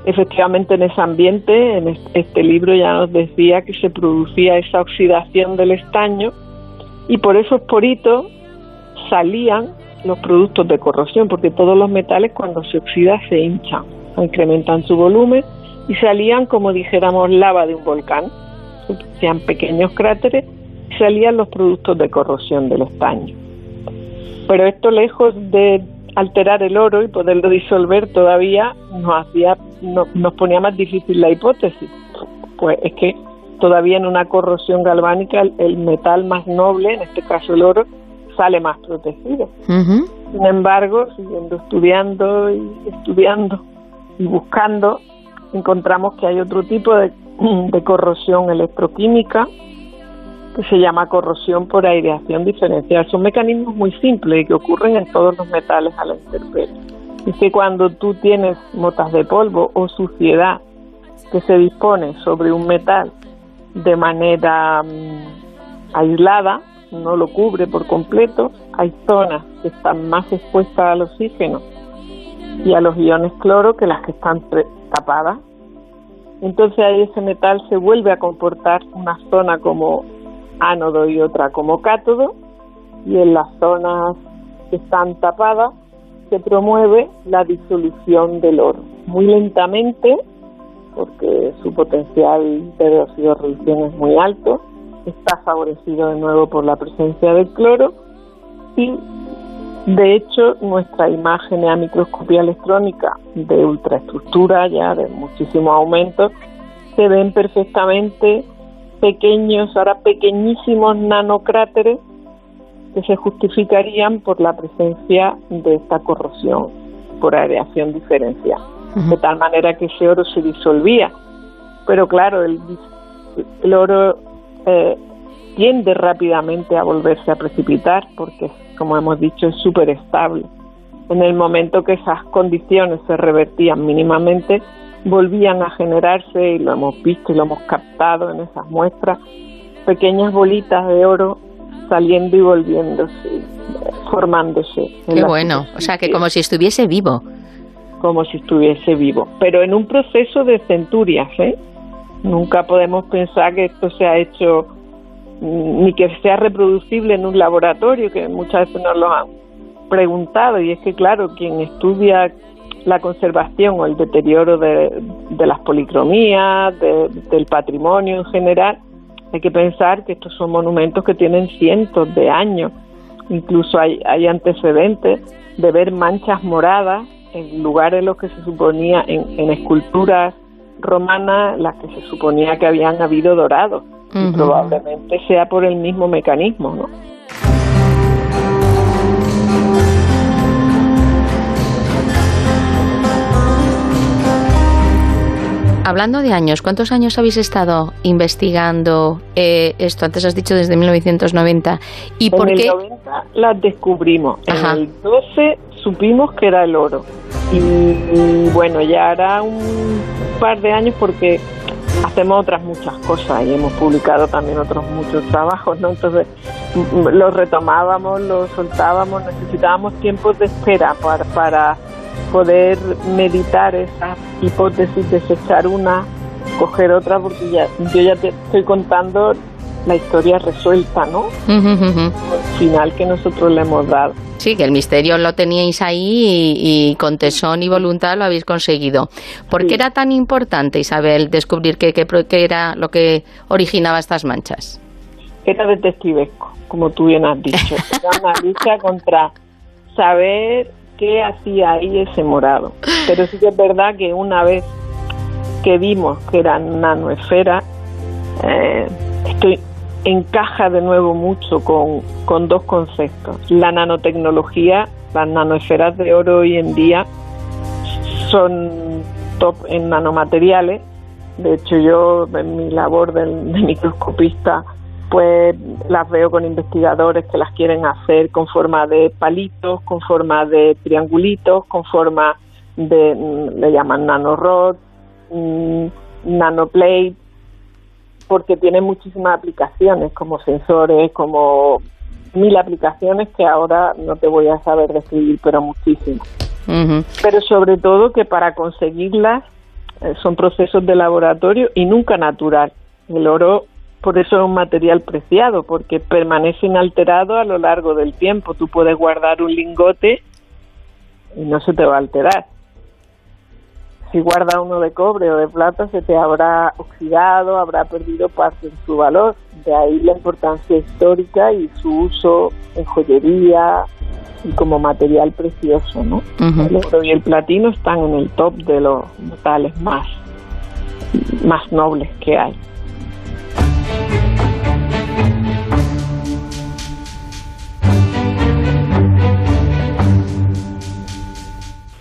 efectivamente en ese ambiente, en este libro ya nos decía que se producía esa oxidación del estaño y por esos poritos salían los productos de corrosión, porque todos los metales cuando se oxida se hinchan, incrementan su volumen y salían como dijéramos lava de un volcán, sean pequeños cráteres, salían los productos de corrosión del estaño. Pero esto lejos de alterar el oro y poderlo disolver todavía nos hacía nos ponía más difícil la hipótesis. Pues es que todavía en una corrosión galvánica el metal más noble, en este caso el oro, sale más protegido. Sin embargo, siguiendo estudiando y estudiando y buscando, encontramos que hay otro tipo de, corrosión electroquímica que se llama corrosión por aireación diferencial. Son mecanismos muy simples y que ocurren en todos los metales a la intemperie. Es que cuando tú tienes motas de polvo o suciedad que se dispone sobre un metal de manera mm, aislada, no lo cubre por completo. Hay zonas que están más expuestas al oxígeno y a los iones cloro que las que están tapadas. Entonces ahí ese metal se vuelve a comportar una zona como ánodo y otra como cátodo y en las zonas que están tapadas se promueve la disolución del oro. Muy lentamente, porque su potencial de oxidorreducción es muy alto, está favorecido de nuevo por la presencia del cloro y de hecho nuestra imagen a microscopía electrónica de ultraestructura ya de muchísimo aumento se ven perfectamente pequeños, ahora pequeñísimos nanocráteres que se justificarían por la presencia de esta corrosión por aireación diferencial, de tal manera que ese oro se disolvía. Pero claro, el, el oro eh, tiende rápidamente a volverse a precipitar porque, como hemos dicho, es súper estable. En el momento que esas condiciones se revertían mínimamente, volvían a generarse, y lo hemos visto y lo hemos captado en esas muestras, pequeñas bolitas de oro saliendo y volviéndose, formándose. Qué bueno, o sea que como si estuviese vivo. Como si estuviese vivo, pero en un proceso de centurias, ¿eh? Nunca podemos pensar que esto se ha hecho mm, ni que sea reproducible en un laboratorio, que muchas veces nos lo han preguntado, y es que claro, quien estudia la conservación o el deterioro de, las policromías, del patrimonio en general, hay que pensar que estos son monumentos que tienen cientos de años. Incluso hay, hay antecedentes de ver manchas moradas en lugares en los que se suponía, en, esculturas romanas, las que se suponía que habían habido dorados. Probablemente sea por el mismo mecanismo, ¿no? Hablando de años, ¿cuántos años habéis estado investigando eh, esto? Antes has dicho desde 1990. ¿Y por qué? el 90 las descubrimos. En el 12 supimos que era el oro. Y, bueno, ya hará un par de años porque hacemos otras muchas cosas y hemos publicado también otros muchos trabajos, ¿no? Entonces los retomábamos, los soltábamos, necesitábamos tiempos de espera para, para poder meditar esas hipótesis, desechar una, coger otra, porque ya, yo ya te estoy contando la historia resuelta, ¿no? El final que nosotros le hemos dado. Sí, que el misterio lo teníais ahí y, con tesón y voluntad lo habéis conseguido. ¿Por qué era tan importante, Isabel, descubrir qué que, era lo que originaba estas manchas? Era detectivesco, como tú bien has dicho. Era una lucha contra saber qué hacía ahí ese morado. Pero sí que es verdad que una vez que vimos que era nanoesfera, eh, estoy encaja de nuevo mucho con, con dos conceptos. La nanotecnología, las nanoesferas de oro hoy en día son top en nanomateriales. De hecho, yo en mi labor de microscopista pues las veo con investigadores que las quieren hacer con forma de palitos, con forma de triangulitos, con forma de, le llaman nanorod, mm, nanoplate, porque tiene muchísimas aplicaciones como sensores, como mil aplicaciones que ahora no te voy a saber describir, pero muchísimas. Pero sobre todo que para conseguirlas eh, son procesos de laboratorio y nunca natural. El oro por eso es un material preciado, porque permanece inalterado a lo largo del tiempo. Tú puedes guardar un lingote y no se te va a alterar. Si guardas uno de cobre o de plata, se te habrá oxidado, habrá perdido parte de su valor. De ahí la importancia histórica y su uso en joyería y como material precioso, ¿no? El oro y el platino están en el top de los metales más, más nobles que hay.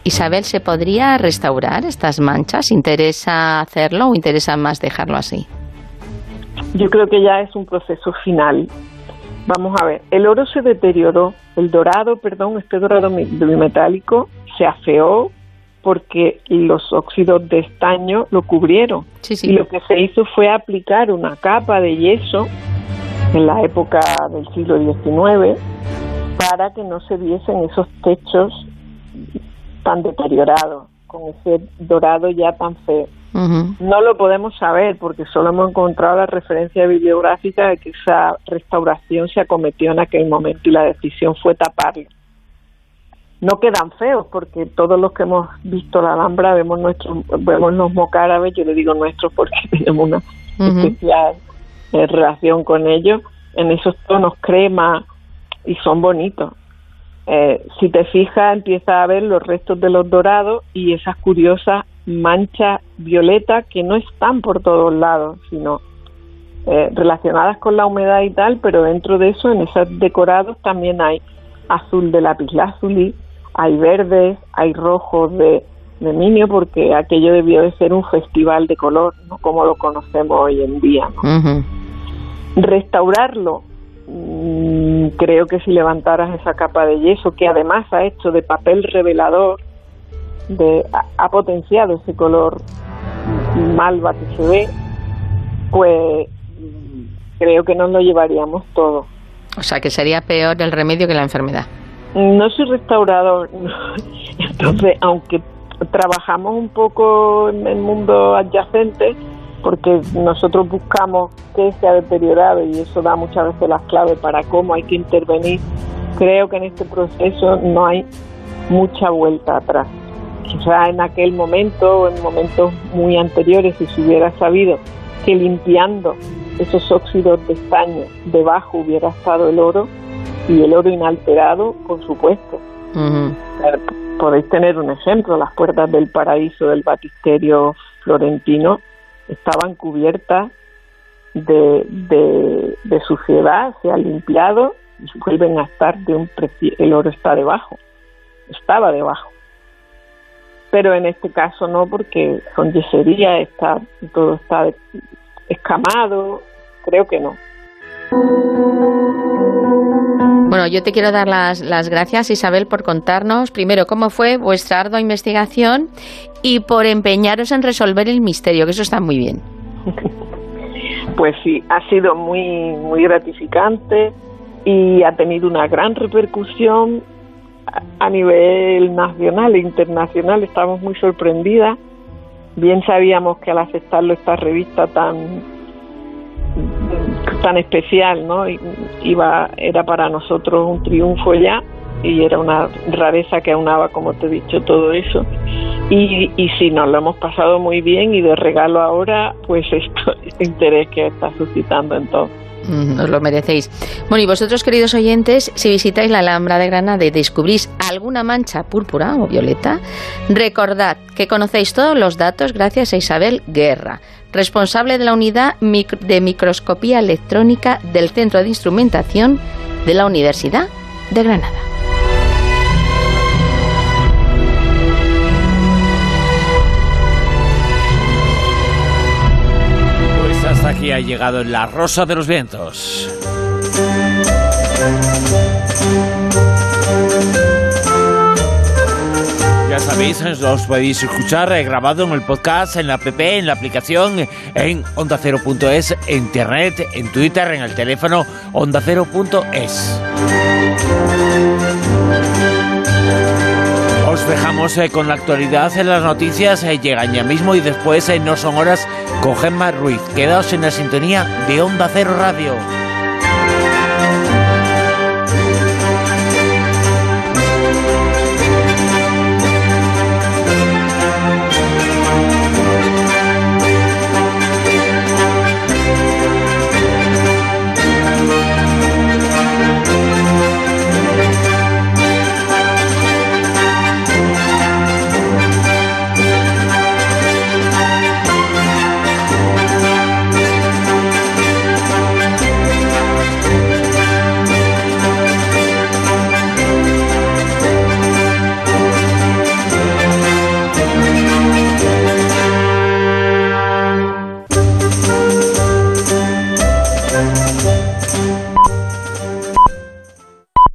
Isabel, ¿se podría restaurar estas manchas? ¿Interesa hacerlo o interesa más dejarlo así? Yo creo que ya es un proceso final. Vamos a ver, el oro se deterioró, el dorado, perdón, este dorado bimetálico se afeó porque los óxidos de estaño lo cubrieron. Y lo que se hizo fue aplicar una capa de yeso en la época del siglo XIX para que no se viesen esos techos tan deteriorado. con ese dorado ya tan feo. No lo podemos saber porque solo hemos encontrado la referencia bibliográfica de que esa restauración se acometió en aquel momento y la decisión fue taparlo. No quedan feos porque todos los que hemos visto la Alhambra vemos nuestros, vemos los mocárabes, yo le digo nuestros porque tenemos una especial eh, relación con ellos, en esos tonos crema y son bonitos. Eh, si te fijas, empieza a ver los restos de los dorados y esas curiosas manchas violetas que no están por todos lados, sino eh, relacionadas con la humedad y tal, pero dentro de eso, en esos decorados también hay azul de lapislázuli, hay verdes, hay rojos de, de minio, porque aquello debió de ser un festival de color, no como lo conocemos hoy en día. Restaurarlo creo que si levantaras esa capa de yeso, que además ha hecho de papel revelador, de, ha, potenciado ese color malva que se ve, pues creo que nos lo llevaríamos todo. O sea, que sería peor el remedio que la enfermedad. No soy restaurador, entonces, aunque trabajamos un poco en el mundo adyacente, porque nosotros buscamos qué se ha deteriorado y eso da muchas veces las claves para cómo hay que intervenir. Creo que en este proceso no hay mucha vuelta atrás. Sea, en aquel momento o en momentos muy anteriores, si se hubiera sabido que limpiando esos óxidos de estaño debajo hubiera estado el oro y el oro inalterado, por supuesto. Podéis tener un ejemplo, las puertas del paraíso del batisterio florentino estaban cubiertas de, de, suciedad, se ha limpiado y vuelven a estar de un precio, el oro está debajo, estaba debajo. Pero en este caso no, porque con yesería está, todo está escamado, creo que no. Bueno, yo te quiero dar las, las, gracias, Isabel, por contarnos primero cómo fue vuestra ardua investigación y por empeñaros en resolver el misterio, que eso está muy bien. Pues sí, ha sido muy, muy gratificante y ha tenido una gran repercusión a nivel nacional e internacional. Estamos muy sorprendidas. Bien sabíamos que al aceptarlo esta revista tan tan especial, ¿no? Iba, era para nosotros un triunfo ya y era una rareza que aunaba, como te he dicho, todo eso. Y, y sí, nos lo hemos pasado muy bien y de regalo ahora, pues esto, este interés que está suscitando en todo. Os lo merecéis. Bueno, y vosotros, queridos oyentes, si visitáis la Alhambra de Granada y descubrís alguna mancha púrpura o violeta, recordad que conocéis todos los datos gracias a Isabel Guerra, responsable de la unidad de microscopía electrónica del Centro de Instrumentación de la Universidad de Granada. Ha llegado La Rosa de los Vientos. Ya sabéis, los podéis escuchar eh, grabado en el podcast, en la app, en la aplicación, en onda0.es, en internet, en Twitter, en el teléfono onda0.es. Os dejamos eh, con la actualidad en las noticias, eh, llegan ya mismo y después no son horas con Gemma Ruiz. Quedaos en la sintonía de Onda Cero Radio.